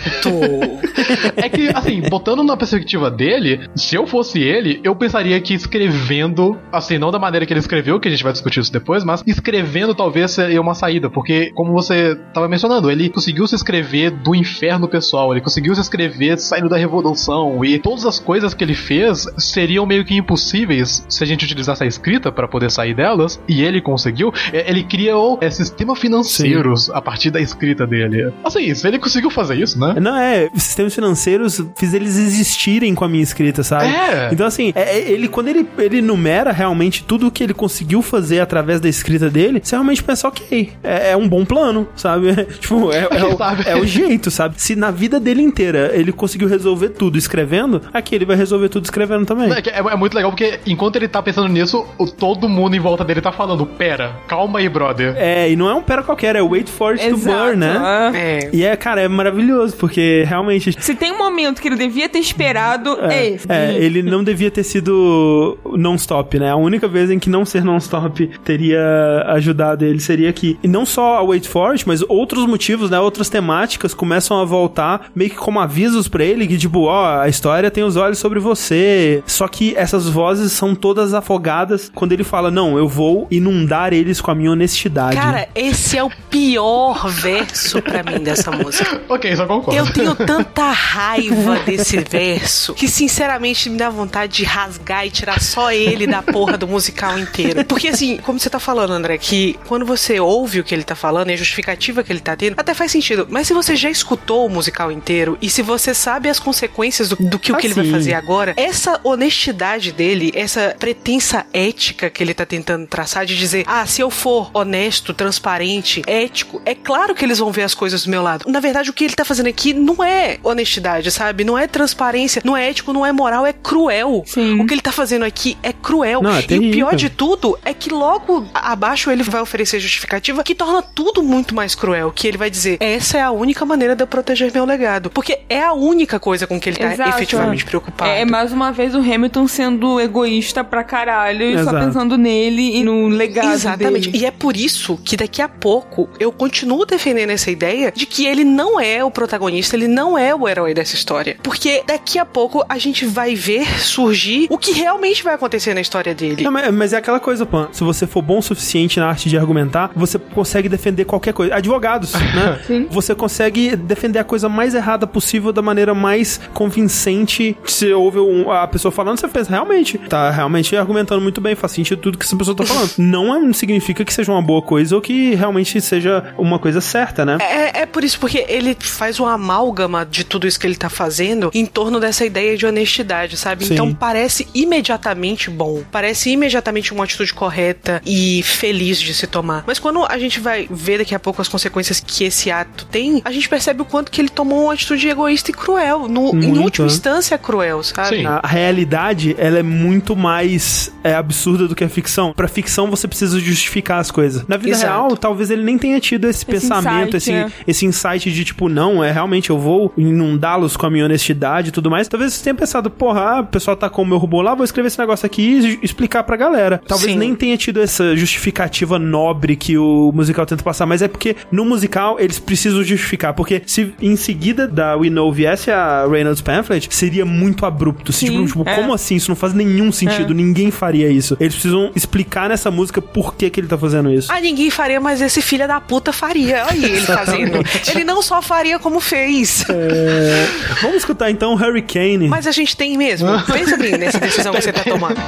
é que, assim, botando na perspectiva dele, se eu fosse ele, eu pensaria que escrevendo, assim, não da maneira que ele escreveu, que a gente vai discutir isso depois, mas escrevendo talvez seria uma saída, porque, como você tava mencionando, ele conseguiu se escrever do inferno pessoal, ele conseguiu se escrever saindo da revolução, e todas as coisas que ele fez seriam meio que impossíveis se a gente utilizasse a escrita para poder sair delas, e ele conseguiu. É, Ele criou é, sistemas financeiros a partir da escrita dele. Assim, se ele conseguiu fazer isso, né? Não, é, sistemas financeiros fiz eles existirem com a minha escrita, sabe? É. Então, assim, é- é- ele, quando ele, ele numera realmente tudo o que ele conseguiu fazer através da escrita dele, você realmente pensa, ok, é, é um bom plano, sabe? tipo, é, é, o, é o jeito, sabe? Se na vida dele inteira ele conseguiu resolver tudo escrevendo, aqui ele vai resolver tudo escrevendo também. É, é- é muito legal porque enquanto ele tá pensando nisso, o- todo mundo em volta dele tá falando: Pera, calma aí, brother. É, e não é um pera qualquer, é wait for it to Exato, burn, né? É. E é, cara, é maravilhoso, porque realmente Se tem um momento que ele devia ter esperado, é, esse. É, ele não devia ter sido non-stop, né? A única vez em que não ser non-stop teria ajudado ele seria aqui. E não só a Wait For It, mas outros motivos, né? Outras temáticas começam a voltar meio que como avisos pra ele, que tipo, ó, a história tem os olhos sobre você. Só que essas vozes são todas afogadas quando ele fala, não, eu vou inundar eles com a minha honestidade. Cara, esse é o pior verso pra mim dessa música. ok, só concordo. Eu tenho tanta raiva desse verso que, sinceramente, me dá vontade de rasgar e tirar só ele da porra do musical inteiro. Porque, assim, como você tá falando, André, que quando você ouve o que ele tá falando e a justificativa que ele tá tendo, até faz sentido. Mas se você já escutou o musical inteiro e se você sabe as consequências do, do que o que ele vai Assim. fazer agora, essa honestidade dele, essa pretensa ética que ele tá tentando traçar de dizer, ah, se eu for honesto, transparente, ético, é claro que eles vão ver as coisas do meu lado. Na verdade, o que ele tá fazendo aqui não é honestidade, sabe? Não é transparência, não é ético, não é moral, é cruel. O que ele tá fazendo aqui é cruel. Não, é e o pior de tudo é que logo abaixo ele vai oferecer justificativa que torna tudo muito mais cruel. Que ele vai dizer: essa é a única maneira de eu proteger meu legado. Porque é a única coisa com que ele tá Exato. efetivamente preocupado. É mais uma vez o Hamilton sendo egoísta pra caralho e só pensando nele e no legado Exatamente. dele. E é por isso que daqui a pouco eu continuo defendendo essa ideia de que ele não é o protagonista, ele não é o herói dessa história. Porque daqui a pouco a gente vai ver surgir o que realmente vai acontecer na história dele. Não, mas, mas é aquela coisa, Pan. Se você for bom o suficiente na arte de argumentar, você consegue defender qualquer coisa. Advogados, né? Você consegue defender a coisa mais errada possível da maneira mais convincente. Se ouve um- a pessoa falando, você pensa, realmente, tá realmente argumentando muito bem, faz sentido tudo que essa pessoa tá falando. não é- significa que seja uma boa coisa ou que realmente seja uma coisa certa, né? É, é por isso, porque ele faz uma amálgama de tudo isso que ele tá fazendo em torno dessa ideia de honestidade, sabe? Sim. Então parece imediatamente bom, parece imediatamente uma atitude correta e feliz de se tomar. Mas quando a gente vai ver daqui a pouco as consequências que esse ato tem, a gente percebe o quanto que ele tomou uma atitude egoísta e cruel. No, em última né? instância, cruel, sabe? A realidade, ela é muito mais é, absurda do que a ficção. Pra ficção, você precisa justificar as coisas. Na vida Exato. real, talvez ele nem tenha tido esse, pensamento, insight, esse, é. esse insight de tipo, não, é realmente eu vou inundá-los com a minha honestidade e tudo mais. Talvez você tenha pensado, porra, ah, o pessoal tá com o meu robô lá, vou escrever esse negócio aqui e explicar pra galera. Talvez Sim. nem tenha tido essa justificativa nobre que o musical tenta passar, mas é porque no musical eles precisam justificar. Porque se em seguida da We Know viesse a Reynolds Pamphlet, seria muito abrupto. Se, Sim, tipo, tipo, é. como assim? Isso não faz nenhum sentido. É. Ninguém faria isso. Eles precisam explicar nessa música por que, que ele tá fazendo isso. Ah, ninguém faria, mas esse filho da puta faria. Olha ele fazendo. Ele não só faria como fez. É, Vamos escutar então Hurricane. Mas a gente tem mesmo. Pensa bem nessa decisão que você tá tomando.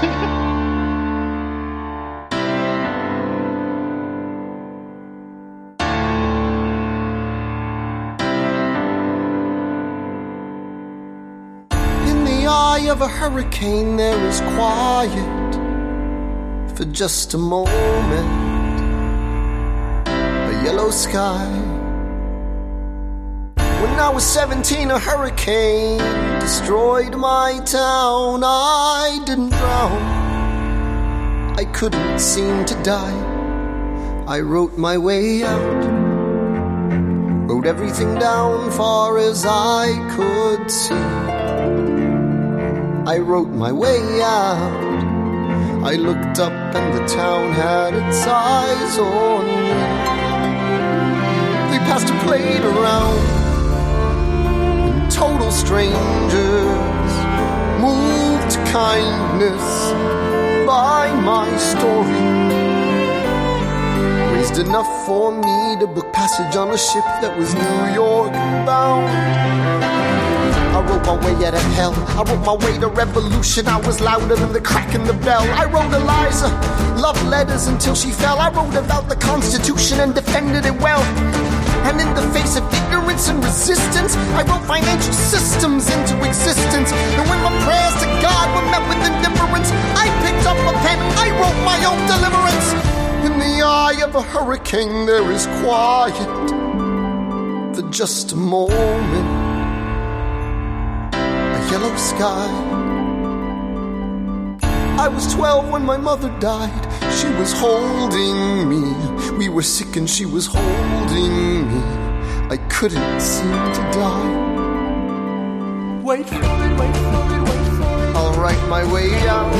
Of a hurricane, there is quiet for just a moment. A yellow sky. When I was 17, a hurricane destroyed my town. I didn't drown, I couldn't seem to die. I wrote my way out, wrote everything down far as I could see. I wrote my way out. I looked up and the town had its eyes on me. They passed a plate around, and total strangers moved to kindness by my story. Raised enough for me to book passage on a ship that was New York bound. I wrote my way out of hell. I wrote my way to revolution. I was louder than the crack in the bell. I wrote Eliza love letters until she fell. I wrote about the Constitution and defended it well. And in the face of ignorance and resistance, I wrote financial systems into existence. And when my prayers to God were met with indifference, I picked up a pen. I wrote my own deliverance. In the eye of a hurricane, there is quiet for just a moment yellow sky. I was 12 when my mother died. She was holding me. We were sick and she was holding me. I couldn't seem to die. Wait for it, wait for it, wait for it. I'll write my way out.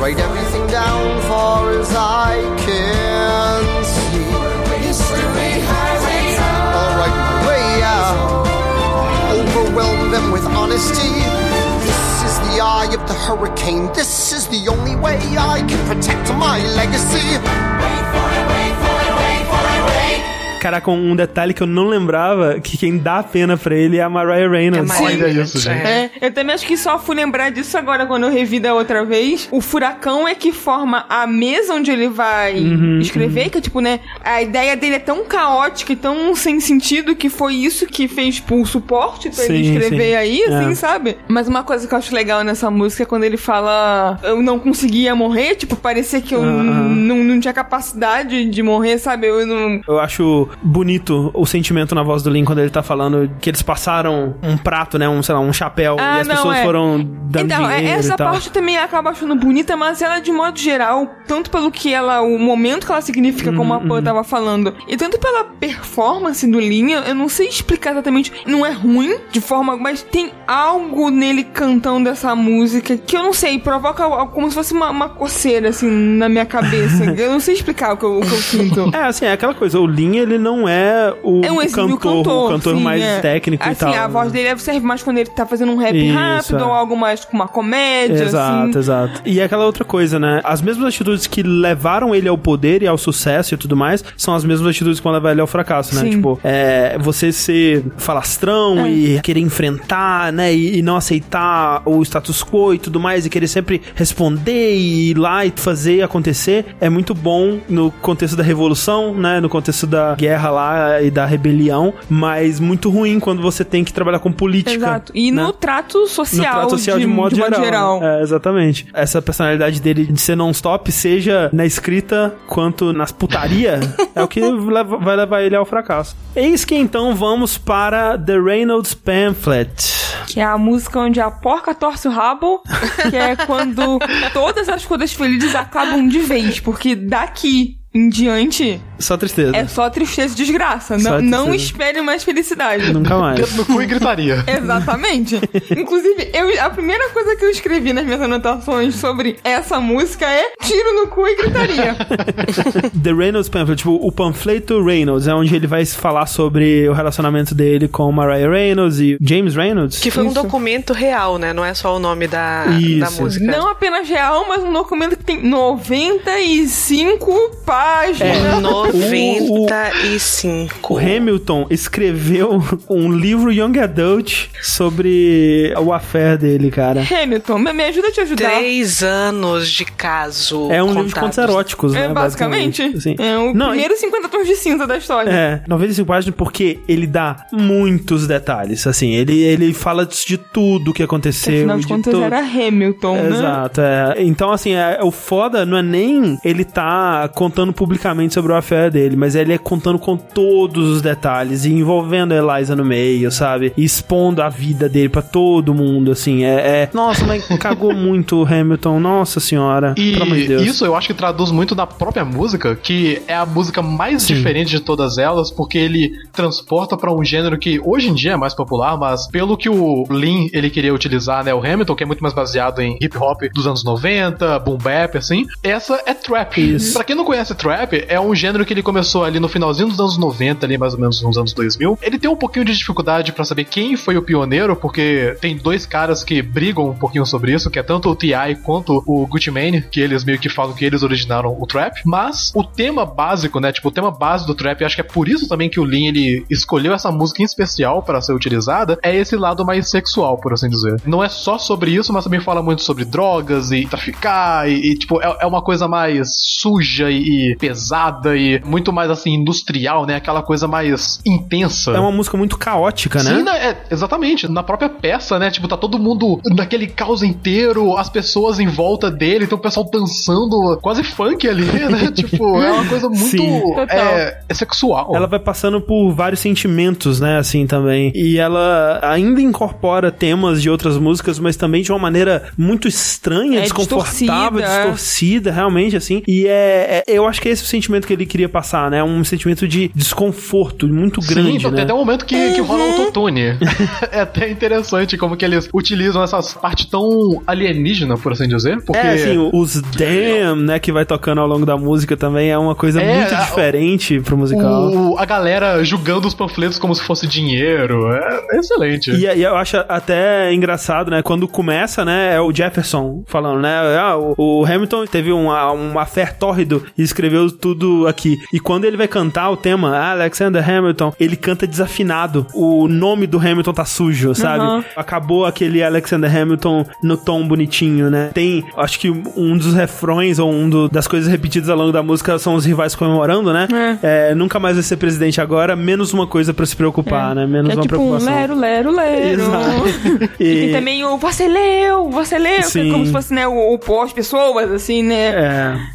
Write everything down far as I can with honesty. This is the eye of the hurricane. This is the only way I can protect my legacy. Caraca, um detalhe que eu não lembrava, que quem dá a pena pra ele é a Mariah Reynolds. Sim. Olha isso, gente. É, eu também acho que só fui lembrar disso agora quando eu revi da outra vez. O furacão é que forma a mesa onde ele vai Uhum, escrever, que tipo, né, a ideia dele é tão caótica e tão sem sentido que foi isso que fez tipo, o suporte pra ele Sim, escrever sim. aí, assim, É. sabe? Mas uma coisa que eu acho legal nessa música é quando ele fala eu não conseguia morrer, tipo, parecia que eu Aham. não, não tinha capacidade de morrer, sabe? Eu não... Eu acho bonito o sentimento na voz do Lin quando ele tá falando que eles passaram um prato, né? Um, sei lá, um chapéu. Ah, e as não, pessoas é. foram dando Então, é- dinheiro essa e tal. parte também acaba achando bonita, mas ela, de modo geral, tanto pelo que ela, o momento que ela significa, como a Uhum, Pan tava falando, e tanto pela performance do Linha, eu não sei explicar exatamente. Não é ruim de forma, mas tem algo nele cantando essa música que eu não sei, provoca como se fosse uma, uma coceira, assim, na minha cabeça. eu não sei explicar o que eu, o que eu sinto. É, assim, é aquela coisa, o Lin, ele não é o É um cantor, cantor, o cantor sim, mais é. técnico assim, e tal. a voz dele serve mais quando ele tá fazendo um rap Isso, rápido é. ou algo mais com uma comédia, Exato, assim. exato. E é aquela outra coisa, né? As mesmas atitudes que levaram ele ao poder e ao sucesso e tudo mais, são as mesmas atitudes que vão levar ele ao fracasso, né? Sim. Tipo, é, você ser falastrão É. e querer enfrentar, né? E, e não aceitar o status quo e tudo mais, e querer sempre responder e ir lá e fazer acontecer, é muito bom no contexto da revolução, né? No contexto da guerra lá e da rebelião, mas muito ruim quando você tem que trabalhar com política. Exato. E né? no trato social, no trato social de, modo geral. geral. É, exatamente. Essa personalidade dele de ser non-stop, seja na escrita quanto nas putaria, é o que leva- vai levar ele ao fracasso. Eis que então vamos para The Reynolds Pamphlet. Que é a música onde a porca torce o rabo, que é quando todas as coisas felizes acabam de vez, porque daqui em diante Só tristeza. é só tristeza e desgraça. Só Não, não tristeza. espere mais felicidade. Nunca mais. Dedo no cu e gritaria. Exatamente. Inclusive, eu, a primeira coisa que eu escrevi nas minhas anotações sobre essa música é tiro no cu e gritaria. The Reynolds Pamphlet, tipo, o panfleto Reynolds, é onde ele vai falar sobre o relacionamento dele com Mariah Reynolds e James Reynolds. Que foi um documento real, né? Não é só o nome da, da Isso. música. Não apenas real, mas um documento que tem 95 páginas. É. 95. O Hamilton escreveu um livro Young Adult sobre o affair dele, cara. Hamilton, me ajuda a te ajudar. Três anos de caso. É um livro de contados. contos eróticos, né? É, basicamente. Assim. É o Não, primeiro 50 tons de cinza da história. É, 95 páginas porque ele dá muitos detalhes, assim, ele, ele fala de tudo que aconteceu. Afinal de de contas, era Hamilton, né? Exato, é. Então, assim, é, o foda não é nem ele tá contando publicamente sobre o affair dele, mas ele é contando com todos os detalhes e envolvendo a Eliza no meio, sabe? E expondo a vida dele pra todo mundo, assim. É, é... Nossa, mas cagou muito o Hamilton, nossa senhora. E pelo amor de Deus. isso eu acho que traduz muito da própria música, que é a música mais Sim. diferente de todas elas, porque ele transporta pra um gênero que hoje em dia é mais popular, mas pelo que o Lin ele queria utilizar, né, o Hamilton, que é muito mais baseado em hip hop dos anos 90, boom bap, assim, essa é trap. Isso. Pra quem não conhece trap, é um gênero que ele começou ali no finalzinho dos anos 90, ali mais ou menos nos anos 2000. Ele tem um pouquinho de dificuldade pra saber quem foi o pioneiro, porque tem dois caras que brigam um pouquinho sobre isso, que é tanto o T.I. quanto o Gucci Mane, que eles meio que falam que eles originaram o trap, mas o tema básico, né, tipo, o tema base do trap, acho que é por isso também que o Lin, ele escolheu essa música em especial para ser utilizada, é esse lado mais sexual, por assim dizer. Não é só sobre isso, mas também fala muito sobre drogas e traficar e, e, tipo, é, é uma coisa mais suja e, e pesada e muito mais, assim, industrial, né, aquela coisa mais intensa. É uma música muito caótica, né? Sim, né? É, exatamente. Na própria peça, né? Tipo, tá todo mundo naquele caos inteiro, as pessoas em volta dele, tem o pessoal dançando quase funk ali, né? tipo, é uma coisa muito. Sim. É, é sexual. Ela vai passando por vários sentimentos, né, assim também. E ela ainda incorpora temas de outras músicas, mas também de uma maneira muito estranha, É desconfortável, distorcida, é. distorcida, realmente, assim. E é, é- eu acho que é esse o sentimento que ele queria passar, né? Um sentimento de desconforto muito grande, Sim, então, né? tem até um momento que, que rola autotune. é até interessante como que eles utilizam essas partes tão alienígena, por assim dizer. Porque. É, assim, os damn, né, que vai tocando ao longo da música também é uma coisa É, muito a- diferente pro musical. o- a galera julgando os panfletos como se fosse dinheiro. É, é excelente. E, e eu acho até engraçado, né? Quando começa, né? É o Jefferson falando, né? Ah, o, o Hamilton teve um, um affair tórrido e escreveu tudo aqui. E quando ele vai cantar o tema Alexander Hamilton, ele canta desafinado. O nome do Hamilton tá sujo, sabe? Uhum. Acabou aquele Alexander Hamilton no tom bonitinho, né? Tem, acho que um dos refrões ou um do- das coisas repetidas ao longo da música são os rivais comemorando, né? É, nunca mais vai ser presidente agora, menos uma coisa pra se preocupar, né? Menos é uma tipo um preocupação. lero, lero, lero. Exato. E E- tem também o você leu, você leu, é Sim. como se fosse, né, o, o as pessoas, assim, né?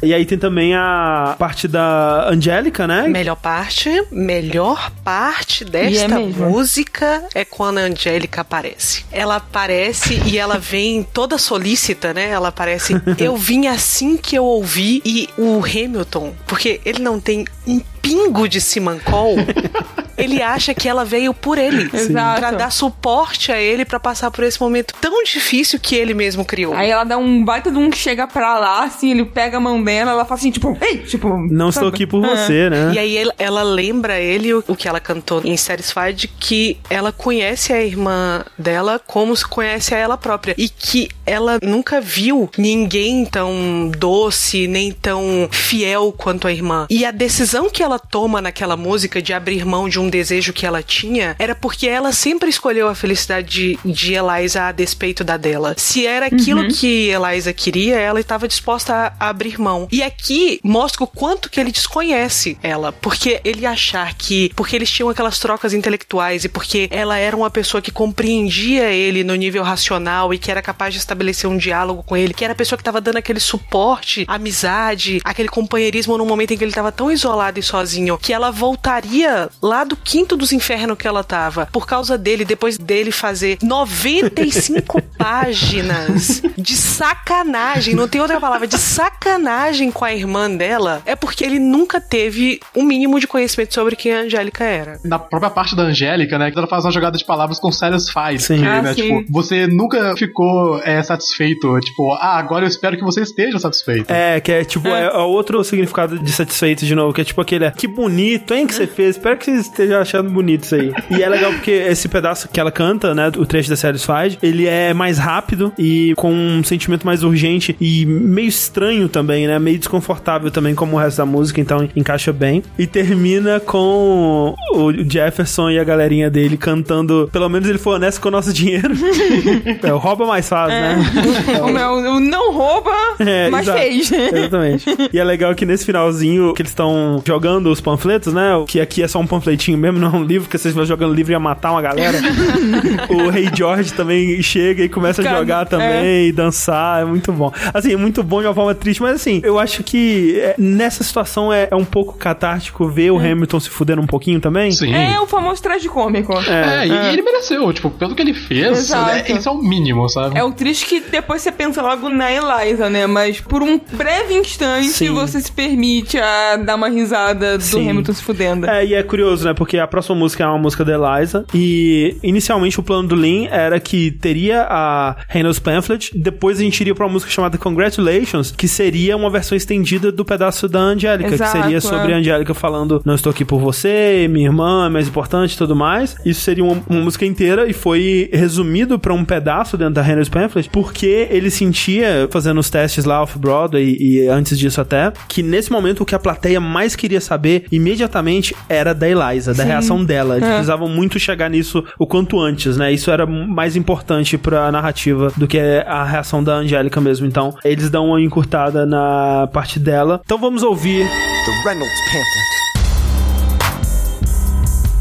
É. E aí tem também a parte da Angélica, né? Melhor parte, melhor parte desta E é música é quando a Angélica aparece. Ela aparece e ela vem toda solícita, né? Ela aparece. eu vim assim que eu ouvi e o Hamilton, porque ele não tem um pingo de simancol. Ele acha que ela veio por ele, Exato. pra dar suporte a ele pra passar por esse momento tão difícil que ele mesmo criou. Aí ela dá um baita de um que chega pra lá, assim, ele pega a mão dela, ela fala assim, tipo, ei, tipo... Não estou aqui por É. você, né? E aí ela, ela lembra ele o, o que ela cantou em Satisfied, que ela conhece a irmã dela como se conhece a ela própria. E que ela nunca viu ninguém tão doce, nem tão fiel quanto a irmã. E a decisão que ela toma naquela música de abrir mão de um desejo que ela tinha era porque ela sempre escolheu a felicidade de, de Eliza a despeito da dela. Se era aquilo Uhum. que Eliza queria, ela estava disposta a abrir mão. E aqui mostra o quanto que ele desconhece ela, porque ele achar que porque eles tinham aquelas trocas intelectuais e porque ela era uma pessoa que compreendia ele no nível racional e que era capaz de estabelecer um diálogo com ele, que era a pessoa que estava dando aquele suporte, amizade, aquele companheirismo no momento em que ele estava tão isolado e sozinho, que ela voltaria lá do quinto dos infernos que ela tava, por causa dele, depois dele fazer 95 páginas de sacanagem, não tem outra palavra, de sacanagem com a irmã dela, é porque ele nunca teve um mínimo de conhecimento sobre quem a Angélica era. Na própria parte da Angélica, né? Que ela faz uma jogada de palavras com satisfied. Sim. Que, Ah, né, sim. tipo, você nunca ficou é, satisfeito. Tipo, ah, agora eu espero que você esteja satisfeito. É, que é tipo, é. é outro significado de satisfeito de novo, que é tipo aquele, que bonito, hein, que você fez, espero que você esteja achando bonito isso aí. E é legal porque esse pedaço que ela canta, né, o trecho da Satisfied, ele é mais rápido e com um sentimento mais urgente e meio estranho também, né, meio desconfortável também como o resto da música, então encaixa bem. E termina com o Jefferson e a galerinha dele cantando, pelo menos ele foi honesto com o nosso dinheiro. é, o rouba mais fácil, né? O meu não rouba, É, mas exato. fez. Exatamente. E é legal que nesse finalzinho que eles estão jogando os panfletos, né? Que aqui é só um panfletinho mesmo, não é um livro, porque vocês vão jogando livro e ia matar uma galera. o Rei George também chega e começa a Cara, jogar também e dançar, é muito bom. Assim, é muito bom de uma forma triste, mas assim, eu acho que é, nessa situação é, é um pouco catártico ver o Hamilton se fudendo um pouquinho também. Sim. É o famoso tragicômico. É, e e ele mereceu, tipo, pelo que ele fez, Exato. é, isso é o mínimo, sabe? É o triste que depois você pensa logo na Eliza, né? Mas por um breve instante Sim. você se permite a dar uma risada do Sim. Hamilton se fudendo. É, e é curioso, né? Porque a próxima música é uma música da Eliza. E inicialmente o plano do Lin era que teria a Reynolds Pamphlet. Depois a gente iria pra uma música chamada Congratulations, que seria uma versão estendida do pedaço da Angélica, que seria sobre é. a Angélica falando: Não estou aqui por você, minha irmã é mais importante e tudo mais. Isso seria uma, uma música inteira e foi resumido pra um pedaço dentro da Reynolds Pamphlet, porque ele sentia, fazendo os testes lá off-Broadway e, e antes disso até, que nesse momento o que a plateia mais queria saber imediatamente era da Eliza, da Sim. reação dela. Eles É. precisavam muito chegar nisso o quanto antes, né? Isso era mais importante pra narrativa do que a reação da Angélica mesmo. Então, eles dão uma encurtada na parte dela. Então vamos ouvir The Reynolds pamphlet.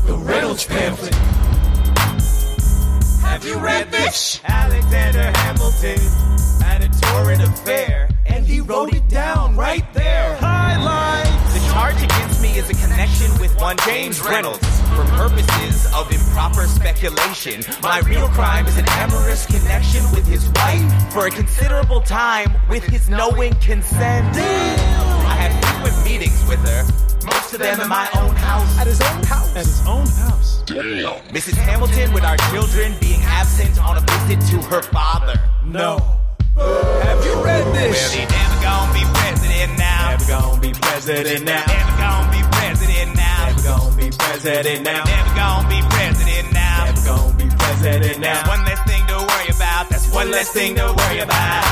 The Reynolds pamphlet. Have you read this? Alexander Hamilton had a torrid affair, and he wrote it down right there. One James Reynolds. For purposes of improper speculation, my real crime is an amorous connection with his wife for a considerable time with his knowing consent. I had frequent meetings with her, most of them in my own house. At his own house? At his own house. Damn. Mrs. Hamilton, with our children being absent on a visit to her father. No. Have you read this? Well, he never gonna be president now. Never gonna be president now. Never gonna be president now. Never gonna be president now. Never gonna be president now. Never gonna be president now. That's one less thing to worry about. That's one less thing to worry about.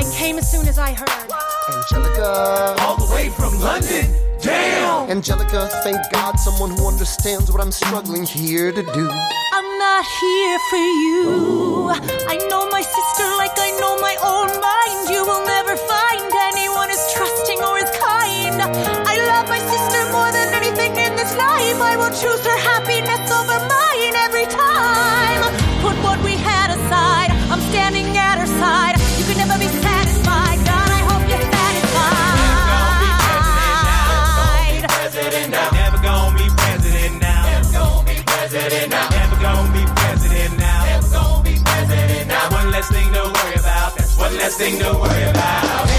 I came as soon as I heard. Angelica. All the way from London. Damn. Angelica, thank God someone who understands what I'm struggling here to do. I'm not here for you. I know my sister like I know my own mind. You will never find anything life. I will choose her happiness over mine every time. Put what we had aside. I'm standing at her side. You can never be satisfied. God, I hope you're satisfied. President now. Never gonna be president now. Never gonna be president now. Never gonna be president now. Never gonna be president now. One less thing to worry about. That's one less thing to worry about.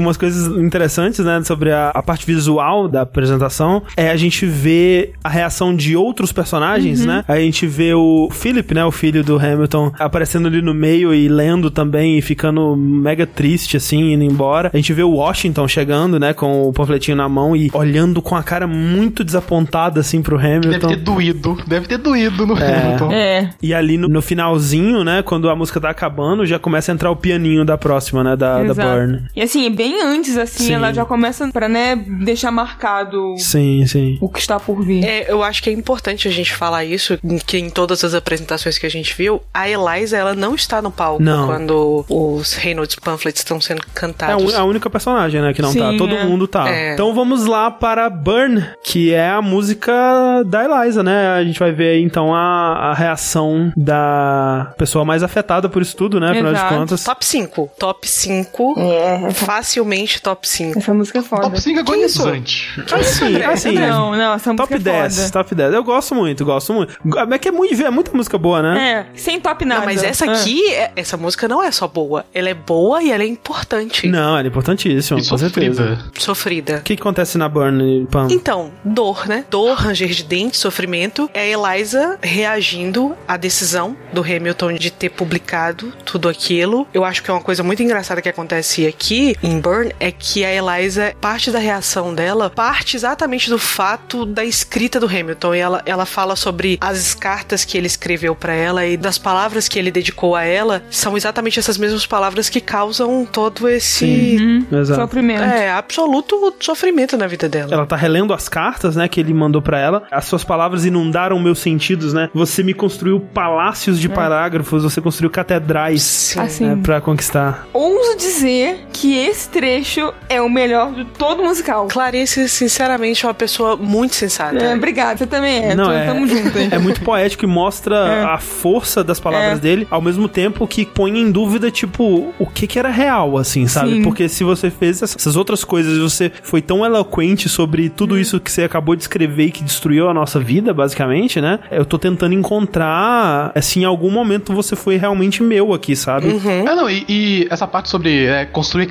Umas coisas interessantes, né, sobre a, a parte visual da apresentação, é a gente ver a reação de outros personagens, Uhum. né? A gente vê o Philip, né, o filho do Hamilton, aparecendo ali no meio e lendo também e ficando mega triste, assim, indo embora. A gente vê o Washington chegando, né, com o panfletinho na mão e olhando com a cara muito desapontada, assim, pro Hamilton. Deve ter doído, deve ter doído no Hamilton. É. E ali no, no finalzinho, né, quando a música tá acabando, já começa a entrar o pianinho da próxima, né, da, da Exato. Burn. E assim, bem antes, assim, Sim. ela já começa pra, né, deixar marcado Sim, sim. o que está por vir. É, eu acho que é importante a gente falar isso, que em todas as apresentações que a gente viu, a Eliza, ela não está no palco Não. quando os Reynolds Pamphlets estão sendo É cantados. un- a única personagem, né, que não Sim, tá. Todo é. mundo tá. É. Então vamos lá para Burn, que é a música da Eliza, né? A gente vai ver aí, então, a, a reação da pessoa mais afetada por isso tudo, né? Afinal de contas. Top 5. Top 5. Facilmente top 5. Essa música é foda. Top 5 agonizante. Assim, assim, Não, não, essa top música é 10, foda. top 10. Eu gosto muito, gosto muito. É que é, muito, é muita música boa, né? É, sem top nada. Não, mas essa Ah. aqui, é- essa música não é só boa. Ela é boa e ela é importante. Não, ela é importantíssima, E com sofrida. certeza. Sofrida. O que, que acontece na Burn, Pam? Então, dor, né? Dor, ranger de dente, sofrimento. É a Eliza reagindo à decisão do Hamilton de ter publicado tudo aquilo. Eu acho que é uma coisa muito engraçada que acontece aqui, em em Burn é que a Eliza, parte da reação dela, parte exatamente do fato da escrita do Hamilton. E ela, ela fala sobre as cartas que ele escreveu para ela e das palavras que ele dedicou a ela, são exatamente essas mesmas palavras que causam todo esse exato. Sofrimento. é, absoluto sofrimento na vida dela. Ela tá relendo as cartas, né, que ele mandou pra ela. As suas palavras inundaram meus sentidos, né? Você me construiu palácios de parágrafos, você construiu catedrais Assim. né, pra conquistar. Ouso dizer que esse trecho é o melhor de todo o musical. Clarice, sinceramente, é uma pessoa muito sensata. É, obrigada, você também é. Não, Tô- é, Tamo junto. hein? é muito poético e mostra É. a força das palavras É. dele, ao mesmo tempo que põe em dúvida, tipo, o que que era real, assim, sabe? Sim. Porque se você fez ess- essas outras coisas e você foi tão eloquente sobre tudo isso que você acabou de escrever e que destruiu a nossa vida, basicamente, né? Eu tô tentando encontrar, assim, em algum momento você foi realmente meu aqui, sabe? É, não, e, e essa parte sobre é, construir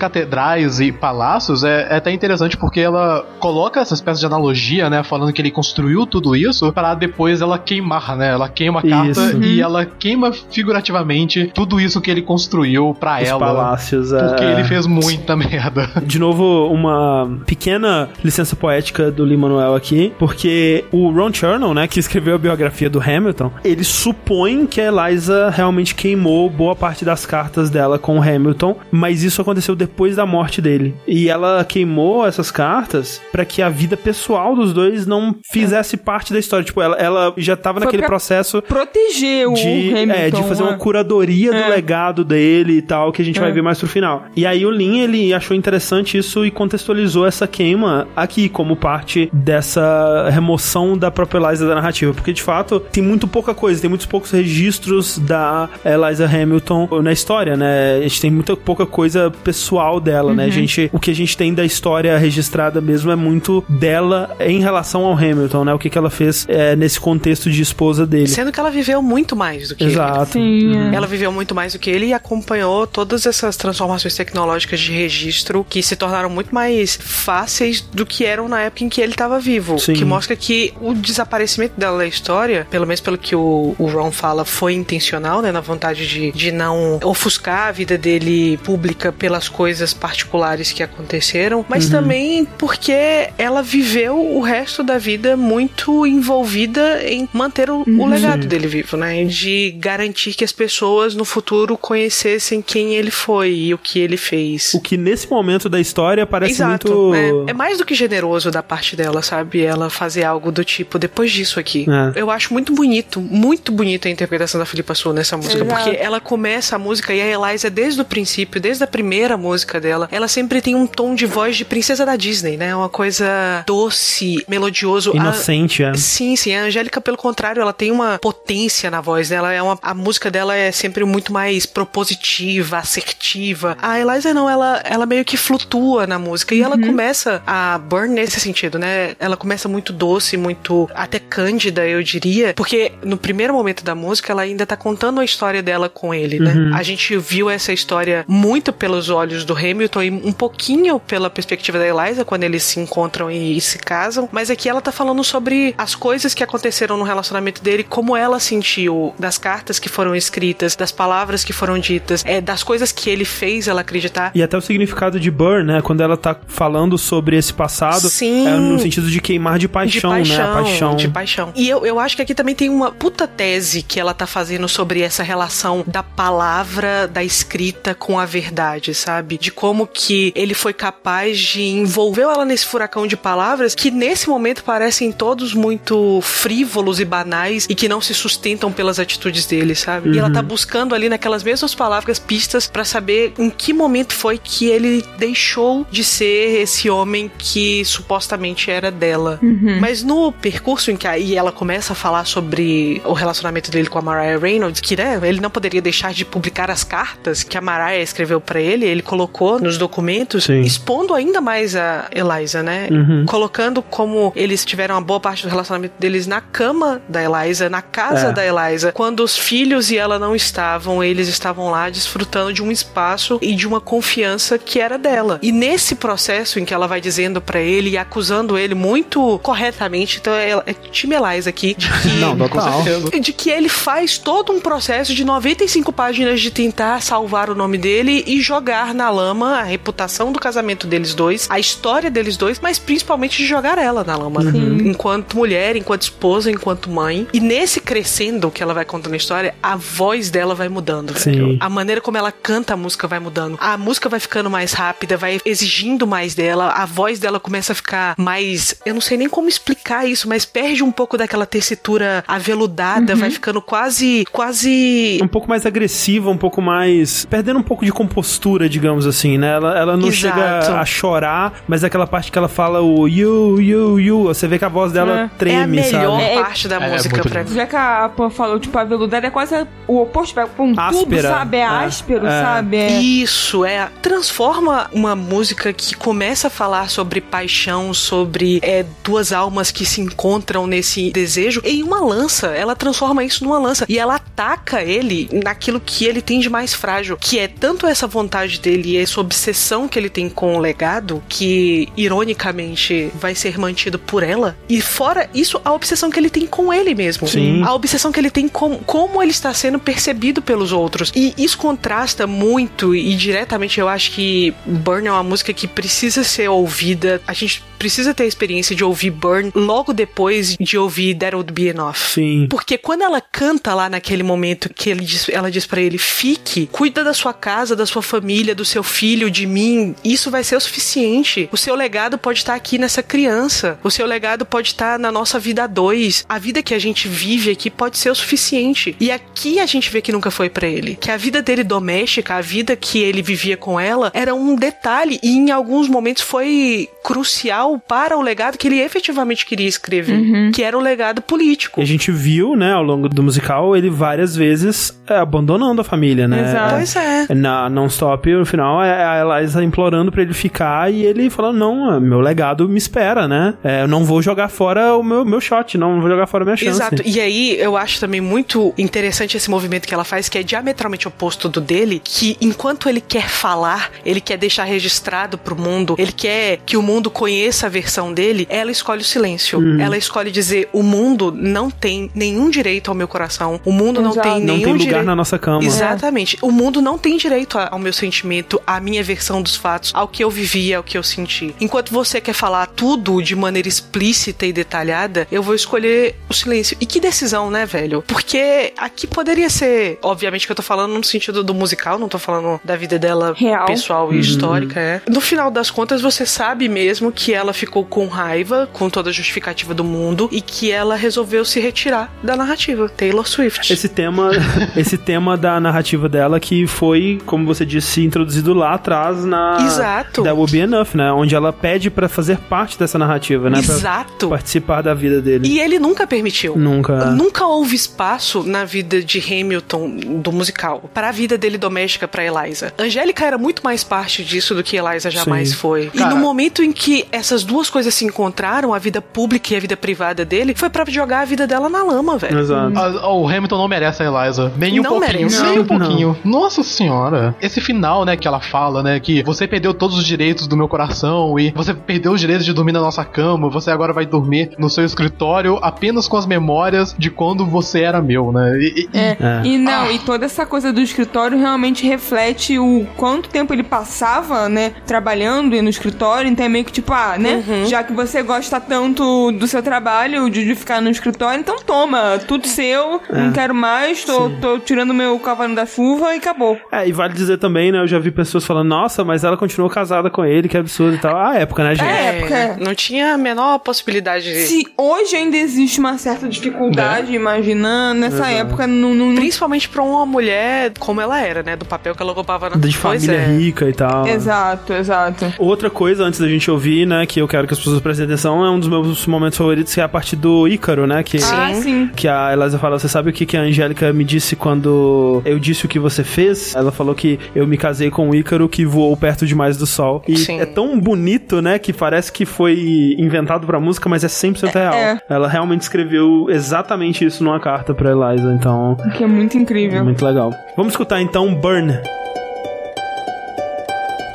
e palácios é, é até interessante porque ela coloca essa espécie de analogia, né? Falando que ele construiu tudo isso para depois ela queimar, né? Ela queima a carta Isso. e Uhum. ela queima figurativamente tudo isso que ele construiu pra Os ela. palácios, é. Porque ele fez muita merda. De novo, uma pequena licença poética do Lin-Manuel aqui, porque o Ron Chernow, né, que escreveu a biografia do Hamilton, ele supõe que a Eliza realmente queimou boa parte das cartas dela com o Hamilton, mas isso aconteceu depois da morte dele. E ela queimou essas cartas para que a vida pessoal dos dois não fizesse parte da história. Tipo, ela, ela já tava Foi naquele processo Proteger o de, Hamilton. é, de fazer uma é. curadoria do É. legado dele e tal, que a gente É. vai ver mais pro final. E aí o Lin, ele achou interessante isso e contextualizou essa queima aqui como parte dessa remoção da própria Eliza da narrativa, porque de fato tem muito pouca coisa, tem muitos poucos registros da Eliza Hamilton na história, né? A gente tem muita pouca coisa pessoal dela, né? A Uhum. gente, o que a gente tem da história registrada mesmo é muito dela em relação ao Hamilton, né? O que, que ela fez é, nesse contexto de esposa dele. Sendo que ela viveu muito mais do que Exato. ele. Sim, é. Ela viveu muito mais do que ele e acompanhou todas essas transformações tecnológicas de registro que se tornaram muito mais fáceis do que eram na época em que ele estava vivo. Sim. Que mostra que o desaparecimento dela da história, pelo menos pelo que o, o Ron fala, foi intencional, né? Na vontade de, de não ofuscar a vida dele pública pelas coisas particulares que aconteceram, mas Uhum. também porque ela viveu o resto da vida muito envolvida em manter o, o Uhum. legado Sim. dele vivo, né? De garantir que as pessoas no futuro conhecessem quem ele foi e o que ele fez. O que nesse momento da história parece Exato. muito. É, é mais do que generoso da parte dela, sabe? Ela fazer algo do tipo, depois disso aqui. É. Eu acho muito bonito, muito bonita a interpretação da Filipa Sul nessa música, Exato. porque ela começa a música e a Eliza, desde o princípio, desde a primeira música dela, ela sempre tem um tom de voz de princesa da Disney, né? Uma coisa doce, melodioso. Inocente, a, é. Sim, sim. A Angélica, pelo contrário, ela tem uma potência na voz dela. É uma, a música dela é sempre muito mais propositiva, assertiva. A Eliza não, ela, ela meio que flutua na música. E ela começa a burn nesse sentido, né? Ela começa muito doce, muito até cândida, eu diria. Porque no primeiro momento da música, ela ainda tá contando a história dela com ele, né? Uhum. A gente viu essa história muito pelos olhos do Hamilton e um pouquinho pela perspectiva da Eliza quando eles se encontram e se casam. Mas aqui ela tá falando sobre as coisas que aconteceram no relacionamento dele, como ela sentiu, das cartas que foram escritas, das palavras que foram ditas, é, das coisas que ele fez ela acreditar. E até o significado de burn, né? Quando ela tá falando sobre esse passado, Sim. é no sentido de queimar de paixão, de paixão, né? A paixão. De paixão. E eu, eu acho que aqui também tem uma puta tese que ela tá fazendo sobre essa relação da palavra, da escrita com a verdade, sabe? De como que ele foi capaz de envolver ela nesse furacão de palavras que nesse momento parecem todos muito frívolos e banais e que não se sustentam pelas atitudes dele, sabe? E ela Uhum. tá buscando ali naquelas mesmas palavras pistas pra saber em que momento foi que ele deixou de ser esse homem que supostamente era dela. Uhum. Mas no percurso em que aí ela começa a falar sobre o relacionamento dele com a Mariah Reynolds, que né, ele não poderia deixar de publicar as cartas que a Mariah escreveu pra ele, ele colocou nos documentos, Sim. expondo ainda mais a Eliza, né? Uhum. Colocando como eles tiveram uma boa parte do relacionamento deles na cama da Eliza, na casa É. da Eliza. Quando os filhos e ela não estavam, eles estavam lá desfrutando de um espaço e de uma confiança que era dela. E nesse processo em que ela vai dizendo pra ele e acusando ele muito corretamente, então é, é time Eliza aqui, de que, Não, total. de que ele faz todo um processo de 95 páginas de tentar salvar o nome dele e jogar na lama a reputação do casamento deles dois, a história deles dois, mas principalmente de jogar ela na lama, né? Enquanto mulher, enquanto esposa, enquanto mãe. E nesse crescendo que ela vai contando a história, a voz dela vai mudando. Sim. A maneira como ela canta a música vai mudando. A música vai ficando mais rápida, vai exigindo mais dela, a voz dela começa a ficar mais. Eu não sei nem como explicar isso, mas perde um pouco daquela tessitura aveludada, Uhum. vai ficando quase. quase. Um pouco mais agressiva, um pouco mais. perdendo um pouco de compostura, digamos assim, né? Ela, ela não Exato. chega a chorar, mas aquela parte que ela fala o you, you, you, você vê que a voz dela treme, sabe? parte da música pra mim. Já que a Pan falou, tipo, a veludada é quase o oposto, tipo, um tudo, Áspera. sabe? É, É. áspero, É. sabe? É- Isso, é. Transforma uma música que começa a falar sobre paixão, sobre é, duas almas que se encontram nesse desejo, em uma lança. Ela transforma isso numa lança. E ela ataca ele naquilo que ele tem de mais frágil, que é tanto essa vontade dele e essa obsessão que ele tem com o legado, que ironicamente vai ser mantido por ela. E fora isso, a obsessão que ele tem com ele mesmo. Sim. A obsessão que ele tem com como ele está sendo percebido pelos outros. E isso contrasta muito e diretamente eu acho que Burn é uma música que precisa ser ouvida. A gente precisa ter a experiência de ouvir Burn logo depois de ouvir That Would Be Enough. Sim. Porque quando ela canta lá naquele momento que ele diz, ela diz para ele: fique, cuida da sua casa, da sua família, do seu filho, de mim, isso vai ser o suficiente. O seu legado pode estar aqui nessa criança. O seu legado pode estar na nossa vida a dois. A vida que a gente vive aqui pode ser o suficiente. E aqui a gente vê que nunca foi para ele. Que a vida dele doméstica, a vida que ele vivia com ela, era um detalhe e em alguns momentos foi crucial para o legado que ele efetivamente queria escrever, que era o legado político. E a gente viu, né, ao longo do musical, ele várias vezes é, abandonando a família, né? Exato. Pois é. Na Non-Stop, no final, é a Eliza implorando pra ele ficar e ele falando, não, meu legado me espera, né? É, eu não vou jogar fora o meu, meu shot, não vou jogar fora a minha chance. Exato. E aí eu acho também muito interessante esse movimento que ela faz, que é diametralmente oposto do dele, que enquanto ele quer falar, ele quer deixar registrado pro mundo, ele quer que o mundo conheça a versão dele, ela escolhe o silêncio. Uhum. Ela escolhe dizer: o mundo não tem nenhum direito ao meu coração, o mundo não Exato. tem Não nenhum tem lugar direito. na nossa cama. Exatamente. O mundo não tem direito ao meu sentimento, à minha versão dos fatos, ao que eu vivi, ao que eu senti. Enquanto você quer falar tudo de maneira explícita e detalhada, eu vou escolher o silêncio. E que decisão, né, velho? Porque aqui poderia ser, obviamente que eu tô falando no sentido do musical, não tô falando da vida dela Real. pessoal e Uhum. histórica, é. No final das contas, você sabe mesmo que ela ficou com raiva, com toda a justificativa do mundo, e que ela resolveu se retirar da narrativa. Taylor Swift. Esse tema, esse tema da narrativa dela que foi, como você disse, introduzido lá atrás na Exato. That Will Be Enough, né? Onde ela pede pra fazer parte dessa narrativa, né? Pra Exato. participar da vida dele. E ele nunca permitiu. Nunca. Nunca houve espaço na vida de Hamilton do musical para a vida dele doméstica para Eliza. Angélica era muito mais parte disso do que Eliza jamais Sim. foi. Cara- E no momento em que essas duas coisas se encontraram, a vida pública e a vida privada dele, foi para jogar a vida dela na lama, velho. A- o Hamilton não merece a Eliza. Nem um Não pouquinho. merece. Nem um Não. pouquinho. Nossa senhora. Esse final, né, que ela fala, né, que você perdeu todos os direitos do meu coração e você perdeu os direitos de dormir na nossa cama, você agora vai dormir no seu escritório apenas com as memórias de quando você era meu, né? E, e- É. E não, e toda essa coisa do escritório realmente reflete o quanto tempo ele passava, né, trabalhando e no escritório, então é meio que tipo, ah, né, Uhum. já que você gosta tanto do seu trabalho, de, de ficar no escritório, então toma, tudo seu, É. não quero mais, tô, tô tirando meu cavalo da chuva e acabou. É, e vale dizer também, né? Eu já vi pessoas falando, nossa, mas ela continuou casada com ele, que absurdo e tal. Ah, época, né, gente? É, Não tinha a menor possibilidade de. Se hoje ainda existe uma certa dificuldade, imaginando, nessa Exato. época não, não, não Principalmente pra uma mulher como ela era, né? Do papel que ela ocupava na De família é. rica e tal. Exato, exato. Outra coisa, antes da gente ouvir, né, que eu quero que as pessoas prestem atenção, é um dos meus momentos favoritos, que é a parte do Ícaro, né? Que, Ah, sim. que a Eliza fala, você sabe o que, que a Angélica me disse quando eu disse o que você fez? Ela falou que eu me casei com o Ícaro que voou perto demais do sol. E Sim. é tão bonito, né, que parece que foi inventado pra música, mas é 100% real. é. Ela realmente escreveu exatamente isso numa carta pra Eliza, então... Que é muito incrível. Muito legal. Vamos escutar então Burn.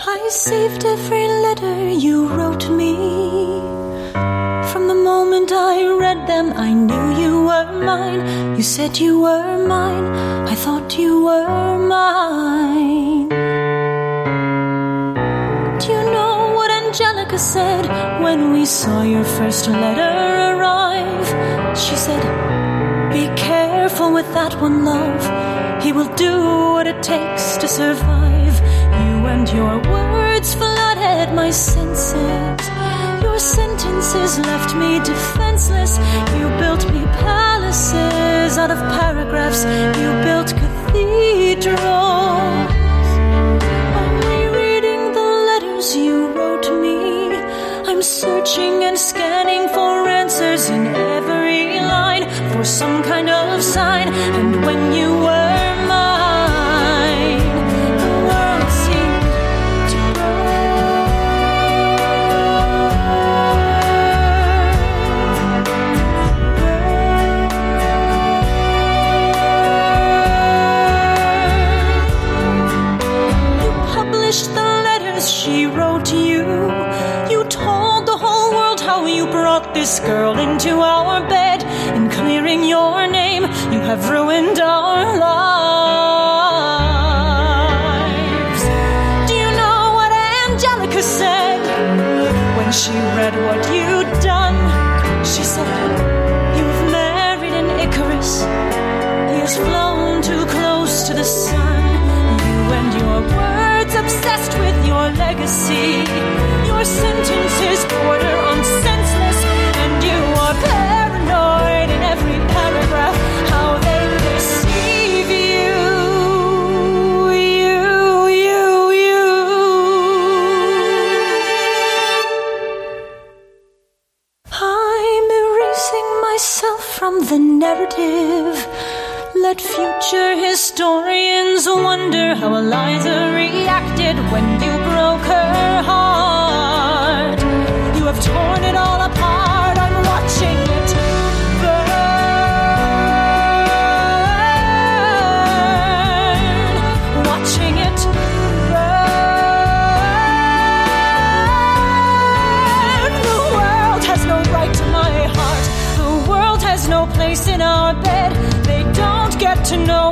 I saved every letter you wrote me. From the moment I read them, I knew you were mine. You said you were mine. I thought you were mine. Angelica said when we saw your first letter arrive. She said, Be careful with that one, love. He will do what it takes to survive. You and your words flooded my senses. Your sentences left me defenseless. You built me palaces out of paragraphs. You built cathedrals. Searching and scanning for answers in every line for some kind of sign. And when you this girl into our bed. In clearing your name, you have ruined our lives. Do you know what Angelica said when she read what you'd done? She said, You've married an Icarus. He has flown too close to the sun. You and your words obsessed with your legacy. Your sentences border on senseless, torn it all apart. To know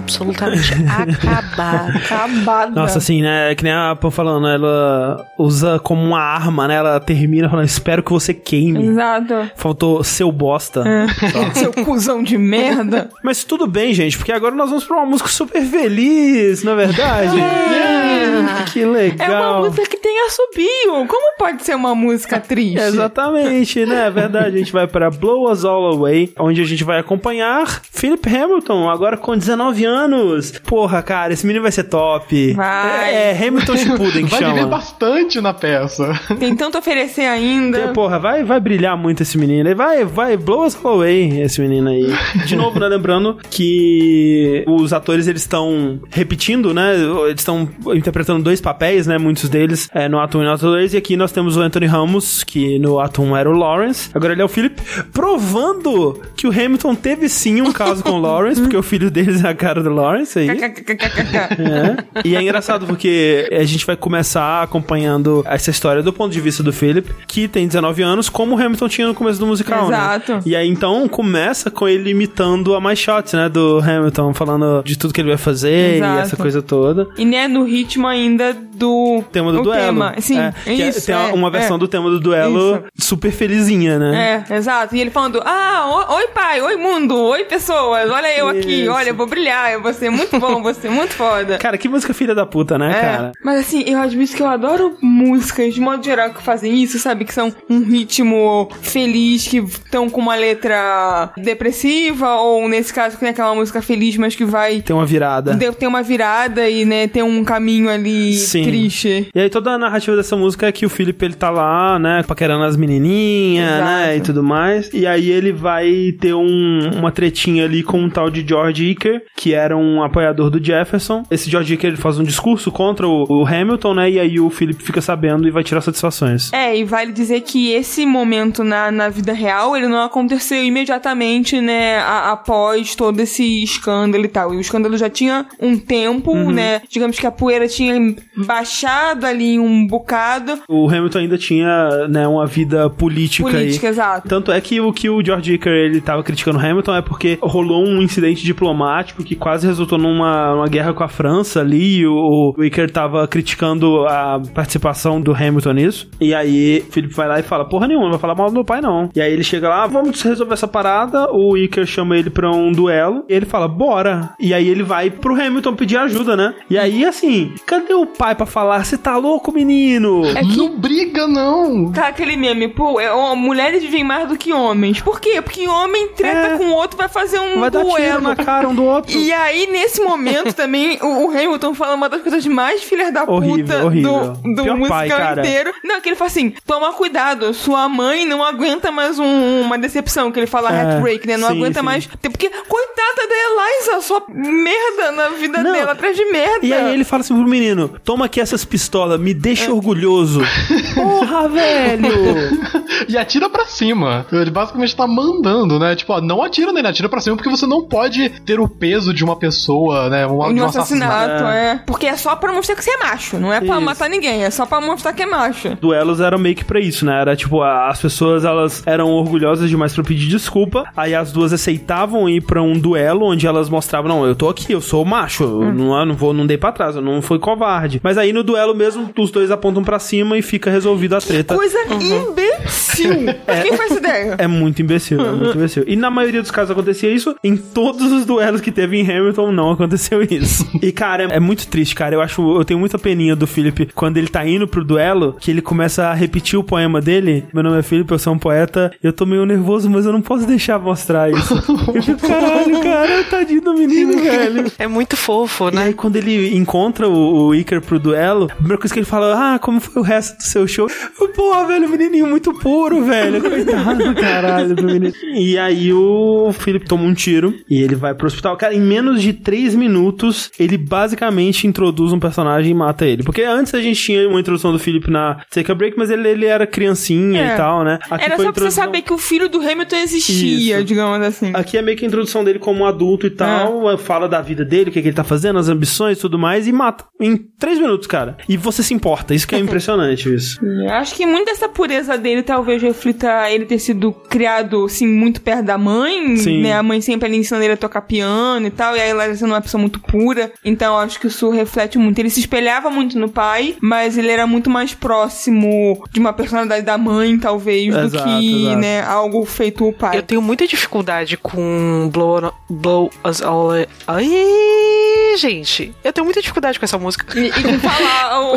absolutamente acabada. Acabada. Nossa, assim, né? Que nem a Pô falando, ela usa como uma arma, né? Ela termina falando, espero que você queime. Exato. Faltou seu bosta. É. Seu cuzão de merda. Mas tudo bem, gente, porque agora nós vamos pra uma música super feliz, na verdade. É. Que legal. É uma música que tem assobio. Como pode ser uma música triste? Exatamente, né? É verdade. A gente vai para Blow Us All Away, onde a gente vai acompanhar Philip Hamilton, agora com 19 anos. Porra, cara, esse menino vai ser top. Vai. É, é Hamilton Shippuden que Vai chama. viver bastante na peça. Tem tanto a oferecer ainda. É, Porra, vai, vai brilhar muito esse menino. Ele vai, vai, blow us all away, esse menino aí. De novo, né? Lembrando que os atores, eles estão repetindo, né? Eles estão interpretando dois papéis, né? Muitos deles é, no ato 1 e no ato 2. E aqui nós temos o Anthony Ramos, que no ato 1 era o Lawrence. Agora ele é o Philip, provando que o Hamilton teve sim um caso com o Lawrence, porque o filho deles é a cara do Lawrence aí. É. E é engraçado porque a gente vai começar acompanhando essa história do ponto de vista do Philip, que tem 19 anos, como o Hamilton tinha no começo do musical, Exato. né? E aí então começa com ele imitando a My Shots, né, do Hamilton, falando de tudo que ele vai fazer Exato. e essa coisa toda. E né, no ritmo ainda do Tema do o duelo. Ama, sim, É, é- isso, tem é, uma versão é. do tema do duelo super felizinha, né? É, exato. E ele falando: Ah, oi pai, oi mundo, oi pessoas, olha eu aqui, Isso. olha, eu vou brilhar, eu vou ser muito bom, vou ser muito foda. Cara, que música filha da puta, né, É, cara? Mas assim, eu admito que eu adoro músicas de modo geral que fazem isso, sabe? Que são um ritmo feliz, que estão com uma letra depressiva, ou nesse caso, que tem aquela música feliz, mas que vai. Tem uma virada. Tem uma virada e, né, tem um caminho ali Sim. triste. E aí toda a narrativa dessa música é que o Felipe ele tá lá, né, paquerando as menininhas, Exato. né, e tudo mais. E aí ele vai ter um- uma tretinha ali com um tal de George Iker, que era um apoiador do Jefferson. Esse George Iker ele faz um discurso contra o, o Hamilton, né, e aí o Felipe fica sabendo e vai tirar satisfações. É, e vale dizer que esse momento na, na vida real, ele não aconteceu imediatamente, né, a- após todo esse escândalo e tal. E o escândalo já tinha um tempo, Uhum. né, digamos que a poeira tinha baixado ali um bocado. O Hamilton ainda tinha, né, uma vida política, Política, aí. exato. Tanto é que o que o George Iker ele tava criticando o Hamilton é porque rolou um incidente diplomático que quase resultou numa, numa guerra com a França ali. e O, o Iker tava criticando a participação do Hamilton nisso. E aí o Felipe vai lá e fala: Porra nenhuma, não vai falar mal do meu pai não. E aí ele chega lá, "Ah, vamos resolver essa parada. O Iker chama ele pra um duelo. E ele fala: Bora. E aí ele vai pro Hamilton pedir ajuda, né? E aí assim, cadê o pai pra falar? Você tá louco, menino? É que- Não briga, não. Tá aquele meme, pô, é, ó, mulheres vivem mais do que homens. Por quê? Porque homem treta com o outro, vai fazer um É. Vai dar tiro duelo. na cara um do outro. E aí, nesse momento também, o, o Hamilton fala uma das coisas mais filhas da Horrível, puta horrível. do, do Pior musical pai, cara. inteiro. Não, que ele fala assim: toma cuidado, sua mãe não aguenta mais um- uma decepção, que ele fala É, heartbreak, né? Não sim, aguenta sim. mais. Porque, coitada da Eliza, só merda na vida Não. dela, atrás de merda. E aí ele fala assim pro menino: toma aqui essas pistolas, me É. deixa orgulhoso. Porra, velho! E atira pra cima. Ele basicamente tá mandando, né? Tipo, ó, não atira nele, atira pra cima porque você não pode ter o peso de uma pessoa, né? Um, um um assassinato, assassinato. é. Porque é só pra mostrar que você é macho, não é pra Isso. matar ninguém, é só pra mostrar que é macho. Duelos eram meio que pra isso, né? Era tipo, as pessoas elas eram orgulhosas demais pra pedir desculpa. Aí as duas aceitavam ir pra um duelo onde elas mostravam: não, eu tô aqui, eu sou macho, Hum. eu não, eu não vou, não dei pra trás, eu não fui covarde. Mas aí no duelo mesmo, os dois apontam pra cima e fica resolvida a treta. Coisa imbecil. Quem faz ideia? É muito imbecil, é muito imbecil. E na maioria dos casos acontecia isso, em todos os duelos que teve em Hamilton não aconteceu isso. E cara, é, é muito triste, cara. Eu acho, eu tenho muita peninha do Philip quando ele tá indo pro duelo, que ele começa a repetir o poema dele. Meu nome é Philip, eu sou um poeta. Eu tô meio nervoso, mas eu não posso deixar mostrar isso. Eu fico, caralho, cara, tadinho do menino, velho. É muito fofo, E aí, quando ele encontra o, o Iker pro duelo, a primeira coisa que ele fala, ah, como foi o resto do seu show? Porra, velho, o menininho muito puro, velho. Coitado, caralho, do menino. E aí o Philip toma um tiro e ele vai pro hospital. Cara, em menos de três minutos, ele basicamente introduz um personagem e mata ele. Porque antes a gente tinha uma introdução do Philip na Take a Break, mas ele, ele era criancinha É. e tal, né? Aqui Era foi só pra você introdução- saber que o filho do Hamilton existia, Isso. digamos assim. Aqui é meio que a introdução dele como um adulto e tal, fala da vida dele, o que, que ele tá fazendo, as ambições e tudo mais, e mata. Em três minutos, cara. E você se importa, isso que é impressionante, isso. Eu Acho que muito dessa pureza dele talvez reflita ele ter sido criado, assim, muito perto da mãe, Sim. né? A mãe sempre ali ensinando ele a tocar piano e tal, e aí ela sendo uma pessoa muito pura. Então acho que isso reflete muito. Ele se espelhava muito no pai, mas ele era muito mais próximo de uma personalidade da mãe, talvez, do Exato, que, exato. né, algo feito o pai. Eu tenho muita dificuldade com Blow, blow Us All. Ai, gente. Eu tenho muita dificuldade com essa música. E, e com falar o,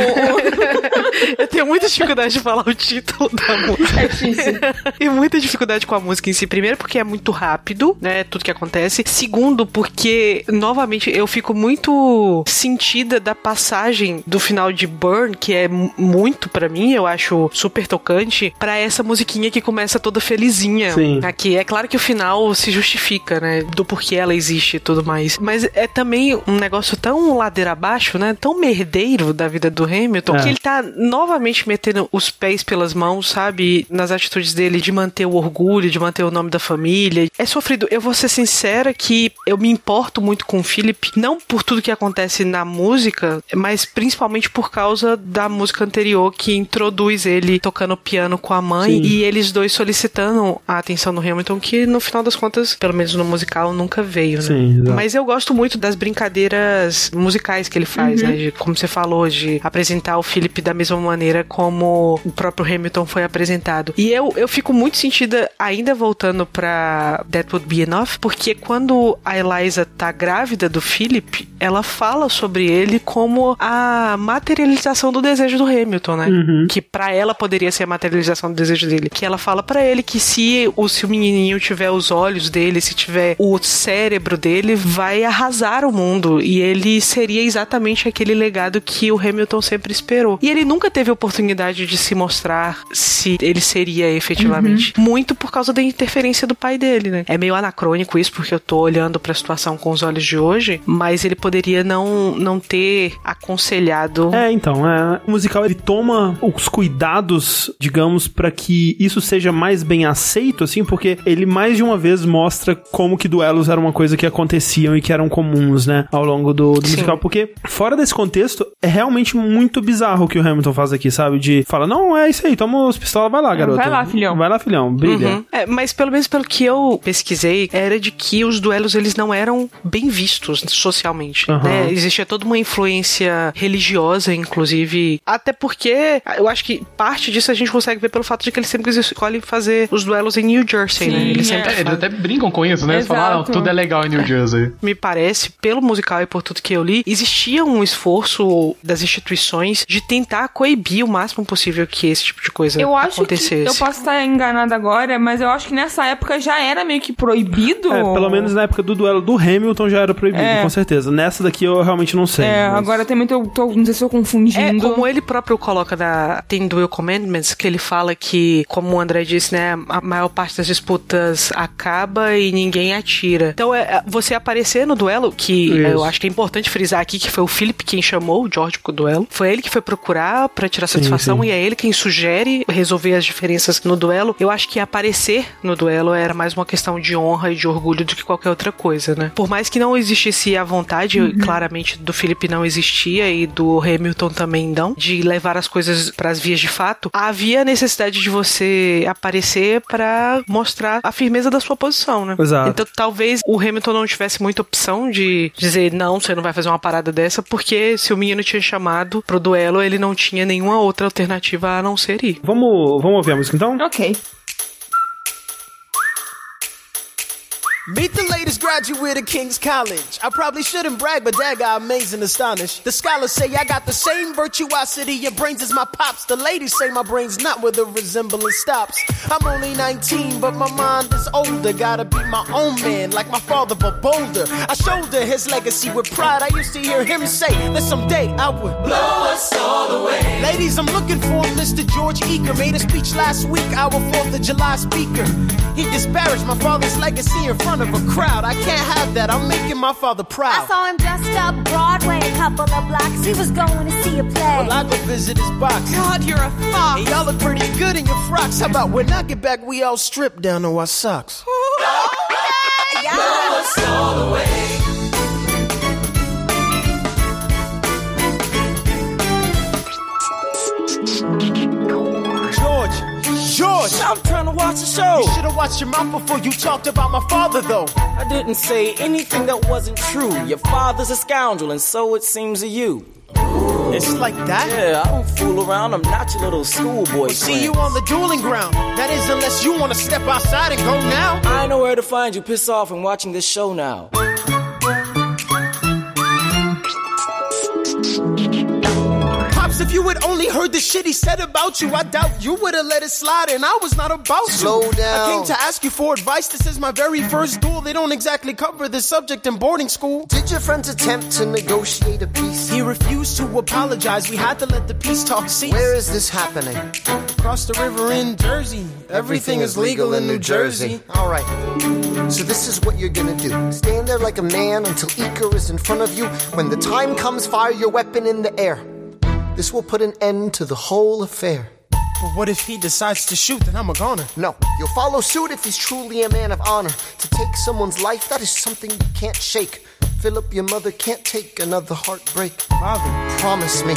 Eu tenho muita dificuldade de falar o título da música. É difícil. e muita dificuldade com a música em si. Primeiro, porque é muito rápido, né? Tudo que acontece. Segundo, porque, novamente, eu fico muito sentida da passagem do final de Burn, que é mu- muito pra mim, eu acho super tocante, pra essa musiquinha que começa toda felizinha. Sim. Aqui. É claro que o final se justifica, né? Do porquê ela existe e tudo mais. Mas é também um negócio tão ladeira abaixo, né? Tão merdeiro da vida do Hamilton, É. que ele tá novamente metendo os pés pelas mãos, sabe? Nas atitudes dele de manter o orgulho, de manter o nome da família. É sofrido. Eu vou ser sincera que eu me importo muito com o Philip, não por tudo que acontece na música, mas principalmente por causa da música anterior que introduz ele tocando piano com a mãe Sim. e eles dois solicitando a atenção do Hamilton, que no final das contas, pelo menos no musical, nunca veio, né? Sim, exato. Mas eu gosto muito das brincadeiras musicais que ele faz, Uhum. né? De, como você falou, de apresentar o Philip da mesma maneira como o próprio Hamilton foi apresentado. E eu, eu fico muito sentida, ainda voltando pra That Would Be Enough, porque quando a Eliza tá grávida do Philip, ela fala sobre ele como a materialização do desejo do Hamilton, né? Uhum. Que pra ela poderia ser a materialização do desejo dele. Que ela fala pra ele que se o, se o menininho tiver os olhos dele, se tiver o cérebro dele, vai arrasar o mundo. E ele seria exatamente aquele legado que o Hamilton sempre esperou. E ele nunca teve a oportunidade de se mostrar se ele seria efetivamente. Muito por causa da interferência do pai dele, né? É meio anacrônico isso, porque eu tô olhando pra situação com os olhos de hoje, mas ele poderia não, não ter aconselhado. É, então, é, o musical ele toma os cuidados, digamos, pra que isso seja mais bem aceito, assim, porque ele mais de uma vez mostra como que duelos eram uma coisa que aconteciam e que eram comuns, né, ao longo do, do musical, porque fora desse contexto, é realmente muito bizarro o que o Hamilton faz aqui, sabe, de fala, não, é isso aí, toma os pistolas, vai lá, garoto. vai lá, filhão. Vai lá, filhão, brilha. Uhum. É, mas pelo menos pelo que eu pesquisei, era de que os duelos eles não eram bem vistos socialmente. Aham. né? Existia toda uma influência religiosa, inclusive. Até porque eu acho que parte disso a gente consegue ver pelo fato de que eles sempre escolhem fazer os duelos em New Jersey, né? Eles sempre É, eles até brincam com isso, né? Eles falam, ah, tudo é legal em New Jersey. Me parece, pelo musical e por tudo que eu li, existia um esforço das instituições de tentar coibir o máximo possível que esse tipo de coisa Eu acho que. acontecesse. Eu posso estar enganada agora, mas eu acho que nessa época já era meio que proibido. É, pelo menos na época do duelo do Hamilton já era proibido, É. com certeza. Nessa daqui eu realmente não sei. É, mas- agora também tô, tô- Não sei se eu confundindo. É, como ele próprio coloca na tem Duel Commandments, que ele fala que, como o André disse, né, a maior parte das disputas acaba e ninguém atira. Então, é, é, você aparecer no duelo, que Isso. eu acho que é importante frisar aqui que foi o Philip quem chamou o George pro duelo. Foi ele que foi procurar pra tirar Sim, satisfação sim. e é ele quem sugere resolver as diferenças no duelo. Eu acho que aparecer no duelo era mais uma questão de honra e de orgulho do que qualquer outra coisa, né? Por mais que não existisse a vontade, claramente do Felipe não existia e do Hamilton também não, de levar as coisas para as vias de fato, havia a necessidade de você aparecer pra mostrar a firmeza da sua posição, né? Exato. Então talvez o Hamilton não tivesse muita opção de dizer não, você não vai fazer uma parada dessa, porque se o menino tinha chamado pro duelo, ele não tinha nenhuma outra alternativa a não ser ir. Vamos, vamos ouvir a música então? Ok. Meet the latest graduate of King's College. I probably shouldn't brag, but dad got amazing astonished. The scholars say I got the same virtuosity and brains as my pops. The ladies say my brain's not where the resemblance stops. I'm only 19, but my mind is older. Gotta be my own man, like my father, but bolder. I shoulder his legacy with pride. I used to hear him say that someday I would blow us all away. Ladies, I'm looking for Mr. George Eaker. Made a speech last week, our 4th of July speaker. He disparaged my father's legacy in front of a crowd. I can't have that. I'm making my father proud. I saw him dressed up Broadway a couple of blocks. He was going to see a play. Well, I go visit his box. God, you're a fox. Hey, y'all look pretty good in your frocks. How about when I get back, we all strip down to our socks? Okay, Blow us all away. George! I'm trying to watch the show. You should have watched your mouth before you talked about my father, though. I didn't say anything that wasn't true. Your father's a scoundrel, and so it seems to you. It's like that? Yeah, I don't fool around. I'm not your little schoolboy. See you on the dueling ground. That is, unless you want to step outside and go now. I know where to find you. Piss off and watching this show now. Pops, if you had only heard the shit he said about you, I doubt you would have let it slide, and I was not about to. Slow down. I came to ask you for advice. This is my very first duel. They don't exactly cover this subject in boarding school. Did your friends attempt to negotiate a peace? He refused to apologize. We had to let the peace talk cease. Where is this happening? Across the river in Jersey. Everything is legal in New Jersey. All right. So this is what you're gonna do. Stand there like a man until Icar is in front of you. When the time comes, fire your weapon in the air. This will put an end to the whole affair. But what if he decides to shoot? Then I'm a goner. No, you'll follow suit if he's truly a man of honor. To take someone's life, that is something you can't shake. Philip, your mother can't take another heartbreak. Father, Promise me,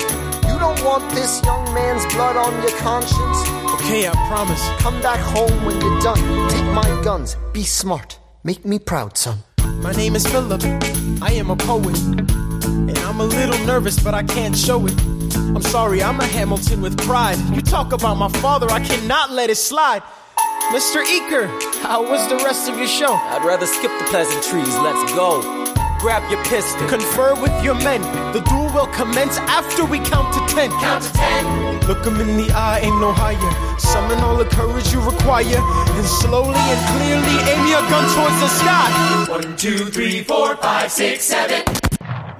you don't want this young man's blood on your conscience. okay, I promise. Come back home when you're done. Take my guns. Be smart. Make me proud, son. My name is Philip. I am a poet. And I'm a little nervous, but I can't show it. I'm sorry, I'm a Hamilton with pride. You talk about my father, I cannot let it slide. Mr. Eaker, how was the rest of your show? I'd rather skip the pleasantries. Let's go. Grab your pistol. Confer with your men. The duel will commence after we count to ten. Count to ten. Look him in the eye, ain't no higher. Summon all the courage you require. And slowly and clearly aim your gun towards the sky. One, two, three, four, five, six, seven.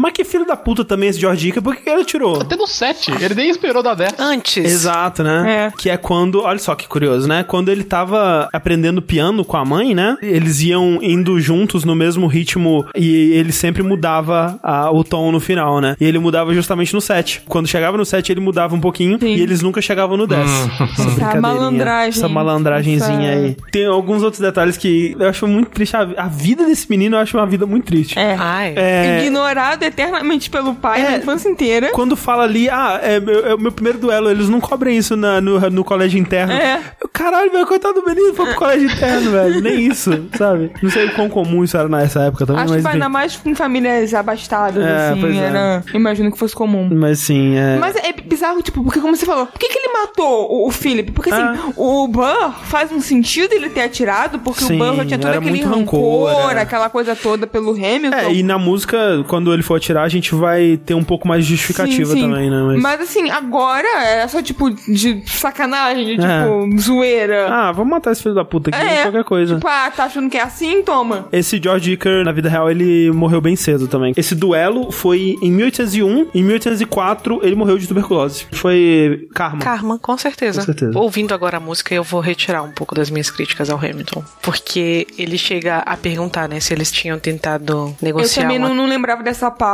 Mas que filho da puta também esse George Ica, por que que ele tirou? Até no 7, ele nem esperou dar 10. Antes. Exato, né? Que é quando, olha só que curioso, né? Quando ele tava aprendendo piano com a mãe, né? Eles iam indo juntos no mesmo ritmo e ele sempre mudava a- o tom no final, né? E ele mudava justamente no 7. Quando chegava no 7, ele mudava um pouquinho e eles nunca chegavam no 10. Essa brincadeirinha, malandragem. Essa malandragenzinha Essa- aí. Tem alguns outros detalhes que eu acho muito triste. A, a vida desse menino eu acho uma vida muito triste. É. É. Ignorado eternamente pelo pai É. na infância inteira. Quando fala ali, ah, é, meu- é o meu primeiro duelo, eles não cobrem isso na- no, no colégio interno. É. Caralho, velho, coitado do menino, foi pro colégio interno, velho. Nem isso, sabe? Não sei o quão comum isso era nessa época também, Acho mas que ainda mais com famílias abastadas, É, assim. é. Era, Imagino que fosse comum. Mas sim, é. Mas é bizarro, tipo, porque como você falou, por que, que ele matou o, o Philip? Porque assim, Ah. o Burr faz um sentido ele ter atirado, porque Sim, o Burr já tinha todo aquele rancor, rancor, é. aquela coisa toda pelo Hamilton. É, e na música, quando ele for atirar, a gente vai ter um pouco mais de justificativa Sim, sim. também, né? Mas... Mas assim, agora é só tipo de sacanagem, de, É. tipo, zoeira. Ah, vamos matar esse filho da puta aqui, é, qualquer coisa. Tipo, ah, tá achando que é assim? Toma. Esse George Iker, na vida real, ele morreu bem cedo também. Esse duelo foi em 1801. Em 1804, ele morreu de tuberculose. Foi karma. Karma, com certeza. Com certeza. Ouvindo agora a música, eu vou retirar um pouco das minhas críticas ao Hamilton. Porque ele chega a perguntar, né, se eles tinham tentado Eu negociar também uma não, não lembrava dessa parte.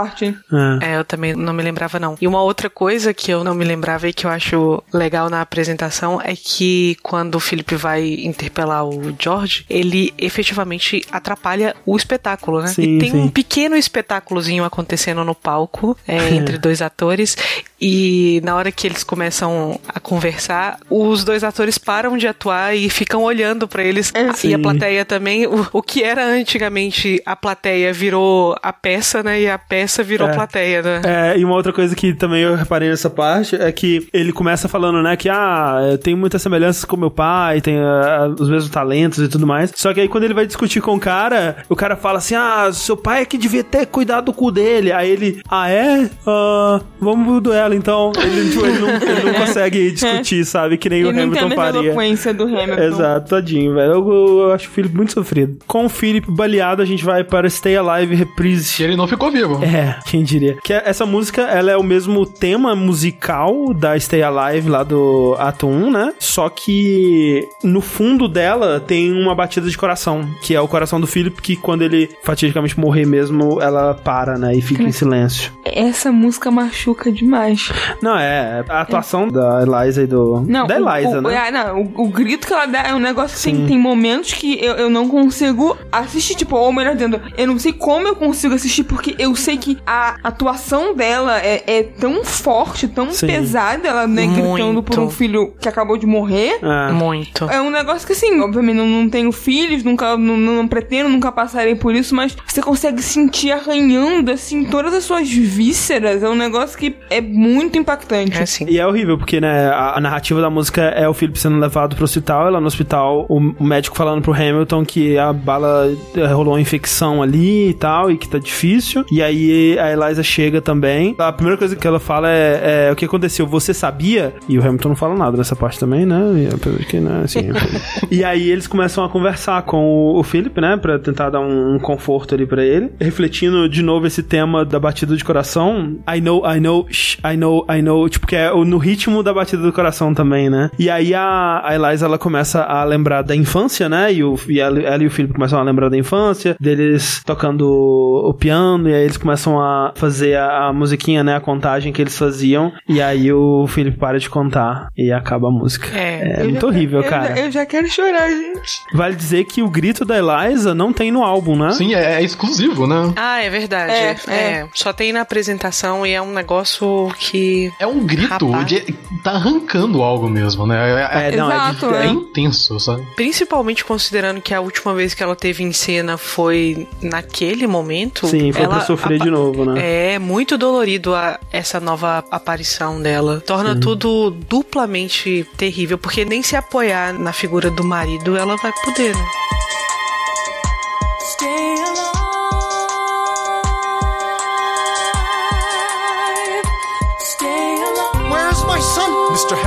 É, eu também não me lembrava, não. E uma outra coisa que eu não me lembrava e que eu acho legal na apresentação é que quando o Felipe vai interpelar o George, ele efetivamente atrapalha o espetáculo, né? Sim, e tem sim. um pequeno espetáculozinho acontecendo no palco é, entre dois atores. E na hora que eles começam a conversar, os dois atores param de atuar e ficam olhando pra eles. e a plateia também. O, o que era antigamente a plateia virou a peça, né? E a peça virou É. plateia, né? É, e uma outra coisa que também eu reparei nessa parte é que ele começa falando, né, que ah, eu tenho muitas semelhanças com meu pai, tem ah, os mesmos talentos e tudo mais. Só que aí quando ele vai discutir com o cara, o cara fala assim: ah, seu pai é que devia ter cuidado do cu dele. Aí ele, ah, é? Ah, vamos pro duelo então. Ele, tipo, ele, não, ele não consegue discutir, sabe? Que nem Ele o não tem a Hamilton faria. eloquência do Hamilton. Exato, tadinho, velho. Eu, eu- eu acho o Felipe muito sofrido. Com o Felipe baleado, a gente vai para Stay Alive Reprise. E ele não ficou vivo. É, quem diria. Que é- essa música, ela é o mesmo tema musical da Stay Alive lá do ato 1, né? Só que no fundo dela tem uma batida de coração, que é o coração do Philip, que quando ele fatidicamente morrer mesmo, ela para, né? E fica em silêncio. Essa música machuca demais. Não, é, a atuação da Eliza e do... Não, da Eliza, o, né? é, não, o, o grito que ela dá é um negócio que Sim. tem, tem momentos que eu, eu não consigo assistir, tipo, ou melhor dizendo, eu não sei como eu consigo assistir, porque eu sei que a atuação dela é, é tão forte, tão Sim. pesada, ela né, gritando por um filho que acabou de morrer. É. Muito. É um negócio que, assim, obviamente não, não tenho filhos, nunca, não, não pretendo, nunca passarei por isso, mas você consegue sentir arranhando, assim, todas as suas vísceras. É um negócio que é muito impactante. É assim. E é horrível, porque, né, a, a narrativa da música é o Philip sendo levado pro hospital, ela no hospital, o, o médico falando pro Hamilton que a bala eh, rolou uma infecção ali e tal, e que tá difícil. E aí a Eliza chega também. A primeira coisa que ela fala é, é, o que aconteceu, você sabia? E o Hamilton não fala nada nessa parte também, né? E, de que, né, assim... e aí eles começam a conversar com o, o Philip, né, pra tentar dar um, um conforto ali pra ele. Refletindo de novo esse tema da batida de coração. I know, I know, shh, I know, I know. Tipo, que é no ritmo da batida do coração também, né? E aí a, a Eliza, ela começa a lembrar da infância, né? E, o, e ela, ela e o Philip começam a lembrar da infância, deles tocando o piano, e aí eles começam a fazer a, a musiquinha, né? A contagem que eles faziam. E aí o Philip para de contar e acaba a música. É, É muito horrível, eu cara. Já, eu já quero chorar, gente. Vale dizer que o grito da Eliza não tem no álbum, né? Sim, é, é exclusivo, né? Ah, é verdade. É, É, Só tem na apresentação e é um negócio que. É um grito de. tá arrancando algo mesmo, né? É, É, não, é de- Exato, é é. intenso, sabe? Principalmente considerando que a última vez que ela teve em cena foi naquele momento. Sim, foi ela pra sofrer de novo, né? É muito dolorido a- essa nova aparição dela. Torna Uhum. tudo duplamente terrível, porque nem se apoiar na figura do marido ela vai poder, né?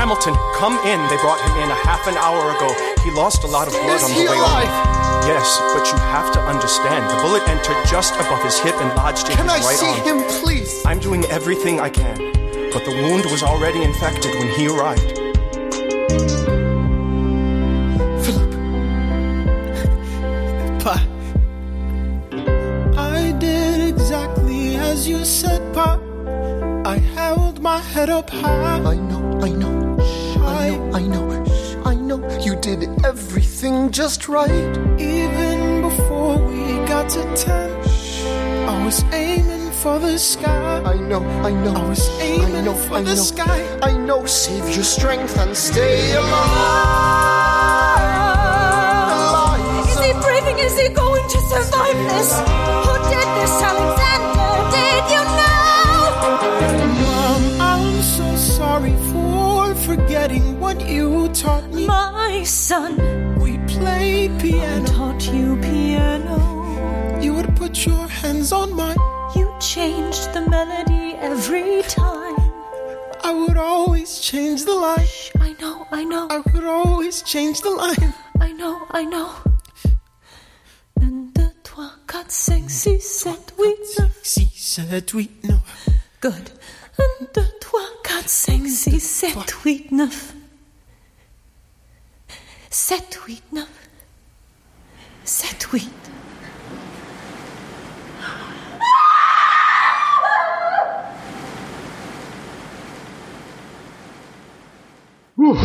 Hamilton, come in. They brought him in a half an hour ago. He lost a lot of blood Is on he the way alive? over. Yes, but you have to understand. The bullet entered just above his hip and lodged in Can I his right see him, please? I'm doing everything I can, but the wound was already infected when he arrived. Philip. Pa. I did exactly as you said, Pa. I held my head up high. I know, I know. I know, I know. I know you did everything just right. Even before we got to ten, I was aiming for the sky. I know, I know. I was aiming I know, for I the know. sky. I know. Save your strength and stay alive. Is he breathing? Is he going to survive this? Who did this, Alexander? Son, We played piano. I taught you piano. You would put your hands on mine. You changed the melody every time. I would always change the line. I know, I know, I would always change the line. I know, I know. Un, deux, trois, quatre, cinq, six, sept, huit, neuf. Six, sept, huit, neuf. Good. Un, deux, trois, quatre, cinq, six, sept, huit, 7, 8, 9. 7, 8. Uh.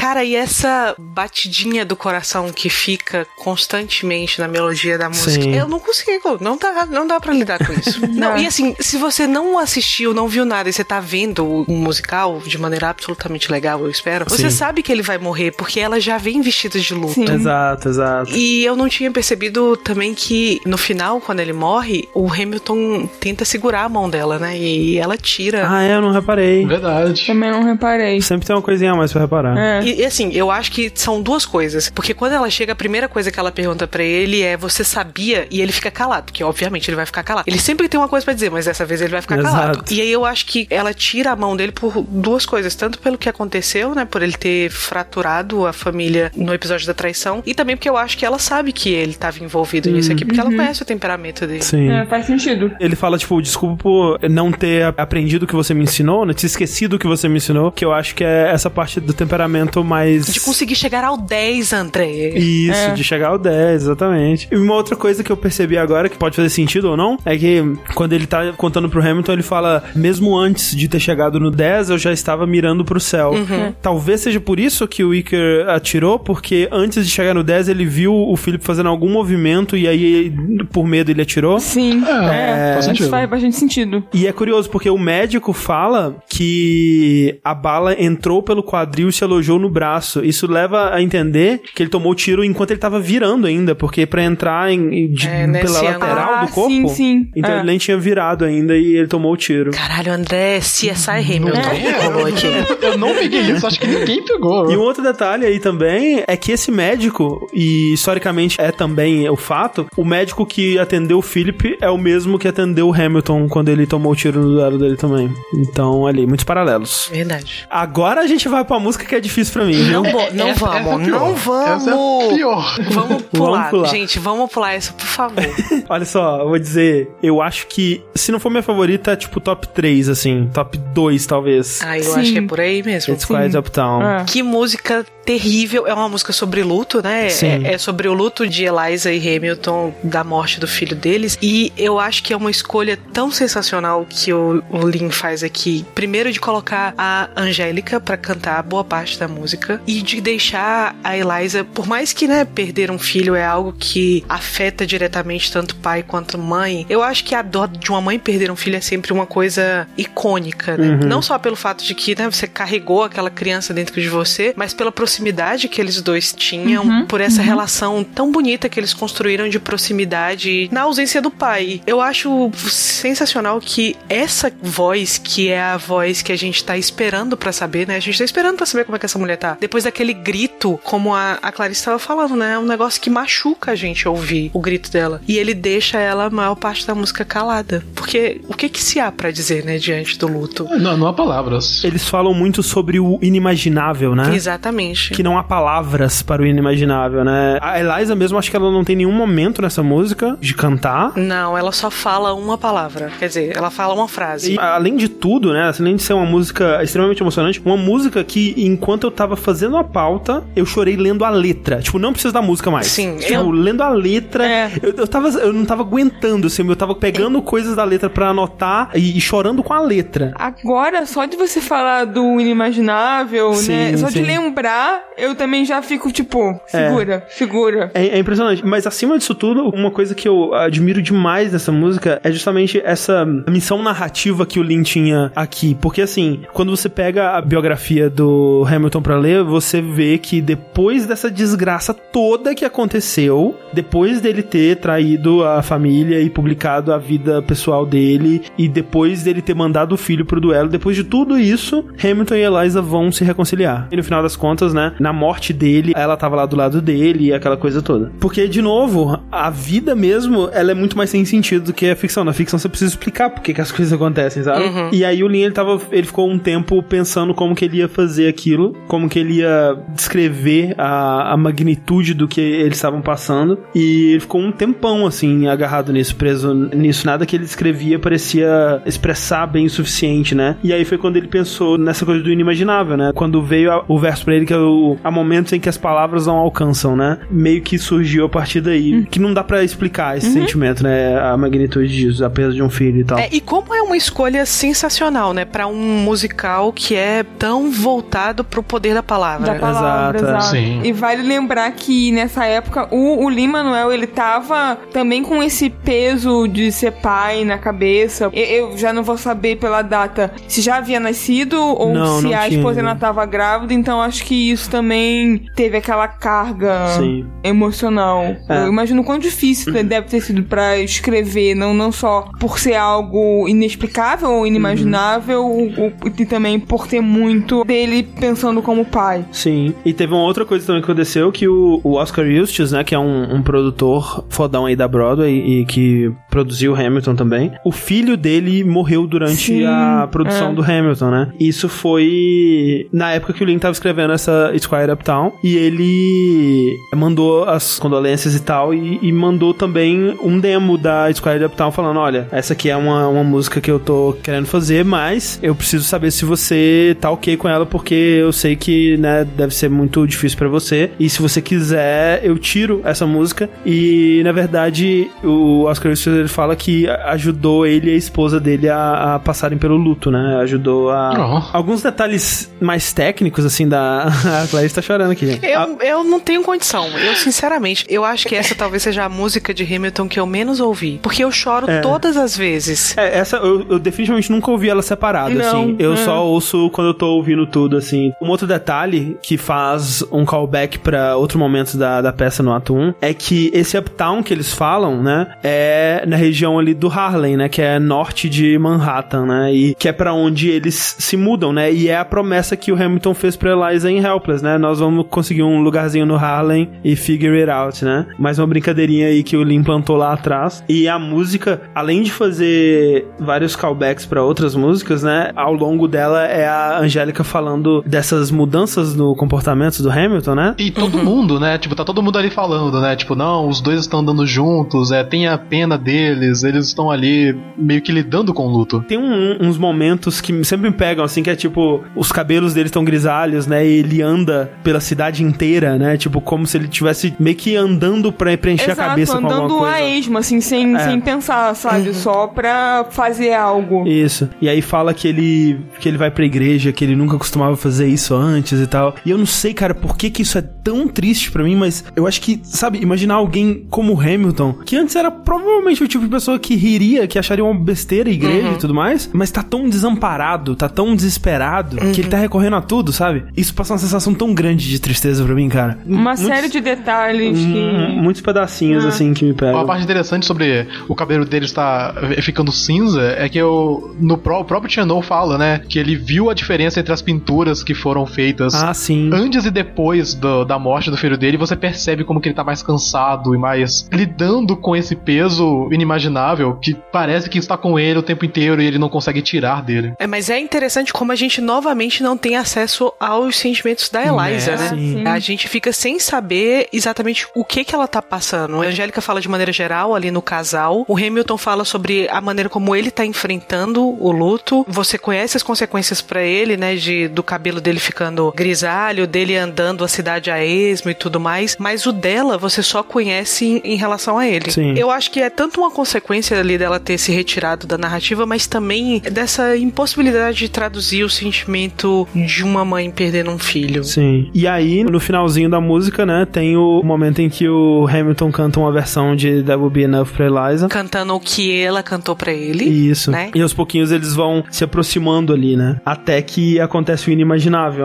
Cara, e essa batidinha do coração que fica constantemente na melodia da música, Sim. eu não consigo, não dá, não dá pra lidar com isso. não, e assim, se você não assistiu, não viu nada e você tá vendo o musical de maneira absolutamente legal, eu espero, Sim. você sabe que ele vai morrer, porque ela já vem vestida de luto. Sim. Exato, exato. E eu não tinha percebido também que no final, quando ele morre, o Hamilton tenta segurar a mão dela, né? E ela tira. Ah, é? eu não reparei. Verdade. Também não reparei. Sempre tem uma coisinha mais pra reparar. É. E, e, assim, eu acho que são duas coisas. Porque quando ela chega, a primeira coisa que ela pergunta pra ele é: Você sabia? E ele fica calado, porque obviamente ele vai ficar calado. Ele sempre tem uma coisa pra dizer, mas dessa vez ele vai ficar Exato. calado. E aí eu acho que ela tira a mão dele por duas coisas: tanto pelo que aconteceu, né? Por ele ter fraturado a família no episódio da traição, e também porque eu acho que ela sabe que ele tava envolvido nisso aqui, porque ela conhece o temperamento dele. Sim. É, faz sentido. Ele fala, tipo, desculpa por não ter aprendido o que você me ensinou, né? Ter esquecido o que você me ensinou, que eu acho que é essa parte do temperamento mais. De conseguir chegar ao 10, André. Isso, É. de chegar ao 10, exatamente. E uma outra coisa que eu percebi agora, que pode fazer sentido ou não, é que quando ele tá contando pro Hamilton, ele fala, mesmo antes de ter chegado no 10, eu já estava mirando pro céu. Uhum. Talvez seja por isso que o Iker atirou, porque antes de chegar no 10, ele viu o Philip fazendo algum movimento e aí, por medo, ele atirou. Sim. É, faz Isso sentido. faz bastante sentido. E é curioso, porque o médico fala que a bala entrou pelo quadril e se alojou no braço. Isso leva a entender que ele tomou o tiro enquanto ele tava virando ainda, porque pra entrar em, de- É, pela lateral Ah, do corpo, sim, sim. então É. ele nem tinha virado ainda e ele tomou o tiro. Caralho, André, CSI Hamilton aqui. Eu não peguei isso, acho que ninguém pegou. E um outro detalhe aí também é que esse médico, e historicamente é também o fato, o médico que atendeu o Philip é o mesmo que atendeu o Hamilton quando ele tomou o tiro no duelo dele também. Então, ali, muitos paralelos. Verdade. Agora a gente vai pra música que é difícil pra mim, viu? Não, bo- não Essa- vamos, essa é não vamos. Essa é pior. Vamos pular. Vamos pular. Gente, vamos pular isso, por favor. Olha só, eu vou dizer, eu acho que, se não for minha favorita, é tipo top 3, assim, top 2 talvez. Ah, eu Sim. acho que é por aí mesmo. It's Quiet Uptown. É. Que música terrível. É uma música sobre luto, né? Sim. É, é sobre o luto de Eliza e Hamilton da morte do filho deles. E eu acho que é uma escolha tão sensacional que o, o Lin faz aqui. Primeiro de colocar a Angélica pra cantar boa parte da música. e de deixar a Eliza, por mais que, né, perder um filho é algo que afeta diretamente tanto pai quanto mãe, eu acho que a dor de uma mãe perder um filho é sempre uma coisa icônica, né? Uhum. Não só pelo fato de que, né, você carregou aquela criança dentro de você, mas pela proximidade que eles dois tinham, Uhum, por essa uhum. relação tão bonita que eles construíram de proximidade na ausência do pai. Eu acho sensacional que essa voz, que é a voz que a gente tá esperando pra saber, né? A gente tá esperando pra saber como é que essa mulher tá. Depois daquele grito, como a, a Clarice tava falando, né? É um negócio que machuca a gente ouvir o grito dela. E ele deixa ela a maior parte da música calada. Porque o que que se há pra dizer, né? Diante do luto. Não, não há palavras. Eles falam muito sobre o inimaginável, né? Exatamente. Que não há palavras para o inimaginável, né? A Eliza mesmo, acho que ela não tem nenhum momento nessa música de cantar. Não, ela só fala uma palavra. Quer dizer, ela fala uma frase. E, além de tudo, né? Além de ser uma música extremamente emocionante, uma música que, enquanto eu tava fazendo a pauta, eu chorei lendo a letra. Tipo, não precisa da música mais. Sim, Tipo, eu- lendo a letra, eu, eu, tava, eu não tava aguentando, assim, eu tava pegando coisas da letra pra anotar e, e chorando com a letra. Agora, só de você falar do inimaginável, Sim, né? Só sim. de lembrar, eu também já fico tipo, segura, segura. É, é impressionante. Mas acima disso tudo, uma coisa que eu admiro demais dessa música é justamente essa missão narrativa que o Lin tinha aqui. Porque assim, quando você pega a biografia do Hamilton pra ler, você vê que depois dessa desgraça toda que aconteceu, depois dele ter traído a família e publicado a vida pessoal dele, e depois dele ter mandado o filho pro duelo, depois de tudo isso, Hamilton e Eliza vão se reconciliar. E no final das contas, né, na morte dele, ela tava lá do lado dele e aquela coisa toda. Porque, de novo, a vida mesmo, ela é muito mais sem sentido do que a ficção. Na ficção você precisa explicar por que, que as coisas acontecem, sabe? Uhum. E aí o Lin, ele tava, ele ficou um tempo pensando como que ele ia fazer aquilo, como que ele ia descrever a, a magnitude do que eles estavam passando. E ele ficou um tempão, assim, agarrado nisso, preso nisso. Nada que ele escrevia parecia expressar bem o suficiente, né? E aí foi quando ele pensou nessa coisa do inimaginável, né? Quando veio a- o verso pra ele, que é o, há momentos em que as palavras não alcançam, né? Meio que surgiu a partir daí. Que não dá pra explicar esse sentimento, né? A magnitude disso, a perda de um filho e tal. É, e como é uma escolha sensacional, né? Pra um musical que é tão voltado pro poder da palavra. Da palavra, Exato, exato. Sim. E vale lembrar que nessa época o, o Lin Manuel ele tava também com esse peso de ser pai na cabeça. Eu, eu já não vou saber pela data se já havia nascido ou Não, se não a tinha esposa ainda. tava grávida, então acho que isso também teve aquela carga Sim. emocional. É. Eu imagino o quão difícil deve ter sido pra escrever, não, não só por ser algo inexplicável ou inimaginável, o- o- e também por ter muito dele pensando como pai. Sim. E teve uma outra coisa também que aconteceu, que o, o Oscar Eustis, né, que é um, um produtor fodão aí da Broadway e que produziu Hamilton também, o filho dele morreu durante Sim, a produção é. do Hamilton, né? Isso foi na época que o Lin tava escrevendo essa Squire Uptown e ele mandou as condolências e tal e, e mandou também um demo da Squire Uptown falando, olha, essa aqui é uma, uma música que eu tô querendo fazer, mas eu preciso saber se você tá ok com ela porque eu sei que, né, deve ser muito difícil pra você e se você quiser, eu tiro essa música e, na verdade, o Oscar Isaac ele fala que ajudou ele e a esposa dele a, a passarem pelo luto, né? Ajudou a... Oh. Alguns detalhes mais técnicos, assim, da... a Clarice tá chorando aqui, gente. Eu, eu não tenho condição. Eu, sinceramente, eu acho que essa talvez seja a música de Hamilton que eu menos ouvi. Porque eu choro É. todas as vezes. É, essa eu, eu definitivamente nunca ouvi ela separada, Não, assim. Eu é. só ouço quando eu tô ouvindo tudo, assim. Um outro detalhe que faz um callback pra outro momento da, da peça no ato 1 é que esse uptown que eles falam, né, é na região ali do Harlem, né, que é norte de Manhattan, né, e que é pra onde eles se mudam, né, e é a promessa que o Hamilton fez pra Eliza em Helpless, né, nós vamos conseguir um lugarzinho no Harlem e figure it out, né. Mais uma brincadeirinha aí que o implantou lá atrás. E a música, além de fazer vários callbacks pra outras músicas, né, ao longo dela é a Angélica falando dessas mudanças no comportamento do Hamilton, né? E todo mundo, né? Tipo, tá todo mundo ali falando, né? Tipo, não, os dois estão andando juntos, é, tem a pena deles, eles estão ali meio que lidando com o luto. Tem um- uns momentos que sempre me pegam, assim, que é tipo, os cabelos dele estão grisalhos, né? E ele anda pela cidade inteira, né? Tipo, como se ele tivesse meio que andando pra preencher Exato, a cabeça com andando alguma coisa. a esmo, assim, sem, É. sem pensar, sabe? Só pra fazer algo. Isso. E aí fala que ele que ele vai pra igreja, que ele nunca costumava fazer isso antes, e tal. E eu não sei, cara, por que que isso é tão triste pra mim, mas eu acho que, sabe, imaginar alguém como o Hamilton, que antes era provavelmente o tipo de pessoa que riria, que acharia uma besteira a igreja Uhum. e tudo mais, mas tá tão desamparado, tá tão desesperado, que ele tá recorrendo a tudo, sabe? Isso passa uma sensação tão grande de tristeza pra mim, cara. Uma Muitos- série de detalhes que. Hum, Muitos pedacinhos, Ah. assim, que me pegam. Uma parte interessante sobre o cabelo dele estar ficando cinza é que eu, no pró- o próprio Chernow fala, né, que ele viu a diferença entre as pinturas que foram feitas Ah, sim. antes e depois do- da morte do filho dele. Você percebe como que ele tá mais cansado e mais lidando com esse peso inimaginável que parece que está com ele o tempo inteiro e ele não consegue tirar dele. É, mas é interessante como a gente novamente não tem acesso aos sentimentos da Eliza, É, né? sim. A gente fica sem saber exatamente o que que ela tá passando. A Angélica fala de maneira geral ali no casal. O Hamilton fala sobre a maneira como ele tá enfrentando o luto. Você conhece as consequências pra ele, né? De, do cabelo dele ficando grisalho, dele andando a cidade a esmo e tudo mais. Mas o dela você só conhece em, em relação a ele. Sim. Eu acho que é tanto uma consequência ali dela ter se retirado da narrativa, mas também dessa impossibilidade de traduzir o sentimento de uma mãe perdendo um filho. Sim. E aí, no finalzinho da música, né, tem o momento em que o Hamilton canta uma versão de That Will Be Enough pra Eliza. Cantando o que ela cantou pra ele. Isso. Né? E aos pouquinhos eles vão se aproximando ali, né? Até que acontece o inimaginável,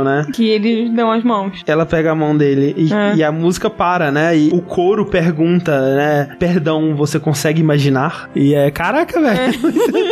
né? Que eles dão as mãos. Ela pega a mão dele e, É. e a música para, né? E o coro pergunta, né? Perdão, você consegue imaginar? E é, caraca, velho.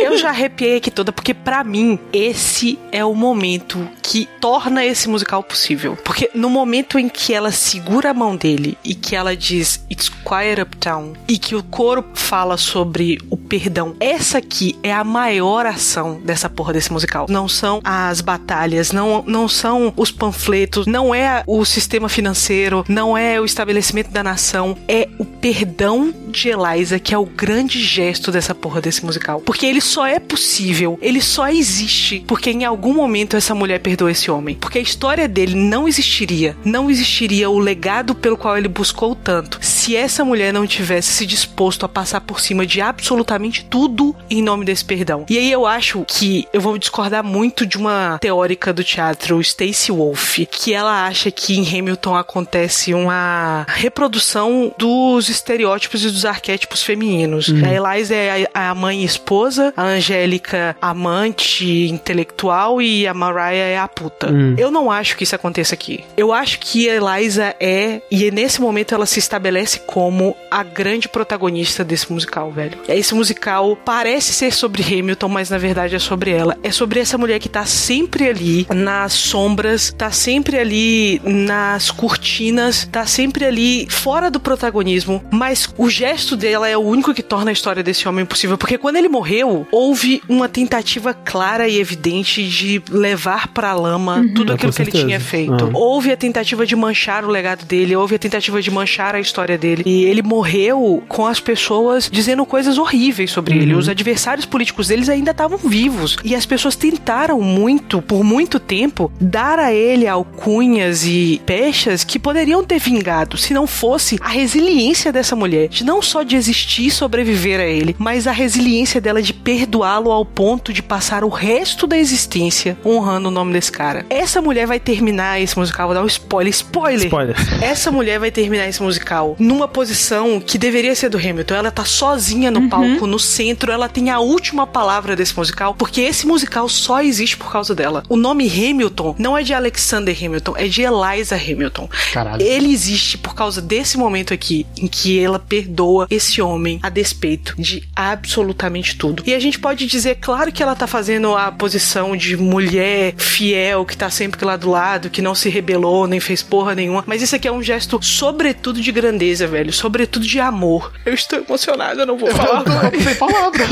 Eu já arrepiei aqui toda, porque pra mim, esse é o momento que torna esse musical possível. Porque no momento em que ela segura a mão dele e que ela diz It's quiet uptown e que o coro fala sobre o perdão, essa aqui é a maior ação dessa porra desse musical. Não são as batalhas, não, não são os panfletos, não é o sistema financeiro, não é o estabelecimento da nação, é o perdão de Eliza que é o grande gesto dessa porra desse musical. Porque ele só é possível, ele só existe porque em algum momento essa mulher perdoou esse homem. Porque a história dele não existiria, não existiria o legado pelo qual ele buscou tanto se essa mulher não tivesse se disposto a passar por cima de absolutamente tudo em nome desse perdão. E aí eu acho que eu vou discordar muito de uma teórica do teatro, Stacey Wolf, que ela acha que em Hamilton acontece uma reprodução dos estereótipos e dos arquétipos femininos. Hum. A Eliza é a mãe e esposa, a Angélica amante intelectual e a Mariah é a puta. Hum. Eu não acho que isso aconteça aqui. Eu acho que a Eliza é, e nesse momento ela se estabelece como a grande protagonista desse musical, velho. Esse musical parece ser sobre Hamilton, mas na verdade é sobre ela. É sobre essa mulher que tá sempre ali nas sombras, tá sempre ali nas cortinas, tá sempre ali fora do protagonismo, mas o gesto dela é o único que torna a história desse homem possível, porque quando ele morreu, houve uma tentativa clara e evidente de levar pra lama tudo É, aquilo com que ele tinha feito. Ah. Houve a tentativa de manchar o legado dele, houve a tentativa de manchar a história dele. E ele morreu com as pessoas dizendo coisas horríveis sobre ele. Uhum. Os adversários políticos deles ainda estavam vivos. E as pessoas tentaram muito, por muito tempo, dar a ele alcunhas e pechas que poderiam ter vingado se não fosse a resiliência dessa mulher, de não só de existir e sobreviver a ele, mas a resiliência dela de perdoá-lo ao ponto de passar o resto da existência honrando o nome desse cara. Essa mulher vai terminar esse musical, vou dar um spoiler, spoiler. Spoiler. Essa mulher vai terminar esse musical numa posição que deveria ser do Hamilton. Ela tá sozinha no palco, no centro, ela tem a última palavra desse musical, porque esse musical só existe por causa dela. O nome Hamilton não é de Alexander Hamilton, é de Eliza Hamilton. Caralho. Ele existe por causa desse momento aqui, em que ela perdoa esse homem a despeito de absolutamente tudo. E a gente pode dizer, claro que ela tá fazendo a posição de mulher fiel, que tá sempre lá do lado, que não se rebelou, nem fez porra nenhuma. Mas isso aqui é um gesto, sobretudo, de grandeza, velho. Sobretudo de amor. Eu estou emocionada, eu não vou falar mais. Sem palavras.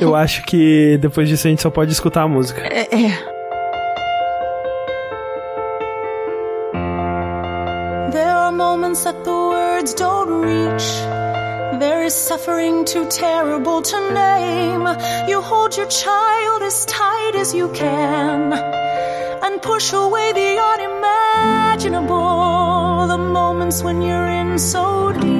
Eu acho que depois disso a gente só pode escutar a música. É. é. That the words don't reach. There is suffering too terrible to name. You hold your child as tight as you can and push away the unimaginable. The moments when you're in so deep,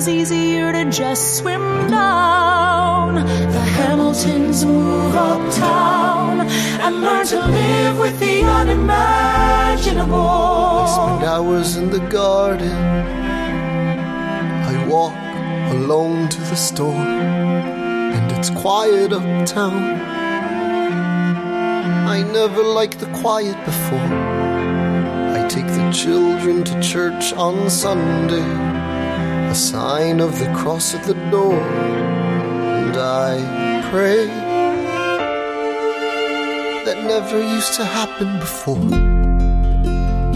feels easier to just swim down. The Hamiltons move uptown and learn to live with the unimaginable. I spend hours in the garden. I walk alone to the store, and it's quiet uptown. I never liked the quiet before. I take the children to church on Sunday, a sign of the cross at the door, and I pray. That never used to happen before.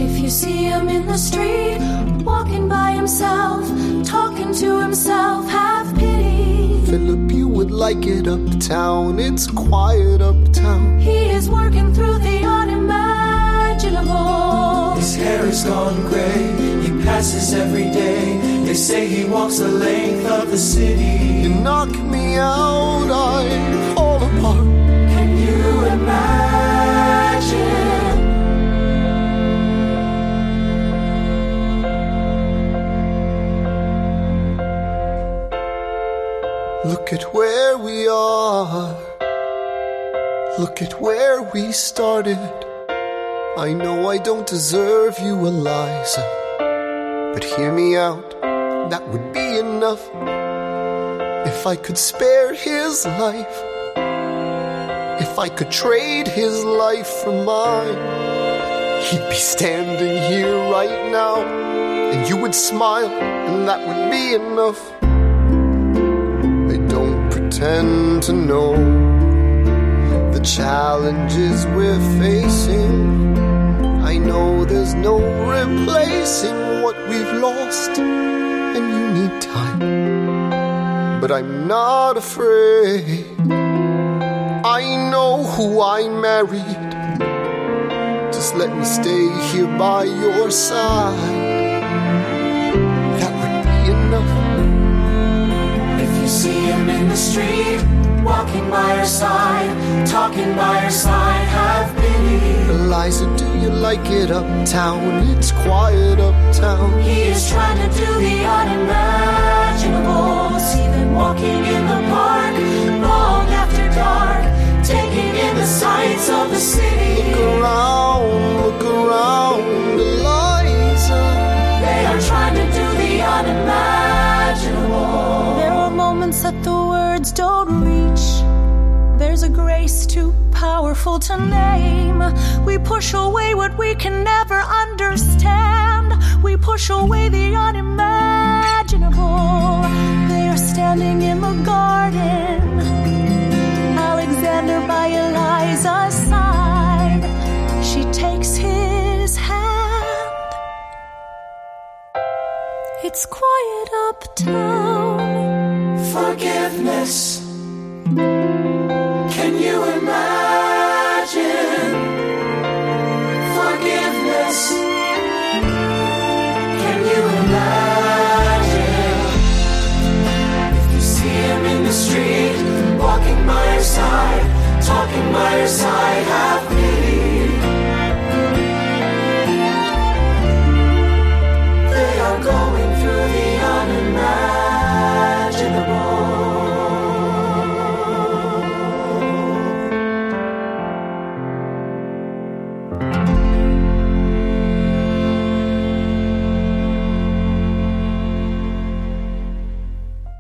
If you see him in the street, walking by himself, talking to himself, have pity. Philip, you would like it uptown. It's quiet uptown. He is working through the unimaginable. His hair is gone gray. Passes every day. They say he walks the length of the city. You knock me out, I fall apart. Can you imagine? Look at where we are. Look at where we started. I know I don't deserve you, Eliza. But hear me out, that would be enough. If I could spare his life, if I could trade his life for mine, he'd be standing here right now, and you would smile, and that would be enough. I don't pretend to know the challenges we're facing. I know there's no replacing what we've lost, and you need time. But I'm not afraid. I know who I married. Just let me stay here by your side. That would be enough. If you see him in the street, walking by your side, talking by your side, have pity. Eliza, do you like it uptown? It's quiet uptown. He is trying to do the unimaginable. See them walking in the park, long after dark, taking in the sights of the city. Look around, look around, Eliza. They are trying to do the unimaginable. There are moments that the words don't reach. There's a grace too powerful to name. We push away what we can never understand. We push away the unimaginable. They are standing in the garden. Alexander by Eliza's side. She takes his hand. It's quiet uptown. Forgiveness. Side, talking by your side, have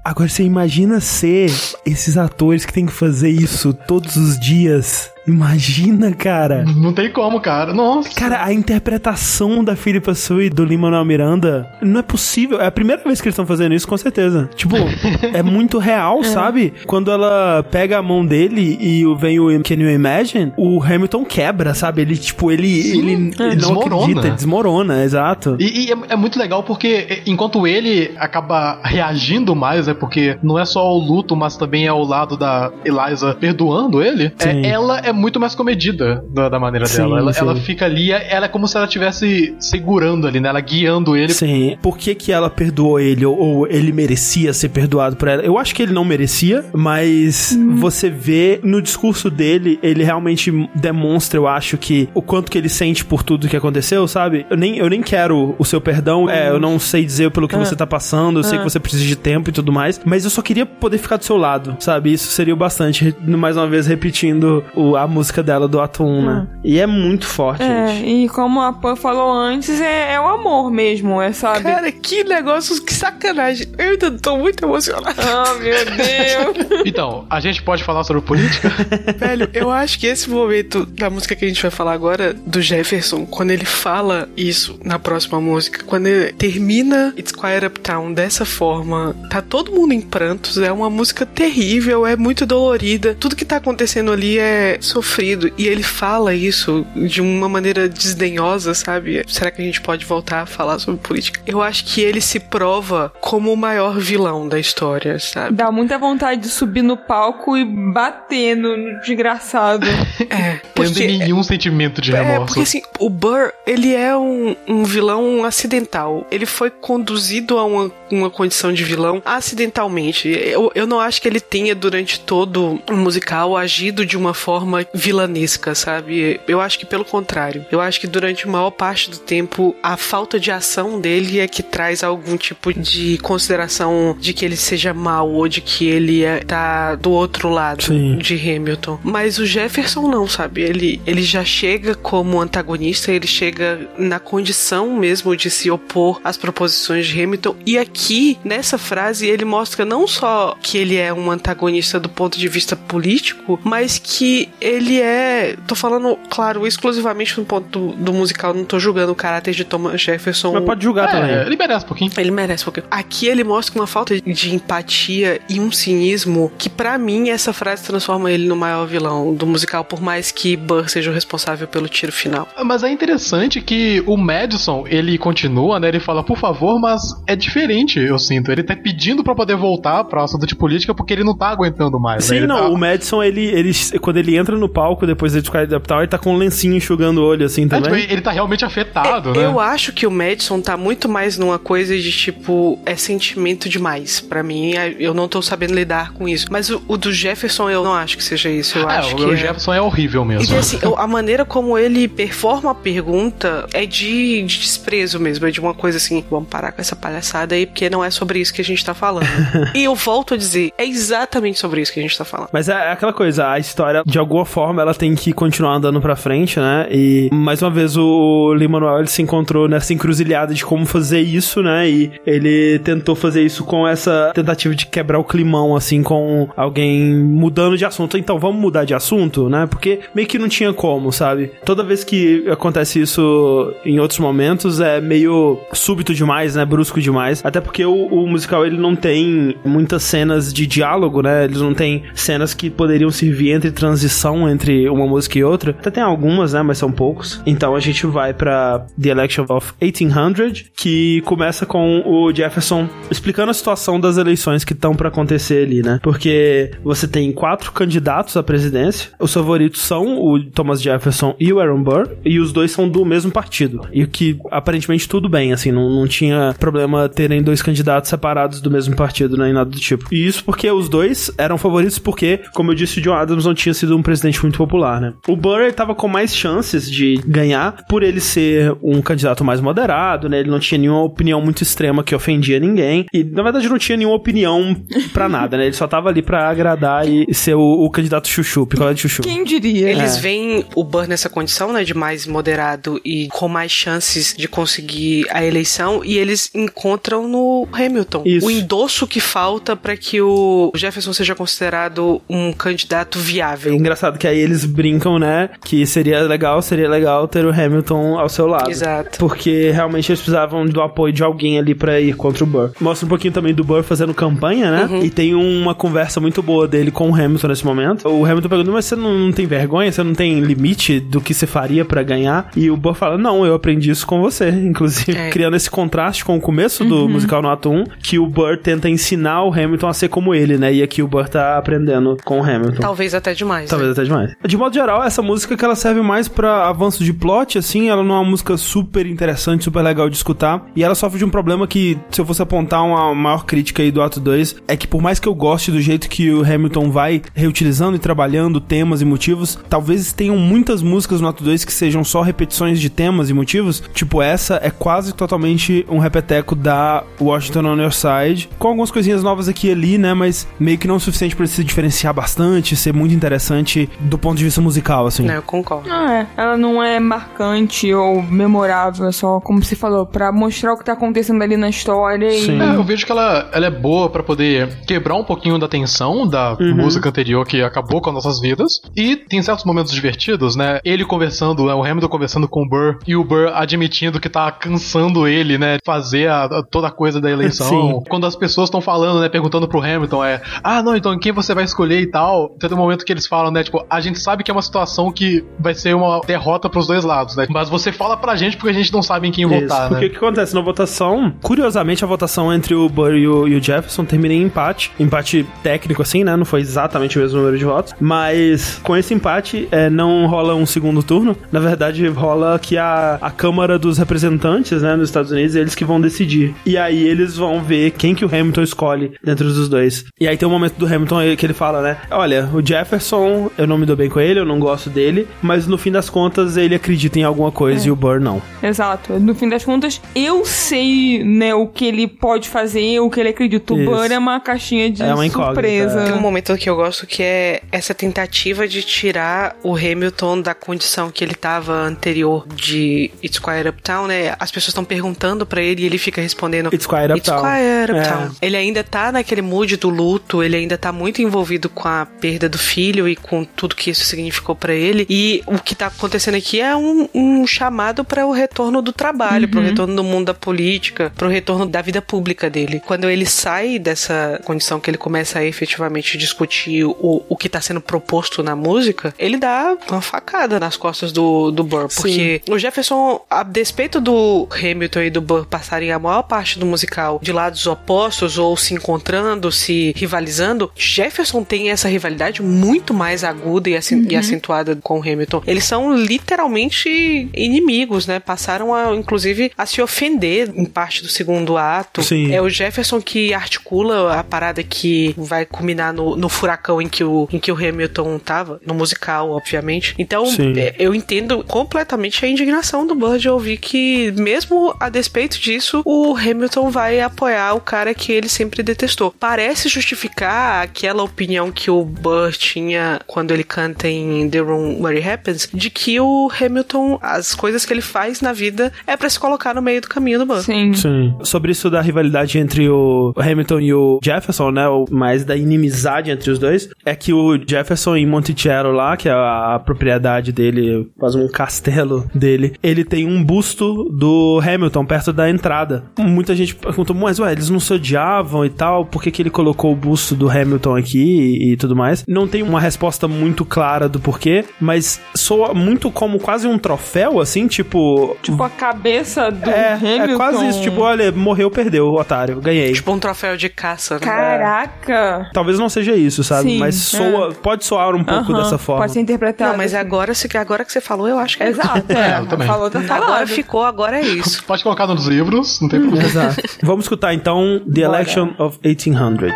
Agora você imagina ser esses atores que tem que fazer isso todos os dias. Imagina, cara. Não tem como, cara. Nossa. Cara, a interpretação da Philippa Sue e do Lin-Manuel Miranda não é possível. É a primeira vez que eles estão fazendo isso, com certeza. Tipo, é muito real, sabe? Quando ela pega a mão dele e vem o Can You Imagine, o Hamilton quebra, sabe? Ele, tipo, ele, Sim, ele, é, ele não desmorona. acredita, ele desmorona, exato. E, e é, é muito legal porque é, enquanto ele acaba reagindo mais, é porque não é só o luto, mas também é o lado da Eliza perdoando ele, é, ela é muito mais comedida da, da maneira Sim, dela. Ela, sim. ela fica ali, ela é como se ela estivesse segurando ali, né? Ela guiando ele. Sim. Por que, que ela perdoou ele? Ou, ou ele merecia ser perdoado por ela? Eu acho que ele não merecia, mas você vê no discurso dele, ele realmente demonstra, eu acho, que o quanto que ele sente por tudo que aconteceu, sabe? Eu nem, eu nem quero o seu perdão, é, eu não sei dizer pelo que Ah. você tá passando, eu sei Ah. que você precisa de tempo e tudo mais, mas eu só queria poder ficar do seu lado, sabe? Isso seria o bastante. Mais uma vez, repetindo o, a a música dela do ato 1, né? E é muito forte, É, gente. e como a Pan falou antes, é, é o amor mesmo, é sabe? Cara, que negócio, que sacanagem. Eu ainda tô muito emocionado. Oh, meu Deus. Então, a gente pode falar sobre política? Velho, eu acho que esse momento da música que a gente vai falar agora, do Jefferson, quando ele fala isso na próxima música, quando ele termina It's Quiet Uptown dessa forma, tá todo mundo em prantos, é uma música terrível, é muito dolorida, tudo que tá acontecendo ali é sofrido, e ele fala isso de uma maneira desdenhosa, sabe? Será que a gente pode voltar a falar sobre política? Eu acho que ele se prova como o maior vilão da história, sabe? Dá muita vontade de subir no palco e bater no desgraçado. É, Tendo nenhum sentimento de É, remorso. porque assim, o Burr, ele é um, um vilão acidental. Ele foi conduzido a uma, uma condição de vilão acidentalmente. Eu, eu não acho que ele tenha, durante todo o musical, agido de uma forma vilanesca, sabe? Eu acho que pelo contrário. Eu acho que durante a maior parte do tempo, a falta de ação dele é que traz algum tipo de consideração de que ele seja mal ou de que ele é, tá do outro lado Sim. de Hamilton. Mas o Jefferson não, sabe? Ele, ele já chega como antagonista, ele chega na condição mesmo de se opor às proposições de Hamilton. E aqui, nessa frase, ele mostra não só que ele é um antagonista do ponto de vista político, mas que ele é. Tô falando, claro, exclusivamente no ponto do, do musical, não tô julgando o caráter de Thomas Jefferson. Mas pode julgar também. ele merece um pouquinho. Ele merece um pouquinho. Aqui ele mostra uma falta de empatia e um cinismo que, pra mim, essa frase transforma ele no maior vilão do musical, por mais que Burr seja o responsável pelo tiro final. Mas é interessante que o Madison, ele continua, né? Ele fala, por favor, mas é diferente, eu sinto. Ele tá pedindo pra poder voltar pra assunto de política porque ele não tá aguentando mais. né? Sim, Ele não, tá- o Madison, ele, ele, quando ele entra no palco depois de Sky Uptown, ele tá com um lencinho enxugando o olho, assim, É, também. tipo, ele tá realmente afetado, né? Eu acho que o Madison tá muito mais numa coisa de tipo, é sentimento demais. Pra mim, é- eu não tô sabendo lidar com isso. Mas o, o do Jefferson, eu não acho que seja isso. Eu É, acho o, que o é- Jefferson é horrível mesmo. E assim, a maneira como ele performa a pergunta é de, de desprezo mesmo, é de uma coisa assim, vamos parar com essa palhaçada aí, porque não é sobre isso que a gente tá falando. e eu volto a dizer, é exatamente sobre isso que a gente tá falando. Mas é aquela coisa, a história, de alguma forma, ela tem que continuar andando pra frente, né? E, mais uma vez, o Lin-Manuel, ele se encontrou nessa encruzilhada de como fazer isso, né? E ele tentou fazer isso com essa tentativa de quebrar o climão, assim, com alguém mudando de assunto. Então, vamos mudar de assunto, né? Porque meio que não tinha como, sabe? Toda vez que acontece isso em outros momentos, é meio súbito demais, né? Brusco demais. Até porque o, o musical, ele não tem muitas cenas de diálogo, né? Eles não tem cenas que poderiam servir entre transição entre uma música e outra. Até tem algumas, né? Mas são poucos. Então a gente vai pra The Election of 1800, que começa com o Jefferson explicando a situação das eleições que estão pra acontecer ali, né? Porque você tem quatro candidatos à presidência. Os favoritos são o Thomas Jefferson e o Aaron Burr, e os dois são do mesmo partido. E o que aparentemente tudo bem, assim, não, não tinha problema terem dois candidatos separados do mesmo partido, nem nada do tipo. E isso porque os dois eram favoritos porque, como eu disse, o John Adams não tinha sido um presidente muito popular, né? O Burr ele tava com mais chances de ganhar por ele ser um candidato mais moderado, né? Ele não tinha nenhuma opinião muito extrema que ofendia ninguém. E, na verdade, não tinha nenhuma opinião pra nada, né? Ele só tava ali pra agradar e ser o, o candidato chuchu, picolé de chuchu. Quem diria? Eles É. veem o Burr nessa condição, né, de mais moderado e com mais chances de conseguir a eleição, e eles encontram no Hamilton Isso. o endosso que falta para que o Jefferson seja considerado um candidato É viável. engraçado que aí eles brincam, né? Que seria legal, seria legal ter o Hamilton ao seu lado. Exato. Porque realmente eles precisavam do apoio de alguém ali pra ir contra o Burr. Mostra um pouquinho também do Burr fazendo campanha, né? Uhum. E tem uma conversa muito boa dele com o Hamilton nesse momento. O Hamilton pergunta, mas você não, não tem vergonha? Você não tem limite do que você faria pra ganhar? E o Burr fala, não, eu aprendi isso com você. Inclusive, É. criando esse contraste com o começo do musical no ato 1, que o Burr tenta ensinar o Hamilton a ser como ele, né? E aqui o Burr tá aprendendo com o Hamilton. Talvez até demais. Talvez até demais. De modo geral, essa música que ela serve mais pra avanço de plot, assim, ela não é uma música super interessante, super legal de escutar. E ela sofre de um problema que, se eu fosse apontar uma maior crítica aí do ato 2, é que por mais que eu goste do jeito que o Hamilton vai reutilizando e trabalhando temas e motivos, talvez talvez tenham muitas músicas no ato 2 que sejam só repetições de temas e motivos. Tipo, essa é quase totalmente um repeteco da Washington on Your Side, com algumas coisinhas novas aqui e ali, né? Mas meio que não o suficiente pra se diferenciar bastante, ser muito interessante do ponto de vista musical, assim. Não, eu concordo. Ah, é. Ela não é marcante ou memorável, é só, como você falou, pra mostrar o que tá acontecendo ali na história e. É, eu vejo que ela, ela é boa pra poder quebrar um pouquinho da tensão da Uhum. música anterior que acabou com as nossas vidas. E tem certos momentos divertidos, né? Ele conversando, né? o Hamilton conversando com o Burr e o Burr admitindo que tá cansando ele, né? de Fazer a- a- toda a coisa da eleição. Sim. Quando as pessoas estão falando, né? Perguntando pro Hamilton, é, ah, não, então quem você vai escolher e tal. Tem um momento que eles falam, né? Tipo, a gente sabe que é uma situação que vai ser uma derrota pros dois lados, né? Mas você fala pra gente porque a gente não sabe em quem Isso, votar, porque né? o que acontece na votação? Curiosamente, a votação entre o Burr e o, e o Jefferson termina em empate. Empate técnico, assim, né? Não foi exatamente o mesmo número de votos. Mas com esse empate, é, não rola um segundo turno. Na verdade, rola que a, a Câmara dos Representantes, né, nos Estados Unidos, eles que vão decidir. E aí eles vão ver quem que o Hamilton escolhe dentro dos dois. E aí tem um momento do Hamilton que ele fala, né? Olha, o Jefferson, eu não me dou bem com ele, eu não gosto dele, mas no fim das contas ele acredita em alguma coisa É. e o Burr não. Exato. No fim das contas, eu sei, né, o que ele pode fazer, o que ele acredita. O Isso. Burr é uma caixinha de É uma surpresa. Tem um momento que eu gosto que é essa tentativa de tirar o Hamilton da condição que ele tava anterior de It's Quiet Uptown, né? As pessoas estão perguntando pra ele e ele fica respondendo It's Quiet Uptown. It's Quiet Uptown. É. Ele ainda tá naquele mood do luto, ele ainda tá muito envolvido com a perda do filho e com tudo que isso significou pra ele. E o que tá acontecendo aqui é um, um chamado para o retorno do trabalho, para o Uhum. retorno do mundo da política, para o retorno da vida pública dele. Quando ele sai dessa condição que ele começa a efetivamente discutir o, o que tá sendo proposto na música, ele dá uma facada nas costas do, do Burr. Porque o Jefferson, a despeito do Hamilton e do Burr passarem a maior parte do musical de lados opostos ou se encontrando, se rivalizando, Jefferson tem essa rivalidade muito mais aguda e, acen- e Uhum. acentuada com o Hamilton. Eles são literalmente inimigos, né? Passaram a, inclusive, a se ofender em parte do segundo ato. Sim. É o Jefferson que articula a parada que vai culminar no, no furacão em que, o, em que o Hamilton tava, no musical, obviamente. Então, é, eu entendo completamente a indignação do Burr de ouvir que, mesmo a despeito disso, o Hamilton vai apoiar o cara que ele sempre detestou. Parece justificar aquela opinião que o Burr tinha quando ele canta em The Room Where It Happens, de que o Hamilton, as coisas que ele faz na vida é pra se colocar no meio do caminho do Burr. Sim. Sim. Sobre isso da rivalidade entre o Hamilton e o Jefferson, né? O mais da inimizade entre os dois, é que o Jefferson em Monticello lá, que é a, a propriedade dele, quase um castelo dele, ele tem um busto do Hamilton perto da entrada. Muita gente perguntou, mas ué, eles não se odiavam e tal, por que, que ele colocou o busto do Hamilton aqui e, e tudo mais? Não tem uma resposta muito clara do porquê, mas soa muito como quase um troféu, assim, tipo. Tipo, a cabeça do É, Hamilton. é quase isso, tipo, olha, morreu, perdeu, otário, ganhei. Tipo um troféu de caça, né? Caraca! Talvez não seja isso, sabe? Sim, Mas soa, pode soar um pouco Aham, dessa forma. Pode ser interpretado. Não, mas agora, se- agora que você falou, eu acho que é. Exato, é. eu também. Falou, tá falado. Agora ficou, agora é isso. Pode colocar nos livros, não tem problema. Exato. Vamos escutar então The Bora. Election of 1800.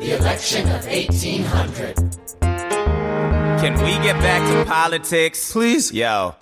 The election of 1800. Can we get back to politics? Please. Yo.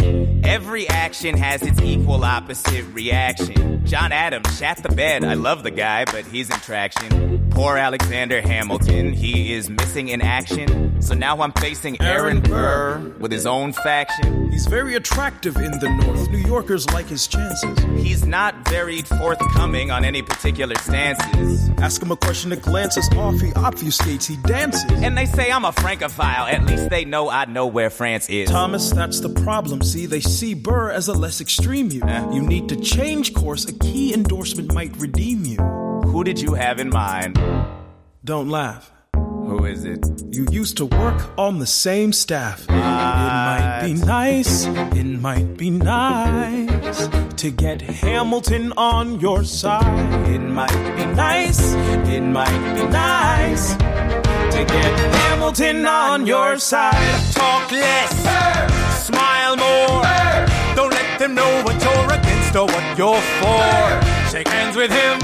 Every action has its equal opposite reaction. John Adams shat the bed. I love the guy, but he's in traction. Poor Alexander Hamilton, he is missing in action. So now I'm facing Aaron Burr with his own faction. He's very attractive in the North. New Yorkers like his chances. He's not very forthcoming on any particular stances. Ask him a question that glances off, he obfuscates, he dances. And they say I'm a Francophile. At least they know I know where France is. Thomas, that's the problem. See, they see Burr as a less extreme you. You need to change course. A key endorsement might redeem you. Who did you have in mind? Don't laugh. Who is it? You used to work on the same staff. It might be nice, it might be nice to get Hamilton on your side. It might be nice, it might be nice to get Hamilton on your side. Talk less, smile more. Don't let them know what you're against or what you're for. Shake hands with him,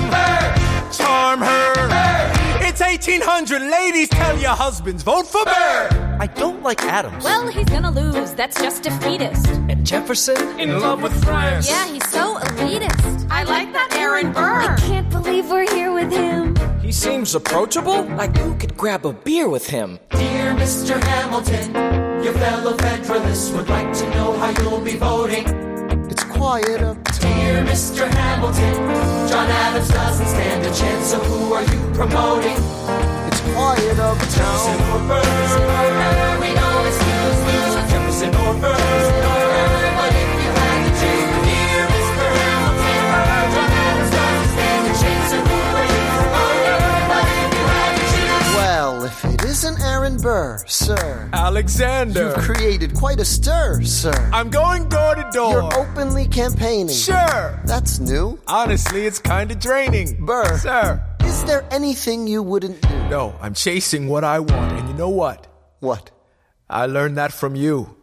charm her. It's 1800, ladies, tell your husbands, vote for Burr. I don't like Adams. Well, he's gonna lose. That's just defeatist. And Jefferson? In love with France. Yeah, he's so elitist. I like that Aaron Burr. I can't believe we're here with him. He seems approachable. Like who could grab a beer with him? Dear Mr. Hamilton, your fellow Federalists would like to know how you'll be voting. It's quiet uptown. Dear Mr. Hamilton, John Adams doesn't stand a chance, so who are you promoting? It's quiet uptown. Jefferson or Burr? We know it's lose lose. Jefferson or if it isn't Aaron Burr, sir. Alexander. You've created quite a stir, sir. I'm going door to door. You're openly campaigning. Sure. That's new. Honestly, it's kind of draining. Burr. Sir. Is there anything you wouldn't do? No, I'm chasing what I want. And you know what? What? I learned that from you.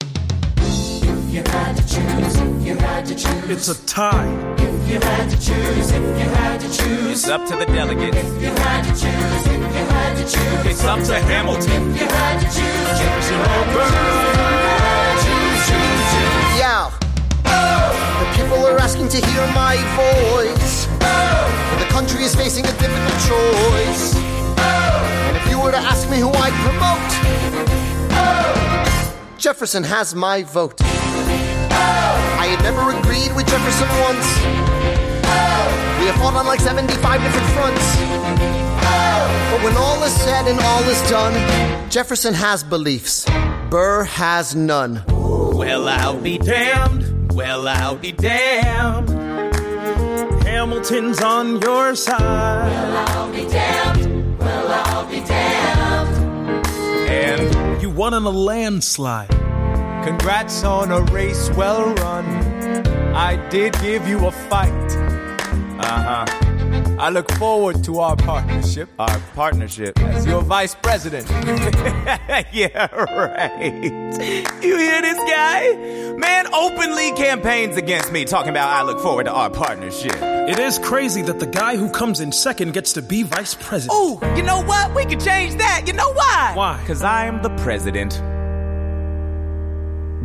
If you had to choose, if you had to choose. It's a tie. You had to choose, if you had to choose. It's up to the delegates. If you had to choose, if you had to choose. It's up to Hamilton. If you had to choose, Jefferson or. Yeah. The people are asking to hear my voice. And the country is facing a difficult choice. And if you were to ask me who I'd promote, Jefferson has my vote. I had never agreed with Jefferson once. We have fought on like 75 different fronts. But when all is said and all is done, Jefferson has beliefs. Burr has none. Well, I'll be damned. Well, I'll be damned. Hamilton's on your side. Well, I'll be damned. Well, I'll be damned. And You won on a landslide. Congrats on a race well run. I did give you a fight. Uh huh. I look forward to our partnership our partnership. as your vice president. yeah, right. You hear this guy? Man openly campaigns against me, talking about I look forward to our partnership. It is crazy that the guy who comes in second gets to be vice president. Ooh, you know what? We can change that. You know why? Why? Because I am the president.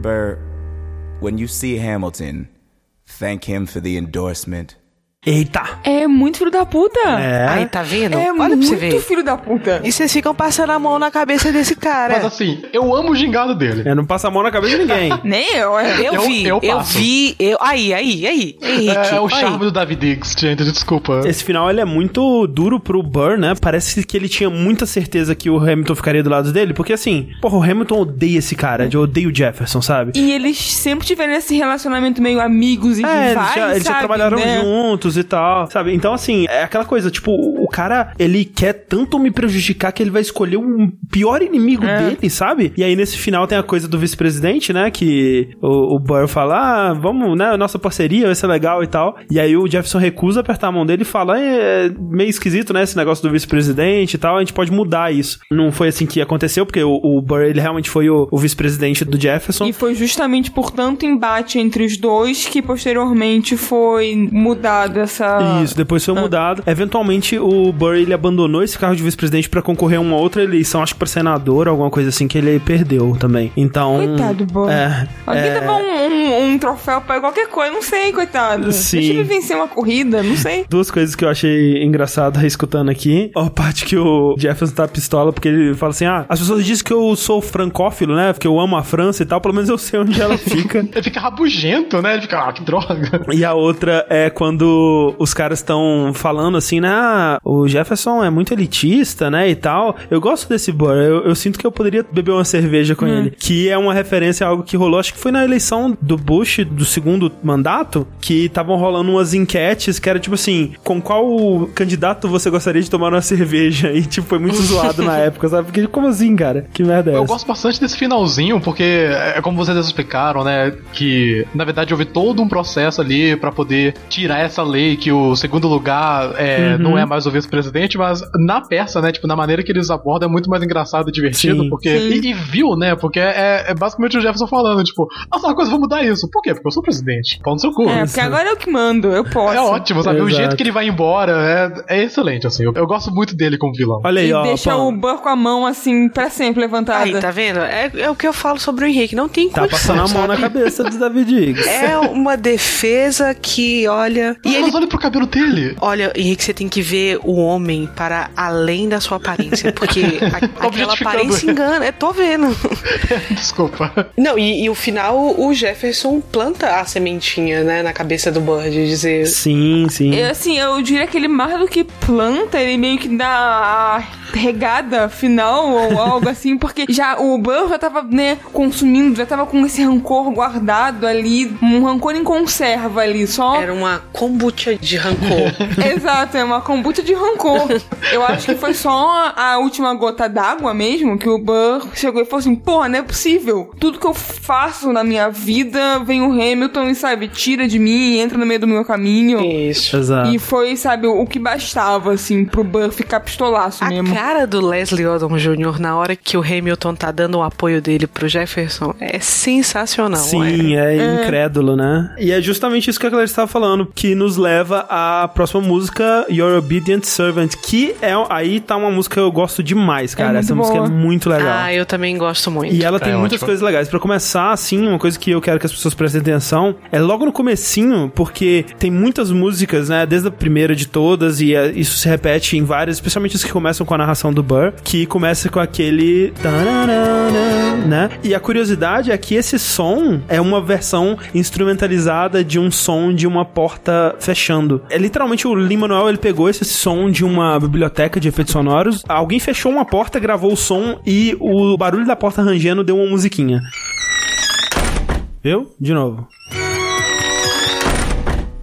Burr, when you see Hamilton, thank him for the endorsement. Eita! É muito filho da puta. É. Aí, tá vendo? É Olha muito filho da puta. E vocês ficam passando a mão na cabeça desse cara. Mas assim, eu amo o gingado dele. Eu não passo a mão na cabeça de ninguém. Nem eu, é. Eu, Eu- vi, eu eu, passo. vi, eu. Aí, aí, aí. Henrique. É, é o aí. charme do David Diggs, gente, desculpa. Esse final ele é muito duro pro Burr, né? Parece que ele tinha muita certeza que o Hamilton ficaria do lado dele, porque assim, porra, o Hamilton odeia esse cara, de odeia o Jefferson, sabe? E eles sempre tiveram esse relacionamento meio amigos e É, eles rivais, já, eles já sabe, trabalharam né? juntos e tal, sabe? Então, assim, é aquela coisa, tipo, o cara, ele quer tanto me prejudicar que ele vai escolher um pior inimigo É. dele, sabe? E aí, nesse final, tem a coisa do vice-presidente, né? Que o, o Burr fala, ah, vamos, né, nossa parceria vai ser legal e tal. E aí o Jefferson recusa apertar a mão dele e fala, é meio esquisito, né, esse negócio do vice-presidente e tal, a gente pode mudar isso. Não foi assim que aconteceu, porque o, o Burr, ele realmente foi o, o vice-presidente do Jefferson. E foi justamente por tanto embate entre os dois que posteriormente foi mudado essa. Isso, depois foi mudado. Eventualmente, o Burr ele abandonou esse cargo de vice-presidente pra concorrer a uma outra eleição, acho que pra senador, alguma coisa assim, que ele perdeu também. Então. Coitado, Burr. É. Alguém é, dava um, um- um troféu pra qualquer coisa, não sei, coitado. Sim. Deixa ele vencer uma corrida, não sei. Duas coisas que eu achei engraçado escutando aqui. A parte que o Jefferson tá pistola, porque ele fala assim: ah, as pessoas dizem que eu sou francófilo, né? Porque eu amo a França e tal, pelo menos eu sei onde ela fica. Ele fica rabugento, né? Ele fica, ah, que droga. E a outra é quando os caras estão falando assim, né? Ah, o Jefferson é muito elitista, né? E tal. Eu gosto desse Burr. Eu, eu sinto que eu poderia beber uma cerveja com Hum. ele. Que é uma referência a algo que rolou, acho que foi na eleição do Bush, do segundo mandato, que estavam rolando umas enquetes que era tipo assim: com qual candidato você gostaria de tomar uma cerveja? E tipo, foi muito zoado na época, sabe? Porque como assim, cara? Que merda é Eu essa? gosto bastante desse finalzinho, porque é como vocês explicaram, né? Que na verdade houve todo um processo ali pra poder tirar essa lei falei que o segundo lugar é, Uhum. não é mais o vice-presidente, mas na peça, né? Tipo, na maneira que eles abordam é muito mais engraçado e divertido, Sim. porque. Sim. E, e viu, né? Porque é, é basicamente o Jefferson falando, tipo, ah, só uma coisa, vou mudar isso. Por quê? Porque eu sou presidente. Pau no seu cu. É, porque agora eu que mando, eu posso. É ótimo, sabe? O jeito que ele vai embora é, é excelente, assim. Eu, eu gosto muito dele como vilão. Olha aí, E ó. deixa o Burr com a mão assim, pra sempre levantada. Aí, tá vendo? É, é o que eu falo sobre o Henrique. Não tem Tá condição, passando a mão na cabeça do David Higgs. É uma defesa que, olha. E ele. Mas olha pro cabelo dele. Olha, Henrique, você tem que ver o homem para além da sua aparência. Porque a- aquela aparência engana. Eu tô vendo. Desculpa. Não, e, e o final, o Jefferson planta a sementinha, né, na cabeça do Bird, de dizer. Sim, sim. Eu, assim, eu diria que ele mais do que planta, ele meio que dá a regada final ou algo assim, porque já o Burr já tava, né, consumindo, já tava com esse rancor guardado ali, um rancor em conserva ali, só. Era uma kombucha de rancor. Exato, é uma kombucha de rancor. Eu acho que foi só a última gota d'água mesmo que o Burr chegou e falou assim: porra, não é possível. Tudo que eu faço na minha vida vem o Hamilton e, sabe, tira de mim, entra no meio do meu caminho. Isso. Exato. E foi, sabe, o que bastava, assim, pro Burr ficar pistolaço A mesmo. cara do Leslie Odom Jr. na hora que o Hamilton tá dando o apoio dele pro Jefferson é sensacional. Sim, é, incrédulo, né? E é justamente isso que a Clarice estava falando, que nos leva à próxima música, Your Obedient Servant, que é aí tá uma música que eu gosto demais, cara. muito Essa música boa. é muito legal. Ah, eu também gosto muito. E ela tem É muitas ótimo. coisas legais. Pra começar, assim, uma coisa que eu quero que as pessoas prestem atenção é logo no comecinho, porque tem muitas músicas, né, desde a primeira de todas, e é, isso se repete em várias, especialmente as que começam com a narração do Burr, que começa com aquele... Né? E a curiosidade é que esse som é uma versão instrumentalizada de um som de uma porta fechando. É literalmente o Lin-Manuel, ele pegou esse som de uma biblioteca de efeitos sonoros, alguém fechou uma porta, gravou o som e o barulho da porta rangendo deu uma musiquinha. Viu? De novo.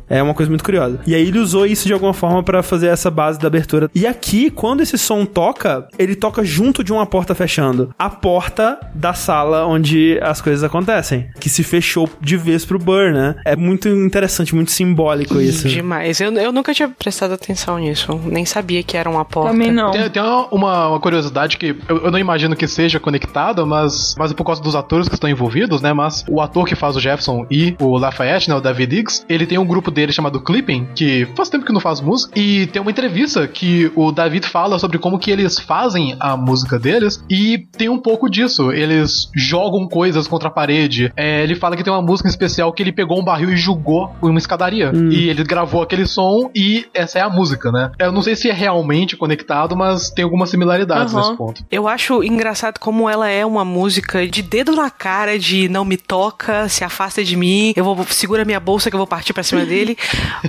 É uma coisa muito curiosa. E aí ele usou isso de alguma forma pra fazer essa base da abertura. E aqui, quando esse som toca, ele toca junto de uma porta fechando. A porta da sala onde as coisas acontecem. Que se fechou de vez pro Burr, né? É muito interessante, muito simbólico isso. Demais. Eu, eu nunca tinha prestado atenção nisso. Nem sabia que era uma porta. Também não. Tem, tem uma, uma- uma curiosidade que eu, eu não imagino que seja conectada, mas, mas é por causa dos atores que estão envolvidos, né? Mas o ator que faz o Jefferson e o Lafayette, né? O David Diggs, ele tem um grupo dele chamado Clipping, que faz tempo que não faz música, e tem uma entrevista que o David fala sobre como que eles fazem a música deles, e tem um pouco disso. Eles jogam coisas contra a parede. É, ele fala que tem uma música especial que ele pegou um barril e jogou em uma escadaria. E ele gravou aquele som e essa é a música, né? Eu não sei se é realmente conectado, mas tem algumas similaridades Aham. nesse ponto. Eu acho engraçado como ela é uma música de dedo na cara, de não me toca, se afasta de mim, eu vou segura minha bolsa que eu vou partir pra cima dele.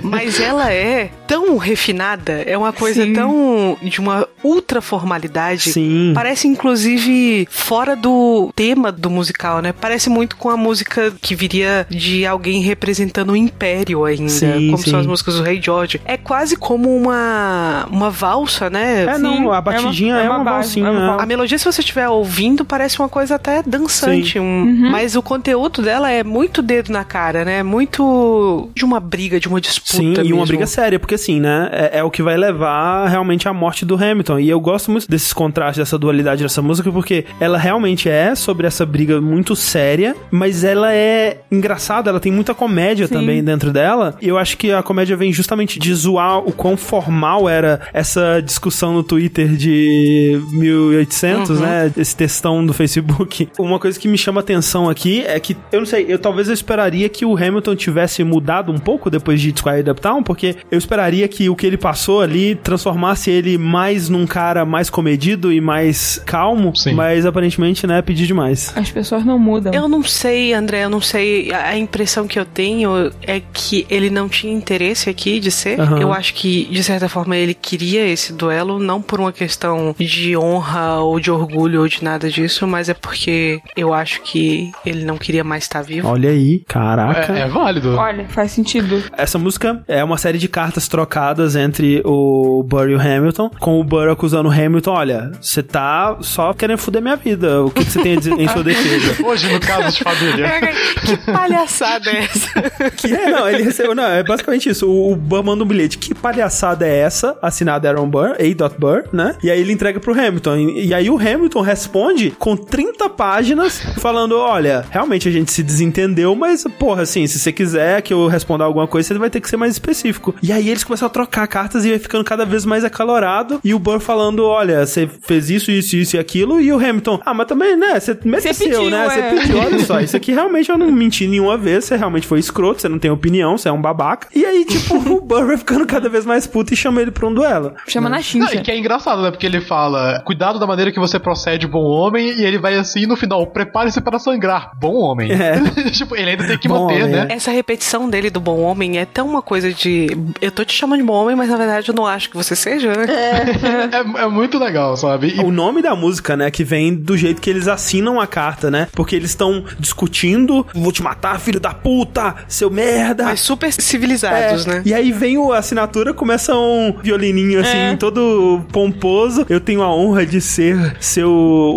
Mas ela é tão refinada, é uma coisa Sim. tão de uma ultra formalidade. Sim. Parece inclusive fora do tema do musical, né? Parece muito com a música que viria de alguém representando o império ainda, Sim, como sim. são as músicas do Rei George. É quase como uma uma valsa, né? É, não, a batidinha é uma, base, balsinha. é uma é. A melodia, se você estiver ouvindo, parece uma coisa até dançante. um- Mas o conteúdo dela é muito dedo na cara, né? Muito de uma briga, de uma disputa. Sim, e uma mesmo. briga séria, porque assim, né? É, é o que vai levar realmente à morte do Hamilton. E eu gosto muito desses contrastes, dessa dualidade dessa música, porque ela realmente é sobre essa briga muito séria, mas ela é engraçada, ela tem muita comédia Sim. também dentro dela. E eu acho que a comédia vem justamente de zoar o quão formal era essa discussão no Twitter de 1800, Uhum. né? Esse textão do Facebook. Uma coisa que me chama atenção aqui é que, eu não sei, eu talvez eu esperaria que o Hamilton tivesse mudado um pouco depois de Squire Uptown, porque eu esperaria que o que ele passou ali transformasse ele mais num cara mais comedido e mais calmo, Sim. mas aparentemente, né, pedir demais. As pessoas não mudam. Eu não sei, André, eu não sei. A impressão que eu tenho é que ele não tinha interesse aqui de ser. Aham. Eu acho que, de certa forma, ele queria esse duelo, não por uma questão de honra ou de orgulho ou de nada disso, mas é porque eu acho que ele não queria mais estar vivo. Olha aí, caraca. É, é válido. Olha, faz sentido. Essa música é uma série de cartas trocadas entre o Burr e o Hamilton, com o Burr acusando o Hamilton, olha, você tá só querendo foder minha vida, o que, que você tem a dizer em sua defesa? Hoje, no caso de família. que palhaçada é essa? Que é, não, ele recebeu, não, é basicamente isso. O, o Burr manda um bilhete. Que palhaçada é essa? Assinado Aaron Burr, A. Burr, né? E aí ele entrega pro Hamilton. E, e aí o Hamilton responde com 30 páginas falando: olha, realmente a gente se desentendeu, mas, porra, assim, se você quiser que eu responda alguma coisa, você vai ter que ser mais específico. E aí eles começam a trocar cartas e vai ficando cada vez mais acalorado. E o Burr falando: olha, você fez isso, isso, isso e aquilo. E o Hamilton, ah, mas também, né? Você mereceu, pediu, né? Você é. pediu, olha só, isso aqui realmente eu não menti nenhuma vez, você realmente foi escroto, você não tem opinião, você é um babaca. E aí, tipo, o Burr vai ficando cada vez mais puto e chama ele pra um duelo. Chama na Não, chincha. e que é engraçado, né? Porque ele fala, cuidado da maneira que você procede, bom homem, e ele vai assim no final, prepare-se para sangrar, bom homem. É. tipo, ele ainda tem que Bom manter, homem, né? Essa repetição dele do bom homem é tão uma coisa de. Eu tô te chamando de bom homem, mas na verdade eu não acho que você seja, né? É, é muito legal, sabe? E O nome da música, né, que vem do jeito que eles assinam a carta, né? Porque eles estão discutindo, vou te matar, filho da puta, seu merda. Mas super civilizados, É, né? E aí vem a assinatura, começa um violininho assim, É. todo pomposo. Eu tenho a honra de ser seu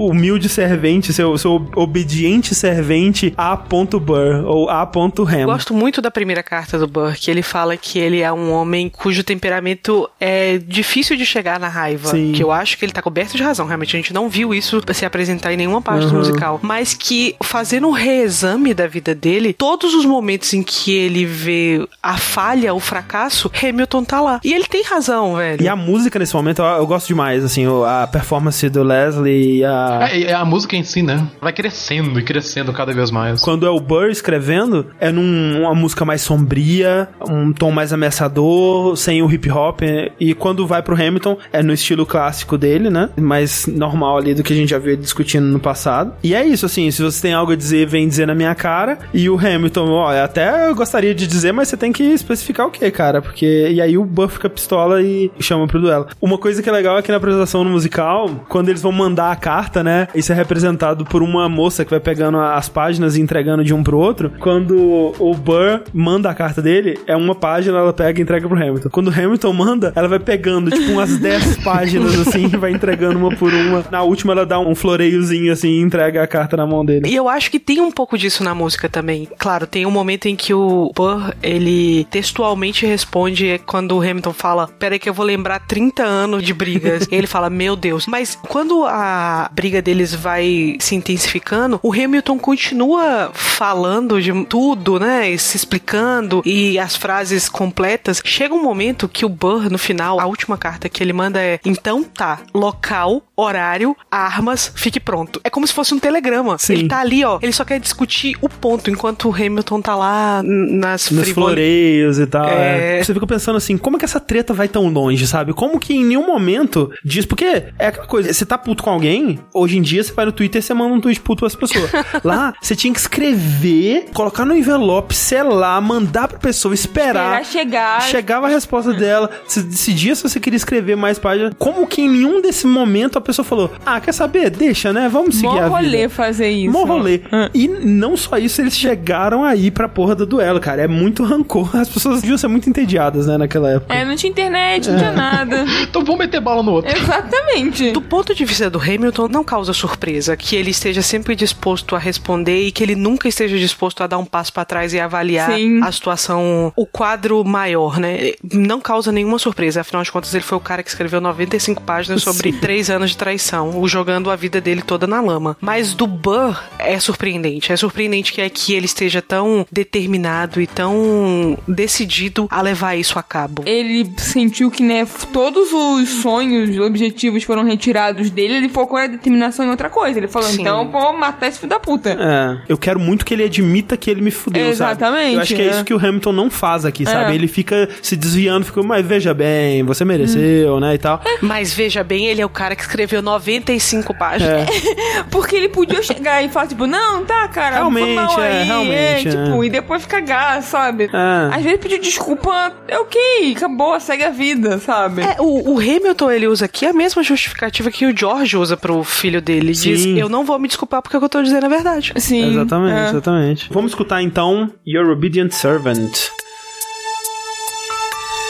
humilde servente, seu, seu obediente servente A. Burr, ou A. Ham. gosto muito da primeira carta do Burr, que ele fala que ele é um homem cujo temperamento é difícil de chegar na raiva. Sim. Que eu acho que ele tá coberto de razão. Realmente, a gente não viu isso se apresentar em nenhuma parte do Uhum. musical. Mas que, fazendo um reexame da vida dele, todos os momentos em que ele vê a falha, o fracasso, Hamilton tá lá. E ele tem razão, velho. E a música nesse momento eu, eu gosto demais, assim, a performance do Leslie e a. É, é a música em si, né? Vai crescendo e crescendo cada vez mais. Quando é o Burr escrevendo, é numa música mais sombria, um tom mais ameaçador, sem o hip hop. E quando vai pro Hamilton, é no estilo clássico dele, né? Mais normal ali do que a gente já viu discutindo no passado. E é isso, assim, se você tem algo a dizer, vem dizer na minha cara. E o Hamilton, ó, até eu gostaria de dizer, mas você tem que especificar o que, cara? Porque. E aí o Burr fica pistola e chama pro duelo. Uma coisa que é legal é que na apresentação no musical, quando eles vão mandar a carta, né? Isso é representado por uma moça que vai pegando as páginas e entregando de um pro outro. Quando o Burr manda a carta dele, é uma página, ela pega e entrega pro Hamilton. Quando o Hamilton manda, ela vai pegando, tipo, umas 10 páginas assim, e vai entregando uma por uma. Na última, ela dá um floreiozinho assim e entrega a carta na mão dele. E eu acho que tem um pouco disso na música também. Claro, tem um momento em que o Burr, ele textualmente responde quando o Hamilton fala: Peraí, que eu vou lembrar 30 anos de brigas. ele fala: Meu Deus. Mas quando a briga deles vai se intensificando, o Hamilton continua falando de tudo, né? E se explicando e as frases completas. Chega um momento que o Burr, no final, a última carta que ele manda é: Então tá, local, horário, armas, fique pronto. É como se fosse um telegrama. Sim. Ele tá ali, ó. Ele só quer discutir o ponto, enquanto o Hamilton tá lá nas Nos floreios e tal. É. é. Você fica pensando assim, como é que essa treta vai tão longe, sabe? Como que em nenhum momento diz. Porque é aquela coisa, você tá puto com alguém, hoje em dia você vai no Twitter e você manda um tweet puto pras pessoas. Lá, você tinha que escrever, colocar no envelope, selar, mandar pra pessoa, esperar. Esperar chegar. Chegava a resposta dela, você decidia se você queria escrever mais páginas. Como que em nenhum desse momento a pessoa falou: Ah, quer saber? Deixa, né? Vamos seguir Mó a rolê vida. fazer isso. Mó rolê. E não só isso, eles chegaram aí pra porra do duelo, cara. É muito rancor. As pessoas deviam ser muito entediadas, né, naquela época. É, não tinha internet, não tinha nada. então vamos meter bala no outro. Exatamente. Do ponto de vista do Hamilton, não causa surpresa que ele esteja sempre disposto a responder e que ele nunca esteja disposto a dar um passo pra trás e avaliar Sim. a situação, o quadro maior, né? Não causa nenhuma surpresa. Afinal de contas, ele foi o cara que escreveu 95 páginas sobre Sim. três anos de traição, o jogando a vida dele toda na lama. Mas do Burr é surpreendente. É surpreendente que é que ele esteja tão determinado e tão decidido a levar isso a cabo. Ele sentiu que, né, todos os sonhos, objetivos foram retirados dele, ele focou a determinação em outra coisa. Ele falou, Sim. então, vou matar esse filho da puta. É, eu quero muito que ele admita que ele me fudeu, Exatamente, sabe? Eu acho que é, é. isso que o Hamilton não faz aqui, sabe? É. Ele fica se desviando, fica, mas veja bem, você mereceu, né, e tal. Mas veja bem, ele é o cara que escreveu 95 páginas. Porque ele podia chegar e falar, tipo, não, tá, cara, Realmente, é, aí, realmente, é, tipo, é. e depois cagar, sabe? É. Às vezes pedir desculpa é ok, acabou, segue a vida, sabe? É, o, o Hamilton ele usa aqui a mesma justificativa que o George usa pro filho dele. Sim. Diz: Eu não vou me desculpar porque o que eu tô dizendo é verdade. Sim. Exatamente, é. exatamente. Vamos escutar então Your Obedient Servant.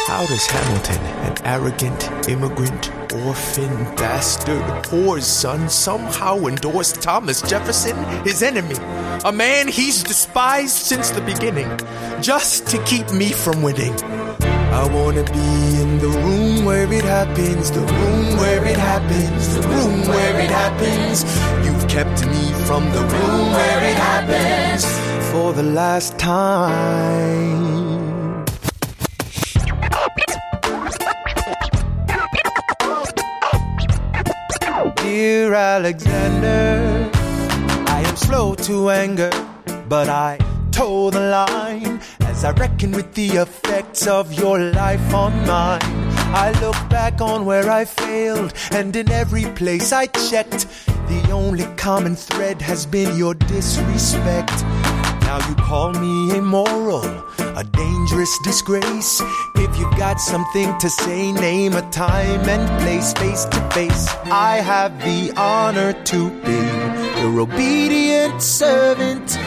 How does Hamilton, an arrogant immigrant, orphan, bastard, whore's son, somehow endorse Thomas Jefferson, his enemy? A man he's despised since the beginning, just to keep me from winning. I wanna be in the room where it happens, the room where it happens, the room where it happens. You've kept me from the room where it happens for the last time. Dear Alexander, I am slow to anger, but I toe the line as I reckon with the effects of your life on mine. I look back on where I failed, and in every place I checked, the only common thread has been your disrespect. Now you call me immoral, a dangerous disgrace. If you've got something to say, name a time and place face to face. I have the honor to be your obedient servant.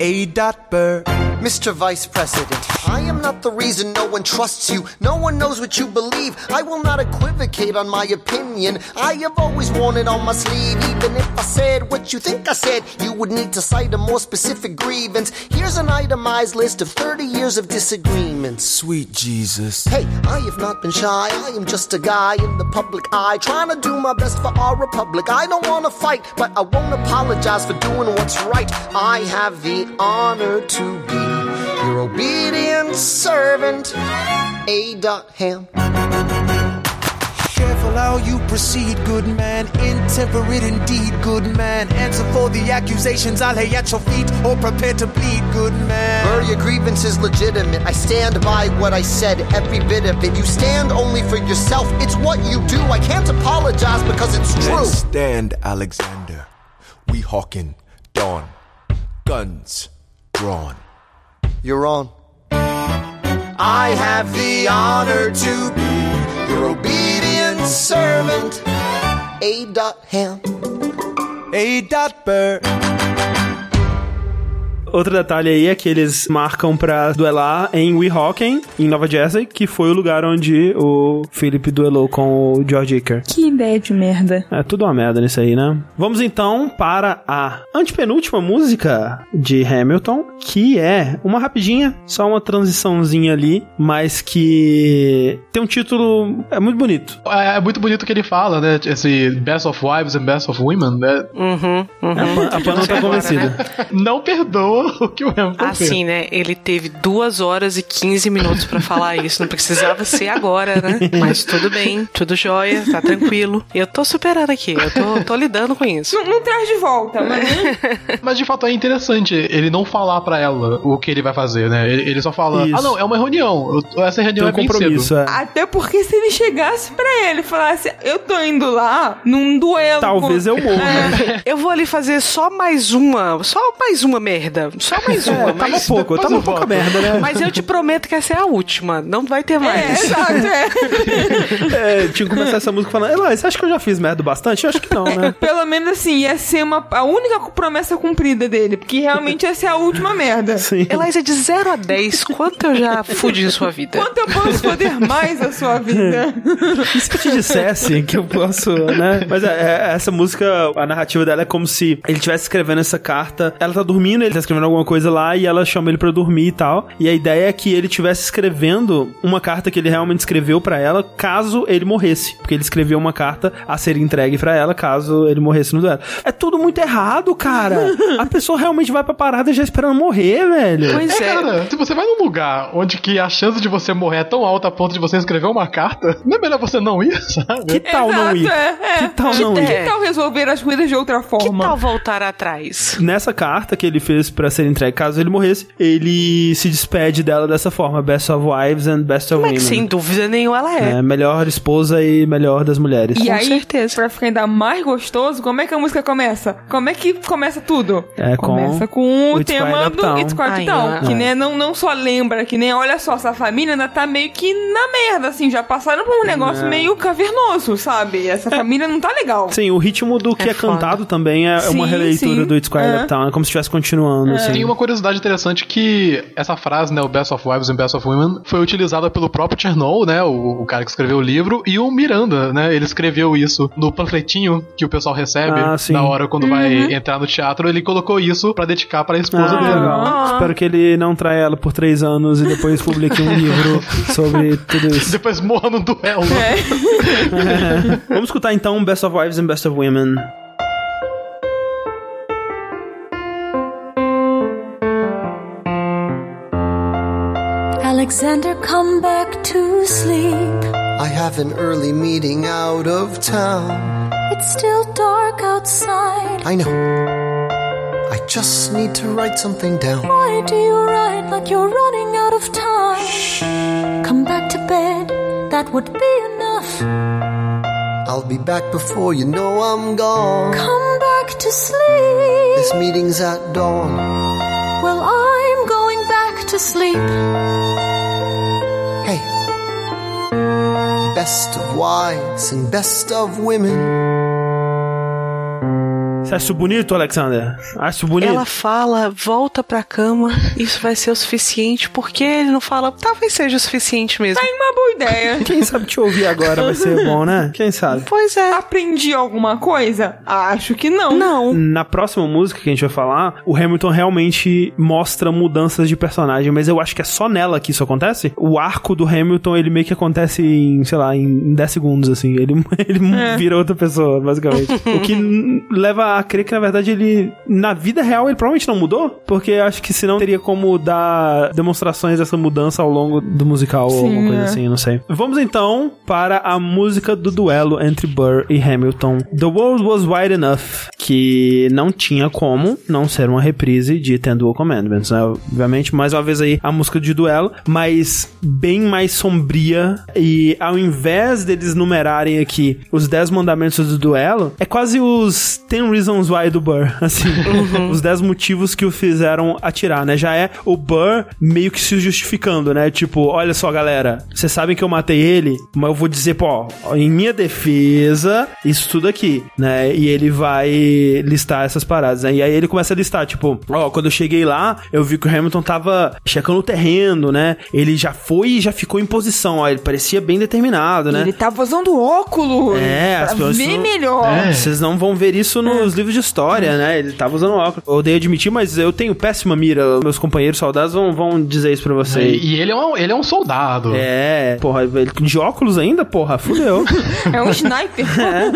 A. Dot Burr. Mr. Vice President, I am not the reason no one trusts you. No one knows what you believe. I will not equivocate on my opinion. I have always worn it on my sleeve. Even if I said what you think I said, you would need to cite a more specific grievance. Here's an itemized list of 30 years of disagreements. Sweet Jesus. Hey, I have not been shy. I am just a guy in the public eye, trying to do my best for our republic. I don't want to fight, but I won't apologize for doing what's right. I have the honor to be your obedient servant, A. Dot Ham. Careful how you proceed, good man. Intemperate indeed, good man. Answer for the accusations I lay at your feet, or prepare to bleed, good man. Burr, your grievance is legitimate. I stand by what I said, every bit of it. You stand only for yourself. It's what you do. I can't apologize because it's true. stand, Alexander. We hawking dawn. Guns drawn. You're on. I have the honor to be your obedient servant, A. Dot Ham. A. Dot Burr. Outro detalhe aí é que eles marcam pra duelar em Weehawken, em Nova Jersey, que foi o lugar onde o Philip duelou com o George Iker. Que ideia de merda. É tudo uma merda nisso aí, né? Vamos então para a antepenúltima música de Hamilton, que é uma rapidinha, só uma transiçãozinha ali, mas que tem um título é muito bonito. É, é muito bonito o que ele fala, né? Esse Best of Wives and Best of Women, né? Uhum, uhum. A Pan, a Pan não tá convencida. Não perdoa o que o Hamilton Assim, fez. né? Ele teve duas horas e 15 minutos pra falar isso. Não precisava ser agora, né? Mas tudo bem, tudo jóia, tá tranquilo. Eu tô superando aqui, eu tô, tô lidando com isso. Não, não traz de volta, mas. Mas de fato é interessante ele não falar pra ela o que ele vai fazer, né? Ele, ele só fala: Isso. Ah, não, é uma reunião. Eu- Essa reunião Tem um é bem compromisso, cedo. é. Até porque se ele chegasse pra ele e falasse, eu tô indo lá num duelo. Talvez com... eu morra. É. Eu vou ali fazer só mais uma, só mais uma merda. Só mais uma. É, tava mas pouco, tava eu pouca volto. merda, né? Mas eu te prometo que essa é a última. Não vai ter É, mais. exato, é. É, tinha que começar essa música falando, Eloy, você acha que eu já fiz merda bastante? Eu acho que não, né? Pelo menos assim, ia ser uma, a única promessa cumprida dele, porque realmente ia ser a última merda. Sim. Eliza, de 0 a 10, quanto eu já fudi em sua vida? Quanto eu posso foder mais a sua vida? E se eu te dissesse que eu posso, né? Mas é, é, essa música, a narrativa dela é como se ele estivesse escrevendo essa carta. Ela tá dormindo, ele tá escrevendo alguma coisa lá e ela chama ele pra dormir e tal. E a ideia é que ele estivesse escrevendo uma carta que ele realmente escreveu pra ela caso ele morresse. Porque ele escreveu uma carta a ser entregue pra ela caso ele morresse no duelo. É tudo muito errado, cara. A pessoa realmente vai pra parada já esperando morrer, velho. Pois É, é. cara, se você vai num lugar onde que a chance de você morrer é tão alta a ponto de você escrever uma carta, não é melhor você não ir, sabe? Que tal não ir? é, é. Que tal não que, ir? que tal resolver as coisas de outra Que forma? tal voltar atrás? Nessa carta que ele fez pra ser entregue, caso ele morresse, ele se despede dela dessa forma: Best of Wives and Best of Mas Women. sem dúvida nenhuma ela é. É, melhor esposa e melhor das mulheres. E Com aí, certeza. pra ficar ainda mais gostoso, como é que a música começa? Como é que começa tudo? É, com começa com o It's tema do. It's Quiet ó. que É. né, não, não só lembra, que nem, olha só, essa família ainda tá meio que na merda, assim, já passaram por um negócio É. meio cavernoso, sabe? Essa família não tá legal. Sim, o ritmo do que é, É cantado também é, é uma Sim, releitura sim. do It's Quiet É. Uptown, é como se estivesse continuando. Assim. Tem uma curiosidade interessante que essa frase, né, o Best of Wives and Best of Women, foi utilizada pelo próprio Chernow, né, o, o cara que escreveu o livro, e o Miranda, né, ele escreveu isso no panfletinho que o pessoal recebe Ah, na hora quando Uhum. vai entrar no teatro, ele colocou isso pra dedicar pra esposa Ah, dele. legal. Espero que ele não traia ela por três anos e depois publique um livro sobre tudo isso. Depois morra no duelo. Vamos escutar então Best of Wives and Best of Women. Alexander, come back to sleep. I have an early meeting out of town. It's still dark outside. I know. I just need to write something down. Why do you write like you're running out of time? Shh. Come back to bed, that would be enough. I'll be back before you know I'm gone. Come back to sleep. This meeting's at dawn. Well, I'm going back to sleep. Best of wives and best of women. Você acha isso bonito, Alexander? Acho bonito? Ela fala, volta pra cama, isso vai ser o suficiente, porque ele não fala, talvez seja o suficiente mesmo. Tem uma boa ideia. Quem sabe te ouvir agora vai ser bom, né? Quem sabe? Pois é. Aprendi alguma coisa? Acho que não. Não. Na próxima música que a gente vai falar, o Hamilton realmente mostra mudanças de personagem, mas eu acho que é só nela que isso acontece. O arco do Hamilton, ele meio que acontece em, sei lá, em 10 segundos, assim. Ele, ele É. vira outra pessoa, basicamente. o que leva a crer que, na verdade, ele, na vida real, ele provavelmente não mudou, porque acho que senão teria como dar demonstrações dessa mudança ao longo do musical ou Sim, alguma coisa é. assim, não sei. Vamos então para a música do duelo entre Burr e Hamilton. The World Was Wide Enough, que não tinha como não ser uma reprise de Ten Dual Commandments, né? Obviamente, mais uma vez aí a música de duelo, mas bem mais sombria e ao invés deles numerarem aqui os 10 mandamentos do duelo, é quase os 10 Reasons Why do Burr, assim, os 10 motivos que o fizeram atirar, né? Já é o Burr meio que se justificando, né? Tipo, olha só, galera, vocês sabem que eu matei ele, mas eu vou dizer, pô, em minha defesa, isso tudo aqui, né? E ele vai listar essas paradas, né? E aí ele começa a listar, tipo, ó, quando eu cheguei lá, eu vi que o Hamilton tava checando o terreno, né? Ele já foi e já ficou em posição, ó, ele parecia bem determinado, né? Ele tava usando óculos É, as pessoas não- melhor. É, Vocês não vão ver isso nos livros de história, né? Ele tava usando óculos. Eu odeio admitir, mas eu tenho péssima mira. Meus companheiros soldados vão, vão dizer isso pra você. E, e ele, é um, ele é um soldado. É, porra, ele- de óculos ainda, porra, fudeu. É um sniper.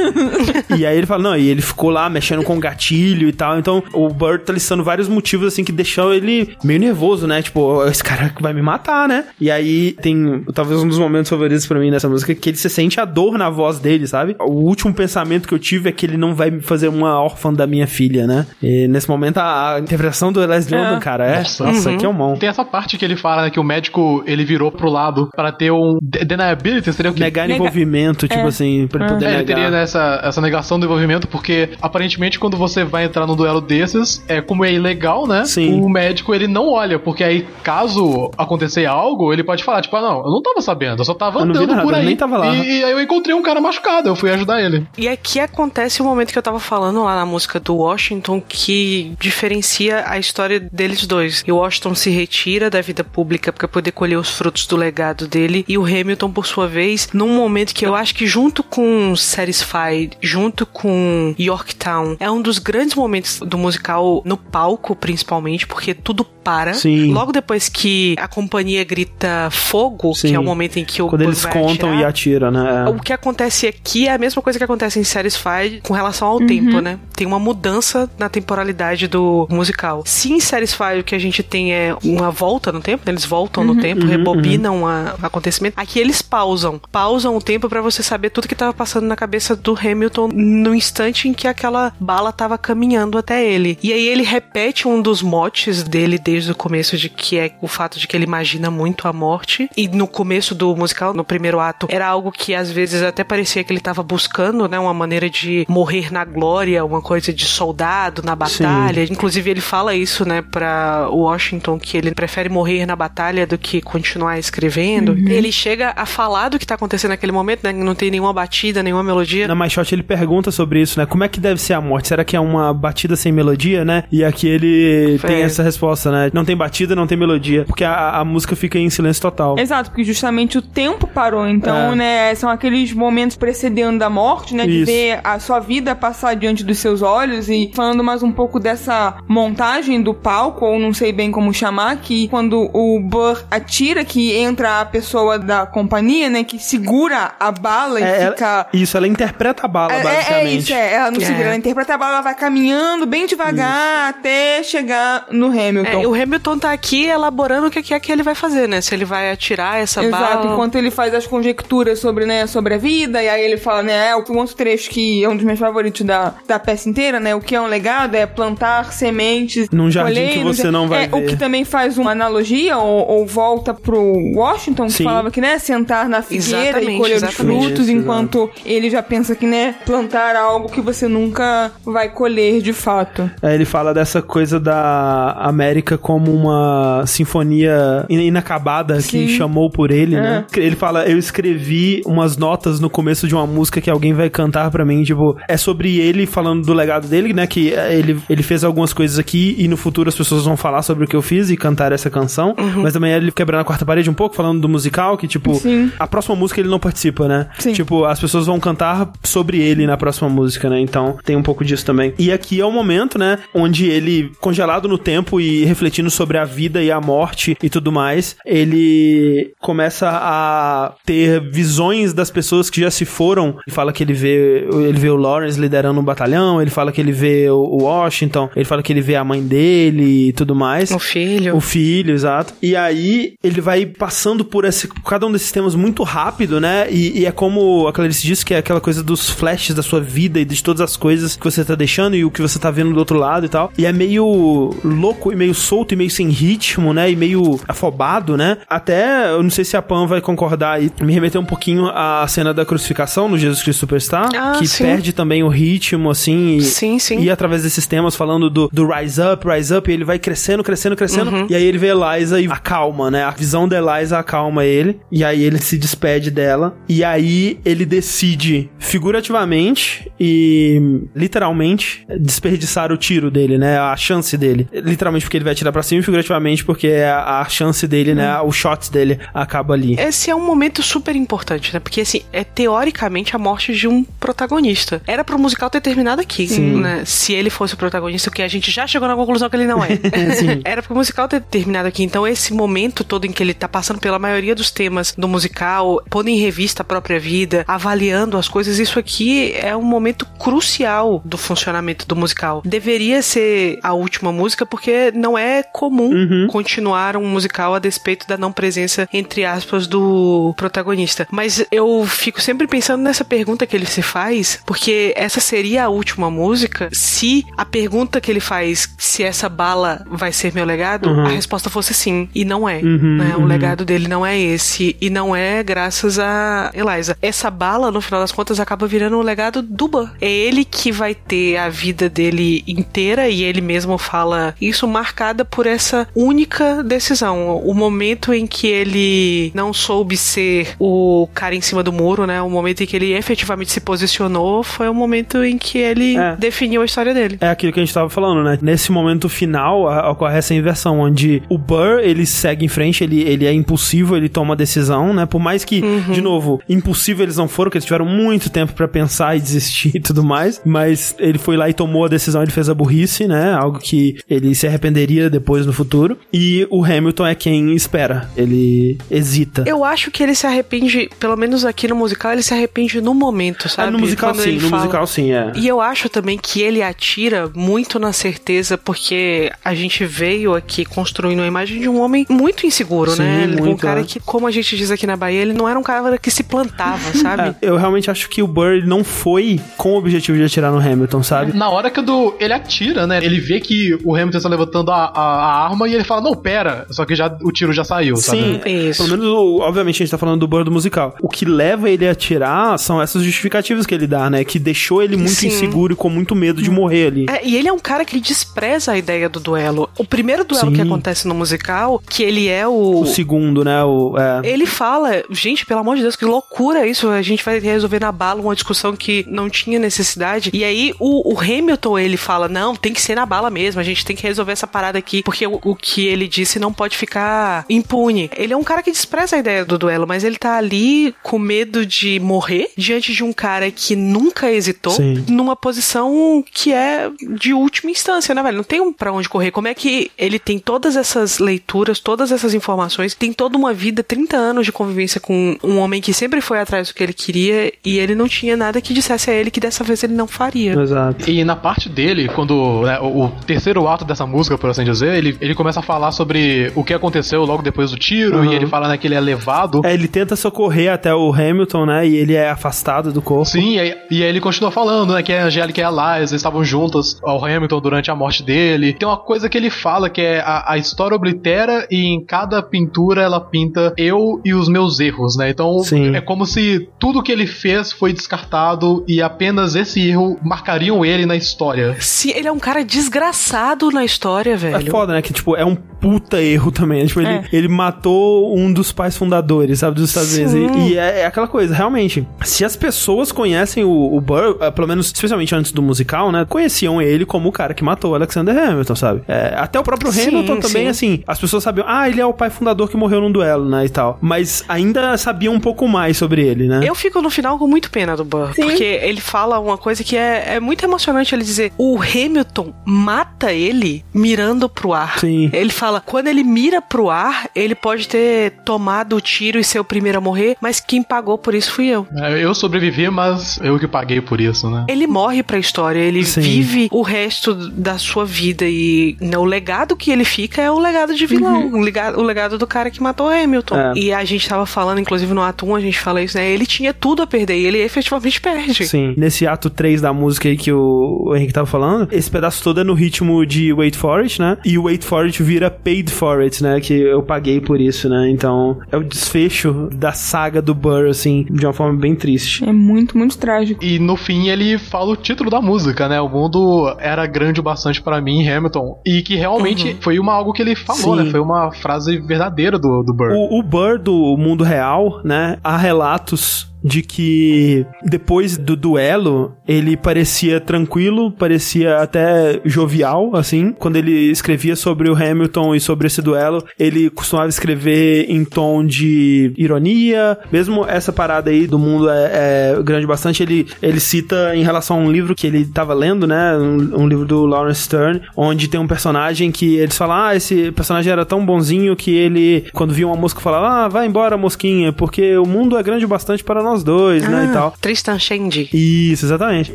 e aí ele fala, não, e ele ficou lá mexendo com o gatilho e tal. Então o Bird tá listando vários motivos assim que deixam ele meio nervoso, né? Tipo, esse cara vai me matar, né? E aí tem talvez um dos momentos favoritos pra mim nessa música que ele se sente a dor na voz dele, sabe? O último pensamento que eu tive é que ele não vai me fazer uma órfã da minha filha, né? E nesse momento a, a interpretação do Leslie É. Odom, cara, é. Nossa. Nossa, Uhum. que é um mão. Tem essa parte que ele fala né, que o médico ele virou pro lado para ter um de- deniability, seria o quê? Negar envolvimento, tipo assim, pra ele poder É, ele negar. teria né, essa, essa negação do envolvimento, porque aparentemente quando você vai entrar num duelo desses, é como é ilegal, né? Sim. O médico ele não olha, porque aí caso acontecer algo, ele pode falar, tipo, ah, não, eu não tava sabendo, eu só tava Eu não vi andando nada, por eu aí. nem tava lá. E, e aí eu encontrei um cara machucado, eu fui ajudar ele. E aqui acontece o momento que eu tava falando lá na música do Washington que diferencia a história deles dois. E o Washington se retira da vida pública para poder colher os frutos do legado dele. E o Hamilton, por sua vez, num momento que eu acho que junto com Satisfied, junto com Yorktown, é um dos grandes momentos do musical no palco, principalmente, porque tudo para. Sim. Logo depois que a companhia grita fogo, que é o momento em que o Quando eles vai contam atirar, e atiram, né? o que acontece aqui é a mesma coisa que acontece em Satisfied com relação ao tempo, né? Tem uma mudança na temporalidade do musical. Se em Satisfied o que a gente tem é uma volta no tempo, né? eles voltam no Uhum, tempo, uhum, rebobinam a- o acontecimento, aqui eles pausam. Pausam o tempo pra você saber tudo que tava passando na cabeça do Hamilton no instante em que aquela bala tava caminhando até ele. E aí ele repete um dos motes dele desde o começo, de que é o fato de que ele imagina muito a morte. E no começo do musical, no primeiro ato, era algo que às vezes até parecia que ele tava buscando, né? Uma maneira de morrer na glória, uma coisa de soldado na batalha. Inclusive, ele fala isso, né, pra Washington, que ele prefere morrer na batalha do que continuar escrevendo. Uhum. Ele chega a falar do que tá acontecendo naquele momento, né? Não tem nenhuma batida, nenhuma melodia. Na Mais Shot ele pergunta sobre isso, né? Como é que deve ser a morte? Será que é uma batida sem melodia, né? E aqui ele É. tem essa resposta, né? Não tem batida, não tem melodia. Porque a, a música fica em silêncio total. Exato, porque justamente o tempo parou. Então, É. né, são aqueles momentos precedendo a morte, né? De Isso. ver a sua vida passar diante dos seus olhos e falando mais um pouco dessa montagem do palco, ou não sei bem como chamar, que quando o Burr atira, que entra a pessoa da companhia, né? Que segura a bala e É, ela- fica. Isso, ela interpreta a bala, É, é, basicamente. é isso, é. Ela não É. segura, ela interpreta a bala, ela vai caminhando bem devagar até chegar no Hamilton. É, o Hamilton tá aqui elaborando o que é que ele vai fazer, né? Se ele vai atirar essa Exato, bala. enquanto ele faz as conjecturas sobre, né, sobre a vida, e aí ele fala, né, é, o um outro trecho que é um dos meus favoritos da, da peça inteira, né, o que é um legado é plantar sementes... Num jardim colher, que você não vai é, O ver. que também faz uma analogia, ou, ou volta pro Washington, que Sim. falava que, né, sentar na figueira Exatamente, e colher exatamente. os frutos, Isso, enquanto ele já pensa que, né, plantar algo que você nunca vai colher de fato. É, ele fala dessa coisa da América como uma sinfonia in- inacabada Sim. que chamou por ele, É. né? Ele fala, eu escrevi umas notas no começo de uma música que alguém vai cantar pra mim, tipo, é sobre ele falando do legado dele, né? Que é, ele, ele fez algumas coisas aqui e no futuro as pessoas vão falar sobre o que eu fiz e cantar essa canção. Mas também é ele quebrando a quarta parede um pouco, falando do musical, que tipo, Sim. a próxima música ele não participa, né? Sim. Tipo, as pessoas vão cantar sobre ele na próxima música, né? Então tem um pouco disso também. E aqui é o momento, né? Onde ele, congelado no tempo e refletindo sobre a vida e a morte e tudo mais, ele começa a ter visões das pessoas que já se foram. Ele fala que ele vê, ele vê o Lawrence liderando um batalhão, ele fala que ele vê o Washington, ele fala que ele vê a mãe dele e tudo mais. O filho. O filho, exato. E aí ele vai passando por esse, cada um desses temas muito rápido, né? E, e é como a Clarice disse, que é aquela coisa dos flashes da sua vida e de todas as coisas que você tá deixando e o que você tá vendo do outro lado e tal. E é meio louco e meio solto e meio sem ritmo, né? E meio afobado, né? Até, eu não sei se a Pan vai concordar aí, me remeteu um pouquinho à cena da crucificação no Jesus Cristo Superstar, Ah, que sim. perde também o ritmo, assim. E, Sim, sim. E através desses temas, falando do, do Rise Up, Rise Up, e ele vai crescendo, crescendo, crescendo. Uhum. E aí ele vê Eliza e acalma, né? A visão da Eliza acalma ele. E aí ele se despede dela. E aí ele decide, figurativamente e literalmente, desperdiçar o tiro dele, né? A chance dele. Literalmente porque ele vai atirar pra cima figurativamente porque a, a chance dele, né? O shot dele acaba ali. Esse é um momento super importante, né? Porque, assim, é teoricamente a morte de um protagonista. Era pro musical ter terminado aqui, Sim. né? Se ele fosse o protagonista, porque a gente já chegou na conclusão que ele não é. Sim. Era pro musical ter terminado aqui. Então, esse momento todo em que ele tá passando pela maioria dos temas do musical, pondo em revista a própria vida, avaliando as coisas, isso aqui é um momento crucial do funcionamento do musical. Deveria ser a última música, porque não é comum continuar um musical a despeito da não presença, entre aspas, do protagonista. Mas eu fico sempre pensando nessa pergunta que ele se faz, porque essa seria a última música se a pergunta que ele faz, se essa bala vai ser meu legado, Uhum. a resposta fosse sim, e não é. Uhum, né? O uhum. legado dele não é esse, e não é graças a Eliza. Essa bala, no final das contas, acaba virando o legado do Ban. É ele que vai ter a vida dele inteira, e ele mesmo fala isso, marcada por essa única decisão. O momento em que ele não soube ser o cara em cima do muro, né? O momento em que ele efetivamente se posicionou foi o momento em que ele É. definiu a história dele. É aquilo que a gente tava falando, né? Nesse momento final, a- ocorre essa inversão, onde o Burr, ele segue em frente, ele, ele é impulsivo, ele toma decisão, né? Por mais que, Uhum. de novo, impulsivo eles não foram, porque eles tiveram muito tempo pra pensar e desistir e tudo mais, mas ele foi lá e tomou a decisão, ele fez a burrice, né? Algo que ele se arrependeria depois no futuro. E o Hamilton é quem espera, ele hesita. Eu acho que ele se arrepende, pelo menos aqui no musical, ele se arrepende no momento, sabe? Ah, no musical Quando sim, no fala- musical sim, é. E eu acho também que ele atira muito na certeza, porque a gente veio aqui construindo a imagem de um homem muito inseguro, Sim, né? um muito, cara é. que, como a gente diz aqui na Bahia, ele não era um cara que se plantava, sabe? É, eu realmente acho que o Burr ele não foi com o objetivo de atirar no Hamilton, sabe? Na hora que o do, ele atira, né? Ele vê que o Hamilton está levantando a, a, a arma e ele fala, não, pera. Só que já, o tiro já saiu, Sim, sabe? pelo menos, obviamente, a gente tá falando do Burr do musical. O que leva ele a atirar são essas justificativas que ele dá, né? Que deixou ele muito Sim. inseguro e com muito medo de morrer ali. É, e ele é um cara que despreza a ideia do duelo. O primeiro duelo Sim. que acontece no musical, que ele é o. O segundo, né? O, é. ele fala, gente, pelo amor de Deus, que loucura isso. A gente vai resolver na bala uma discussão que não tinha necessidade. E aí o, o Hamilton, ele fala: não, tem que ser na bala mesmo, a gente tem que resolver essa parada aqui, porque o, o que ele disse não pode ficar impune. Ele é um cara que despreza a ideia do duelo, mas ele tá ali com medo de morrer diante de um cara que nunca hesitou, Sim. numa posição que é de última instância, né, velho? Não tem um pra onde correr. Como é que ele tem todas essas leituras, todas essas informações, tem toda uma vida, 30 anos de convivência com um homem que sempre foi atrás do que ele queria e ele não tinha nada que dissesse a ele que dessa vez ele não faria. Exato. E na parte dele, quando né, o, o terceiro ato dessa música, por assim dizer, ele, ele começa a falar sobre o que aconteceu logo depois do tiro, Uhum. e ele fala né, que ele é levado. É, ele tenta socorrer até o Hamilton, né? E ele é afastado do corpo. Sim, e aí, e aí ele continua falando, né, que a Angélica e a Liza estavam juntas ao Hamilton durante a morte dele. Tem uma coisa que ele fala que é a, a história oblitera e em cada pintura ela pinta eu e os meus erros, né? Então Sim. é como se tudo que ele fez foi descartado e apenas esse erro marcariam ele na história. Sim, ele é um cara desgraçado na história, velho. É foda, né? Que, tipo, é um puta erro também. Tipo, ele, É. ele matou um dos pais fundadores, sabe, dos Estados Sim. Unidos. E, e é, é aquela coisa, realmente. Se as pessoas conhecem o, o Burr, eh, pelo menos, especialmente antes do musical, né? Conheciam ele como o cara que matou o Alexander Hamilton, sabe? É, até o próprio Sim, Hamilton também, sim. assim, as pessoas sabiam, ah, ele é o pai fundador que morreu num duelo, né? E tal. Mas ainda sabiam um pouco mais sobre ele, né? Eu fico no final com muito pena do Burr, porque ele fala uma coisa que é, é muito emocionante ele dizer: o Hamilton mata ele mirando pro ar. Sim. Ele fala: quando ele mira pro ar, ele pode ter tomado o tiro e ser o primeiro a morrer, mas quem pagou por isso fui eu. É, Eu sobrevivi, mas eu que paguei por isso, né? Ele morre pra história, ele Sim. vive o resto da sua vida e né, o legado que ele fica é o legado de vilão, o, legado, o legado do cara que matou Hamilton. É. E a gente tava falando, inclusive no ato 1, a gente fala isso, né? Ele tinha tudo a perder e ele efetivamente perde. Sim. Nesse ato 3 da música aí que o o Henrique tava falando, esse pedaço todo é no ritmo de Wait For It, né? E o Wait For It vira Paid For It, né? Que eu paguei por isso, né? Então, é o desfecho da saga do Burr, assim, de uma forma bem triste. É muito, muito trágico. E no fim ele fala o título da música, né? O mundo era grande o bastante pra mim, Hamilton. E que realmente Uhum. foi uma, algo que ele falou, Sim. né? Foi uma frase verdadeira do, do Burr. O, o Burr do mundo real, né? Há relatos de que depois do duelo ele parecia tranquilo, parecia até jovial, assim. Quando ele escrevia sobre o Hamilton e sobre esse duelo, ele costumava escrever em tom de ironia. Mesmo essa parada aí do mundo é, é grande bastante, ele, ele cita em relação a um livro que ele estava lendo, né? Um, um livro do Lawrence Stern, onde tem um personagem que eles falam: Ah, esse personagem era tão bonzinho que ele, quando via uma mosca, falava: Ah, vai embora, mosquinha, porque o mundo é grande bastante para nós dois, né? E Ah, tal. Tristan Shandy. Isso, exatamente.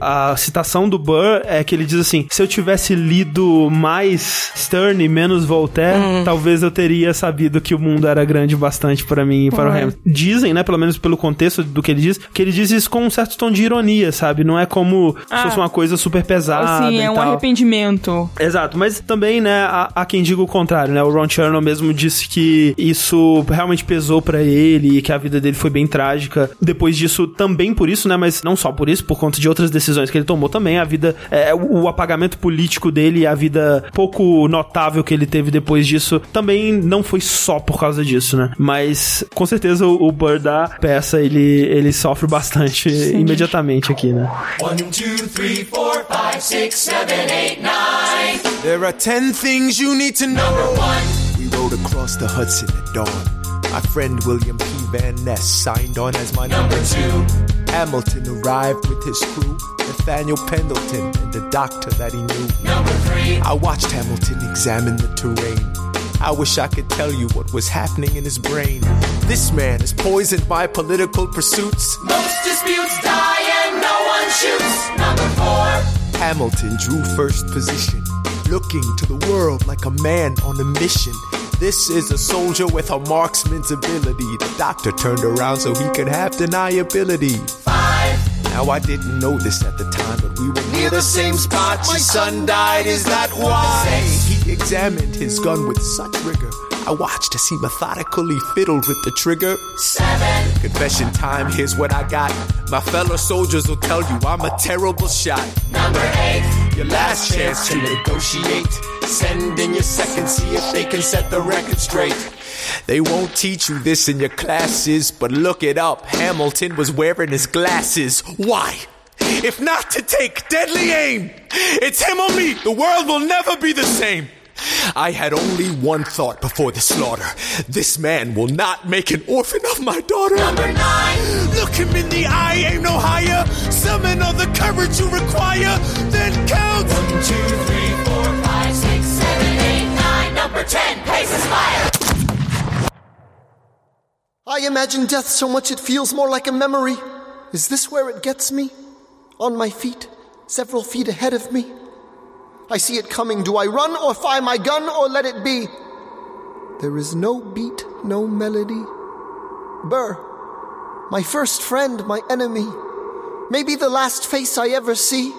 A citação do Burr é que ele diz assim: se eu tivesse lido mais Stern e menos Voltaire, Hum. talvez eu teria sabido que o mundo era grande bastante para mim e para o Ué. Hamilton. Dizem, né, pelo menos pelo contexto do que ele diz, que ele diz isso com um certo tom de ironia, sabe? Não é como se Ah. fosse uma coisa super pesada. Assim, e é um tal. arrependimento. Exato, mas também, né, há, há quem diga o contrário, né? O Ron Chernow mesmo disse que isso realmente pesou pra ele e que a vida dele foi bem trágica. Depois disso, também por isso, né? Mas não só por isso, por conta de outras decisões que ele tomou também, a vida, é, o, apagamento político dele e a vida pouco notável que ele teve depois disso também não foi só por causa disso, né? Mas com certeza o, o Burr da peça ele, ele sofre bastante imediatamente aqui, né? One, two, three, four, five, six, seven, eight, nine. There are ten things you need to know. Number one. We rode across the Hudson at dawn. My friend William. Van Ness signed on as my number two. Hamilton arrived with his crew, Nathaniel Pendleton and the doctor that he knew. Number three. I watched Hamilton examine the terrain. I wish I could tell you what was happening in his brain. This man is poisoned by political pursuits. Most disputes die and no one shoots. Number four. Hamilton drew first position, looking to the world like a man on a mission. This is a soldier with a marksman's ability. The doctor turned around so he could have deniability. Five. Now I didn't know this at the time, but we were near the same spot. My son died, is that why? He examined his gun with such rigor. I watched as he methodically fiddled with the trigger. Seven. Confession time, here's what I got. My fellow soldiers will tell you I'm a terrible shot. Number eight. Your last chance to negotiate. Send in your second, see if they can set the record straight. They won't teach you this in your classes, but look it up. Hamilton was wearing his glasses. Why? If not to take deadly aim, it's him or me. The world will never be the same. I had only one thought before the slaughter. This man will not make an orphan of my daughter. Number nine. Look him in the eye, aim no higher. Summon all the courage you require. Then count. One, two, three, four, five, six, seven, eight, nine. Number 10, paces fire. I imagine death so much it feels more like a memory. Is this where it gets me? On my feet, several feet ahead of me. I see it coming. Do I run or fire my gun or let it be? There is no beat, no melody. Burr, my first friend, my enemy. Maybe the last face I ever see.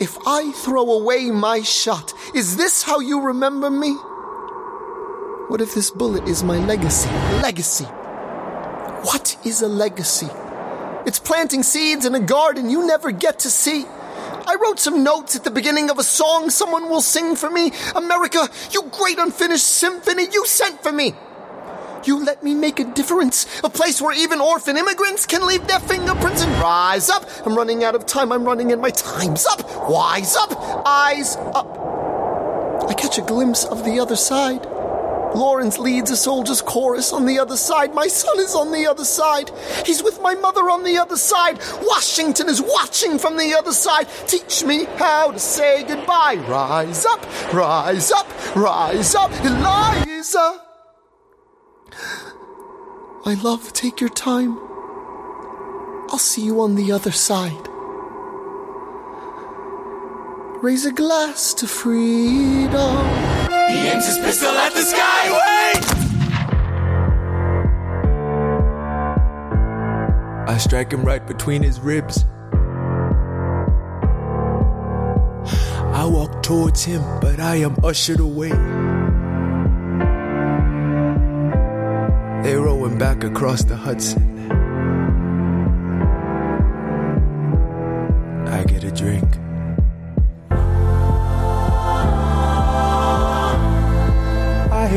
If I throw away my shot, is this how you remember me? What if this bullet is my legacy? Legacy. What is a legacy? It's planting seeds in a garden you never get to see. I wrote some notes at the beginning of a song someone will sing for me. America, you great unfinished symphony you sent for me. You let me make a difference, a place where even orphan immigrants can leave their fingerprints and rise up. I'm running out of time, I'm running and my time's up. Wise up, eyes up. I catch a glimpse of the other side. Lawrence leads a soldier's chorus on the other side. My son is on the other side. He's with my mother on the other side. Washington is watching from the other side. Teach me how to say goodbye. Rise up, rise up, rise up, Eliza. My love, take your time. I'll see you on the other side. Raise a glass to freedom. He aims his pistol at the skyway. I strike him right between his ribs. I walk towards him, but I am ushered away. They row him back across the Hudson. I get a drink.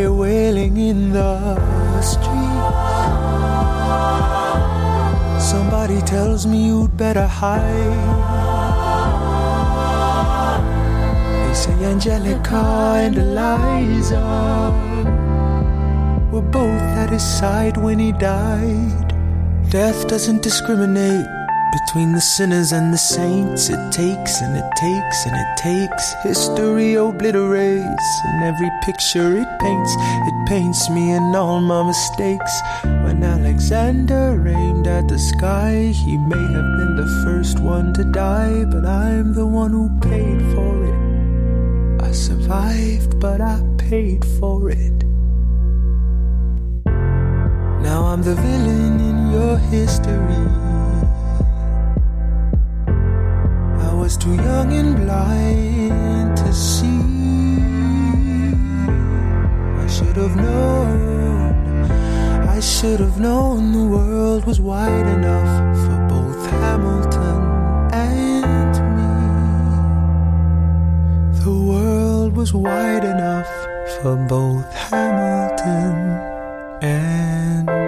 Wailing in the streets. Somebody tells me you'd better hide. They say Angelica and Eliza were both at his side when he died. Death doesn't discriminate between the sinners and the saints. It takes and it takes and it takes. History obliterates, and every picture it paints, it paints me and all my mistakes. When Alexander aimed at the sky, he may have been the first one to die, but I'm the one who paid for it. I survived, but I paid for it. Now I'm the villain in your history. Was too young and blind to see. I should have known. I should have known the world was wide enough for both Hamilton and me. The world was wide enough for both Hamilton and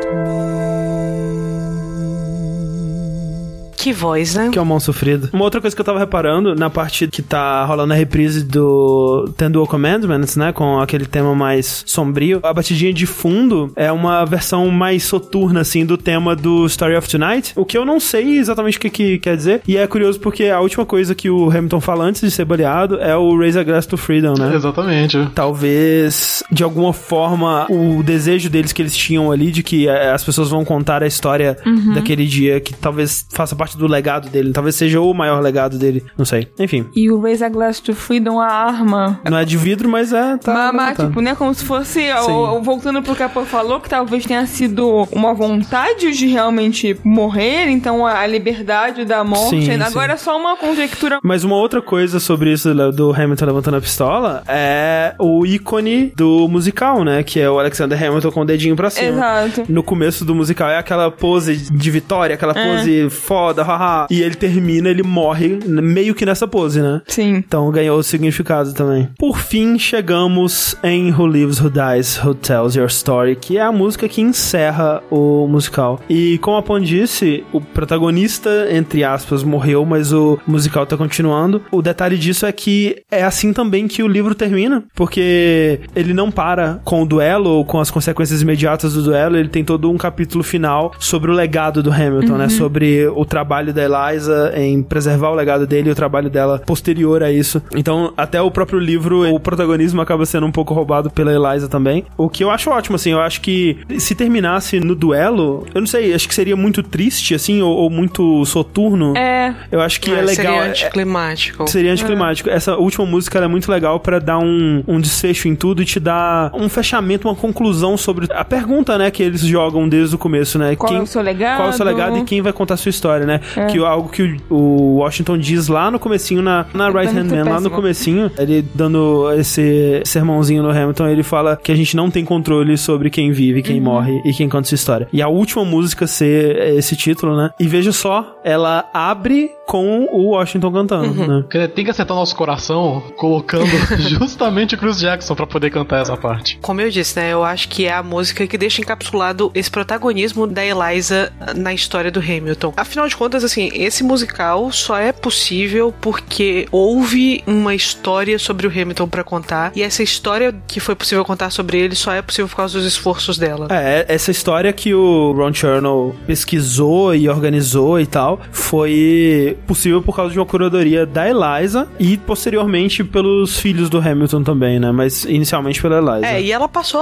Que voz, né? Que é o mão sofrido. Uma outra coisa que eu tava reparando na parte que tá rolando a reprise do Ten Dual Commandments, né? Com aquele tema mais sombrio. A batidinha de fundo é uma versão mais soturna, assim, do tema do Story of Tonight. O que eu não sei exatamente o que, que quer dizer. E é curioso porque a última coisa que o Hamilton fala antes de ser baleado é o Raise a Glass to Freedom, né? Exatamente. Talvez, de alguma forma, o desejo deles que eles tinham ali de que eh, as pessoas vão contar a história Uhum. daquele dia, que talvez faça parte do legado dele, talvez seja o maior legado dele, não sei. Enfim. E o Raise a Glass to Freedom, a arma. Não é de vidro, mas é. Tá Mas, tipo, né? Como se fosse. Sim. o- voltando pro que a Pô falou, que talvez tenha sido uma vontade de realmente morrer, então a, liberdade da morte. Sim, Agora é só uma conjectura. Mas uma outra coisa sobre isso do Hamilton levantando a pistola é o ícone do musical, né? Que é o Alexander Hamilton com o dedinho pra cima. Exato. No começo do musical é aquela pose de vitória, aquela É. pose foda, foda, haha. E ele termina, ele morre meio que nessa pose, né? Sim. Então ganhou o significado também. Por fim, chegamos em Who Lives, Who Dies, Who Tells Your Story, que é a música que encerra o musical. E como a Pon disse, o protagonista, entre aspas, morreu, mas o musical tá continuando. O detalhe disso é que é assim também que o livro termina, porque ele não para com o duelo ou com as consequências imediatas do duelo, ele tem todo um capítulo final sobre o legado do Hamilton, né? Uhum. Sobre o trabalho da Eliza em preservar o legado dele e o trabalho dela posterior a isso. Então, até o próprio livro, o protagonismo acaba sendo um pouco roubado pela Eliza também. O que eu acho ótimo, assim, eu acho que se terminasse no duelo, eu não sei, acho que seria muito triste, assim, ou, ou muito soturno. É. Eu acho que é, É, legal. Seria é- anticlimático. Seria anticlimático. Essa última música é muito legal pra dar um, um desfecho em tudo e te dar um fechamento, uma conclusão sobre a pergunta, né, que eles jogam desde o começo, né? Qual é o seu legado? Qual é o seu legado e quem vai contar a sua história, né? É. Que algo que o, o Washington diz lá no comecinho, na, na Right Hand Man, lá no comecinho, ele dando esse sermãozinho no Hamilton, ele fala que a gente não tem controle sobre quem vive, quem Uhum. morre e quem conta sua história. E a última música ser esse título, né? E veja só, ela abre com o Washington cantando, Uhum. né? Tem que acertar nosso coração colocando justamente o Chris Jackson pra poder cantar essa parte. Como eu disse, né? Eu acho que é a música que deixa encapsulado esse protagonismo da Eliza na história do Hamilton. Afinal de contas, assim, esse musical só é possível porque houve uma história sobre o Hamilton pra contar. E essa história que foi possível contar sobre ele só é possível por causa dos esforços dela. É, essa história que o Ron Chernow pesquisou e organizou e tal, foi possível por causa de uma curadoria da Eliza e posteriormente pelos filhos do Hamilton também, né? Mas inicialmente pela Eliza. É, e ela passou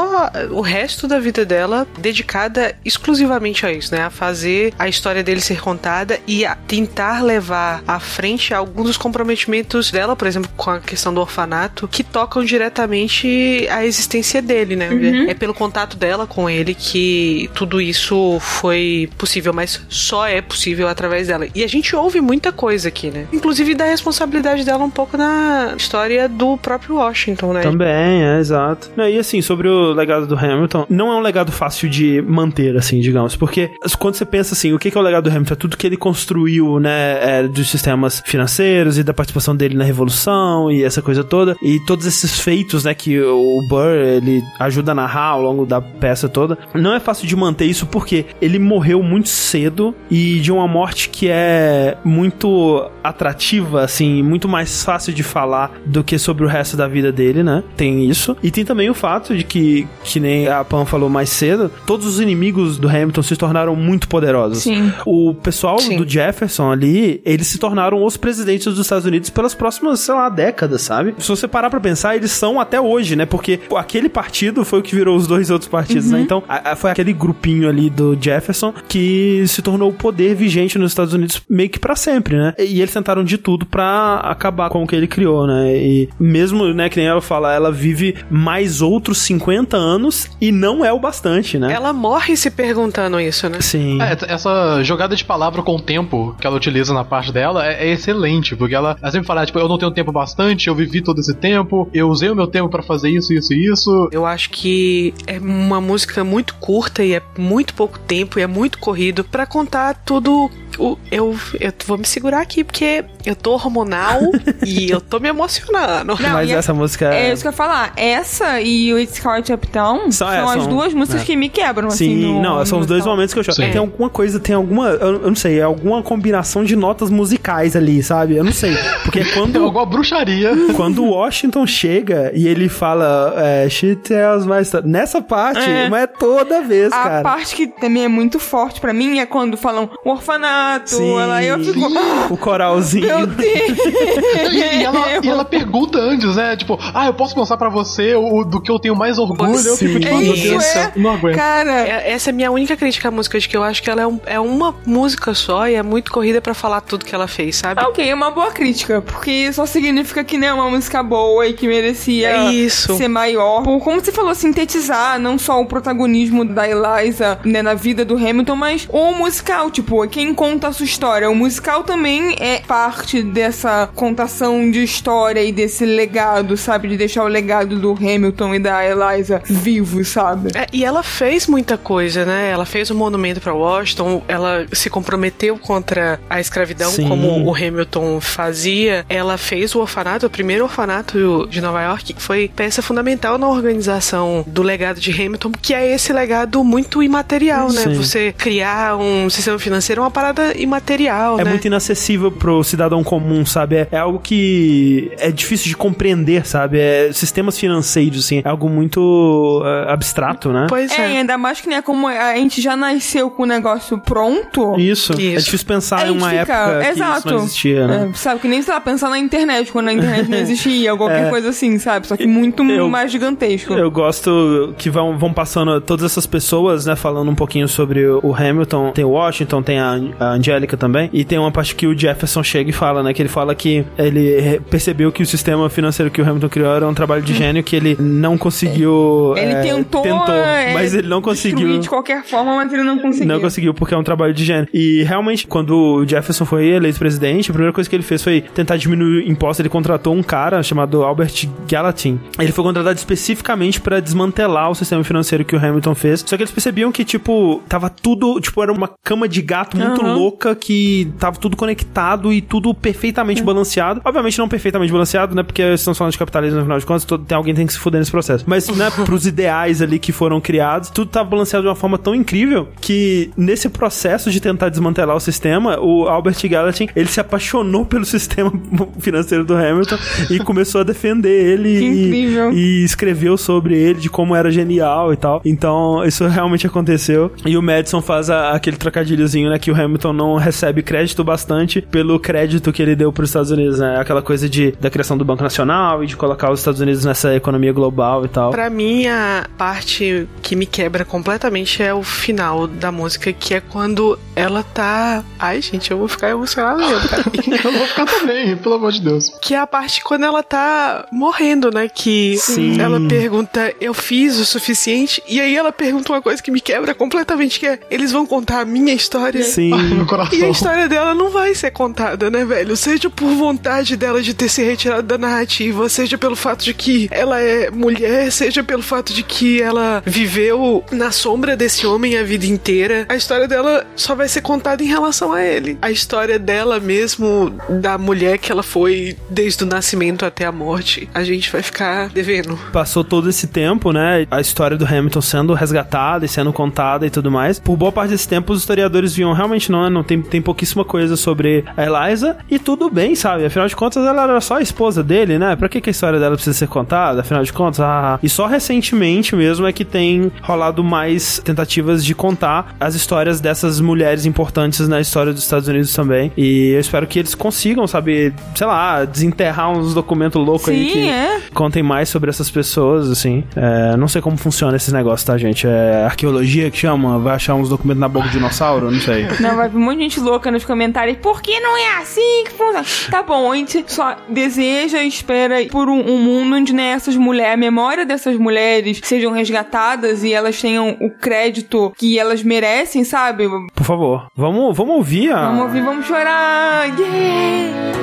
o resto da vida dela dedicada exclusivamente a isso, né? A fazer a história dele ser contada e a tentar levar à frente alguns dos comprometimentos dela, por exemplo, com a questão do orfanato, que tocam diretamente a existência dele, né? Uhum. É pelo contato dela com ele que tudo isso foi possível, mas só é possível através dela. E a gente ouve muita coisa aqui, né? Inclusive da responsabilidade dela um pouco na história do próprio Washington, né? Também, é, exato. Não, E assim, sobre o legado do Hamilton, não é um legado fácil de manter, assim, digamos, porque quando você pensa assim, o que que é o legado do Hamilton? É tudo que ele construiu, né, é, dos sistemas financeiros e da participação dele na Revolução e essa coisa toda, e todos esses feitos, né, que o Burr, ele ajuda a narrar ao longo da peça toda. Não é fácil de manter isso porque ele morreu muito cedo e de uma morte que é muito atrativa, assim, muito mais fácil de falar do que sobre o resto da vida dele, né? Tem isso. E tem também o fato de que, que nem a Pam falou mais cedo, todos os inimigos do Hamilton se tornaram muito poderosos. Sim. O pessoal do Jefferson ali, eles se tornaram os presidentes dos Estados Unidos pelas próximas, sei lá, décadas, sabe? Se você parar pra pensar, eles são até hoje, né? Porque aquele partido foi o que virou os dois outros partidos, Uhum. né? Então, a- a- foi aquele grupinho ali do Jefferson que se tornou o poder vigente nos Estados Unidos meio que pra sempre, né? E eles tentaram de tudo pra acabar com o que ele criou, né? E mesmo, né, que nem ela fala, ela vive mais outros 50 anos e não é o bastante, né? Ela morre se perguntando isso, né? Sim. É, essa jogada de palavra com tempo que ela utiliza na parte dela é, é excelente, porque ela, ela sempre fala, tipo, eu não tenho tempo bastante, eu vivi todo esse tempo, eu usei o meu tempo pra fazer isso, isso e isso. Eu acho que é uma música muito curta e é muito pouco tempo e é muito corrido pra contar tudo. O, eu, eu vou me segurar aqui porque eu tô hormonal e eu tô me emocionando. Não, Mas e essa música É isso que eu ia falar. Essa e o It's Called Uptown São- são, é, as são- duas músicas é. que me quebram, assim. Sim, no- não, são os dois momentos que eu choro. Sim. Tem alguma coisa, tem alguma. Eu, eu não sei, é alguma combinação de notas musicais ali, sabe? Eu não sei. Porque É quando. alguma bruxaria. Quando o Washington chega e ele fala, é, she tells my story. Nessa parte, É. mas é toda vez, A cara. parte que também é muito forte pra mim é quando falam o orfanato. Sim. Ela, eu fico. "Ah, O coralzinho. Meu Deus! E, e ela, e ela pergunta antes, né? Tipo, ah, eu posso mostrar pra você o, do que eu tenho mais orgulho. Eu fico tipo, É ah, meu isso, Deus, é. não aguento. Cara, É- Essa é a minha única crítica à música, de que eu acho que ela é, um- é uma música só e é muito corrida pra falar tudo que ela fez, sabe? ok, é uma boa crítica, porque só significa que não é uma música boa e que merecia É isso. ser maior. Por, como você falou, sintetizar não só o protagonismo da Eliza né, na vida do Hamilton, mas o musical, tipo, quem conta a sua história. O musical também é parte dessa contação de história e desse legado, sabe? De deixar o legado do Hamilton e da Eliza vivos, sabe? É, e ela fez muita coisa, né? Ela fez um monumento pra Washington, ela se comprometeu contra a escravidão, Sim. como o Hamilton fazia. Ela fez o orfanato, o primeiro orfanato de Nova York, que foi peça fundamental na organização do legado de Hamilton, que é esse legado muito imaterial, né? Sim. Você criar um sistema financeiro é uma parada imaterial, É né? muito inacessível pro cidadão comum, sabe? É, é algo que é difícil de compreender, sabe? É sistemas financeiros, assim, é algo muito é, abstrato, né? Pois É, e ainda mais que né, como a gente já nasceu com o negócio pronto. Isso. É difícil pensar a em uma época que Exato. isso não existia, né? É, sabe, que nem sei lá, pensar na internet, quando a internet não existia, ou qualquer É. coisa assim, sabe? Só que muito Eu- mais gigantesco. Eu gosto que vão, vão passando todas essas pessoas, né, falando um pouquinho sobre o Hamilton. Tem o Washington, tem a, a Angélica também. E tem uma parte que o Jefferson chega e fala, né, que ele fala que ele percebeu que o sistema financeiro que o Hamilton criou era um trabalho de gênio que ele não conseguiu. Ele é, tentou, tentou, é, mas ele não conseguiu. de qualquer forma, mas ele não conseguiu. Não conseguiu porque é um trabalho de gênio. E realmente, quando o Jefferson foi eleito presidente, a primeira coisa que ele fez foi tentar diminuir impostos. Ele contratou um cara chamado Albert Gallatin. Ele foi contratado especificamente pra desmantelar o sistema financeiro que o Hamilton fez. Só que eles percebiam que, tipo, tava tudo, tipo, era uma cama de gato muito Aham. louca que tava tudo conectado e tudo perfeitamente balanceado. Obviamente não perfeitamente balanceado, né? Porque estamos falando de capitalismo, no final de contas, todo, tem alguém que tem que se fuder nesse processo. Mas, né, pros ideais ali que foram criados, tudo tava balanceado de uma forma tão incrível que nesse processo de tentar desmantelar o sistema, o Albert Gallatin, ele se apaixonou pelo sistema financeiro do Hamilton e começou a defender ele e, e escreveu sobre ele, de como era genial e tal. Então, isso realmente aconteceu. E o Madison faz a- aquele trocadilhozinho, né, que o Hamilton não recebe crédito bastante pelo crédito que ele deu para os Estados Unidos, né? Aquela coisa de da criação do Banco Nacional e de colocar os Estados Unidos nessa economia global e tal. Pra mim, a parte que me quebra completamente é o final da música, que é quando ela tá. Ai, gente, eu vou ficar emocionada mesmo, cara. eu vou ficar também, pelo amor de Deus. Que é a parte quando ela tá morrendo, né? Que Sim. ela pergunta, eu fiz o suficiente? E aí ela pergunta uma coisa que me quebra completamente, que é, eles vão contar a minha história? Sim. Ai, meu coração. E a história dela não vai ser contada, né, velho? Seja por vontade dela de ter se retirado da narrativa, seja pelo fato de que ela é mulher, seja pelo fato de que ela viveu na sombra desse homem a vida inteira. A história dela só vai ser contada em relação a ele. A história dela mesmo, da mulher que ela foi desde o nascimento até a morte, a gente vai ficar devendo. Passou todo esse tempo, né? A história do Hamilton sendo resgatada e sendo contada e tudo mais. Por boa parte desse tempo, os historiadores viam realmente não, não tem, tem pouquíssima coisa sobre a Eliza. E tudo bem, sabe? Afinal de contas, ela era só a esposa dele, né? Pra que, que a história dela precisa ser contada? Afinal de contas, ah. E só recentemente mesmo é que tem rolado mais tentativas de contar as histórias dessas mulheres importantes na história dos Estados Unidos também. E eu espero que eles consigam, sabe, sei lá, desenterrar uns documentos loucos aí que é. contem mais sobre essas pessoas, assim. É, não sei como funciona esses negócios, tá, gente? É arqueologia que chama? Vai achar uns documentos na boca de dinossauro? Não sei. Não, vai vir um monte de gente louca nos comentários. Por que não é assim que funciona? Tá bom, a gente só deseja e espera por um, um mundo onde né, essas mulheres, a memória dessas mulheres sejam resgatadas e elas tenham o crédito que elas merecem, sabe? Por favor, vamos, vamos ouvir a. Vamos ouvir, vamos chorar. Yeah!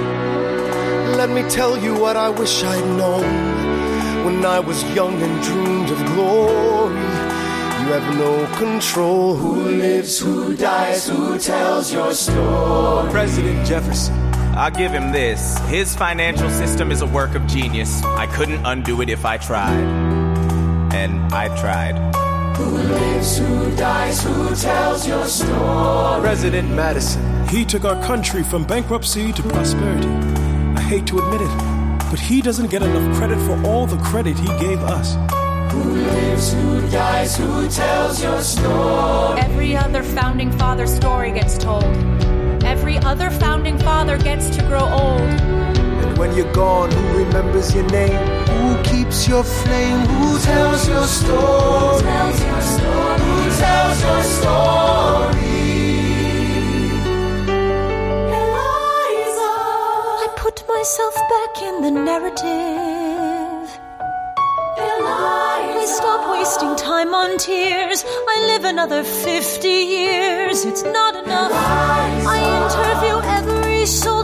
Let me tell you what I wish I'd known when I was young and dreamed of glory. You have no control. Who lives, who dies, who tells your story? President Jefferson. I'll give him this. His financial system is a work of genius. I couldn't undo it if I tried. And I tried. Who lives, who dies, who tells your story? President Madison. He took our country from bankruptcy to prosperity. I hate to admit it, but he doesn't get enough credit for all the credit he gave us. Who lives, who dies, who tells your story? Every other founding father story gets told. Every other founding father gets to grow old. And when you're gone, who remembers your name? Who keeps your flame? Who tells your story? Tells your story. Who tells your story? Eliza, I put myself back in the narrative. Eliza. Please stop wasting time on tears. I live another 50 years. It's not enough. Eliza. I interview every soldier who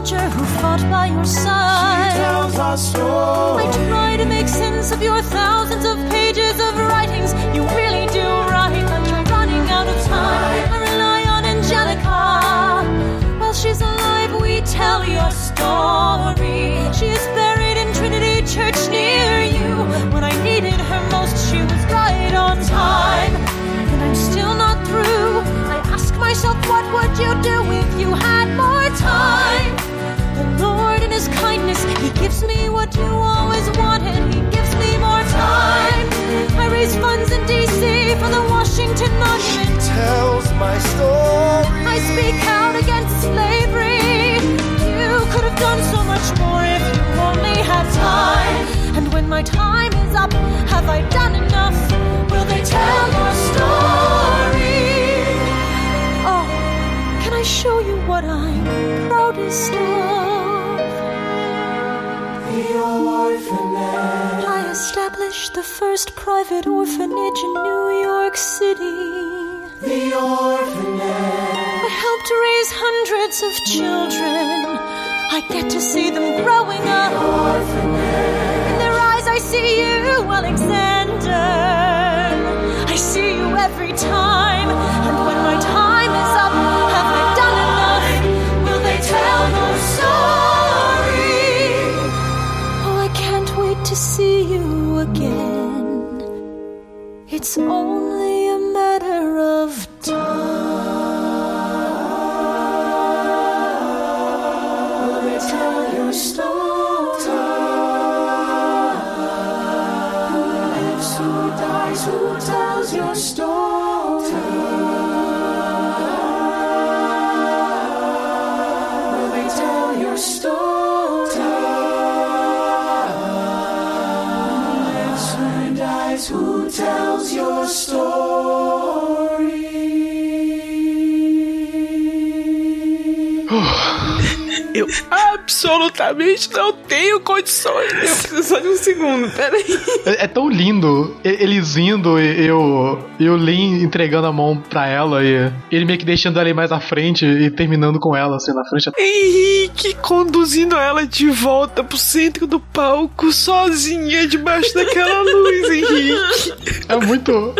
fought by your side. She tells our story. I try to make sense of your thousands of pages of writings. You really do write like you're running out of time. I rely on Angelica. While she's alive, we tell your story. She is buried in Trinity Church near you. When I needed her most, she was right on time. And I'm still not through. I ask myself, what would you do if you had more time? The Lord, in His kindness, He gives me what you always wanted. He gives me more time. I raise funds in D.C. for the Washington Monument. Tells my story. I speak out against slavery. You could have done so much more if you only had time. And when my time is up, have I done enough? Will they tell your story? Oh, can I show you what I'm proudest of? Established the first private orphanage in New York City. The orphanage. I helped raise hundreds of children. I get to see them growing up. Orphanage. In their eyes, I see you, Alexander. I see you every time. It's only a matter of time. Who lives, who dies, who tells your story? Absolutamente não tenho condições. Eu preciso só de um segundo, peraí. É, é tão lindo eles indo e eu, e o Lin entregando a mão pra ela e ele meio que deixando ela ir mais à frente e terminando com ela assim na frente. Henrique conduzindo ela de volta pro centro do palco, sozinha, debaixo daquela luz, Henrique. É muito.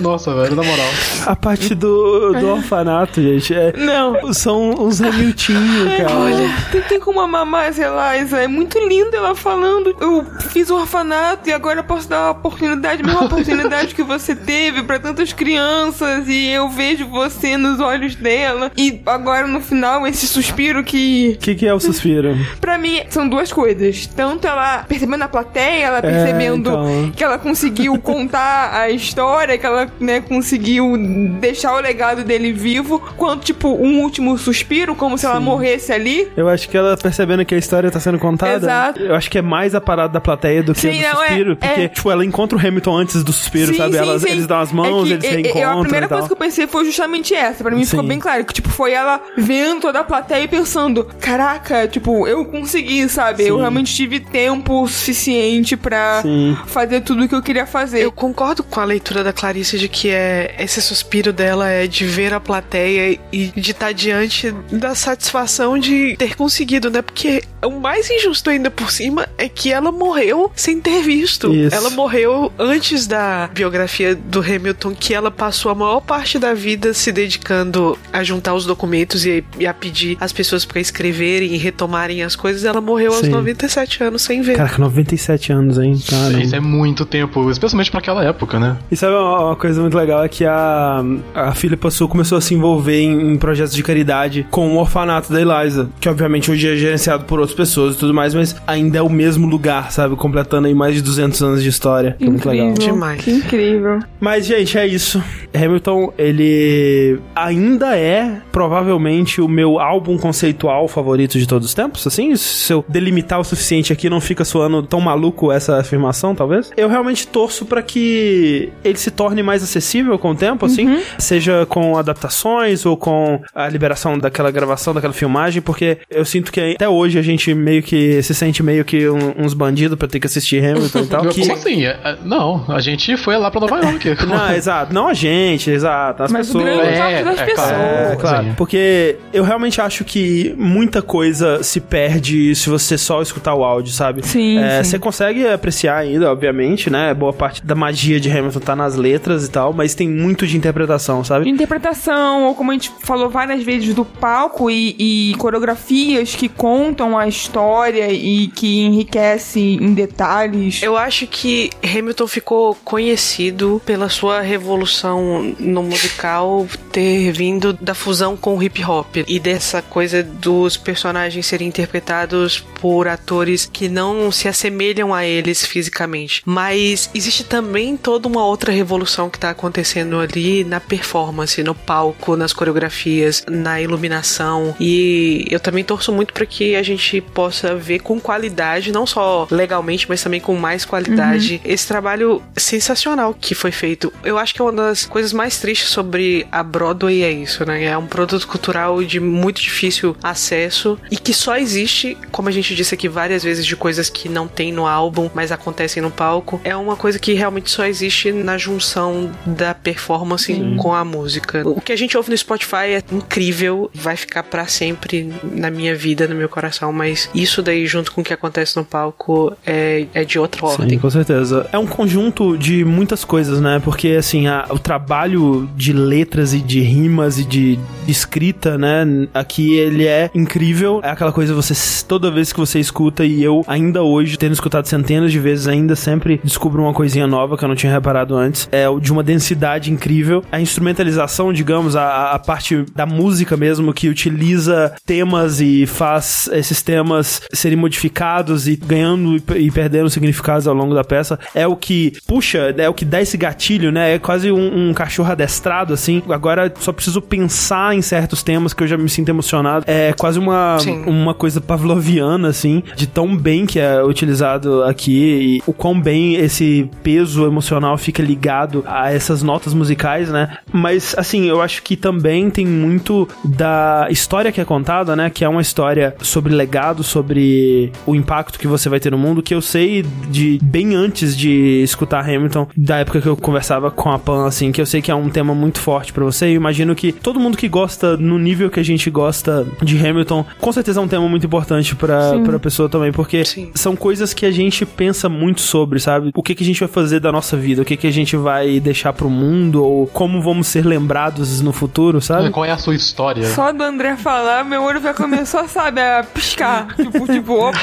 Nossa, velho, na moral. A parte do, do orfanato, gente, é, Não. são uns remiltinhos, cara. Olha, tem, tem como amar mais Eliza. É muito lindo ela falando. Eu fiz o orfanato e agora eu posso dar uma oportunidade, a mesma oportunidade que você teve pra tantas crianças. E eu vejo você nos olhos dela. E agora no final, esse suspiro que. O que, que é o suspiro? Pra mim, são duas coisas. Tanto ela percebendo a plateia, ela É, percebendo então. que ela conseguiu contar a história, que ela né, conseguiu deixar o legado dele vivo, quanto, tipo, um último suspiro, como se ela morresse ali. Eu acho que ela percebendo que a história tá sendo contada. Exato. Eu acho que é mais a parada da plateia do que Sim, do não, é- suspiro. porque, é. tipo, ela encontra o Hamilton antes do suspiro, Sim, sabe? sim, Elas- sim. Eles dão as mãos, É que, eles se é- é- reencontram. A primeira e tal. coisa que eu pensei foi justamente essa. Pra mim ficou bem claro. Que, tipo, foi ela vendo toda a plateia e pensando: caraca, tipo, eu consegui, sabe? Eu realmente tive tempo suficiente pra Sim. fazer tudo o que eu queria fazer. Eu concordo com a leitura da Clarice de que é esse suspiro dela é de ver a plateia e de estar diante da satisfação de ter conseguido, né? Porque o mais injusto ainda por cima é que ela morreu sem ter visto. Isso. Ela morreu antes da biografia do Hamilton, que ela passou a maior parte da vida se dedicando a juntar os documentos e, e a pedir as pessoas pra escreverem e retomarem as coisas. Ela morreu aos Sim. 97 anos sem ver. Caraca, 97 anos, hein? Caramba. Isso é muito tempo, especialmente pra aquela época, né? E sabe uma, uma coisa muito legal é que a, a Philippa Sul começou a se envolver em, em projetos de caridade com o orfanato da Eliza, que obviamente hoje é por outras pessoas e tudo mais, mas ainda é o mesmo lugar, sabe? Completando aí mais de 200 anos de história. Que é muito legal. Demais. Que incrível. Mas, gente, é isso. Hamilton, ele ainda é provavelmente o meu álbum conceitual favorito de todos os tempos, assim? Se eu delimitar o suficiente aqui, não fica soando tão maluco essa afirmação, talvez. Eu realmente torço pra que ele se torne mais acessível com o tempo, assim, seja com adaptações ou com a liberação daquela gravação, daquela filmagem, porque eu sinto que até hoje a gente meio que se sente meio que um- uns bandidos pra ter que assistir Hamilton e tal. Como que... assim? É, é, Não, a gente foi lá pra Nova York. Não, exato. Não a gente, exato. As Mas o pessoas. grande parte das é, pessoas. É, claro. Porque eu realmente acho que muita coisa se perde se você só escutar o áudio, sabe? Sim, É, sim. Você consegue apreciar ainda, obviamente, né? Boa parte da magia de Hamilton tá nas letras e tal, mas tem muito de interpretação, sabe? interpretação, ou como a gente falou várias vezes, do palco e, e coreografias que contam a história e que enriquece em detalhes. Eu acho que Hamilton ficou conhecido pela sua revolução no musical ter vindo da fusão com o hip hop e dessa coisa dos personagens serem interpretados por atores que não se assemelham a eles fisicamente. Mas existe também toda uma outra revolução que tá acontecendo ali na performance, no palco, nas coreografias, na iluminação. E eu também torço muito para que a gente possa ver com qualidade, não só legalmente, mas também com mais qualidade, esse trabalho sensacional que foi feito. Eu acho que é uma das coisas mais tristes sobre a Broadway é isso, né? É um produto cultural de muito difícil acesso e que só existe, como a gente disse aqui várias vezes, de coisas que não tem no álbum, mas acontecem no palco. É uma coisa que realmente só existe na junção da performance com a música. O que a gente ouve no Spotify é incrível, vai ficar pra sempre na minha vida, no meu coração, mas isso daí, junto com o que acontece no palco, é, é de outra Sim, ordem. com certeza. É um conjunto de muitas coisas, né? Porque, assim, a- o trabalho de letras e de rimas e de, de escrita, né? Aqui ele é incrível. É aquela coisa, você toda vez que você escuta, e eu ainda hoje, tendo escutado centenas de vezes, ainda sempre descubro uma coisinha nova que eu não tinha reparado antes. É o de uma densidade incrível. A instrumentalização, digamos, a, a parte da música mesmo, que utiliza temas e faz esses temas serem modificados e ganhando e, e perdendo significados ao longo da peça, é o que puxa, é o que dá esse gatilho, né? É quase um, um cachorro adestrado, assim. Agora só preciso pensar em certos temas que eu já me sinto emocionado. É quase uma, Sim. uma coisa pavloviana, assim, de tão bem que é utilizado aqui e o quão bem esse peso emocional fica ligado a essas notas musicais, né? Mas, assim, eu acho que também tem muito da história que é contada, né? Que é uma história sobre legado, sobre o impacto que você vai ter no mundo, que eu sei de bem antes de escutar Hamilton, da época que eu conversava com a Pan, assim, que eu sei que é um tema muito forte pra você. E eu imagino que todo mundo que gosta, no nível que a gente gosta de Hamilton, com certeza é um tema muito importante pra, Sim. pra pessoa também, porque são coisas que a gente pensa muito sobre, sabe? O que, que a gente vai fazer da nossa vida, o que, que a gente vai deixar pro mundo, ou como vamos ser lembrados no futuro, sabe? Qual é a sua história? Só do André falar, meu olho já começou, sabe, a piscar. tipo, tipo, opa!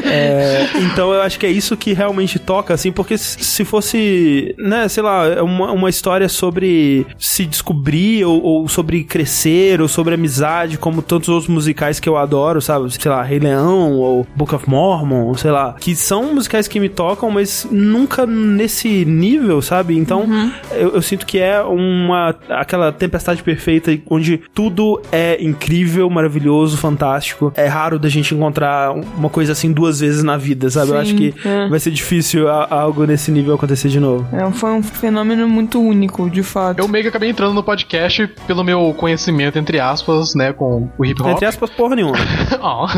É, então eu acho que é isso que realmente toca, assim, porque se se fosse, né, sei lá, é uma, uma história sobre se descobrir, ou, ou sobre crescer, ou sobre amizade, como tantos outros musicais que eu adoro, sabe? Sei lá, Rei Leão, ou Book of Mormon, sei lá, que são musicais que me tocam, mas nunca nesse nível, sabe? Então eu, eu sinto que é uma aquela tempestade perfeita onde tudo é incrível, maravilhoso, fantástico. É raro da gente encontrar uma coisa assim duas vezes na vida, sabe? eu Sim, acho que é. vai ser difícil a- algo nesse nível acontecer de novo. É, foi um fenômeno muito único, de fato. Eu meio que acabei entrando no podcast pelo meu conhecimento, entre aspas, né, com o hip hop. Entre aspas, porra nenhuma. Ó,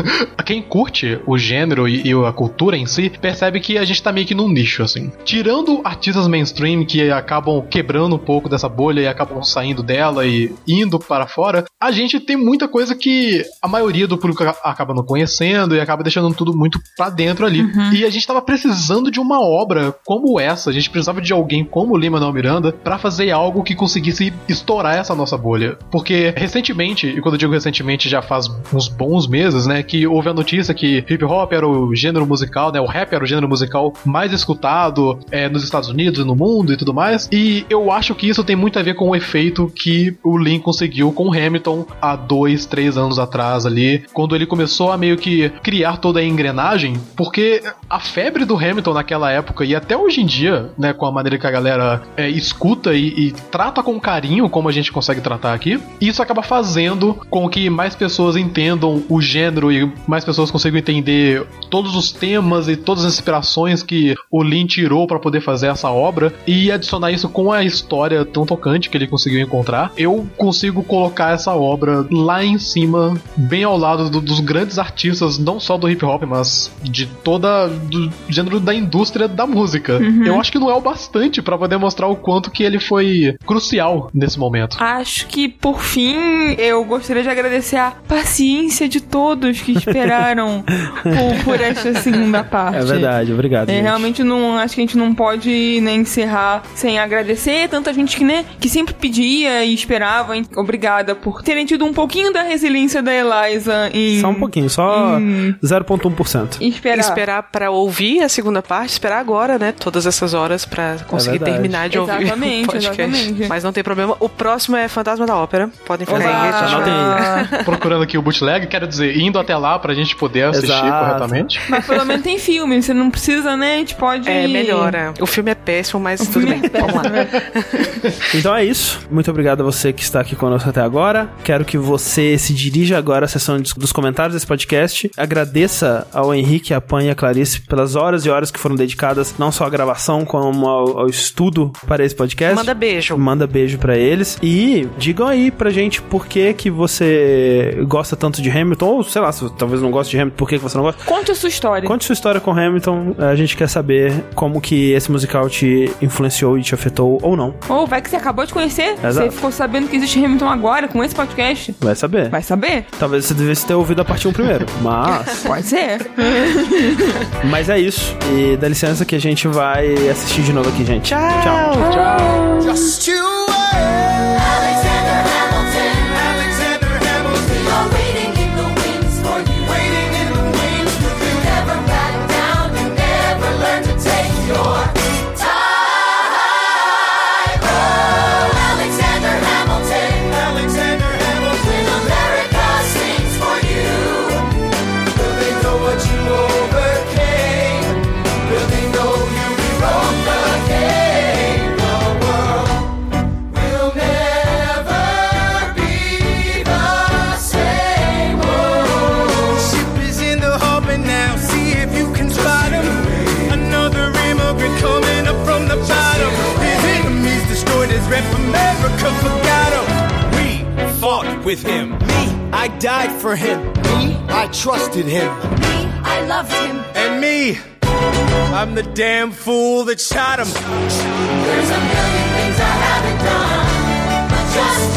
Quem curte o gênero e, e a cultura em si, percebe que a gente tá meio que num nicho, assim. Tirando artistas mainstream que acabam quebrando um pouco dessa bolha e acabam saindo dela e indo para fora, a gente tem muita coisa que a maioria do público acaba não conhecendo e acaba deixando tudo muito pra dentro ali. E a gente tava precisando de uma obra como essa, a gente precisava de alguém como Lima Manuel Miranda pra fazer algo que conseguisse estourar essa nossa bolha. Porque recentemente, e quando eu digo recentemente já faz uns bons meses, né, que houve a notícia que hip hop era o gênero musical, né, o rap era o gênero musical mais escutado é, nos Estados Unidos e no mundo e tudo mais. E eu acho que isso tem muito a ver com o efeito que o Lin conseguiu com o Hamilton há dois, três anos atrás ali, quando ele começou a meio que criar toda a engrenagem, porque a febre do Hamilton naquela época e até hoje em dia, né, com a maneira que a galera é, escuta e, e trata com carinho, como a gente consegue tratar aqui, isso acaba fazendo com que mais pessoas entendam o gênero e mais pessoas consigam entender todos os temas e todas as inspirações que o Lin tirou pra poder fazer essa obra e adicionar isso com a história tão tocante que ele conseguiu encontrar, eu consigo colocar essa obra lá em cima, bem ao lado do- dos grandes artistas, não só do hip hop, mas de toda do gênero da indústria da música. Uhum. Eu acho que não é o bastante pra poder mostrar o quanto que ele foi crucial nesse momento. Acho que, por fim, eu gostaria de agradecer a paciência de todos que esperaram por, por esta segunda parte. É verdade, obrigado. É, realmente não acho que a gente não pode nem encerrar sem agradecer tanta gente que, né, que sempre pedia e esperava. hein? Obrigada por terem tido um pouquinho da resiliência da Eliza em Só um pouquinho, só Hum. 0,1%. esperar. Esperar pra ouvir a segunda parte, esperar agora, né? Todas essas horas pra conseguir verdade. terminar de ouvir Exatamente, o podcast. exatamente. Mas não tem problema. O próximo é Fantasma da Ópera. Podem ficar. Anotem aí. Procurando aqui o bootleg, quero dizer, indo até lá pra gente poder assistir Exato. corretamente. Mas pelo menos tem filme, você não precisa, né? A gente pode. É, melhora. O filme é péssimo, mas tudo bem. Vamos lá. Então é isso. Muito obrigado a você que está aqui conosco até agora. Quero que você se dirija agora à de- dos comentários desse podcast. Agradeça ao Henrique, a Pan e a Clarice pelas horas e horas que foram dedicadas não só à gravação, como ao, ao estudo para esse podcast. Manda beijo. Manda beijo pra eles. E digam aí pra gente por que que você gosta tanto de Hamilton, ou sei lá, se talvez não goste de Hamilton, por que que você não gosta. Conte a sua história. Conte sua história com Hamilton. A gente quer saber como que esse musical te influenciou e te afetou ou não. Ou vai que você acabou de conhecer, Exato. você ficou sabendo que existe Hamilton agora com esse podcast. Vai saber. Vai saber? Talvez você devesse ter ouvido a parte 1 primeiro. Mas. Pode ser. Mas é isso. E dá licença que a gente vai assistir de novo aqui, gente. Tchau. Tchau. Just with him. Me, I died for him. Me, I trusted him. Me, I loved him. And me, I'm the damn fool that shot him. There's a million things I haven't done. Just